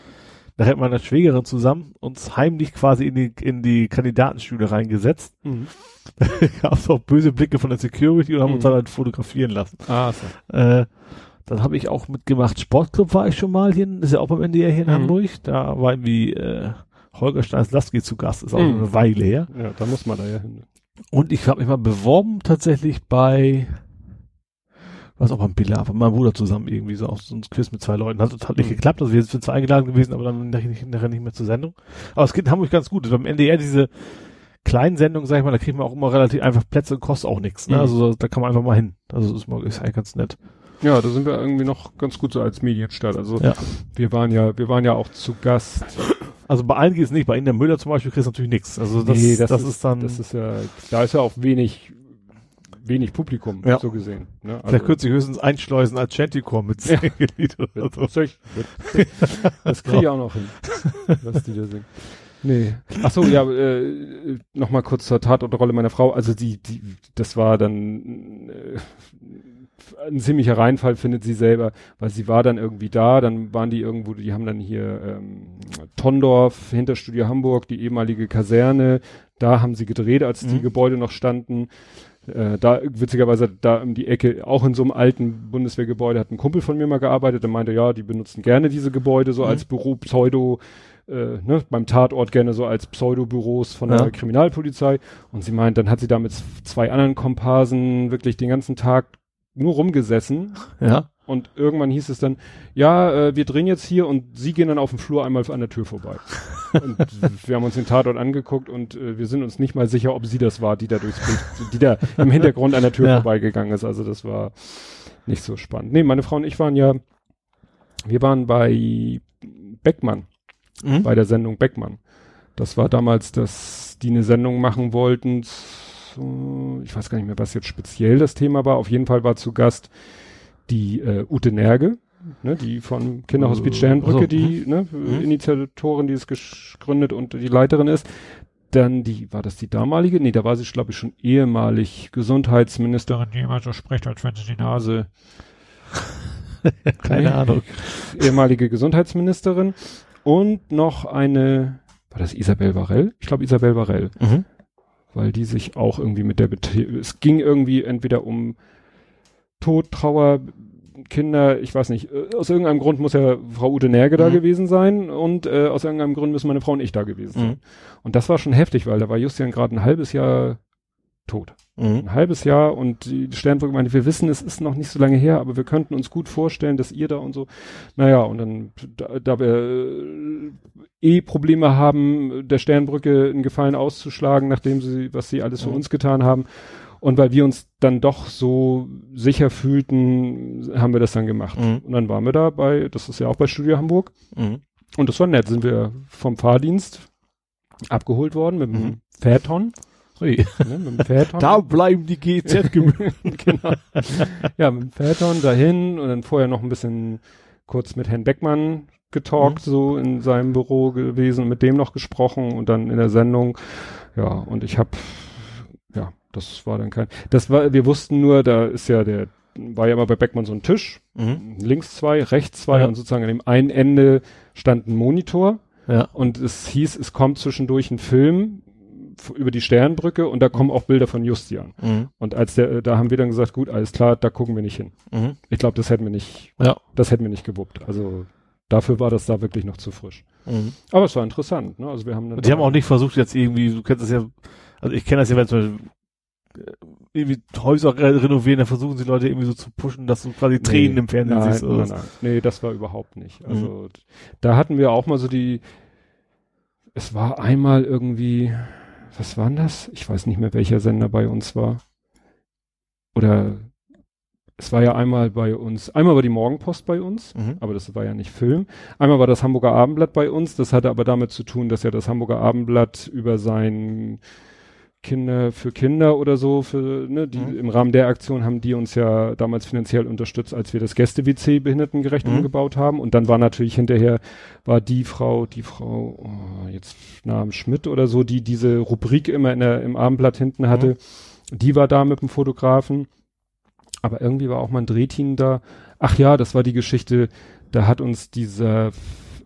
Da hat meine Schwägerin zusammen uns heimlich quasi in die, in die Kandidatenstühle reingesetzt. Mhm. *laughs* Da gab es auch böse Blicke von der Security und haben Mhm. uns dann halt fotografieren lassen. Ah, so. Äh, dann habe ich auch mitgemacht. Sportclub war ich schon mal hier, ist ja auch beim NDR hier in Mhm. Hamburg. Da war irgendwie äh, Holger Steins-Lasky zu Gast, ist auch Mhm. eine Weile her. Ja, da muss man da ja hin. Und ich habe mich mal beworben tatsächlich bei, was auch beim Billa, von meinem Bruder zusammen irgendwie so auf so ein Quiz mit zwei Leuten. Hat total nicht Mhm. geklappt. Also wir sind zwar eingeladen gewesen, aber dann nachher nicht, nachher nicht mehr zur Sendung. Aber es geht in Hamburg ganz gut. Beim NDR diese kleinen Sendungen, sag ich mal, da kriegt man auch immer relativ einfach Plätze und kostet auch nichts. Ne? Mhm. Also da kann man einfach mal hin. Also ist, mal, ist eigentlich ganz nett. Ja, da sind wir irgendwie noch ganz gut so als Medienstadt. Also Ja. wir waren ja, wir waren ja auch zu Gast. Also bei allen geht es nicht. Bei Ihnen der Müller zum Beispiel kriegst du natürlich nichts. Also das, Nee, das, ist, dann, Das ist ja, da ist ja auch wenig, wenig Publikum, Ja. so gesehen. Ne? vielleicht kürzt sich höchstens einschleusen als Chanticor mit Ja. Lied oder so. *laughs* Das, das kriege ich auch noch hin, was die da singen. Nee. Ach so, ja, äh, noch mal kurz zur Tatortrolle meiner Frau. Also die, die, das war dann äh, ein ziemlicher Reinfall, findet sie selber, weil sie war dann irgendwie da, dann waren die irgendwo, die haben dann hier ähm, Tondorf, hinter Studio Hamburg, die ehemalige Kaserne, da haben sie gedreht, als die Mhm. Gebäude noch standen. Äh, da, witzigerweise, da um die Ecke, auch in so einem alten Bundeswehrgebäude, hat ein Kumpel von mir mal gearbeitet, der meinte, ja, die benutzen gerne diese Gebäude so Mhm. als Büro, Pseudo, äh, ne, beim Tatort gerne so als Pseudobüros von Ja. der Kriminalpolizei. Und sie meint, dann hat sie da mit zwei anderen Komparsen wirklich den ganzen Tag nur rumgesessen. Ja. Und irgendwann hieß es dann, ja, äh, wir drehen jetzt hier und sie gehen dann auf dem Flur einmal an der Tür vorbei. *laughs* und wir haben uns den Tatort angeguckt und äh, wir sind uns nicht mal sicher, ob sie das war, die da durchs Bild, die da im Hintergrund an der Tür Ja. vorbeigegangen ist. Also das war nicht so spannend. Nee, meine Frau und ich waren ja, wir waren bei Beckmann Mhm. bei der Sendung Beckmann. Das war damals, dass die eine Sendung machen wollten. Zu- Ich weiß gar nicht mehr, was jetzt speziell das Thema war. Auf jeden Fall war zu Gast die äh, Ute Nerge, ne, die von Kinderhospiz Äh, Sternbrücke, die ne, Mhm. Initiatorin, die es gegründet und die Leiterin ist. Dann die, war das die damalige? Nee, da war sie, glaube ich, schon ehemalig Gesundheitsministerin, die immer so spricht, als wenn sie die Nase *laughs* Keine Nee. Ahnung. *laughs* ehemalige Gesundheitsministerin und noch eine, war das Isabel Varell? Ich glaube Isabel Varell, Mhm. Weil die sich auch irgendwie mit der, Bet es ging irgendwie entweder um Tod, Trauer, Kinder, ich weiß nicht, äh, aus irgendeinem Grund muss ja Frau Ute Nerge da Mhm. gewesen sein und äh, aus irgendeinem Grund müssen meine Frau und ich da gewesen sein. Mhm. Und das war schon heftig, weil da war Justian gerade ein halbes Jahr tot. Mhm. Ein halbes Jahr und die Sternbrücke meinte, wir wissen, es ist noch nicht so lange her, aber wir könnten uns gut vorstellen, dass ihr da und so. Naja, und dann, da, da wir äh, eh Probleme haben, der Sternbrücke einen Gefallen auszuschlagen, nachdem sie, was sie alles für Mhm. uns getan haben. Und weil wir uns dann doch so sicher fühlten, haben wir das dann gemacht. Mhm. Und dann waren wir da bei, das ist ja auch bei Studio Hamburg. Mhm. Und das war nett, sind wir vom Fahrdienst abgeholt worden mit dem Mhm. Phaeton. Ui. Ne, mit dem Phaeton. Da bleiben die GZ-Gebühren. *laughs* *laughs* genau. Ja, mit dem Phaeton dahin und dann vorher noch ein bisschen kurz mit Herrn Beckmann getalkt, Mhm. so in seinem Büro gewesen mit dem noch gesprochen und dann in der Sendung. Ja, und ich habe, ja, das war dann kein, das war, wir wussten nur, da ist ja der, war ja immer bei Beckmann so ein Tisch, Mhm. links zwei, rechts zwei Ja. und sozusagen an dem einen Ende stand ein Monitor Ja. und es hieß, es kommt zwischendurch ein Film über die Sternbrücke und da kommen auch Bilder von Justian. Mhm. Und als der, da haben wir dann gesagt, gut, alles klar, da gucken wir nicht hin. Mhm. Ich glaube, das hätten wir nicht, Ja. das hätten wir nicht gewuppt. Also dafür war das da wirklich noch zu frisch. Mhm. Aber es war interessant, ne? Also wir haben dann die haben auch nicht versucht jetzt irgendwie, du kennst das ja, also ich kenne das ja, wenn zum Beispiel äh, irgendwie Häuser re renovieren, dann versuchen sie Leute irgendwie so zu pushen, dass du quasi Tränen im Fernsehen nein, siehst. Oder nein, nein. Nee, das war überhaupt nicht. Mhm. Also da hatten wir auch mal so die, es war einmal irgendwie, was war denn das? Ich weiß nicht mehr, welcher Sender bei uns war. Oder es war ja einmal bei uns, einmal war die Morgenpost bei uns. Mhm. aber das war ja nicht Film. Einmal war das Hamburger Abendblatt bei uns, das hatte aber damit zu tun, dass ja das Hamburger Abendblatt über sein Kinder für Kinder oder so, für, ne, die, Mhm. im Rahmen der Aktion haben die uns ja damals finanziell unterstützt, als wir das Gäste-WC behindertengerecht Mhm. umgebaut haben. Und dann war natürlich hinterher, war die Frau, die Frau, oh, jetzt Namen Schmidt oder so, die diese Rubrik immer in der, im Abendblatt hinten hatte, die war da mit dem Fotografen. Aber irgendwie war auch mal ein Drehteam da. Ach ja, das war die Geschichte, da hat uns dieser,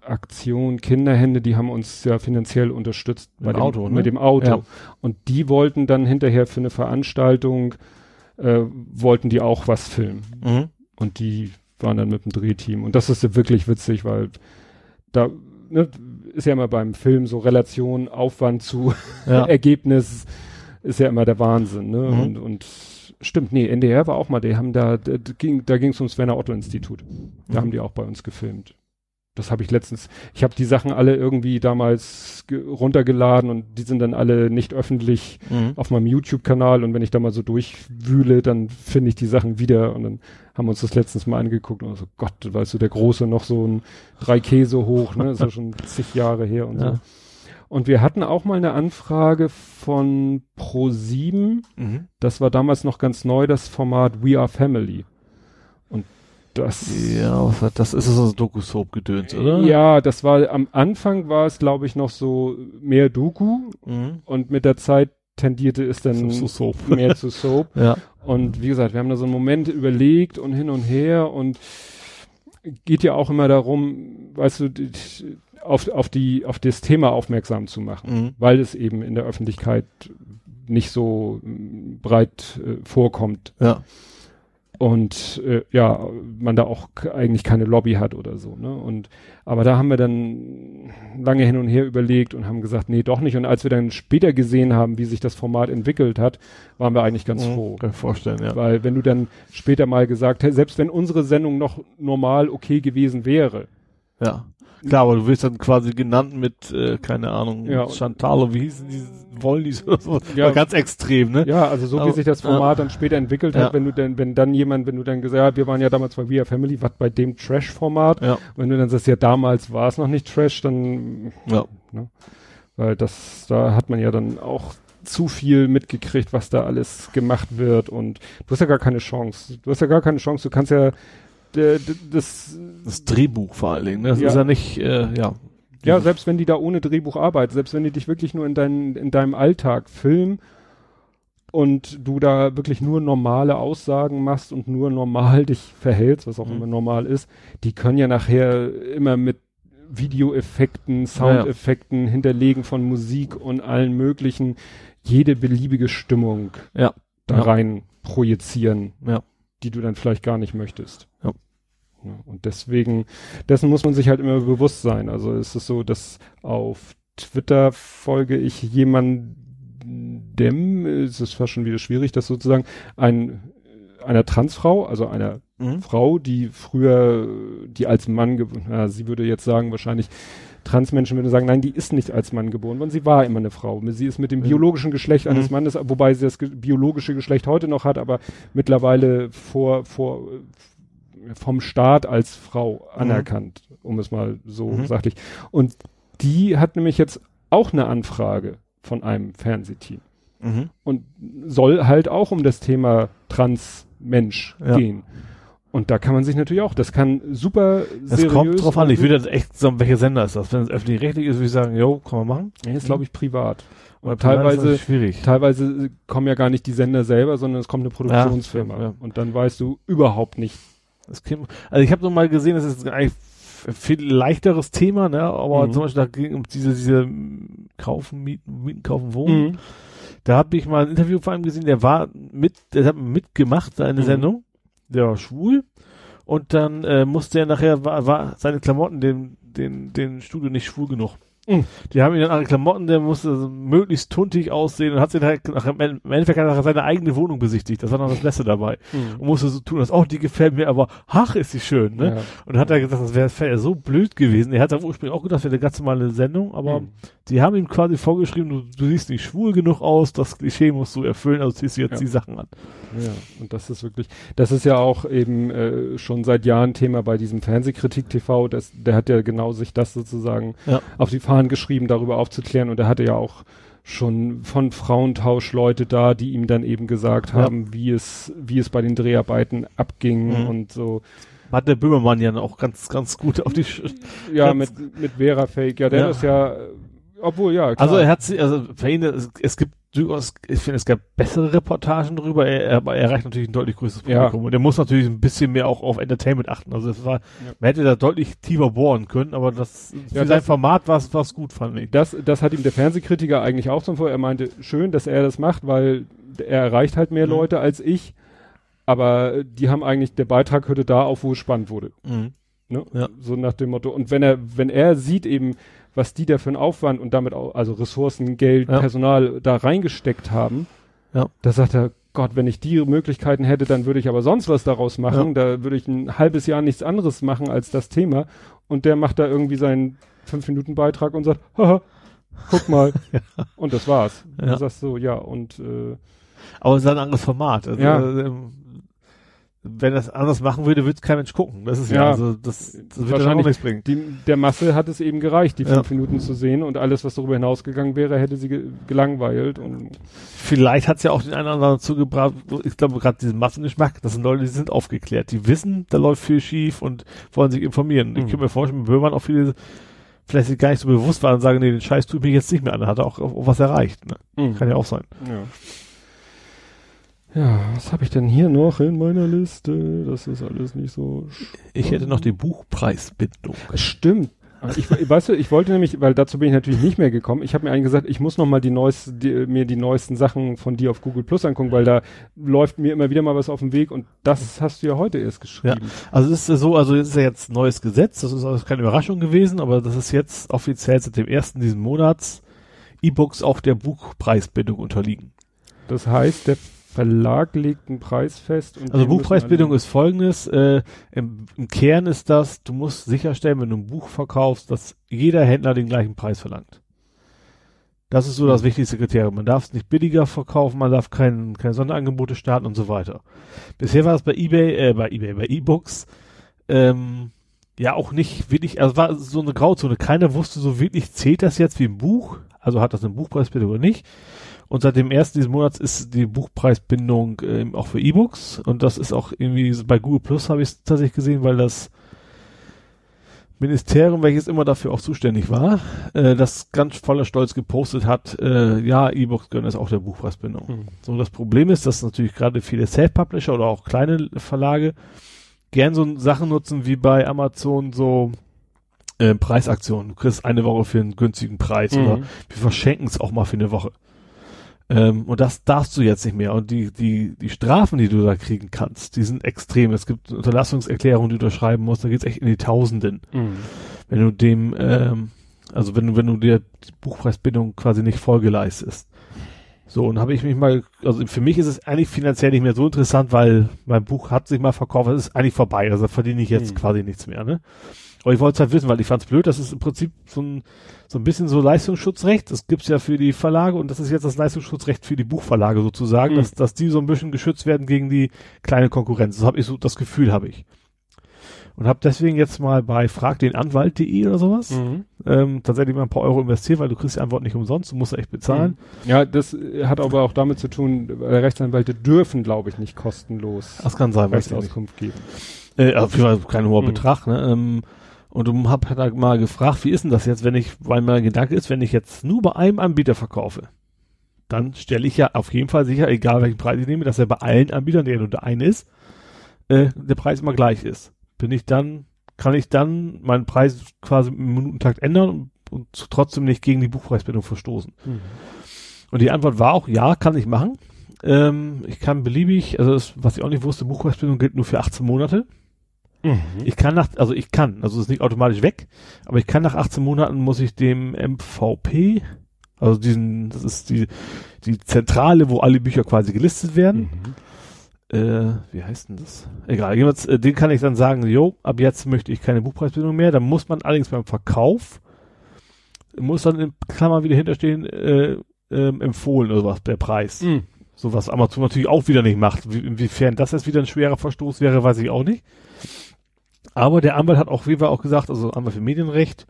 Aktion Kinderhände, die haben uns ja finanziell unterstützt mit, dem Auto, ne? mit dem Auto. Ja. Und die wollten dann hinterher für eine Veranstaltung, äh, wollten die auch was filmen. Mhm. Und die waren dann mit dem Drehteam. Und das ist ja wirklich witzig, weil da ne, ist ja immer beim Film so Relation Aufwand zu Ja. *laughs* Ergebnis ist ja immer der Wahnsinn. Ne? Mhm. Und, und stimmt, nee, NDR war auch mal, die haben da, da ging, da ging es ums Werner Otto Institut. Da Mhm. haben die auch bei uns gefilmt. Das habe ich letztens, ich habe die Sachen alle irgendwie damals ge- runtergeladen und die sind dann alle nicht öffentlich Mhm. auf meinem YouTube-Kanal und wenn ich da mal so durchwühle, dann finde ich die Sachen wieder und dann haben wir uns das letztens mal angeguckt und so, Gott, weißt du, der Große noch so ein drei Käse hoch, ne, ist ja schon *laughs* zig Jahre her und Ja. so. Und wir hatten auch mal eine Anfrage von Pro7, Mhm. das war damals noch ganz neu, das Format We Are Family. Und das, Ja, was das ist so ein Doku-Soap-Gedöns, oder? ja, das war, am Anfang war es, glaube ich, noch so mehr Doku Mhm. und mit der Zeit tendierte es dann Soap. mehr *laughs* zu Soap. Ja. Und wie gesagt, wir haben da so einen Moment überlegt und hin und her und geht ja auch immer darum, weißt du, auf, auf die, auf das Thema aufmerksam zu machen, Mhm. weil es eben in der Öffentlichkeit nicht so breit äh, vorkommt Ja. Und äh, ja, man da auch eigentlich keine Lobby hat oder so, ne? Und aber da haben wir dann lange hin und her überlegt und haben gesagt, nee, doch nicht. Und als wir dann später gesehen haben, wie sich das Format entwickelt hat, waren wir eigentlich ganz Mhm. froh. Kann ich vorstellen, ja. Weil wenn du dann später mal gesagt hättest, selbst wenn unsere Sendung noch normal okay gewesen wäre, Ja. Klar, aber du wirst dann quasi genannt mit, äh, keine Ahnung, Ja. Chantal, wie hießen die, Wollnies oder so. Ja. War ganz extrem, ne? ja, also so wie Aber- sich das Format dann später entwickelt Ja. hat, wenn du dann, wenn dann jemand, wenn du dann gesagt hast, wir waren ja damals bei We Are Family, was bei dem Trash-Format, Ja. wenn du dann sagst, ja, damals war es noch nicht Trash, dann Ja. Ne? Weil das, da hat man ja dann auch zu viel mitgekriegt, was da alles gemacht wird und du hast ja gar keine Chance. Du hast ja gar keine Chance. Du kannst ja der- das, Das Drehbuch vor allen Dingen, ne? Das Ja. ist ja nicht, äh, ja. ja, selbst wenn die da ohne Drehbuch arbeiten, selbst wenn die dich wirklich nur in deinen, in deinem Alltag filmen und du da wirklich nur normale Aussagen machst und nur normal *laughs* dich verhältst, was auch Mhm. immer normal ist, die können ja nachher immer mit Videoeffekten, Soundeffekten, Hinterlegen von Musik und allen möglichen, jede beliebige Stimmung Ja. da Ja. rein projizieren, Ja. die du dann vielleicht gar nicht möchtest. Ja. Ja, und deswegen, dessen muss man sich halt immer bewusst sein. Also es ist so, dass auf Twitter folge ich jemandem, es ist fast schon wieder schwierig, das sozusagen ein, einer Transfrau, also einer Mhm. Frau, die früher, die als Mann, ja, sie würde jetzt sagen, wahrscheinlich Transmenschen würden sagen, nein, die ist nicht als Mann geboren worden, sie war immer eine Frau. Sie ist mit dem Ja. biologischen Geschlecht eines Mhm. Mannes, wobei sie das ge biologische Geschlecht heute noch hat, aber mittlerweile vor, vor, vom Staat als Frau Mhm. anerkannt, um es mal so Mhm. sachlich. Und die hat nämlich jetzt auch eine Anfrage von einem Fernsehteam Mhm. und soll halt auch um das Thema Transmensch Ja. gehen. Und da kann man sich natürlich auch, das kann super Es seriös. kommt drauf an, ich würde jetzt echt sagen, welcher Sender ist das? Wenn es öffentlich-rechtlich ist, würde ich sagen, jo, kann man machen. Nee, ist glaube ich privat. Oder teilweise, schwierig. teilweise kommen ja gar nicht die Sender selber, sondern es kommt eine Produktionsfirma. Ja, ja. Und dann weißt du überhaupt nicht. Das käme- also ich habe noch mal gesehen, das ist eigentlich ein viel leichteres Thema, ne? Aber Mhm. zum Beispiel da ging um diese, diese Kaufen, Mieten, Mieten, Kaufen, Wohnen. Mhm. Da habe ich mal ein Interview von einem gesehen, der war mit, der hat mitgemacht, seine Mhm. Sendung. Der war schwul. Und dann äh, musste er nachher, war, war seine Klamotten dem, den, den Studio nicht schwul genug. Mhm. Die haben ihn dann andere Klamotten, der musste möglichst tuntig aussehen und hat sich halt nachher, im Endeffekt hat er seine eigene Wohnung besichtigt. Das war noch das Beste dabei. Mhm. Und musste so tun, als, oh, die gefällt mir, aber ach, ist sie schön, ne? Ja. Und dann hat er gesagt, das wäre wär so blöd gewesen. Er hat am ursprünglich auch gedacht, das wäre eine ganz normale Sendung, aber Mhm. die haben ihm quasi vorgeschrieben, du, du siehst nicht schwul genug aus, das Klischee musst du erfüllen, also ziehst du jetzt Ja. die Sachen an. Ja, und das ist wirklich, das ist ja auch eben äh, schon seit Jahren Thema bei diesem Fernsehkritik TV, das, der hat ja genau sich das sozusagen Ja. auf die Fahnen geschrieben, darüber aufzuklären und er hatte ja auch schon von Frauentausch Leute da, die ihm dann eben gesagt Ja. haben, wie es, wie es bei den Dreharbeiten abging Mhm. und so. Hat der Böhmermann ja auch ganz, ganz gut auf die, Sch Ja, mit, mit Vera Fake, ja, der Ja. ist ja, obwohl, ja, klar. also er hat sie, also für ihn, es, es gibt durchaus, ich finde, es gab bessere Reportagen drüber, er, aber er erreicht natürlich ein deutlich größeres Publikum. Ja. Und er muss natürlich ein bisschen mehr auch auf Entertainment achten. Also es war, ja. man hätte da deutlich tiefer bohren können, aber das für ja, sein Format war es gut, fand ich. Das, das hat ihm der Fernsehkritiker eigentlich auch zum Vor. Er meinte, schön, dass er das macht, weil er erreicht halt mehr mhm. Leute als ich. Aber die haben eigentlich, der Beitrag hörte da auf, wo es spannend wurde. Mhm. Ne? Ja. So nach dem Motto. Und wenn er, wenn er sieht eben, was die da für einen Aufwand und damit auch, also Ressourcen, Geld, ja. Personal da reingesteckt haben, ja. da sagt er, Gott, wenn ich die Möglichkeiten hätte, dann würde ich aber sonst was daraus machen. Ja. Da würde ich ein halbes Jahr nichts anderes machen als das Thema. Und der macht da irgendwie seinen fünf Minuten Beitrag und sagt, haha, guck mal. *laughs* ja. Und das war's. Ja. Du sagst so, ja, und äh, aber es ist ein anderes Format. Also, ja. Äh, wenn das anders machen würde, würde kein Mensch gucken. Das ist ja, ja also das, das wird dann auch nichts bringen. Die, der Masse hat es eben gereicht, die ja. fünf Minuten zu sehen und alles, was darüber hinausgegangen wäre, hätte sie ge gelangweilt. Und Vielleicht hat es ja auch den einen oder anderen zugebracht, ich glaube gerade diesen Massengeschmack, das sind Leute, die sind aufgeklärt, die wissen, da läuft viel schief und wollen sich informieren. Mhm. Ich kann mir vorstellen, mit Böhmann auch viele vielleicht sich gar nicht so bewusst waren und sagen, nee, den Scheiß tut mir jetzt nicht mehr an, hat er auch, auch was erreicht. Ne? Mhm. Kann ja auch sein. Ja. Ja, was habe ich denn hier noch in meiner Liste? Das ist alles nicht so. Ich hätte noch die Buchpreisbindung. Stimmt. Ich, weißt du, ich wollte nämlich, weil dazu bin ich natürlich nicht mehr gekommen. Ich habe mir eigentlich gesagt, ich muss noch mal die neuesten, die, mir die neuesten Sachen von dir auf Google Plus angucken, weil da läuft mir immer wieder mal was auf dem Weg und das hast du ja heute erst geschrieben. Ja, also es ist so, also es ist ja jetzt neues Gesetz. Das ist also keine Überraschung gewesen, aber das ist jetzt offiziell seit dem ersten diesen Monats E-Books auch der Buchpreisbindung unterliegen. Das heißt, der Verlag legt einen Preis fest. also Buchpreisbildung ist folgendes, äh, im, im, Kern ist das, du musst sicherstellen, wenn du ein Buch verkaufst, dass jeder Händler den gleichen Preis verlangt. Das ist so das wichtigste Kriterium. Man darf es nicht billiger verkaufen, man darf kein, keine Sonderangebote starten und so weiter. Bisher war es bei eBay, äh, bei eBay, bei E-Books, ähm, ja auch nicht wirklich, also war so eine Grauzone. Keiner wusste so wirklich, zählt das jetzt wie ein Buch? Also hat das eine Buchpreisbildung oder nicht? Und seit dem ersten dieses Monats ist die Buchpreisbindung äh, auch für E-Books. Und das ist auch irgendwie bei Google Plus habe ich es tatsächlich gesehen, weil das Ministerium, welches immer dafür auch zuständig war, äh, das ganz voller Stolz gepostet hat, äh, ja, E-Books gehören jetzt auch der Buchpreisbindung. Mhm. So, das Problem ist, dass natürlich gerade viele Self-Publisher oder auch kleine Verlage gern so Sachen nutzen wie bei Amazon so äh, Preisaktionen. Du kriegst eine Woche für einen günstigen Preis mhm. oder wir verschenken es auch mal für eine Woche. Ähm, und das darfst du jetzt nicht mehr. Und die, die, die Strafen, die du da kriegen kannst, die sind extrem. Es gibt Unterlassungserklärungen, die du schreiben musst, da geht's echt in die Tausenden. Mhm. Wenn du dem, ähm, also wenn du, wenn du dir die Buchpreisbindung quasi nicht Folge leistest. So, und habe ich mich mal, also für mich ist es eigentlich finanziell nicht mehr so interessant, weil mein Buch hat sich mal verkauft, es ist eigentlich vorbei, also verdiene ich jetzt mhm. quasi nichts mehr, ne? Aber ich wollte es halt wissen, weil ich fand es blöd, das ist im Prinzip so ein, so ein bisschen so Leistungsschutzrecht. Das gibt's ja für die Verlage und das ist jetzt das Leistungsschutzrecht für die Buchverlage sozusagen, mhm. dass, dass die so ein bisschen geschützt werden gegen die kleine Konkurrenz. Das habe ich so, das Gefühl habe ich. Und habe deswegen jetzt mal bei fragdenanwalt.de oder sowas mhm. ähm, tatsächlich mal ein paar Euro investiert, weil du kriegst die Antwort nicht umsonst, du musst echt bezahlen. Mhm. Ja, das äh, hat aber auch damit zu tun, Rechtsanwälte dürfen, glaube ich, nicht kostenlos das kann sein, Rechtsauskunft geben. Äh, auf jeden Fall kein hoher mhm. Betrag, ne? Ähm, und du hab halt mal gefragt, wie ist denn das jetzt, wenn ich, weil mein Gedanke ist, wenn ich jetzt nur bei einem Anbieter verkaufe, dann stelle ich ja auf jeden Fall sicher, egal welchen Preis ich nehme, dass er bei allen Anbietern, der nur der eine ist, äh, der Preis immer gleich ist. Bin ich dann, kann ich dann meinen Preis quasi im Minutentakt ändern und, und trotzdem nicht gegen die Buchpreisbindung verstoßen. Mhm. Und die Antwort war auch, ja, kann ich machen. Ähm, ich kann beliebig, also das, was ich auch nicht wusste, Buchpreisbindung gilt nur für 18 Monate. Mhm. Ich kann nach, also ich kann, also es ist nicht automatisch weg, aber ich kann nach 18 Monaten muss ich dem MVP, also diesen, das ist die, die Zentrale, wo alle Bücher quasi gelistet werden. Mhm. Äh, wie heißt denn das? Egal, jedenfalls, äh, den kann ich dann sagen, jo, ab jetzt möchte ich keine Buchpreisbindung mehr. Dann muss man allerdings beim Verkauf, muss dann in Klammern wieder hinterstehen, äh, ähm, empfohlen oder was, der Preis. Mhm. So was Amazon natürlich auch wieder nicht macht. Wie, inwiefern das jetzt wieder ein schwerer Verstoß wäre, weiß ich auch nicht. Aber der Anwalt hat auch, wie wir auch gesagt, also Anwalt für Medienrecht,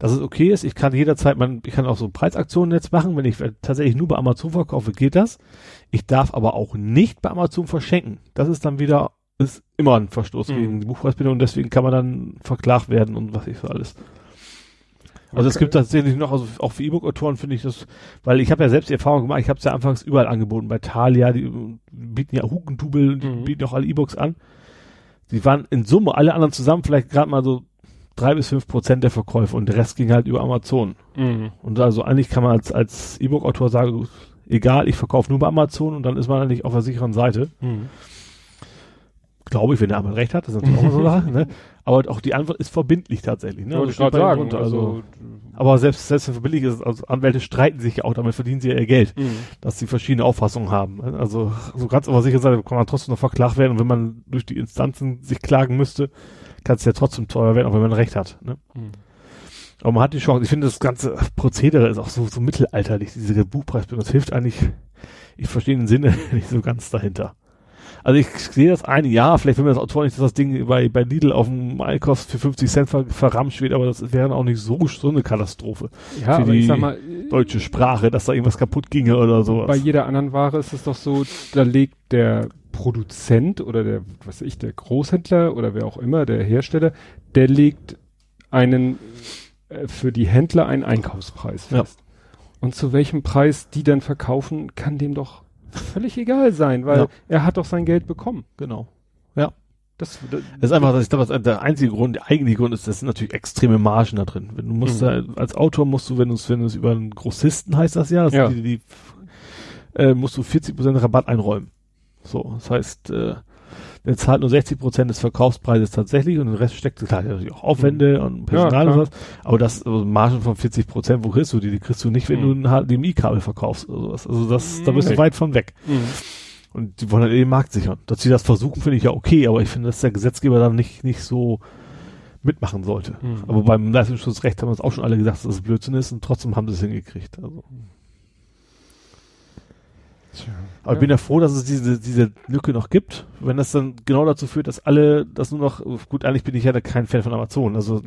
dass es okay ist. Ich kann jederzeit, man, ich kann auch so Preisaktionen jetzt machen. Wenn ich tatsächlich nur bei Amazon verkaufe, geht das. Ich darf aber auch nicht bei Amazon verschenken. Das ist dann wieder, ist immer ein Verstoß mhm. gegen die Buchpreisbindung und deswegen kann man dann verklagt werden und was ich so alles. Also okay. es gibt tatsächlich noch, also auch für E-Book-Autoren finde ich das, weil ich habe ja selbst die Erfahrung gemacht, ich habe es ja anfangs überall angeboten, bei Thalia, die bieten ja Hukentubel, die mhm. bieten auch alle E-Books an. Die waren in Summe, alle anderen zusammen, vielleicht gerade mal so drei bis fünf Prozent der Verkäufe und der Rest ging halt über Amazon. Mhm. Und also eigentlich kann man als, als E-Book-Autor sagen, egal, ich verkaufe nur bei Amazon und dann ist man eigentlich auf der sicheren Seite. Mhm. Glaube ich, wenn der Amazon recht hat, das ist natürlich auch so Sache, ne? Aber auch die Antwort ist verbindlich tatsächlich. Ne? Wollte also ich gerade sagen. Runter, also, also, aber selbst, selbst wenn verbindlich ist, also Anwälte streiten sich ja auch, damit verdienen sie ja ihr Geld, mhm. dass sie verschiedene Auffassungen haben. Ne? Also so ganz aber sicher sein, kann man trotzdem noch verklagt werden und wenn man durch die Instanzen sich klagen müsste, kann es ja trotzdem teuer werden, auch wenn man recht hat. Ne? Mhm. Aber man hat die Chance. Ich finde, das ganze Prozedere ist auch so, so mittelalterlich, diese Buchpreisbindung. Das hilft eigentlich, ich verstehe den Sinne *laughs* nicht so ganz dahinter. Also ich sehe das eine, ja, vielleicht wenn mir das Autor nicht, dass das Ding bei, bei Lidl auf dem Einkauf für 50 Cent ver, verramscht wird, aber das wäre auch nicht so, so eine Katastrophe ja, für die mal, deutsche Sprache, dass da irgendwas kaputt ginge oder sowas. Bei jeder anderen Ware ist es doch so, da legt der Produzent oder der, was ich, der Großhändler oder wer auch immer, der Hersteller, der legt einen äh, für die Händler einen Einkaufspreis fest. Ja. Und zu welchem Preis die dann verkaufen, kann dem doch völlig egal sein, weil ja. er hat doch sein Geld bekommen. Genau. Ja. Das, das, das ist einfach, das, ich glaube, der einzige Grund, der eigentliche Grund ist, das sind natürlich extreme Margen da drin. Wenn du musst mhm. da, als Autor musst du, wenn du es, wenn du es über einen Grossisten heißt das ja, das ja. Die, die, äh, musst du 40% Rabatt einräumen. So, das heißt, äh, der zahlt nur 60 Prozent des Verkaufspreises tatsächlich und den Rest steckt klar natürlich auch Aufwände mhm. und Personal ja, und was. Aber das also Margen von 40 Prozent, wo kriegst du die? Die kriegst du nicht, wenn mhm. du ein HDMI-Kabel verkaufst oder sowas. Also das, da bist du weit von weg. Mhm. Und die wollen halt den Markt sichern. Dass sie das versuchen, finde ich ja okay, aber ich finde, dass der Gesetzgeber dann nicht, nicht so mitmachen sollte. Mhm. Aber beim Leistungsschutzrecht haben wir es auch schon alle gesagt, dass das Blödsinn ist und trotzdem haben sie es hingekriegt. Also. Tja. Aber ich bin ja froh, dass es diese, diese Lücke noch gibt, wenn das dann genau dazu führt, dass alle das nur noch, gut, eigentlich bin ich ja kein Fan von Amazon, also,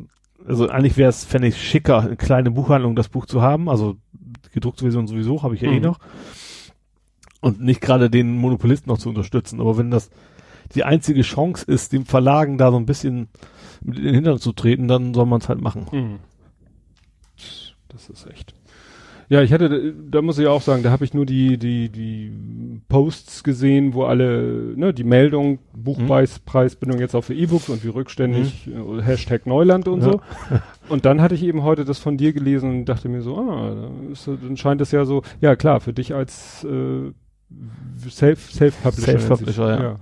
also eigentlich wäre es, fände ich schicker, eine kleine Buchhandlung das Buch zu haben, also gedruckte Version sowieso, habe ich ja eh mhm. eh noch. Und nicht gerade den Monopolisten noch zu unterstützen, aber wenn das die einzige Chance ist, dem Verlagen da so ein bisschen mit in den Hintern zu treten, dann soll man es halt machen. Mhm. Das ist echt. Ja, ich hatte, da muss ich auch sagen, da habe ich nur die, die, die Posts gesehen, wo alle, ne, die Meldung, Buchpreisbindung jetzt auch für E-Books und wie rückständig, mhm. Hashtag Neuland und ja. so. Und dann hatte ich eben heute das von dir gelesen und dachte mir so, ah, ist, dann scheint es ja so, ja klar, für dich als äh, Self, Self-Publisher. Self-Publisher, ja. ja.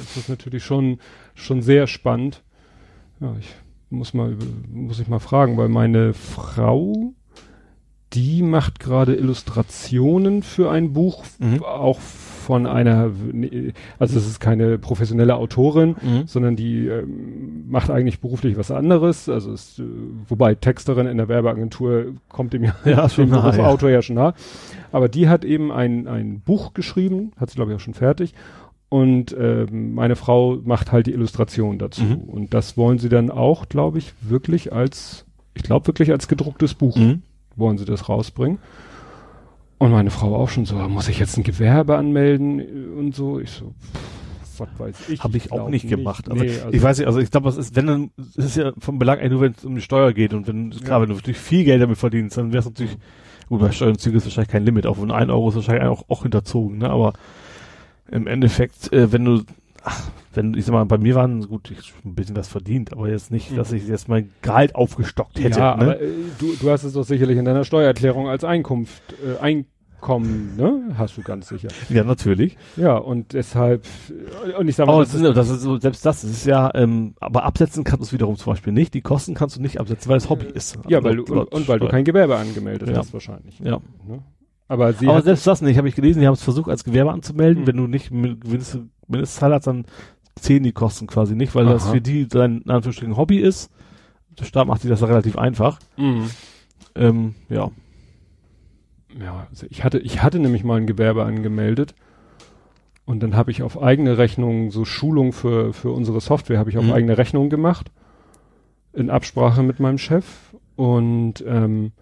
Ist das natürlich schon, schon sehr spannend. Ja, ich muss mal, muss ich mal fragen, weil meine Frau, die macht gerade Illustrationen für ein Buch, mhm. auch von einer, also es ist keine professionelle Autorin, mhm. sondern die ähm, macht eigentlich beruflich was anderes. Also ist, äh, wobei Texterin in der Werbeagentur kommt dem ja, ja *laughs* schon nah, Beruf ja. Autor ja schon nah. Aber die hat eben ein, ein Buch geschrieben, hat sie glaube ich auch schon fertig. Und ähm, meine Frau macht halt die Illustration dazu. Mhm. Und das wollen sie dann auch, glaube ich, wirklich als, ich glaube wirklich als gedrucktes Buch. Mhm wollen sie das rausbringen. Und meine Frau auch schon so, muss ich jetzt ein Gewerbe anmelden und so. Ich so, pff, was weiß ich. Habe ich, ich auch nicht gemacht. Also, nee, also ich weiß nicht, also ich glaube, es ist, wenn dann, es ist ja vom Belang nur, wenn es um die Steuer geht und wenn, klar, ja. wenn du natürlich viel Geld damit verdienst, dann wäre es natürlich, gut, bei Steuernzügen ist wahrscheinlich kein Limit, auch von ein Euro ist wahrscheinlich auch, auch hinterzogen, ne, aber im Endeffekt, äh, wenn du ach, wenn, ich sag mal, bei mir waren, gut, ich ein bisschen was verdient, aber jetzt nicht, dass ich jetzt mein Gehalt aufgestockt hätte. Ja, ne? aber äh, du, du hast es doch sicherlich in deiner Steuererklärung als Einkunft, äh, Einkommen, ne? Hast du ganz sicher. Ja, natürlich. Ja, und deshalb, äh, und ich sag mal, das, ist, das ist so, selbst das, das ist ja, ähm, aber absetzen kannst du es wiederum zum Beispiel nicht. Die Kosten kannst du nicht absetzen, weil es Hobby ist. Ja, also, weil du, und, und weil du kein Gewerbe angemeldet ja. hast wahrscheinlich. Ja. Ne? Aber, sie aber selbst das nicht, habe ich gelesen, die haben es versucht als Gewerbe anzumelden. Mhm. Wenn du nicht Mindestzahl hast, dann zählen die Kosten quasi nicht, weil Aha. das für die dein in Anführungsstrichen Hobby ist. Der Staat macht sich das relativ einfach. Mhm. Ähm, ja. Ja, also ich hatte, ich hatte nämlich mal ein Gewerbe angemeldet und dann habe ich auf eigene Rechnung so Schulung für, für unsere Software habe ich auf mhm. eigene Rechnung gemacht. In Absprache mit meinem Chef und ähm,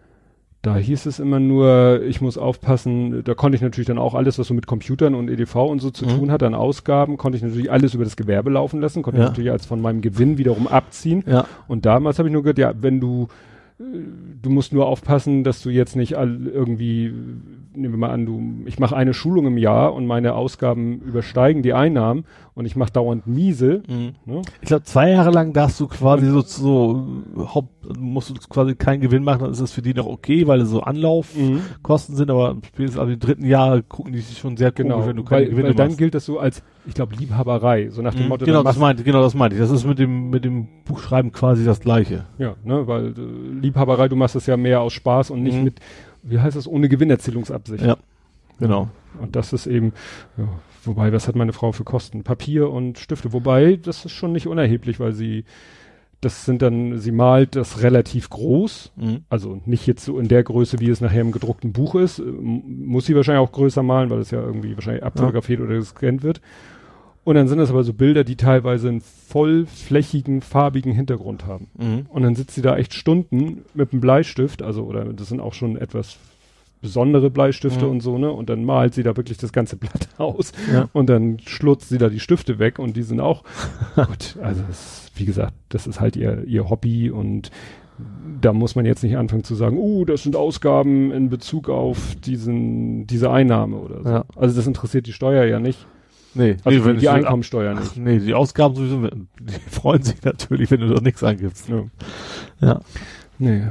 da hieß es immer nur, ich muss aufpassen, da konnte ich natürlich dann auch alles, was so mit Computern und EDV und so zu mhm. tun hat, an Ausgaben, konnte ich natürlich alles über das Gewerbe laufen lassen, konnte ja. ich natürlich als von meinem Gewinn wiederum abziehen. Ja. Und damals habe ich nur gehört, ja, wenn du du musst nur aufpassen, dass du jetzt nicht all irgendwie, nehmen wir mal an, du, ich mache eine Schulung im Jahr und meine Ausgaben übersteigen die Einnahmen und ich mache dauernd miese. Mhm. Ne? Ich glaube, zwei Jahre lang darfst du quasi so, so Haupt, musst du quasi keinen Gewinn machen, dann ist es für die noch okay, weil es so Anlaufkosten mhm. sind, aber spätestens ab dem dritten Jahr gucken die sich schon sehr genau, komisch, wenn du keine weil, Gewinne weil dann gilt das so als, ich glaube, Liebhaberei, so nach dem mhm. Motto. Genau, das meinte, genau, das meinte ich. Das ist mit dem, mit dem Buchschreiben quasi das Gleiche. Ja, ne, weil äh, Liebhaberei, du machst das ja mehr aus Spaß und nicht mhm. mit, wie heißt das, ohne Gewinnerzielungsabsicht. Ja, genau. Und das ist eben, ja, wobei, was hat meine Frau für Kosten? Papier und Stifte. Wobei, das ist schon nicht unerheblich, weil sie, das sind dann, sie malt das relativ groß, mhm. also nicht jetzt so in der Größe, wie es nachher im gedruckten Buch ist, muss sie wahrscheinlich auch größer malen, weil es ja irgendwie wahrscheinlich abfotografiert ja. oder gescannt wird. Und dann sind das aber so Bilder, die teilweise einen vollflächigen, farbigen Hintergrund haben. Mhm. Und dann sitzt sie da echt Stunden mit einem Bleistift, also, oder das sind auch schon etwas besondere Bleistifte mhm. und so, ne? Und dann malt sie da wirklich das ganze Blatt *laughs* aus. Ja. Und dann schlutzt sie da die Stifte weg und die sind auch, *laughs* gut, also das, wie gesagt, das ist halt ihr, ihr Hobby und da muss man jetzt nicht anfangen zu sagen, uh, das sind Ausgaben in Bezug auf diesen, diese Einnahme oder so. Ja. Also das interessiert die Steuer ja nicht. Nee, also nee, die Einkommensteuer nicht. Ach, nee, die Ausgaben sowieso, die *laughs* freuen sich natürlich, wenn du da nichts angibst. Ja. ja. Nee.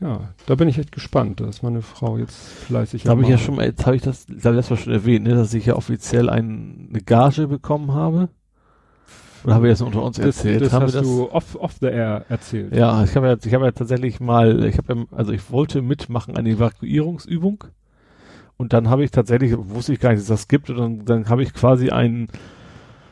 Ja, da bin ich echt gespannt, dass meine Frau jetzt fleißig Da habe ich ja schon mal, jetzt habe ich das, da habe ich das mal schon erwähnt, ne, dass ich ja offiziell ein, eine Gage bekommen habe. Oder habe ich das unter uns erzählt? Das, das hast das? du off, off the air erzählt. Ja, ich habe ja, ich habe ja tatsächlich mal, ich habe ja, also ich wollte mitmachen eine Evakuierungsübung und dann habe ich tatsächlich, wusste ich gar nicht, dass das gibt, und dann, dann habe ich quasi einen,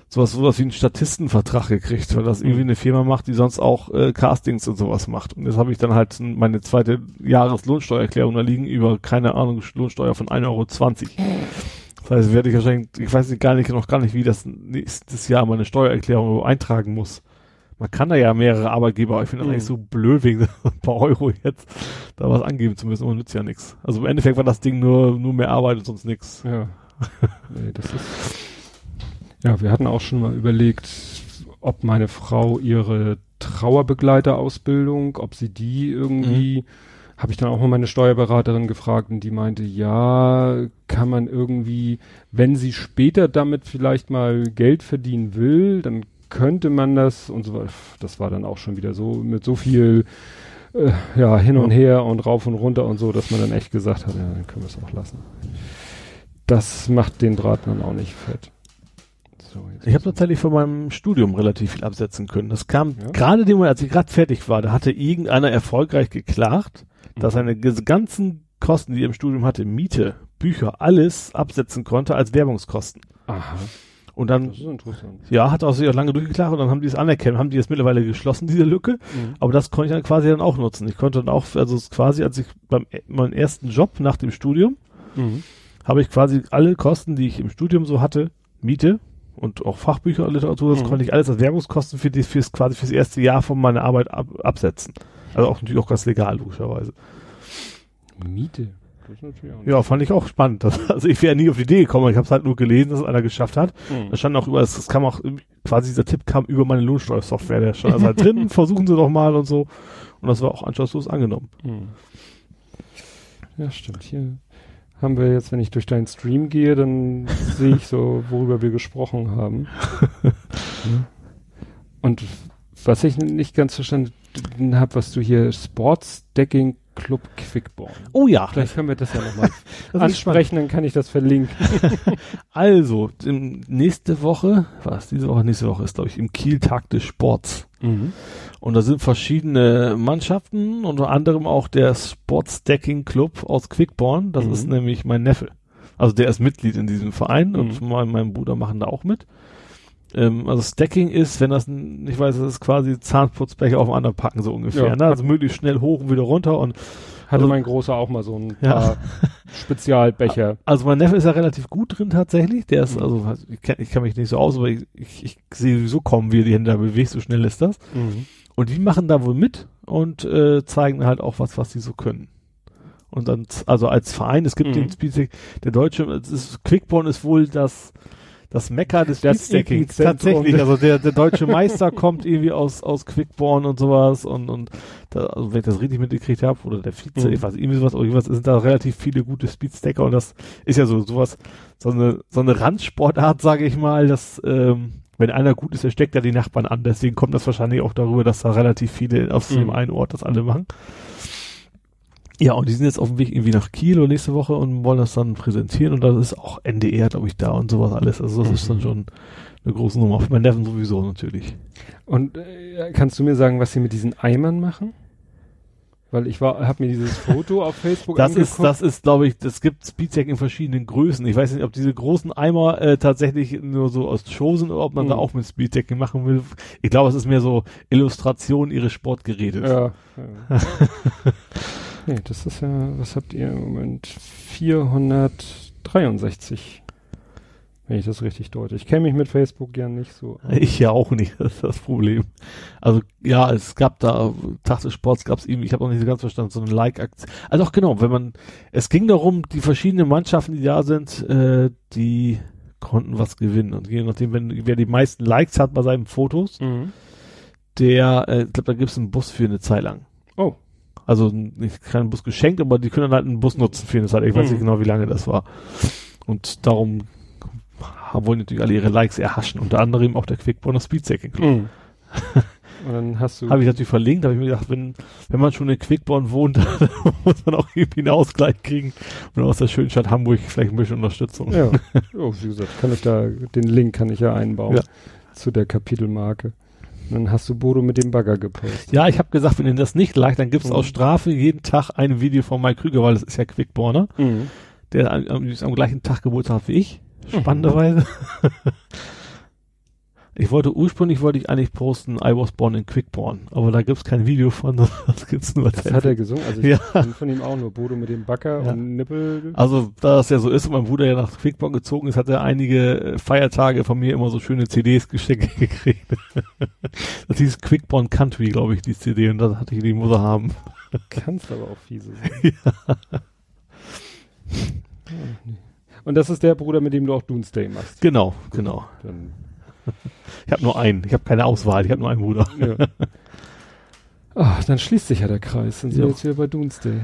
sowas, sowas wie einen Statistenvertrag gekriegt, weil das mhm. irgendwie eine Firma macht, die sonst auch äh, Castings und sowas macht. Und jetzt habe ich dann halt meine zweite Jahreslohnsteuererklärung, da liegen über, keine Ahnung, Lohnsteuer von 1,20 Euro. Das heißt, werde ich wahrscheinlich, ich weiß nicht gar nicht, noch gar nicht, wie das nächstes Jahr meine Steuererklärung eintragen muss man kann da ja mehrere Arbeitgeber, aber ich finde das mhm. eigentlich so blöd, wegen ein *laughs* paar Euro jetzt da was angeben zu müssen, und nützt ja nichts. Also im Endeffekt war das Ding nur, nur mehr Arbeit und sonst nichts. Ja. nee, das ist, ja, wir hatten auch schon mal überlegt, ob meine Frau ihre Trauerbegleiterausbildung, ob sie die irgendwie, mhm. Habe ich dann auch mal meine Steuerberaterin gefragt und die meinte, ja, kann man irgendwie, wenn sie später damit vielleicht mal Geld verdienen will, dann könnte man das und so das war dann auch schon wieder so mit so viel äh, ja hin und her und rauf und runter und so, dass man dann echt gesagt hat, ja, dann können wir es auch lassen. Das macht den Draht dann auch nicht fett. So, ich habe tatsächlich von meinem Studium relativ viel absetzen können. Das kam ja? gerade dem Moment, als ich gerade fertig war, da hatte irgendeiner erfolgreich geklagt, mhm. dass seine ganzen Kosten, die er im Studium hatte, Miete, Bücher, alles absetzen konnte als Werbungskosten. Aha. Und dann, ja, hat auch sehr lange durchgeklagt und dann haben die es anerkennen, haben die es mittlerweile geschlossen, *laughs* diese Lücke. Mhm. Aber das konnte ich dann quasi dann auch nutzen. Ich konnte dann auch, also quasi, als ich beim meinem ersten Job nach dem Studium, mhm. habe ich quasi alle Kosten, die ich im Studium so hatte, Miete und auch Fachbücher, Literatur, das mhm. konnte ich alles als Werbungskosten für die, fürs quasi fürs erste Jahr von meiner Arbeit ab, absetzen. Also auch natürlich auch ganz legal, logischerweise. Miete? Ja, fand ich auch spannend. Also ich wäre nie auf die Idee gekommen, ich habe es halt nur gelesen, dass es einer geschafft hat. Mhm. Da stand auch über, es kam auch, quasi dieser Tipp kam über meine Lohnsteuersoftware, der stand also halt drin, *laughs* versuchen Sie doch mal und so. Und das war auch anschlusslos angenommen. Mhm. Ja, stimmt. Hier haben wir jetzt, wenn ich durch deinen Stream gehe, dann sehe ich so, worüber wir gesprochen haben. *laughs* Und was ich nicht ganz verstanden habe, was du hier Sports Decking Club Quickborn. Oh ja. Vielleicht können wir das ja nochmal *laughs* ansprechen, dann kann ich das verlinken. *laughs* also, nächste Woche, was diese Woche, nächste Woche ist, glaube ich, im Kiel Tag des Sports. Mhm. Und da sind verschiedene Mannschaften, unter anderem auch der Sports Decking Club aus Quickborn. Das mhm. ist nämlich mein Neffe. Also der ist Mitglied in diesem Verein mhm. und mein, mein Bruder machen da auch mit. Ähm, also Stacking ist, wenn das nicht weiß, das ist quasi Zahnputzbecher auf dem anderen packen, so ungefähr. Ja. Ne? Also möglichst schnell hoch und wieder runter und hatte also, mein Großer auch mal so ein paar *laughs* Spezialbecher. Also mein Neffe ist ja relativ gut drin tatsächlich. Der ist, mhm. also ich, kenn, ich kann mich nicht so aus, aber ich, ich, ich sehe sowieso kommen, wie er die Hände da bewegt, so schnell ist das. Mhm. Und die machen da wohl mit und äh, zeigen halt auch was, was die so können. Und dann, also als Verein, es gibt mhm. den Speedstick, der deutsche, es ist, Quickborn ist wohl das das Mecker des Speedstacking. Tatsächlich, also der, der deutsche Meister kommt irgendwie aus, aus Quickborn und sowas und, und da, also wenn ich das richtig mitgekriegt habe, oder der Vize, mhm. ich weiß irgendwie sowas, irgendwas sind da relativ viele gute Speedstacker und das ist ja so sowas, so eine, so eine Randsportart, sage ich mal, dass ähm, wenn einer gut ist, der steckt ja die Nachbarn an. Deswegen kommt das wahrscheinlich auch darüber, dass da relativ viele auf mhm. dem einen Ort das alle machen. Ja, und die sind jetzt auf dem Weg irgendwie nach Kiel oder nächste Woche und wollen das dann präsentieren und das ist auch NDR, glaube ich, da und sowas alles. Also das mhm. ist dann schon eine große Nummer. Für meinen Neffen sowieso natürlich. Und äh, kannst du mir sagen, was sie mit diesen Eimern machen? Weil ich war, habe mir dieses Foto auf Facebook Das angeguckt. ist, das ist, glaube ich, das gibt Speedtech in verschiedenen Größen. Ich weiß nicht, ob diese großen Eimer äh, tatsächlich nur so aus Show sind oder ob man mhm. da auch mit Speedtech machen will. Ich glaube, es ist mehr so Illustration ihres Sportgerätes. Ja. *laughs* ja. Nee, das ist ja, was habt ihr im Moment? 463 wenn ich das richtig deute. Ich kenne mich mit Facebook gern nicht so. Ich ja auch nicht, *laughs* das ist das Problem. Also ja, es gab da, Tag des Sports gab es eben, ich habe noch nicht so ganz verstanden, so eine Like-Aktion. Also auch genau, wenn man, es ging darum, die verschiedenen Mannschaften, die da sind, äh, die konnten was gewinnen. Und je nachdem, wenn wer die meisten Likes hat bei seinen Fotos, mhm. der, äh, ich glaube, da gibt es einen Bus für eine Zeit lang. Oh. Also nicht keinen Bus geschenkt, aber die können dann halt einen Bus nutzen für eine Zeit. Ich weiß mhm. nicht genau, wie lange das war. Und darum wollen natürlich alle ihre Likes erhaschen, unter anderem auch der Quickborner Speedsecking Club. Mhm. *laughs* Und dann hast du. Habe ich natürlich verlinkt, habe ich mir gedacht, wenn, wenn man schon in Quickborn wohnt, *laughs* dann muss man auch irgendwie einen Ausgleich kriegen. Und aus der schönen Stadt Hamburg vielleicht ein bisschen Unterstützung. Ja. *laughs* Oh, wie gesagt, kann ich da, den Link kann ich ja einbauen ja. zu der Kapitelmarke. Dann hast du Bodo mit dem Bagger gepostet. Ja, ich habe gesagt, wenn ihr das nicht leicht, dann gibt's mhm. aus Strafe jeden Tag ein Video von Mike Krüger, weil das ist ja Quickborner. Mhm. Der am, am gleichen Tag Geburtstag hat wie ich. Spannenderweise. *laughs* ich wollte ursprünglich wollte ich eigentlich posten I was born in Quickborn, aber da gibt's kein Video von, *laughs* das gibt's nur. Das hat er gesungen, also ich ja. von ihm auch nur Bodo mit dem Backer ja. und Nippel. Also da das ja so ist und mein Bruder ja nach Quickborn gezogen ist, hat er einige Feiertage von mir immer so schöne CDs geschickt *laughs* gekriegt. das hieß Quickborn Country, glaube ich, die CD und das hatte ich die Mutter haben. Kannst aber auch fiese sein. *laughs* ja. Und das ist der Bruder, mit dem du auch Doomsday machst. Genau, genau. Dann ich habe nur einen. Ich habe keine Auswahl. Ich habe nur einen Bruder. Ja. Ach, *laughs* dann schließt sich ja der Kreis. Dann sind wir jetzt wieder bei Doomsday.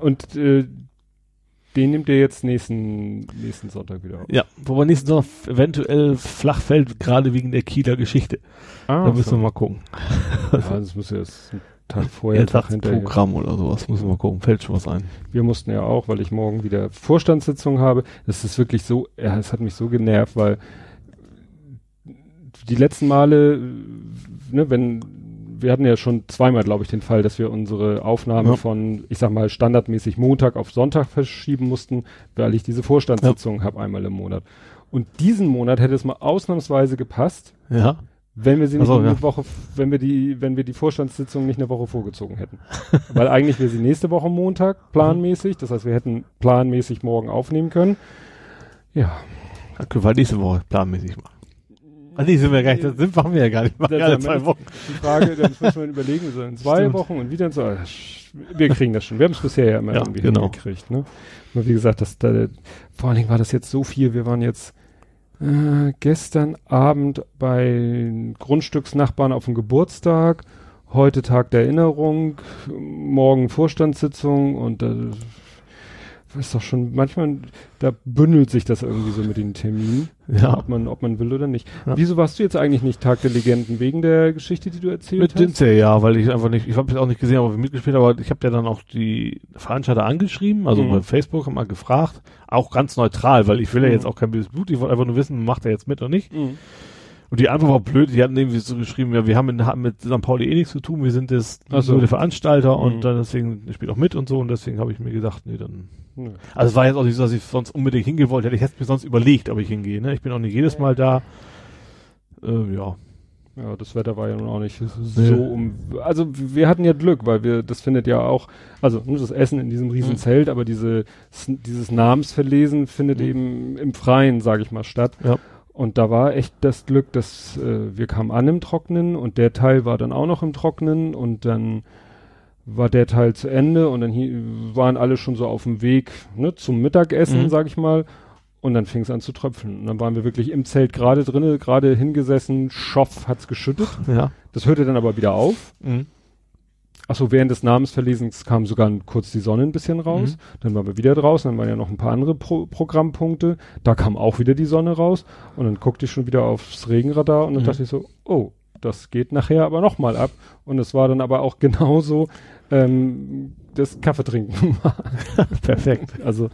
Und äh, den nimmt ihr jetzt nächsten, nächsten Sonntag wieder auf. Ja, wobei nächsten Sonntag eventuell flach fällt, gerade wegen der Kieler Geschichte. Ah, da müssen so. wir mal gucken. Ja, das muss ja jetzt Tag vorher, Tag Programm oder sowas, müssen wir mal gucken, fällt schon was ein. Wir mussten ja auch, weil ich morgen wieder Vorstandssitzung habe, das ist wirklich so, ja, es hat mich so genervt, weil die letzten Male, ne, wenn, wir hatten ja schon zweimal, glaube ich, den Fall, dass wir unsere Aufnahme ja. von, ich sag mal, standardmäßig Montag auf Sonntag verschieben mussten, weil ich diese Vorstandssitzung ja. habe einmal im Monat. Und diesen Monat hätte es mal ausnahmsweise gepasst. Ja wenn wir sie nicht so, eine ja. Woche, wenn wir die, wenn wir die Vorstandssitzung nicht eine Woche vorgezogen hätten. *laughs* Weil eigentlich wäre sie nächste Woche Montag planmäßig, das heißt, wir hätten planmäßig morgen aufnehmen können. Ja. Dann können wir nächste Woche planmäßig machen. Ah, nee, sind wir gar nicht, das sind, machen wir ja gar nicht, machen ja zwei Wochen. Die Frage, dann müssen wir *laughs* überlegen, so in zwei Stimmt. Wochen und wieder so, wir kriegen das schon. Wir haben es bisher ja immer ja, irgendwie genau. hingekriegt, ne? Aber wie gesagt, das, da, vor allen Dingen war das jetzt so viel, wir waren jetzt, äh, gestern Abend bei Grundstücksnachbarn auf dem Geburtstag, heute Tag der Erinnerung, morgen Vorstandssitzung und äh, ist doch schon, manchmal, da bündelt sich das irgendwie so mit den Terminen. Ja. Ob man, ob man will oder nicht. Ja. Wieso warst du jetzt eigentlich nicht Tag der Legenden? Wegen der Geschichte, die du erzählt mit hast? Mit Dinze, ja, weil ich einfach nicht, ich habe es auch nicht gesehen, aber mitgespielt, aber ich habe ja dann auch die Veranstalter angeschrieben, also mhm. bei Facebook, haben mal gefragt, auch ganz neutral, weil ich will ja mhm. jetzt auch kein böses Blut, ich wollte einfach nur wissen, macht er jetzt mit oder nicht. Mhm. Und die Antwort war blöd, die hatten irgendwie so geschrieben, ja, wir haben in, mit St. Pauli eh nichts zu tun, wir sind das so. nur der Veranstalter mhm. und dann deswegen spielt auch mit und so und deswegen habe ich mir gedacht, nee, dann. Also es war jetzt auch nicht so, dass ich sonst unbedingt hingehen wollte, hätte ich hätte mir sonst überlegt, ob ich hingehe, ne? Ich bin auch nicht jedes Mal da. Äh, ja. Ja, das Wetter war ja nun auch nicht so um. Also wir hatten ja Glück, weil wir, das findet ja auch, also das Essen in diesem riesen mhm. Zelt, aber diese, dieses Namensverlesen findet mhm. eben im Freien, sage ich mal, statt. Ja. Und da war echt das Glück, dass äh, wir kamen an im Trocknen und der Teil war dann auch noch im Trocknen und dann war der Teil zu Ende und dann hier waren alle schon so auf dem Weg ne, zum Mittagessen, mhm. sag ich mal. Und dann fing es an zu tröpfeln. Und dann waren wir wirklich im Zelt gerade drinnen, gerade hingesessen, Schoff hat's geschüttet. *laughs* Ja. Das hörte dann aber wieder auf. Mhm. Achso, während des Namensverlesens kam sogar kurz die Sonne ein bisschen raus. Mhm. Dann waren wir wieder draußen, dann waren ja noch ein paar andere Pro Programmpunkte. Da kam auch wieder die Sonne raus. Und dann guckte ich schon wieder aufs Regenradar und dann Mhm. dachte ich so, oh, das geht nachher aber nochmal ab. Und es war dann aber auch *laughs* genauso ähm, das Kaffeetrinken war. *laughs* Perfekt. Also,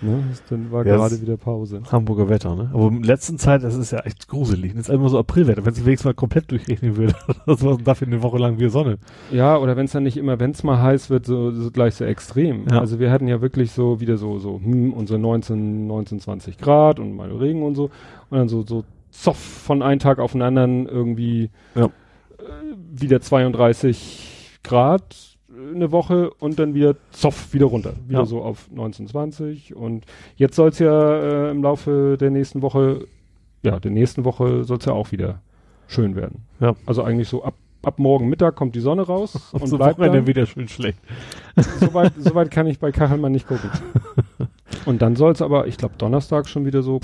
ne, dann war Ja, gerade wieder Pause. Hamburger Wetter, ne? Aber in letzter Zeit, das ist ja echt gruselig. Das ist immer so Aprilwetter. Wenn es wenigstens mal komplett durchregnen würde, *laughs* das war dafür eine Woche lang wieder Sonne. Ja, oder wenn es dann nicht immer, wenn es mal heiß wird, so, so gleich so extrem. Ja. Also wir hatten ja wirklich so wieder so, so, hm, unsere 19, 19, 20 Grad und mal Regen und so. Und dann so, so zoff von einem Tag auf den anderen irgendwie Ja. äh, wieder 32 Grad äh, eine Woche und dann wieder zoff wieder runter. Wieder Ja. so auf 19, 20. Und jetzt soll es ja äh, im Laufe der nächsten Woche, ja, der nächsten Woche soll es ja auch wieder schön werden. Ja. Also eigentlich so ab, ab morgen Mittag kommt die Sonne raus *laughs* Und und so bleibt dann. wieder schön schlecht. *laughs* Soweit so weit kann ich bei Kachelmann nicht gucken. *laughs* Und dann soll es aber, ich glaube, Donnerstag schon wieder so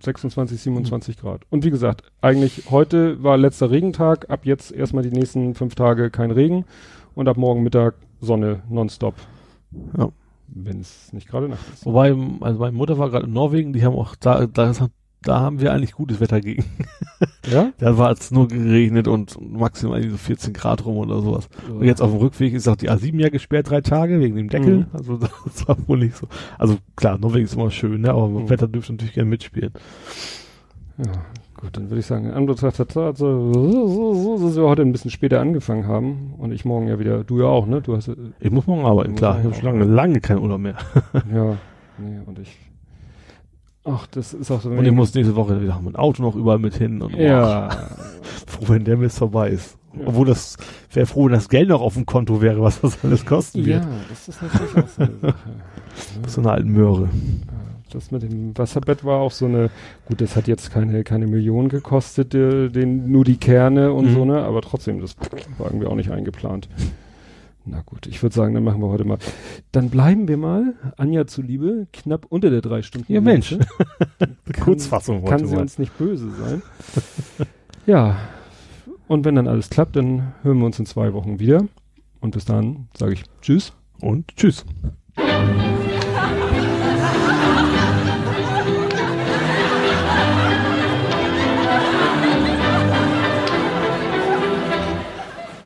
26, 27 Grad. Und wie gesagt, eigentlich heute war letzter Regentag, ab jetzt erstmal die nächsten fünf Tage kein Regen und ab morgen Mittag Sonne nonstop. Ja. Wenn es nicht gerade Nacht ist. Wobei, also meine Mutter war gerade in Norwegen, die haben auch, da, da, ist, da haben wir eigentlich gutes Wetter gegen. Ja? *laughs* Da war es nur geregnet und maximal so 14 Grad rum oder sowas. Und jetzt auf dem Rückweg ist auch die A7 ja gesperrt, drei Tage, wegen dem Deckel. Mhm. Also *laughs* das war wohl nicht so. Also klar, Norwegen ist immer schön, ne? aber Mhm. Wetter dürfte natürlich gerne mitspielen. Ja, gut, dann würde ich sagen, in Anbetracht der Tatsache, so, dass wir heute ein bisschen später angefangen haben und ich morgen ja wieder, du ja auch, ne? Du hast, äh, Ich muss morgen arbeiten, klar. Ich habe schon lange, lange keinen Urlaub mehr. *laughs* ja, nee, und ich, ach, das ist auch so. Und ich muss nächste Woche wieder mein Auto noch überall mit hin. Und ja, *laughs* froh, wenn der Mist vorbei ist. Ja. Obwohl das, wäre froh, wenn das Geld noch auf dem Konto wäre, was das alles kosten wird. ja, das ist natürlich auch so eine Sache. *laughs* So eine alten Möhre. Das mit dem Wasserbett war auch so eine, gut, das hat jetzt keine, keine Million gekostet, äh, den, nur die Kerne und Mhm. so, ne, aber trotzdem, das war irgendwie auch nicht eingeplant. Na gut, ich würde sagen, dann machen wir heute mal. Dann bleiben wir mal, Anja zuliebe, knapp unter der drei Stunden. Ja, Mensch. *laughs* Kann- Kurzfassung Kann sie mal. uns nicht böse sein. ja, und wenn dann alles klappt, dann hören wir uns in zwei Wochen wieder. Und bis dann sage ich Tschüss. Und tschüss.